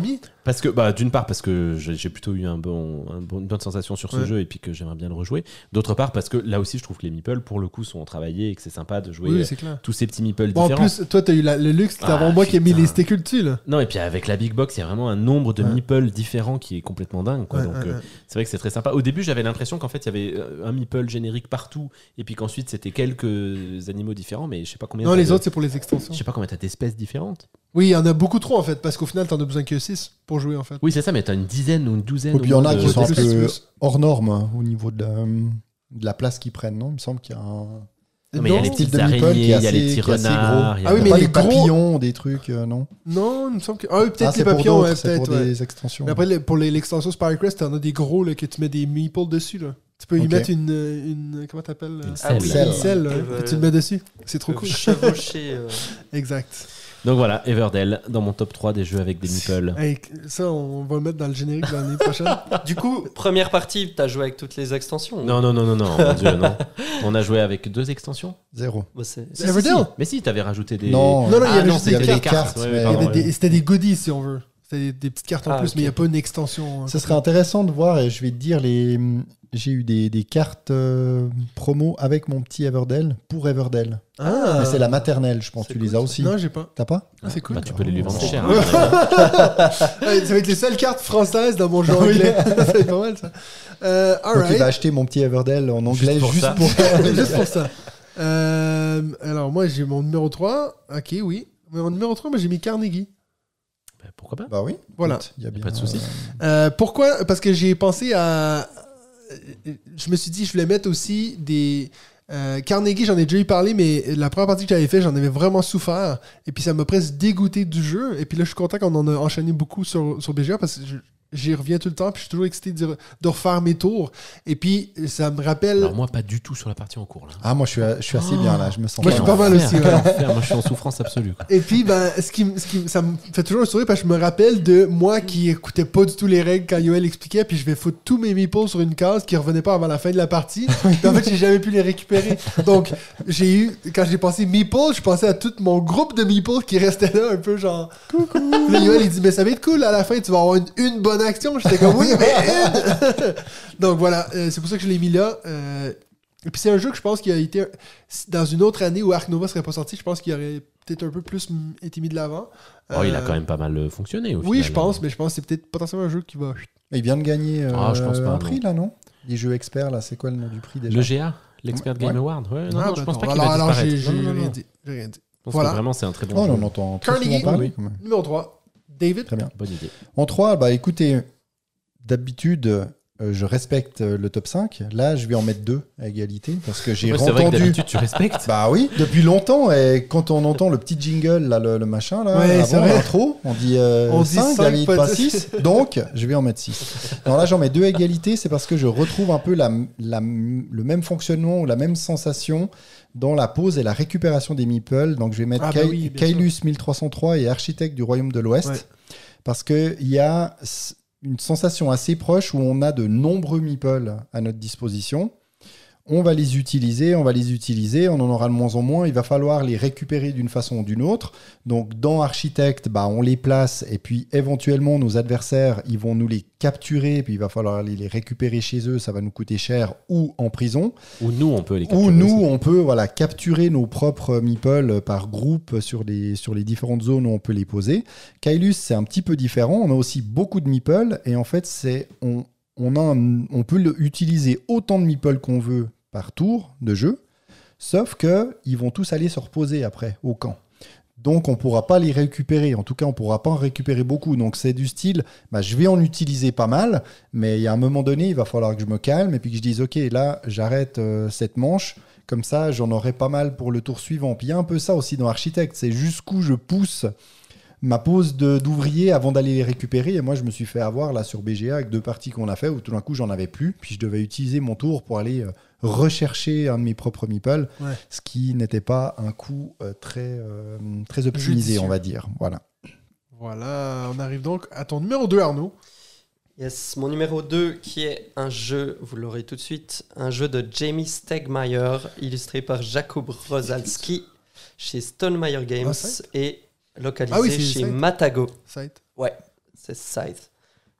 Parce que, bah, d'une part, parce que j'ai plutôt eu un bon, un bon- une bonne sensation sur ce Ouais. jeu et puis que j'aimerais bien le rejouer. D'autre part, parce que là aussi, je trouve que les meeples, pour le coup, sont travaillés et que c'est sympa de jouer Oui, euh, tous ces petits meeples Bon, en différents. plus, toi, t'as eu la- le luxe d'avoir Ah, moi qui ai mis les stickers dessus, là. Non, et puis avec la big box, il y a vraiment un nombre de Ouais. meeples différents qui est complètement dingue. Quoi. Ouais, Donc, euh, c'est vrai que c'est très sympa. Au début, j'avais l'impression qu'en fait, il y avait euh, un meeple générique partout et puis qu'ensuite, c'était quelques animaux différents, mais je sais pas combien. Non, t'as les de- autres, c'est pour les extensions. Je sais pas combien t'as d'espèces différentes. Oui, il y en a beaucoup trop, en fait, parce qu'au final, t'en as besoin que 6 pour jouer, en fait. Oui, c'est ça, mais t'as une dizaine ou une douzaine. Et puis il y en a qui sont un peu plus. hors norme hein, au niveau de la, de la place qu'ils prennent, non? Il me semble qu'il y a un Non, mais il y a les style petites de meeple araignées, qui il y a les petits renards. gros. il y a- Ah oui, mais pas les papillons, des trucs, euh, non? Non, il me semble que. Ah oui, peut-être Ah, les papillons, ouais, peut-être. pour ouais. des extensions. Mais après, les- pour les- l'extension Spycrest, t'en as des gros là, que tu mets des meeples dessus. Là. Tu peux y mettre une, une. Comment t'appelles Une euh, selle. Une selle, que tu le mets dessus. C'est trop cool. chevaucher, euh, Exact. Donc voilà, Everdell dans mon top 3 des jeux avec des. Hey, ça, on va le mettre dans le générique de l'année prochaine. Du coup, première partie, t'as joué avec toutes les extensions Non, non, non, non, non, mon dieu, non. On a joué avec deux extensions. Zéro. Bah, c'est- Si, si, Everdell si. Mais si, t'avais rajouté des. Non, Non, non, il y Ah avait non, des avait cartes. Ouais, mais- C'était des goodies, si on veut. Des, des petites cartes en Ah, plus, mais il n'y a pas une extension. hein. Ça serait intéressant de voir, et je vais te dire, les... j'ai eu des, des cartes euh, promo avec mon petit Everdell pour Everdell. Ah, Mais c'est la maternelle, je pense. Tu cool, les as ça. aussi Non, j'ai pas. T'as pas Ah, c'est cool. Bah, tu peux les lui vendre cher. Hein. Ça va être les seules cartes françaises dans mon jeu anglais. c'est pas mal ça. Euh, Donc il va acheter mon petit Everdell en anglais pour juste ça. pour. Juste pour ça. Euh, alors, moi, j'ai mon numéro 3. Ok, oui. Mais mon numéro 3, moi, j'ai mis Carnegie. Bah, pourquoi pas Bah oui. Voilà. Il y a pas de souci. euh, Euh, pourquoi Parce que j'ai pensé à. Je me suis dit, je voulais mettre aussi des. euh, Carnegie, j'en ai déjà eu parlé, mais la première partie que j'avais fait, j'en avais vraiment souffert. Et puis ça m'a presque dégoûté du jeu. Et puis là, je suis content qu'on en a enchaîné beaucoup sur, sur BGA parce que je- j'y reviens tout le temps. Puis je suis toujours excité de, de refaire mes tours. Et puis ça me rappelle. Alors moi, pas du tout sur la partie en cours. Là. Ah, moi je suis, je suis assez bien là, je me sens Moi, je suis pas mal aussi, ouais. Moi, je suis en souffrance absolue. quoi. Et puis, ben, ce qui, ce qui, ça me fait toujours un sourire parce que je me rappelle de moi qui écoutais pas du tout les règles quand Yoel expliquait, puis je vais foutre tous mes meeples sur une case qui revenait pas avant la fin de la partie. Puis en fait, j'ai jamais pu les récupérer. Donc, j'ai eu, quand j'ai pensé meeples, je pensais à tout mon groupe de meeples qui restait là, un peu genre. Coucou. Là, Yoel, il dit, mais ça va être cool, à la fin, tu vas avoir une, une bonne action. J'étais comme, oui, mais une. Donc voilà, euh, c'est pour ça que je l'ai mis là. Euh, et puis c'est un jeu que je pense qu'il a été dans une autre année où Ark Nova serait pas sorti, je pense qu'il aurait peut-être un peu plus été mis de l'avant. Oh, il a Euh, quand même pas mal fonctionné au Oui, final. je pense, mais je pense que c'est peut-être potentiellement un jeu qui va. Il vient de gagner euh, Ah, je pense pas, un non. prix là, non? Les jeux experts là, c'est quoi le nom du prix déjà? Le GA, l'Expert Ouais. Game Award. Ouais, non, Ah, non, je pense pas qu'il alors, va alors, disparaître. j'ai rien dit. J'ai rien dit. Je pense Voilà. que vraiment, c'est un très bon Oh, jeu. on en entend Carnegie, oui. Numéro 3, David. Très bien. Bonne idée. En 3, bah écoutez, d'habitude, euh, je respecte euh, le top 5. Là, je vais en mettre deux à égalité parce que j'ai Ouais, c'est vrai que entendu. d'habitude, tu respectes. Bah oui, depuis longtemps. Et quand on entend le petit jingle, là, le, le machin, là, Ouais, avant l'intro, on dit, euh, On dit 5, cinq, David, pas pas dix. 6. Donc, je vais en mettre 6. Alors là, j'en mets deux à égalité. C'est parce que je retrouve un peu la, la- le même fonctionnement ou la même sensation dans la pose et la récupération des meeples. Donc, je vais mettre Ah bah oui, Kailus 1303 et Architecte du Royaume de l'Ouest. Ouais. Parce qu'il y a une sensation assez proche où on a de nombreux meeples à notre disposition. On va les utiliser, on va les utiliser, on en aura de moins en moins, il va falloir les récupérer d'une façon ou d'une autre. Donc dans Architect, bah, on les place et puis éventuellement nos adversaires, ils vont nous les capturer et puis il va falloir aller les récupérer chez eux, ça va nous coûter cher ou en prison. Ou nous, on peut les capturer. Ou nous, on peut voilà, capturer nos propres meeples par groupe sur les, sur les différentes zones où on peut les poser. Kailus, c'est un petit peu différent. On a aussi beaucoup de meeples et en fait, c'est on, on, a un- on peut utiliser autant de meeples qu'on veut par tour de jeu, sauf que ils vont tous aller se reposer après au camp. Donc on ne pourra pas les récupérer. En tout cas, on ne pourra pas en récupérer beaucoup. Donc c'est du style, bah, je vais en utiliser pas mal, mais il y a un moment donné, il va falloir que je me calme et puis que je dise, ok, là, j'arrête euh, cette manche. Comme ça, j'en aurai pas mal pour le tour suivant. Puis il y a un peu ça aussi dans Architect, c'est jusqu'où je pousse ma pause de- d'ouvrier avant d'aller les récupérer. Et moi, je me suis fait avoir là sur BGA avec deux parties qu'on a fait où tout d'un coup, j'en avais plus. Puis je devais utiliser mon tour pour aller euh, rechercher un de mes propres meeples, Ouais. ce qui n'était pas un coup euh, très, euh, très optimisé, Judicieux. on va dire. Voilà. Voilà, on arrive donc à ton numéro 2, Arnaud. Yes, mon numéro 2 qui est un jeu, vous l'aurez tout de suite, un jeu de Jamie Stegmaier, illustré par Jakub Rosalski chez Stonemeyer Games Ah, et localisé Ah oui, c'est chez Scythe. Matago. Scythe. Ouais, c'est Scythe.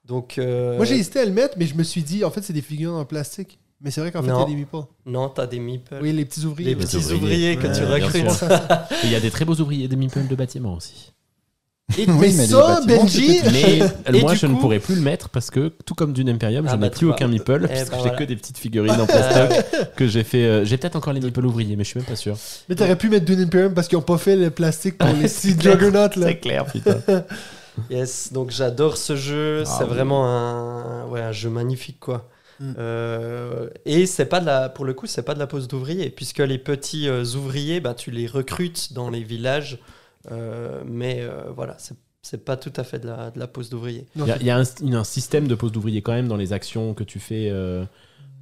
Donc, euh, Moi, j'ai hésité à le mettre, mais je me suis dit, en fait, c'est des figurines en plastique. Mais c'est vrai qu'en fait, il y a des meeples. non, t'as des meeples. Oui, les petits ouvriers. les petits ouvriers. ouvriers, que Ouais, tu recrutes. il y a des très beaux ouvriers, des meeples de bâtiments aussi. Et, Oui, mais, mais les ça, Benji, Mais Et moi, je ne pourrais plus le mettre parce que, tout comme Dune Imperium, Ah je bah, n'ai plus vois. aucun meeple Eh puisque ben j'ai voilà. que des petites figurines en plastoc que j'ai fait. euh, j'ai peut-être encore les meeples ouvriers, mais je suis même pas sûr. mais t'aurais pu mettre Dune Imperium parce qu'ils ont pas fait le plastique pour les six juggernauts, là. C'est clair, putain. Yes, donc j'adore ce jeu. Ah c'est oui. vraiment un, ouais, un jeu magnifique, quoi. Mm. Euh, et c'est pas de la, pour le coup, c'est pas de la pose d'ouvrier, puisque les petits euh, ouvriers, bah, tu les recrutes dans les villages, euh, mais euh, voilà, c'est c'est pas tout à fait de la, de la pose d'ouvrier. Il y a, il y a un, une- un système de pose d'ouvriers quand même dans les actions que tu fais. euh,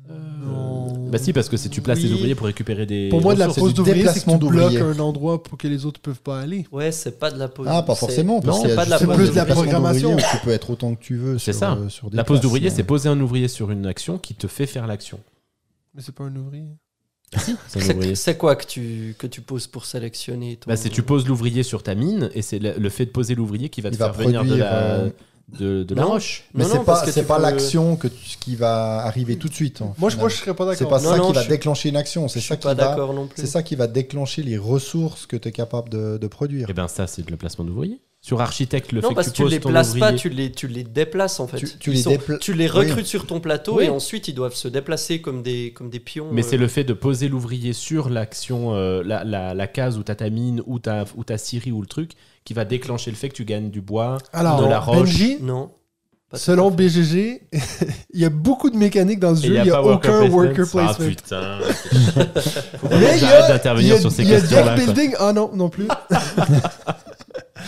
Non. Bah si, parce que c'est tu places Oui. les ouvriers pour récupérer des. Pour moi, de la pose d'ouvrier, c'est que tu bloques un endroit pour que les autres peuvent pas aller. Ouais, c'est pas de la pose. Ah, pas forcément, c'est pas de la C'est pose plus de la d'ouvrier. programmation. Tu peux être autant que tu veux C'est ça. euh, sur des La pose d'ouvrier, c'est poser un ouvrier sur une action qui te fait faire l'action. Mais c'est pas un ouvrier. C'est un C'est-. C'est quoi que tu, que tu poses pour sélectionner ton... Bah, c'est tu poses l'ouvrier sur ta mine et c'est le, le fait de poser l'ouvrier qui va te Il va faire venir de produire, la, euh, de, de la roche. Mais c'est pas, parce que c'est tu pas peux- l'action que tu- qui va arriver tout de suite. en Moi, je, moi, je serais pas c'est d'accord. pas Non, ça non, qui va déclencher une action. Je C'est suis ça qui pas va. d'accord non plus. C'est ça qui va déclencher les ressources que tu es capable de, de produire. Et ben ça, c'est le placement d'ouvrier. Sur architecte, le non, fait parce que tu tu poses les ton places pas, ouvrier- tu les, tu les déplaces en fait. Tu- tu les sont- dépla- tu les Oui. recrutes sur ton plateau Oui. et ensuite ils doivent se déplacer comme des, comme des pions. Mais euh. c'est le fait de poser l'ouvrier sur l'action, euh, la, la, la case où t'as ta mine, ou ta, ou ta scierie ou le truc, qui va déclencher le fait que tu gagnes du bois, Alors, de la roche. Benji, Non. Pas selon. BGG, il y a beaucoup de mécaniques dans ce Et jeu. il n'y a a, pas worker aucun placement. worker Ah placement. putain. Faut Mais il y a, d'intervenir a, sur ces il y a questions-là. deck building. Ah non, non plus.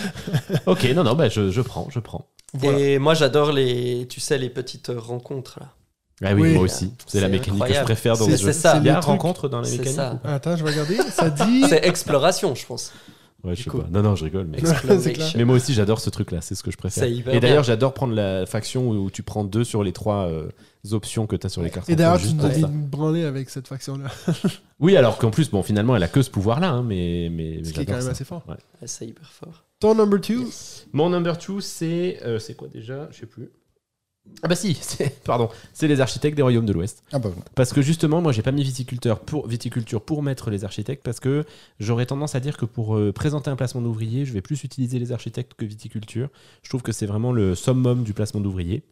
Ok, non, non, bah, je, je prends, je prends. Voilà. Et moi j'adore les, tu sais, les petites rencontres là. Ah oui, Oui. moi aussi. C'est la mécanique que je préfère dans C'est- le jeu. c'est ça. Il y a rencontre dans les C'est mécaniques ça. Attends, je vais regarder. Ça dit. C'est exploration, je pense. Ouais, je sais pas. Non, non, je rigole. Mais, mais moi aussi, j'adore ce truc-là. C'est ce que je préfère. Et d'ailleurs, j'adore prendre la faction où, tu prends deux sur les trois euh, options que tu as sur les cartes. Et d'ailleurs, tu nous dit branler avec cette faction-là. Oui, alors qu'en plus, bon, finalement, elle a que ce pouvoir-là, hein, mais, mais, mais Ce qui est quand même ça. assez fort. Ouais, C'est hyper fort. Ton number two? Mon number two, c'est. euh, c'est quoi déjà? Je sais plus. Ah bah si, c'est- pardon, c'est les architectes des royaumes de l'Ouest. Ah bah, bon. Parce que justement, moi, j'ai pas mis viticulteur pour, viticulture pour mettre les architectes parce que j'aurais tendance à dire que pour euh, présenter un placement d'ouvrier, je vais plus utiliser les architectes que viticulture. Je trouve que c'est vraiment le summum du placement d'ouvrier.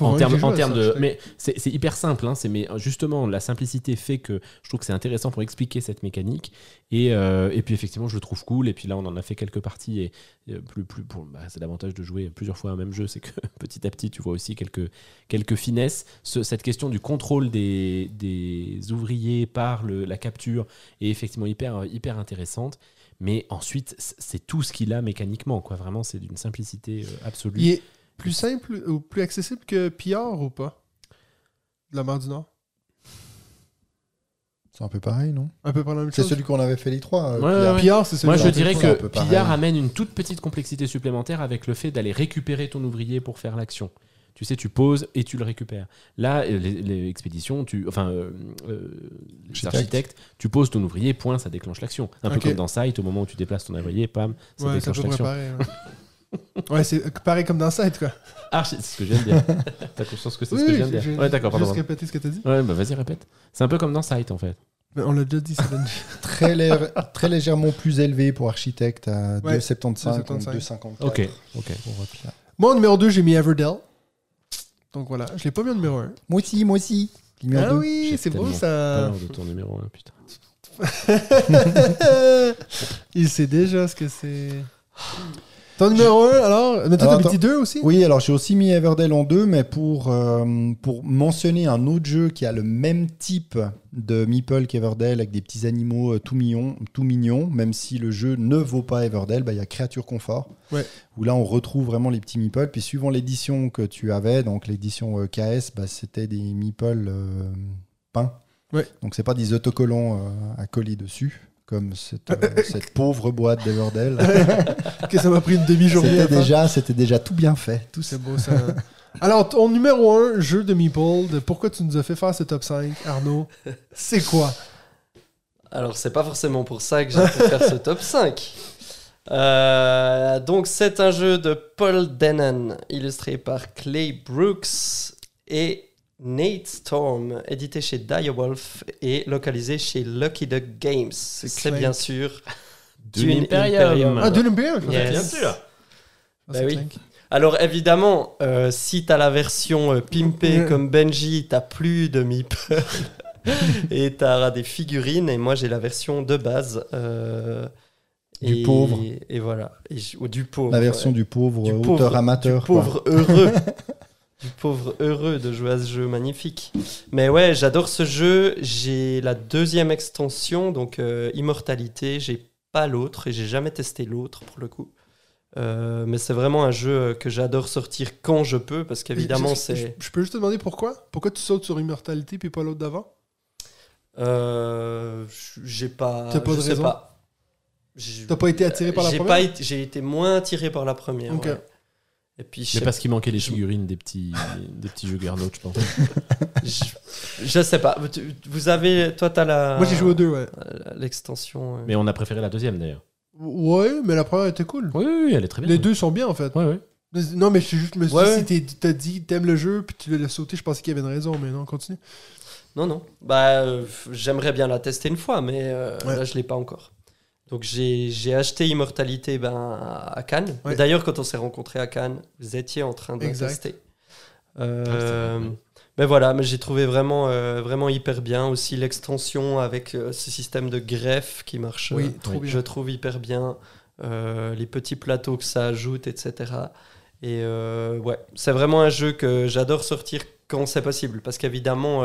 En termes, en termes de, mais c'est hyper simple, hein, mais justement la simplicité fait que je trouve que c'est intéressant pour expliquer cette mécanique. Et, euh, et puis effectivement je le trouve cool. Et puis là on en a fait quelques parties. Et euh, plus plus bah, c'est l'avantage de jouer plusieurs fois un même jeu c'est que petit à petit tu vois aussi quelques quelques finesses. Ce- cette question du contrôle des, des ouvriers par le- la capture est effectivement hyper hyper intéressante. Mais ensuite c'est tout ce qu'il a mécaniquement quoi. Vraiment c'est d'une simplicité euh, absolue plus simple ou plus accessible que PR ou pas? De la mer du Nord c'est un peu pareil, non? Un peu par la même C'est chose. celui qu'on avait fait les trois. euh, Ouais, PR, c'est celui Moi, je dirais que. Pillard amène une toute petite complexité supplémentaire avec le fait d'aller récupérer ton ouvrier pour faire l'action. Tu sais, tu poses et tu le récupères. Là, euh, les, les expéditions, tu, enfin, euh, euh, les Architecte. architectes, tu poses ton ouvrier, point, ça déclenche l'action. Un peu comme dans Site, au moment où tu déplaces ton ouvrier, pam, ça Ouais, déclenche l'action. Ouais, c'est pareil comme dans Site, quoi. Archi- c'est ce que je viens de dire. T'as conscience que c'est ce que je viens de dire Ouais, d'accord, pardon. Juste pardon. répéter ce que t'as dit. Ouais, bah vas-y, répète. C'est un peu comme dans Site, en fait. Mais on l'a déjà dit, c'est. Très, très légèrement plus élevé pour architecte à Ouais, 2,75 2,75. contre 2,54. Ok, ok. Moi, en numéro 2, j'ai mis Everdell. Donc voilà, je l'ai pas mis en numéro 1. Moi aussi, moi aussi. Ah oui, c'est beau Pas ça. de ton numéro 1, putain. Il sait déjà ce que c'est. Ton numéro 1, alors? Mais toi, t'as mis 2 aussi? Oui, alors j'ai aussi mis Everdell en deux, mais pour, euh, pour mentionner un autre jeu qui a le même type de Meeple qu'Everdell, avec des petits animaux euh, tout mignons, tout mignons, même si le jeu ne vaut pas Everdell, bah, il y a Créature Confort, Ouais. où là on retrouve vraiment les petits Meeple. Puis suivant l'édition que tu avais, donc l'édition euh, KS, bah, c'était des Meeple peints. Ouais. Donc c'est pas des autocollants à coller dessus, comme cette, euh, cette pauvre boîte d'Everdell. Que ça m'a pris une demi-journée. C'était déjà, c'était déjà tout bien fait. Tout c'est beau ça. Alors, ton numéro 1, jeu de Meeple, de pourquoi tu nous as fait faire ce top 5, Arnaud C'est quoi? Alors, c'est pas forcément pour ça que j'ai pu faire ce top 5. Euh, donc, c'est un jeu de Paul Denon, illustré par Clay Brooks et Nate Storm, édité chez Direwolf et localisé chez Lucky Duck Games. C'est bien sûr Dune Dune Imperium. Imperium. Ah, Dune Imperium. Yes. Bien sûr. Ah, Bah oui. Alors évidemment, euh, si t'as la version euh, pimpée comme Benji, t'as plus de meeple et t'auras des figurines. Et moi j'ai la version de base. euh, Du et- pauvre. Et voilà. Et ou du pauvre. La version ouais. du pauvre Du auteur pauvre- amateur. Du quoi. pauvre heureux. du pauvre heureux de jouer à ce jeu magnifique. Mais ouais, j'adore ce jeu. J'ai la deuxième extension, donc euh, Immortalité. J'ai pas l'autre et j'ai jamais testé l'autre pour le coup. Euh, mais c'est vraiment un jeu que j'adore sortir quand je peux parce qu'évidemment c'est. Je, peux juste te demander pourquoi? Pourquoi tu sautes sur Immortalité puis pas l'autre d'avant? Euh, j'ai pas. T'as pas je de sais raison pas. T'as pas été attiré par la première? J'ai été moins attiré par la première. Ok. ouais. Et puis je Mais parce qu'il manquait les je- figurines des petits, des petits Juggernaut, je pense. Je, je sais pas. Tu- Vous avez, toi, t'as la. Moi j'ai joué aux deux, ouais. la- L'extension. euh. Mais on a préféré la deuxième d'ailleurs. Ouais, mais la première était cool. Oui, oui, oui, elle est très bien. Les deux sont bien en fait. Ouais, ouais. Mais- Non, mais je suis juste me suis Ouais, dit, si t'es- t'as dit t'aimes le jeu puis tu l'as sauté, je pensais qu'il y avait une raison, mais non, continue. Non, non. Bah, euh, j'aimerais bien la tester une fois, mais euh, Ouais. là, je l'ai pas encore. Donc, j'ai acheté Immortalité ben, à Cannes. Ouais. D'ailleurs, quand on s'est rencontrés à Cannes, vous étiez en train de la Exact. tester. Ah, Euh, ouais. mais voilà, mais j'ai trouvé vraiment, euh, vraiment hyper bien. Aussi l'extension avec euh, ce système de greffe qui marche, Oui, trop bien. je trouve hyper bien. Les petits plateaux que ça ajoute, etc. Et ouais, c'est vraiment un jeu que j'adore sortir quand c'est possible. Parce qu'évidemment,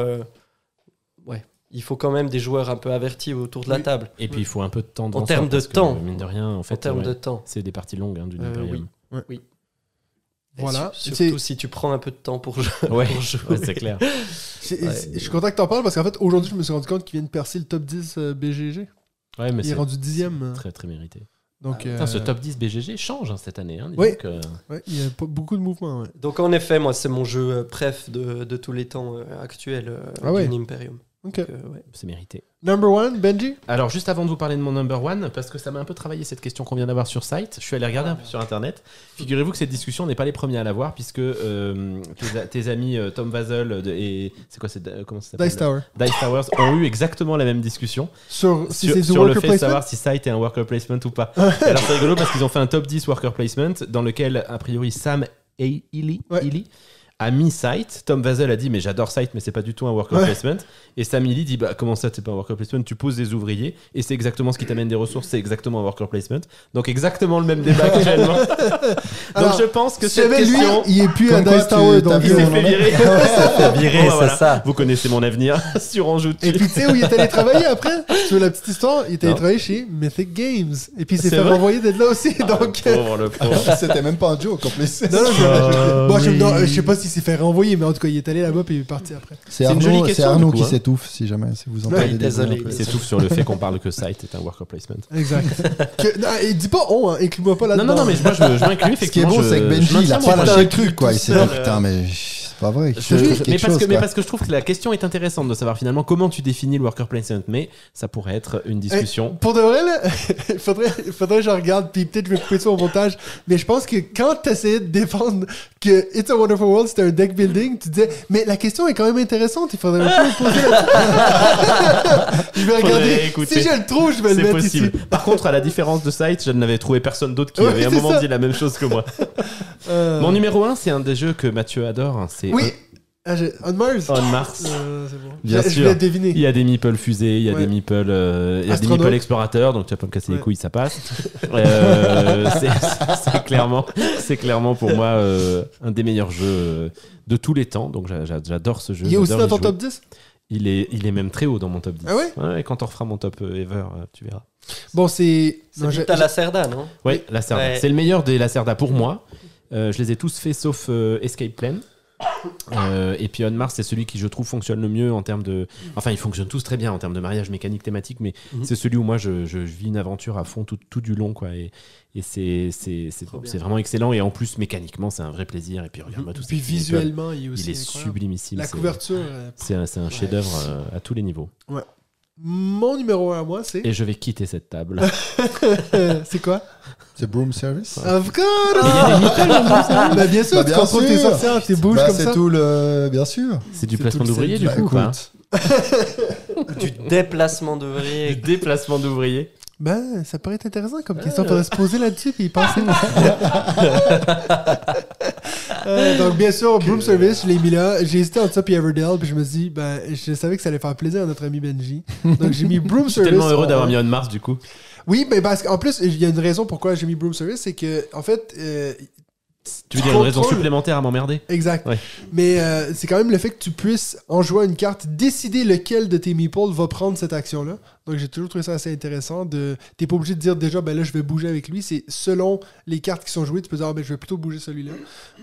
ouais, il faut quand même des joueurs un peu avertis autour de la Oui. table. Et puis il faut un peu de temps En termes de temps. Mine de rien, en fait, en termes ouais, de temps. c'est des parties longues hein, du Euh, Imperium. Et Voilà. surtout si tu prends un peu de temps pour jouer. Ouais, pour jouer. ouais, c'est clair. Ouais. Je suis content que t'en parles parce qu'en fait, aujourd'hui, je me suis rendu compte qu'il vient de percer le top 10 euh, BGG. Ouais, mais Il est c'est rendu dixième. très très mérité. Donc, Putain, ce top 10 BGG change hein, cette année. Hein, Oui. donc, euh, ouais, il y a beaucoup de mouvements. ouais. Donc en effet, moi, c'est mon jeu préf de, de tous les temps euh, actuels euh, Ah ouais. Dune Imperium. Ok. Donc, euh, ouais. c'est mérité. Number one, Benji Alors, juste avant de vous parler de mon number one, parce que ça m'a un peu travaillé cette question qu'on vient d'avoir sur site, je suis allé regarder un peu sur internet. Figurez-vous que cette discussion n'est pas les premiers à l'avoir, puisque euh, tes, tes amis euh, Tom Vasel de- et. C'est quoi c'est, Comment ça s'appelle? Dice Tower. Dice Towers ont eu exactement la même discussion Sur, si sur, sur le fait de savoir si site est un worker placement ou pas. Alors c'est rigolo parce qu'ils ont fait un top 10 worker placement dans lequel a priori Sam et Illy, Ouais. Illy a mis site. Tom Vasel a dit mais j'adore site mais c'est pas du tout un worker Ouais. placement. Et Sam Illy dit bah comment ça c'est pas un worker placement? Tu poses des ouvriers et c'est exactement ce qui t'amène des ressources, c'est exactement un worker placement. Donc exactement le même débat actuellement. Alors, Donc je pense que cette lui, question il est plus à Dice Tower, donc il euh, s'est on fait en a- virer. Virer, Bon, voilà. ça. Vous connaissez mon avenir sur Anjou Et puis tu sais où il est allé travailler après? Tu veux la petite histoire Il est allé travailler chez Mythic Games. Et puis il s'est C'est fait renvoyer d'être là aussi. donc. euh, Pauvre le pauvre. C'était même pas un joke en plus. Non, non, je, non, je sais pas si qu'il s'est fait renvoyer, mais en tout cas, il est allé là-bas puis il est parti après. C'est Arnaud, qui hein. s'étouffe, si jamais, si vous entendez des désolé. Il s'étouffe sur le fait qu'on parle que site est un worker placement. Exact. que, non, et dis pas on, hein, inclus-moi pas Non, là-dedans. non, non, mais moi je, je m'inclus Ce qui est bon, c'est que Benji, il a pas lâché le truc, quoi. Il s'est dit, putain, mais c'est pas vrai. Je- Je mais, parce chose, que, mais parce que je trouve que la question est intéressante de savoir finalement comment tu définis le worker placement, mais ça pourrait être une discussion. Pour de vrai, là, il faudrait, faudrait que je regarde, puis peut-être je vais couper ça au montage, mais je pense que quand tu essayais de défendre que It's a Wonderful World, c'était un deck building, tu disais, mais la question est quand même intéressante, il faudrait un peu poser là Je vais regarder. Si je le trouve, je vais le C'est mettre possible. ici. Par contre, à la différence de Site, je n'avais trouvé personne d'autre qui avait à un c'est moment ça. dit la même chose que moi. Euh, Mon numéro 1, c'est un des jeux que Mathieu adore. hein, C'est Oui. Ah, On Mars. On Mars. Euh, bon. Bien je, sûr. Il y a des meeples fusées, il y a Ouais. des meeples, euh, il y a des meeples explorateurs, donc tu vas pas me casser les couilles, ça passe. Euh, c'est- clairement, c'est clairement pour moi euh, un des meilleurs jeux de tous les temps. Donc j'a- j'a- j'adore ce jeu. Il est aussi dans ton top 10 Il est, il est même très haut dans mon top 10. Ah ouais? Ouais, quand on refera mon top ever, tu verras. Bon, c'est. C'est à la Cerda, non? Oui, Lacerda. Ouais. C'est le meilleur des Lacerda pour moi. Euh, je les ai tous faits sauf euh, Escape Plan. Euh, et puis On Mars, c'est celui qui je trouve fonctionne le mieux en termes de. Enfin, ils fonctionnent tous très bien en termes de mariage mécanique thématique, mais Mhm. c'est celui où moi je, je vis une aventure à fond tout, tout du long, quoi. Et, et c'est c'est- c'est- Trop bien. c'est vraiment excellent. Et en plus, mécaniquement, c'est un vrai plaisir. Et puis regarde-moi tout ça. Puis visuellement, il est aussi. il est incroyable. sublimissime. La c'est- couverture. euh, C'est un, c'est un chef-d'œuvre euh, à tous les niveaux. Mon numéro 1 à moi, c'est. Et je vais quitter cette table. c'est quoi? C'est Broom Service? Of course Bah, bien sûr, Bah, tu bien contrôles tes sûr. sorcières, tu bouges Bah, comme c'est ça. tout le. Bien sûr. C'est du C'est placement d'ouvrier, du Bah, coup, écoute. Du déplacement Du d'ouvriers. déplacement d'ouvrier. Ben, ça pourrait être intéressant comme question. Faudrait se poser là-dessus et y penser. Euh, donc, bien sûr, Broom Service, je l'ai mis là. J'ai hésité entre ça et Everdell, puis je me suis dit, ben, je savais que ça allait faire plaisir à notre ami Benji. Donc, j'ai mis Broom Je suis Service. tellement heureux d'avoir mis On Mars, du coup. Oui, mais parce qu'en plus, il y a une raison pourquoi j'ai mis Broom Service, c'est que, en fait. euh, Tu veux dire une raison supplémentaire à m'emmerder Exact. Ouais. Mais euh, c'est quand même le fait que tu puisses, en jouant une carte, décider lequel de tes meeples va prendre cette action-là. Donc j'ai toujours trouvé ça assez intéressant. De... T'es pas obligé de dire déjà, ben là, je vais bouger avec lui. C'est selon les cartes qui sont jouées, tu peux dire, ah, ben, je vais plutôt bouger celui-là.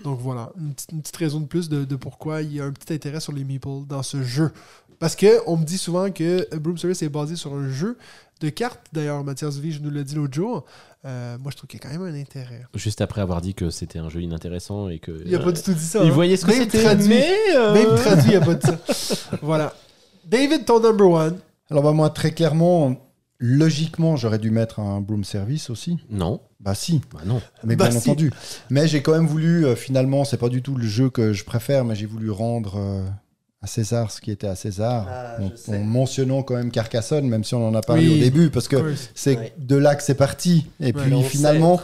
Donc voilà, une, petite- une petite raison de plus de, de pourquoi il y a un petit intérêt sur les meeples dans ce jeu. Parce que on me dit souvent que Broom Service est basé sur un jeu de cartes. D'ailleurs, Mathias Vige nous l'a dit l'autre jour. Euh, moi, je trouve qu'il y a quand même un intérêt. Juste après avoir dit que c'était un jeu inintéressant et que. Il a pas du tout dit ça. Il hein. voyait ce que Même c'était, traduit. mais. euh, Même traduit, il n'y a pas de ça. voilà. David, ton number one. Alors, bah, moi, très clairement, logiquement, j'aurais dû mettre un Broom Service aussi. Non, Bah, si. bah non. Mais Bah, bien si. entendu. Mais j'ai quand même voulu, euh, finalement, c'est pas du tout le jeu que je préfère, mais j'ai voulu rendre euh, à César ce qui était à César, Ah, en, mentionnant quand même Carcassonne, même si on en a parlé Oui. au début, parce que c'est Ouais. de là que c'est parti. Et Ouais, puis finalement,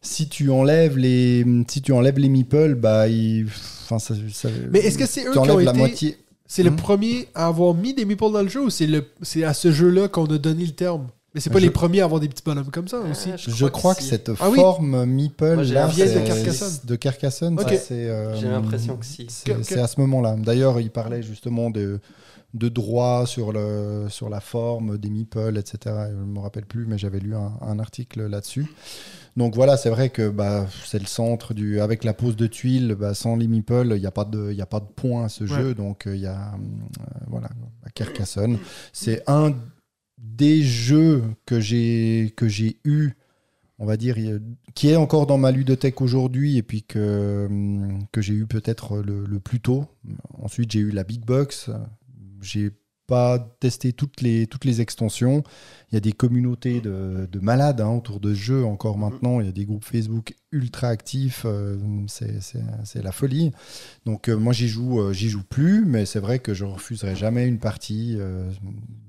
si tu enlèves les, si tu enlèves les meeples, bah, il- enfin, ça, ça- Mais est-ce que c'est eux qui ont la été. moitié. C'est le Hmm? premier à avoir mis des meeples dans le jeu ou c'est le c'est à ce jeu-là qu'on a donné le terme? Mais c'est pas Je- les premiers à avoir des petits bonhommes comme ça aussi. Ah, Je crois que si. cette Ah oui. forme meeple Moi, j'ai là, c'est- de Carcassonne. de Carcassonne, Ok. ça, c'est, euh, J'ai l'impression que si. C'est à ce moment-là. D'ailleurs, il parlait justement de, de droit sur, le, sur la forme des meeples, etc. Je ne me rappelle plus, mais j'avais lu un, un article là-dessus. Donc voilà, c'est vrai que bah, c'est le centre du. Avec la pose de tuiles, bah, sans les meeples, il n'y a, pas de- il y a pas de point à ce jeu. Donc euh, il y a. euh, voilà, à Carcassonne. C'est un des jeux que j'ai que j'ai eu on va dire, qui est encore dans ma ludothèque aujourd'hui et puis que, que j'ai eu peut-être le, le plus tôt. Ensuite, j'ai eu la Big Box. J'ai pas testé toutes les, toutes les extensions. Il y a des communautés de, de malades hein, autour de ce jeu encore maintenant. Il y a des groupes Facebook ultra actifs. euh, c'est la folie. Donc euh, moi, j'y joue, euh, j'y joue plus, mais c'est vrai que je refuserai jamais une partie.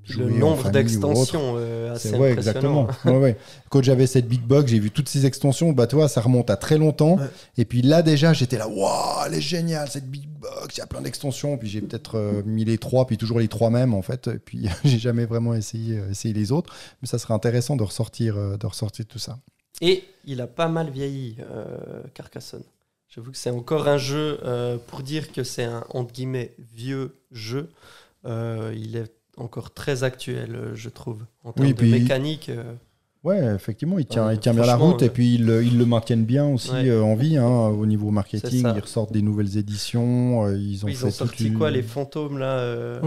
Le nombre d'extensions euh, assez C'est ouais, impressionnant. exactement. Ouais, ouais. Quand j'avais cette big box, j'ai vu toutes ces extensions. Bah toi, ça remonte à très longtemps. Et puis là déjà, j'étais là, waouh, elle est géniale cette big box. Il y a plein d'extensions. Puis j'ai peut-être euh, mis les trois, puis toujours les trois mêmes en fait. Et puis j'ai jamais vraiment essayé, euh, essayé les autres. Mais ça serait intéressant de ressortir, euh, de ressortir tout ça. Et il a pas mal vieilli, Carcassonne. J'avoue que c'est encore un jeu, pour dire que c'est un, entre guillemets, vieux jeu, il est encore très actuel, euh, je trouve. En termes Oui, de puis- mécanique, euh, Ouais, effectivement, il tient, Ouais, il tient bien la route et euh, puis ils, le- ils le maintiennent bien aussi Ouais. euh, en vie hein, au niveau marketing. Ils ressortent des nouvelles éditions. euh, ils ont Oui, ils fait ont toute sorti une- quoi, les fantômes, là, euh,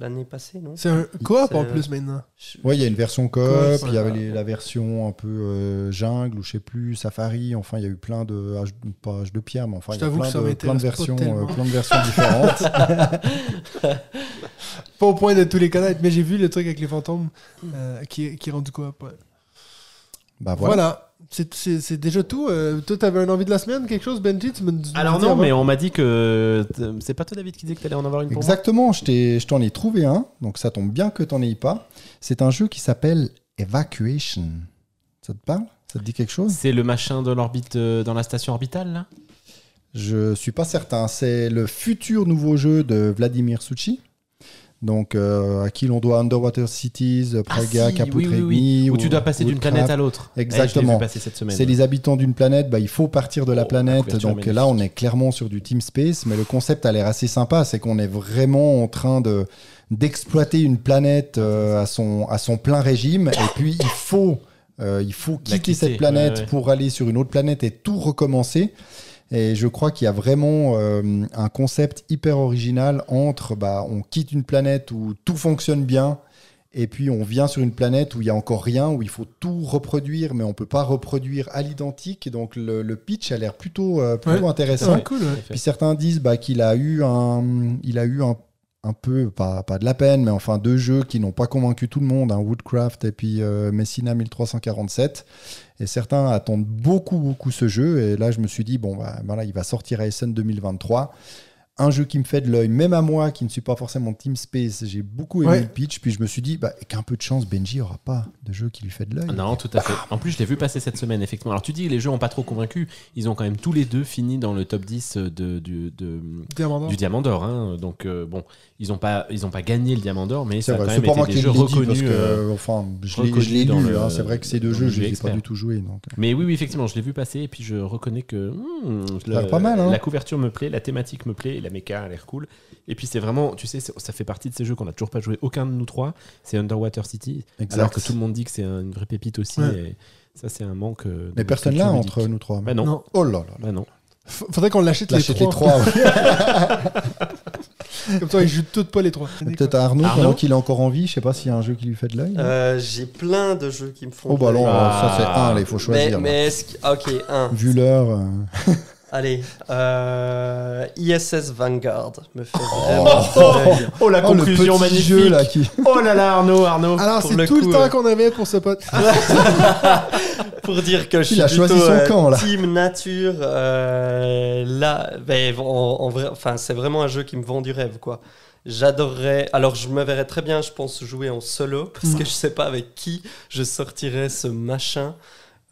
l'année passée, non? C'est un coop en plus maintenant. Ouais, il y a une version coop, il y avait les- la version un peu euh, jungle ou je sais plus, safari. Enfin, il y a eu plein de H, pas H de pierre, mais enfin, il y a plein que ça de, m'intéresse plein de versions, euh, plein de versions différentes. Pas au point de tous les connaître, mais j'ai vu le truc avec les fantômes euh, qui, qui est rendu ouais. bah Voilà. voilà. C'est- C'est c'est déjà tout. Euh, toi, t'avais un envie de la semaine, quelque chose, Benji tu Alors non, avant. mais on m'a dit que c'est pas toi David qui disait que t'allais en avoir une pour moi Exactement, je t'ai- je t'en ai trouvé un, donc ça tombe bien que t'en aies pas. C'est un jeu qui s'appelle Evacuation. Ça te parle? Ça te dit quelque chose? C'est le machin de l'orbite euh, dans la station orbitale là? Je suis pas certain. C'est le futur nouveau jeu de Vladimir Suchi. Donc, euh, à qui l'on doit Underwater Cities, Praga, Ah, si, Caput oui, oui, oui. Regni, Où tu dois passer d'une planète à l'autre. Eh, Exactement. C'est les habitants d'une planète, bah, il faut partir de la Oh, la planète. Donc là, on est clairement sur du Team Space, mais le concept a l'air assez sympa. C'est qu'on est vraiment en train de d'exploiter une planète euh, à, son, à son plein régime. Et puis, il faut, euh, il faut quitter quitter, cette planète ouais, ouais. pour aller sur une autre planète et tout recommencer. Et je crois qu'il y a vraiment euh, un concept hyper original entre bah, on quitte une planète où tout fonctionne bien et puis on vient sur une planète où il y a encore rien, où il faut tout reproduire, mais on peut pas reproduire à l'identique. Et donc le, le pitch a l'air plutôt, euh, plutôt Ouais. intéressant. Ouais, cool. ouais. Puis certains disent bah, qu'il a eu un, il a eu un, un peu, pas, de la peine, mais enfin deux jeux qui n'ont pas convaincu tout le monde, un Woodcraft et puis euh, Messina 1347. Et certains attendent beaucoup, beaucoup ce jeu. Et là, je me suis dit, bon, bah, voilà, il va sortir à SN 2023. Un jeu qui me fait de l'œil, même à moi qui ne suis pas forcément Team Space, j'ai beaucoup aimé Ouais. le pitch. Puis je me suis dit, bah, qu'un peu de chance, Benji aura pas de jeu qui lui fait de l'œil. Ah Non, tout à fait. En plus, je l'ai vu passer cette semaine, effectivement. Alors, tu dis que les jeux n'ont pas trop convaincu. Ils ont quand même tous les deux fini dans le top 10 de, du, de- Diamant d'or. du Diamant d'Or. hein. Donc, euh, bon, ils n'ont pas, ils ont pas gagné le Diamant d'or, mais C'est ça a quand vrai, c'est même été moi des jeux reconnus. que, euh, enfin, je l'ai- lu. hein. C'est vrai que ces deux jeux, je les ai pas du tout joués. Donc. Mais oui, oui, effectivement, je l'ai vu passer et puis je reconnais que hmm, pas mal, hein. la couverture me plaît, la thématique me plaît, la méca a l'air cool. Et puis c'est vraiment, tu sais, ça fait partie de ces jeux qu'on n'a toujours pas joué, aucun de nous trois. C'est Underwater City, Exact. alors que tout le monde dit que c'est un- une vraie pépite aussi. Ouais. Et ça, c'est un manque. euh, de Mais personne là entre nous trois. Bah non. Non. Oh là là. là. Bah non. Faudrait qu'on l'achète les trois. les trois. ouais. Comme ça, ils jouent toutes pas les trois. Peut-être à Arnaud, Arnaud pendant qu'il est encore en vie, je sais pas s'il y a un jeu qui lui fait de l'œil. Euh, J'ai plein de jeux qui me font. oh bah non, Ah. ça c'est un, là, il faut choisir. mais est-ce que- ah, ok, un. Vu l'heure. euh, Allez, euh, ISS Vanguard me fait vraiment l'œil. Oh la Oh, le petit jeu là qui. Oh là là, Arnaud, Arnaud. Alors, Pour c'est tout coup, le temps euh, qu'on avait pour ce pote. Pour dire que je suis Il a choisi plutôt, son euh, camp, là. team nature, euh, là, ben, en, en vrai, enfin, c'est vraiment un jeu qui me vend du rêve, quoi. J'adorerais. Alors, je me verrais très bien, je pense, jouer en solo parce que je sais pas avec qui je sortirais ce machin.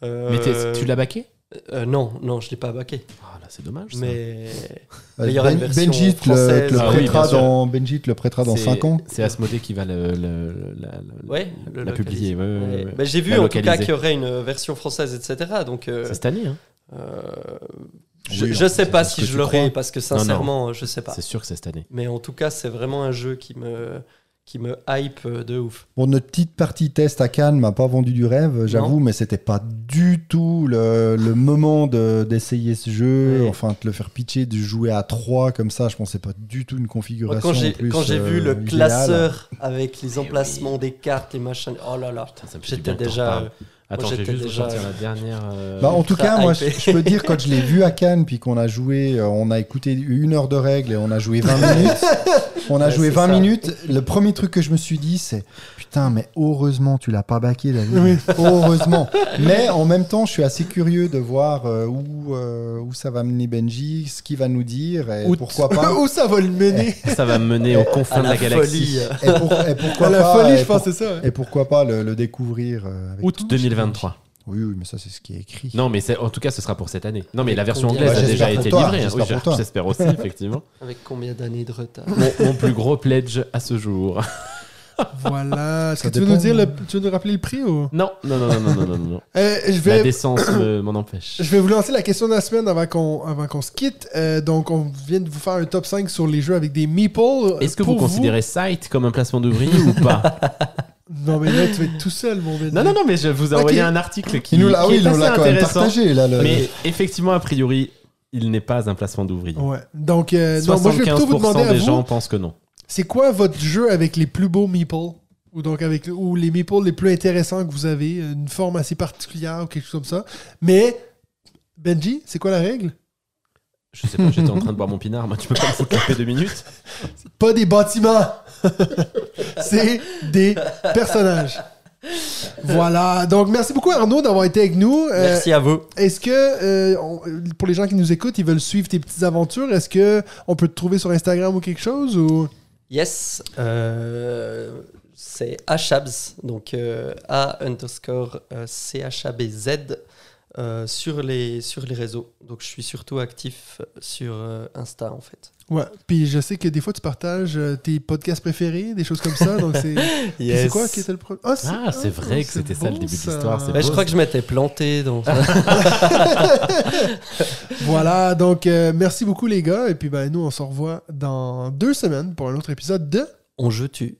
Euh, Mais t'es- tu l'as baqué? Euh, Non, non, je l'ai pas baqué. Ah là, c'est dommage. ça. Mais Euh, il y aura une Ben- version Benji te le, française. le Ah oui, prêtera dans Benji te le prêtera dans C'est- 5 ans. C'est Asmodée qui va le, le- la, la- ouais, le la localiser. publier. ouais. Ben, j'ai vu La en tout cas qu'il y aurait une version française, etc. Donc, euh, C'est cette année. Hein. euh, je, Oui, non, sais pas si je l'aurai parce que Non, non. sincèrement, je sais pas. C'est sûr que c'est cette année. Mais en tout cas, c'est vraiment un jeu qui me, qui me hype euh, de ouf. Bon, notre petite partie test à Cannes m'a pas vendu du rêve, j'avoue, mais c'était pas du tout le, le moment de- d'essayer ce jeu, Ouais. enfin de le faire pitcher, de jouer à 3 comme ça, je pensais pas du tout une configuration. quand j'ai quand j'ai vu euh, le classeur avec les emplacements des cartes, les machins, oh là là, Putain, ça me fait du j'étais déjà. Attends, j'étais juste déjà- sortir la dernière. euh, Bah, en tout cas, moi, je, peux dire, quand je l'ai vu à Cannes, puis qu'on a joué, euh, on a écouté une heure de règles et on a joué 20 minutes. On a Ouais, joué c'est 20 ça. minutes. Le premier truc que je me suis dit, c'est putain, mais heureusement, tu l'as pas baqué, David. Oui. Heureusement. Mais en même temps, je suis assez curieux de voir euh, où, euh, où ça va mener Benji, ce qu'il va nous dire, et Où- pourquoi pas. Où ça va le mener? Ça va me mener aux confins de la, la galaxie. folie. et, pour- et pourquoi À la pas, folie, je pense c'est ça. ouais. Et pourquoi pas le, le découvrir euh, avec Août toi, 2023. Oui, oui, mais ça, c'est ce qui est écrit. Non, mais c'est- en tout cas, ce sera pour cette année. Non, mais la version combien anglaise Ouais, a déjà pour été toi, livrée. hein. j'espère Oui, pour toi. J'espère aussi, effectivement. Avec combien d'années de retard mon, mon plus gros pledge à ce jour. Voilà. Est-ce Ça que tu veux dépend. nous dire le, tu veux nous rappeler le prix ou? Non, non, non, non, non, non, non, non. Euh, Je La vais. décence me- m'en empêche. Je vais vous lancer la question de la semaine avant qu'on avant qu'on se quitte. Euh, donc, on vient de vous faire un top 5 sur les jeux avec des meeples. Est-ce que Pour vous considérez Sight comme un placement d'ouvrier ou pas? Non, mais là, tu vas être tout seul, mon Benji. Non, non, non, mais je vous ai envoyé un article qui, Il nous l'a ah qui oui, est il nous assez l'a quand même intéressant. partagé. Là, le- Mais effectivement, a priori, il n'est pas un placement d'ouvrier. Ouais. Donc, euh, non, moi, je vais plutôt vous 75% demander à des vous, gens pensent que non. c'est quoi votre jeu avec les plus beaux meeples? Ou donc avec ou les meeples les plus intéressants que vous avez, une forme assez particulière ou quelque chose comme ça? Mais Benji, c'est quoi la règle? Je sais pas, j'étais en train de boire mon pinard. Moi, tu peux pas me foutre la paix deux minutes Pas des bâtiments. c'est des personnages. Voilà. Donc, merci beaucoup Arnaud d'avoir été avec nous. Euh, Merci à vous. Est-ce que, euh, on- pour les gens qui nous écoutent, ils veulent suivre tes petites aventures, est-ce que on peut te trouver sur Instagram ou quelque chose ou... Yes, euh, c'est Achabs, donc A underscore C-H-A-B-Z euh, sur, les, sur les réseaux. Donc je suis surtout actif sur euh, Insta en fait. Ouais. Puis je sais que des fois, tu partages euh, tes podcasts préférés, des choses comme ça. Donc c'est. C'est quoi qui était le problème Ah, c'est vrai que c'était ça, le début de l'histoire, Ouais, je crois que je m'étais planté. Donc... Voilà. Donc euh, merci beaucoup les gars. Et puis ben nous, on se revoit dans deux semaines pour un autre épisode de. On je tue.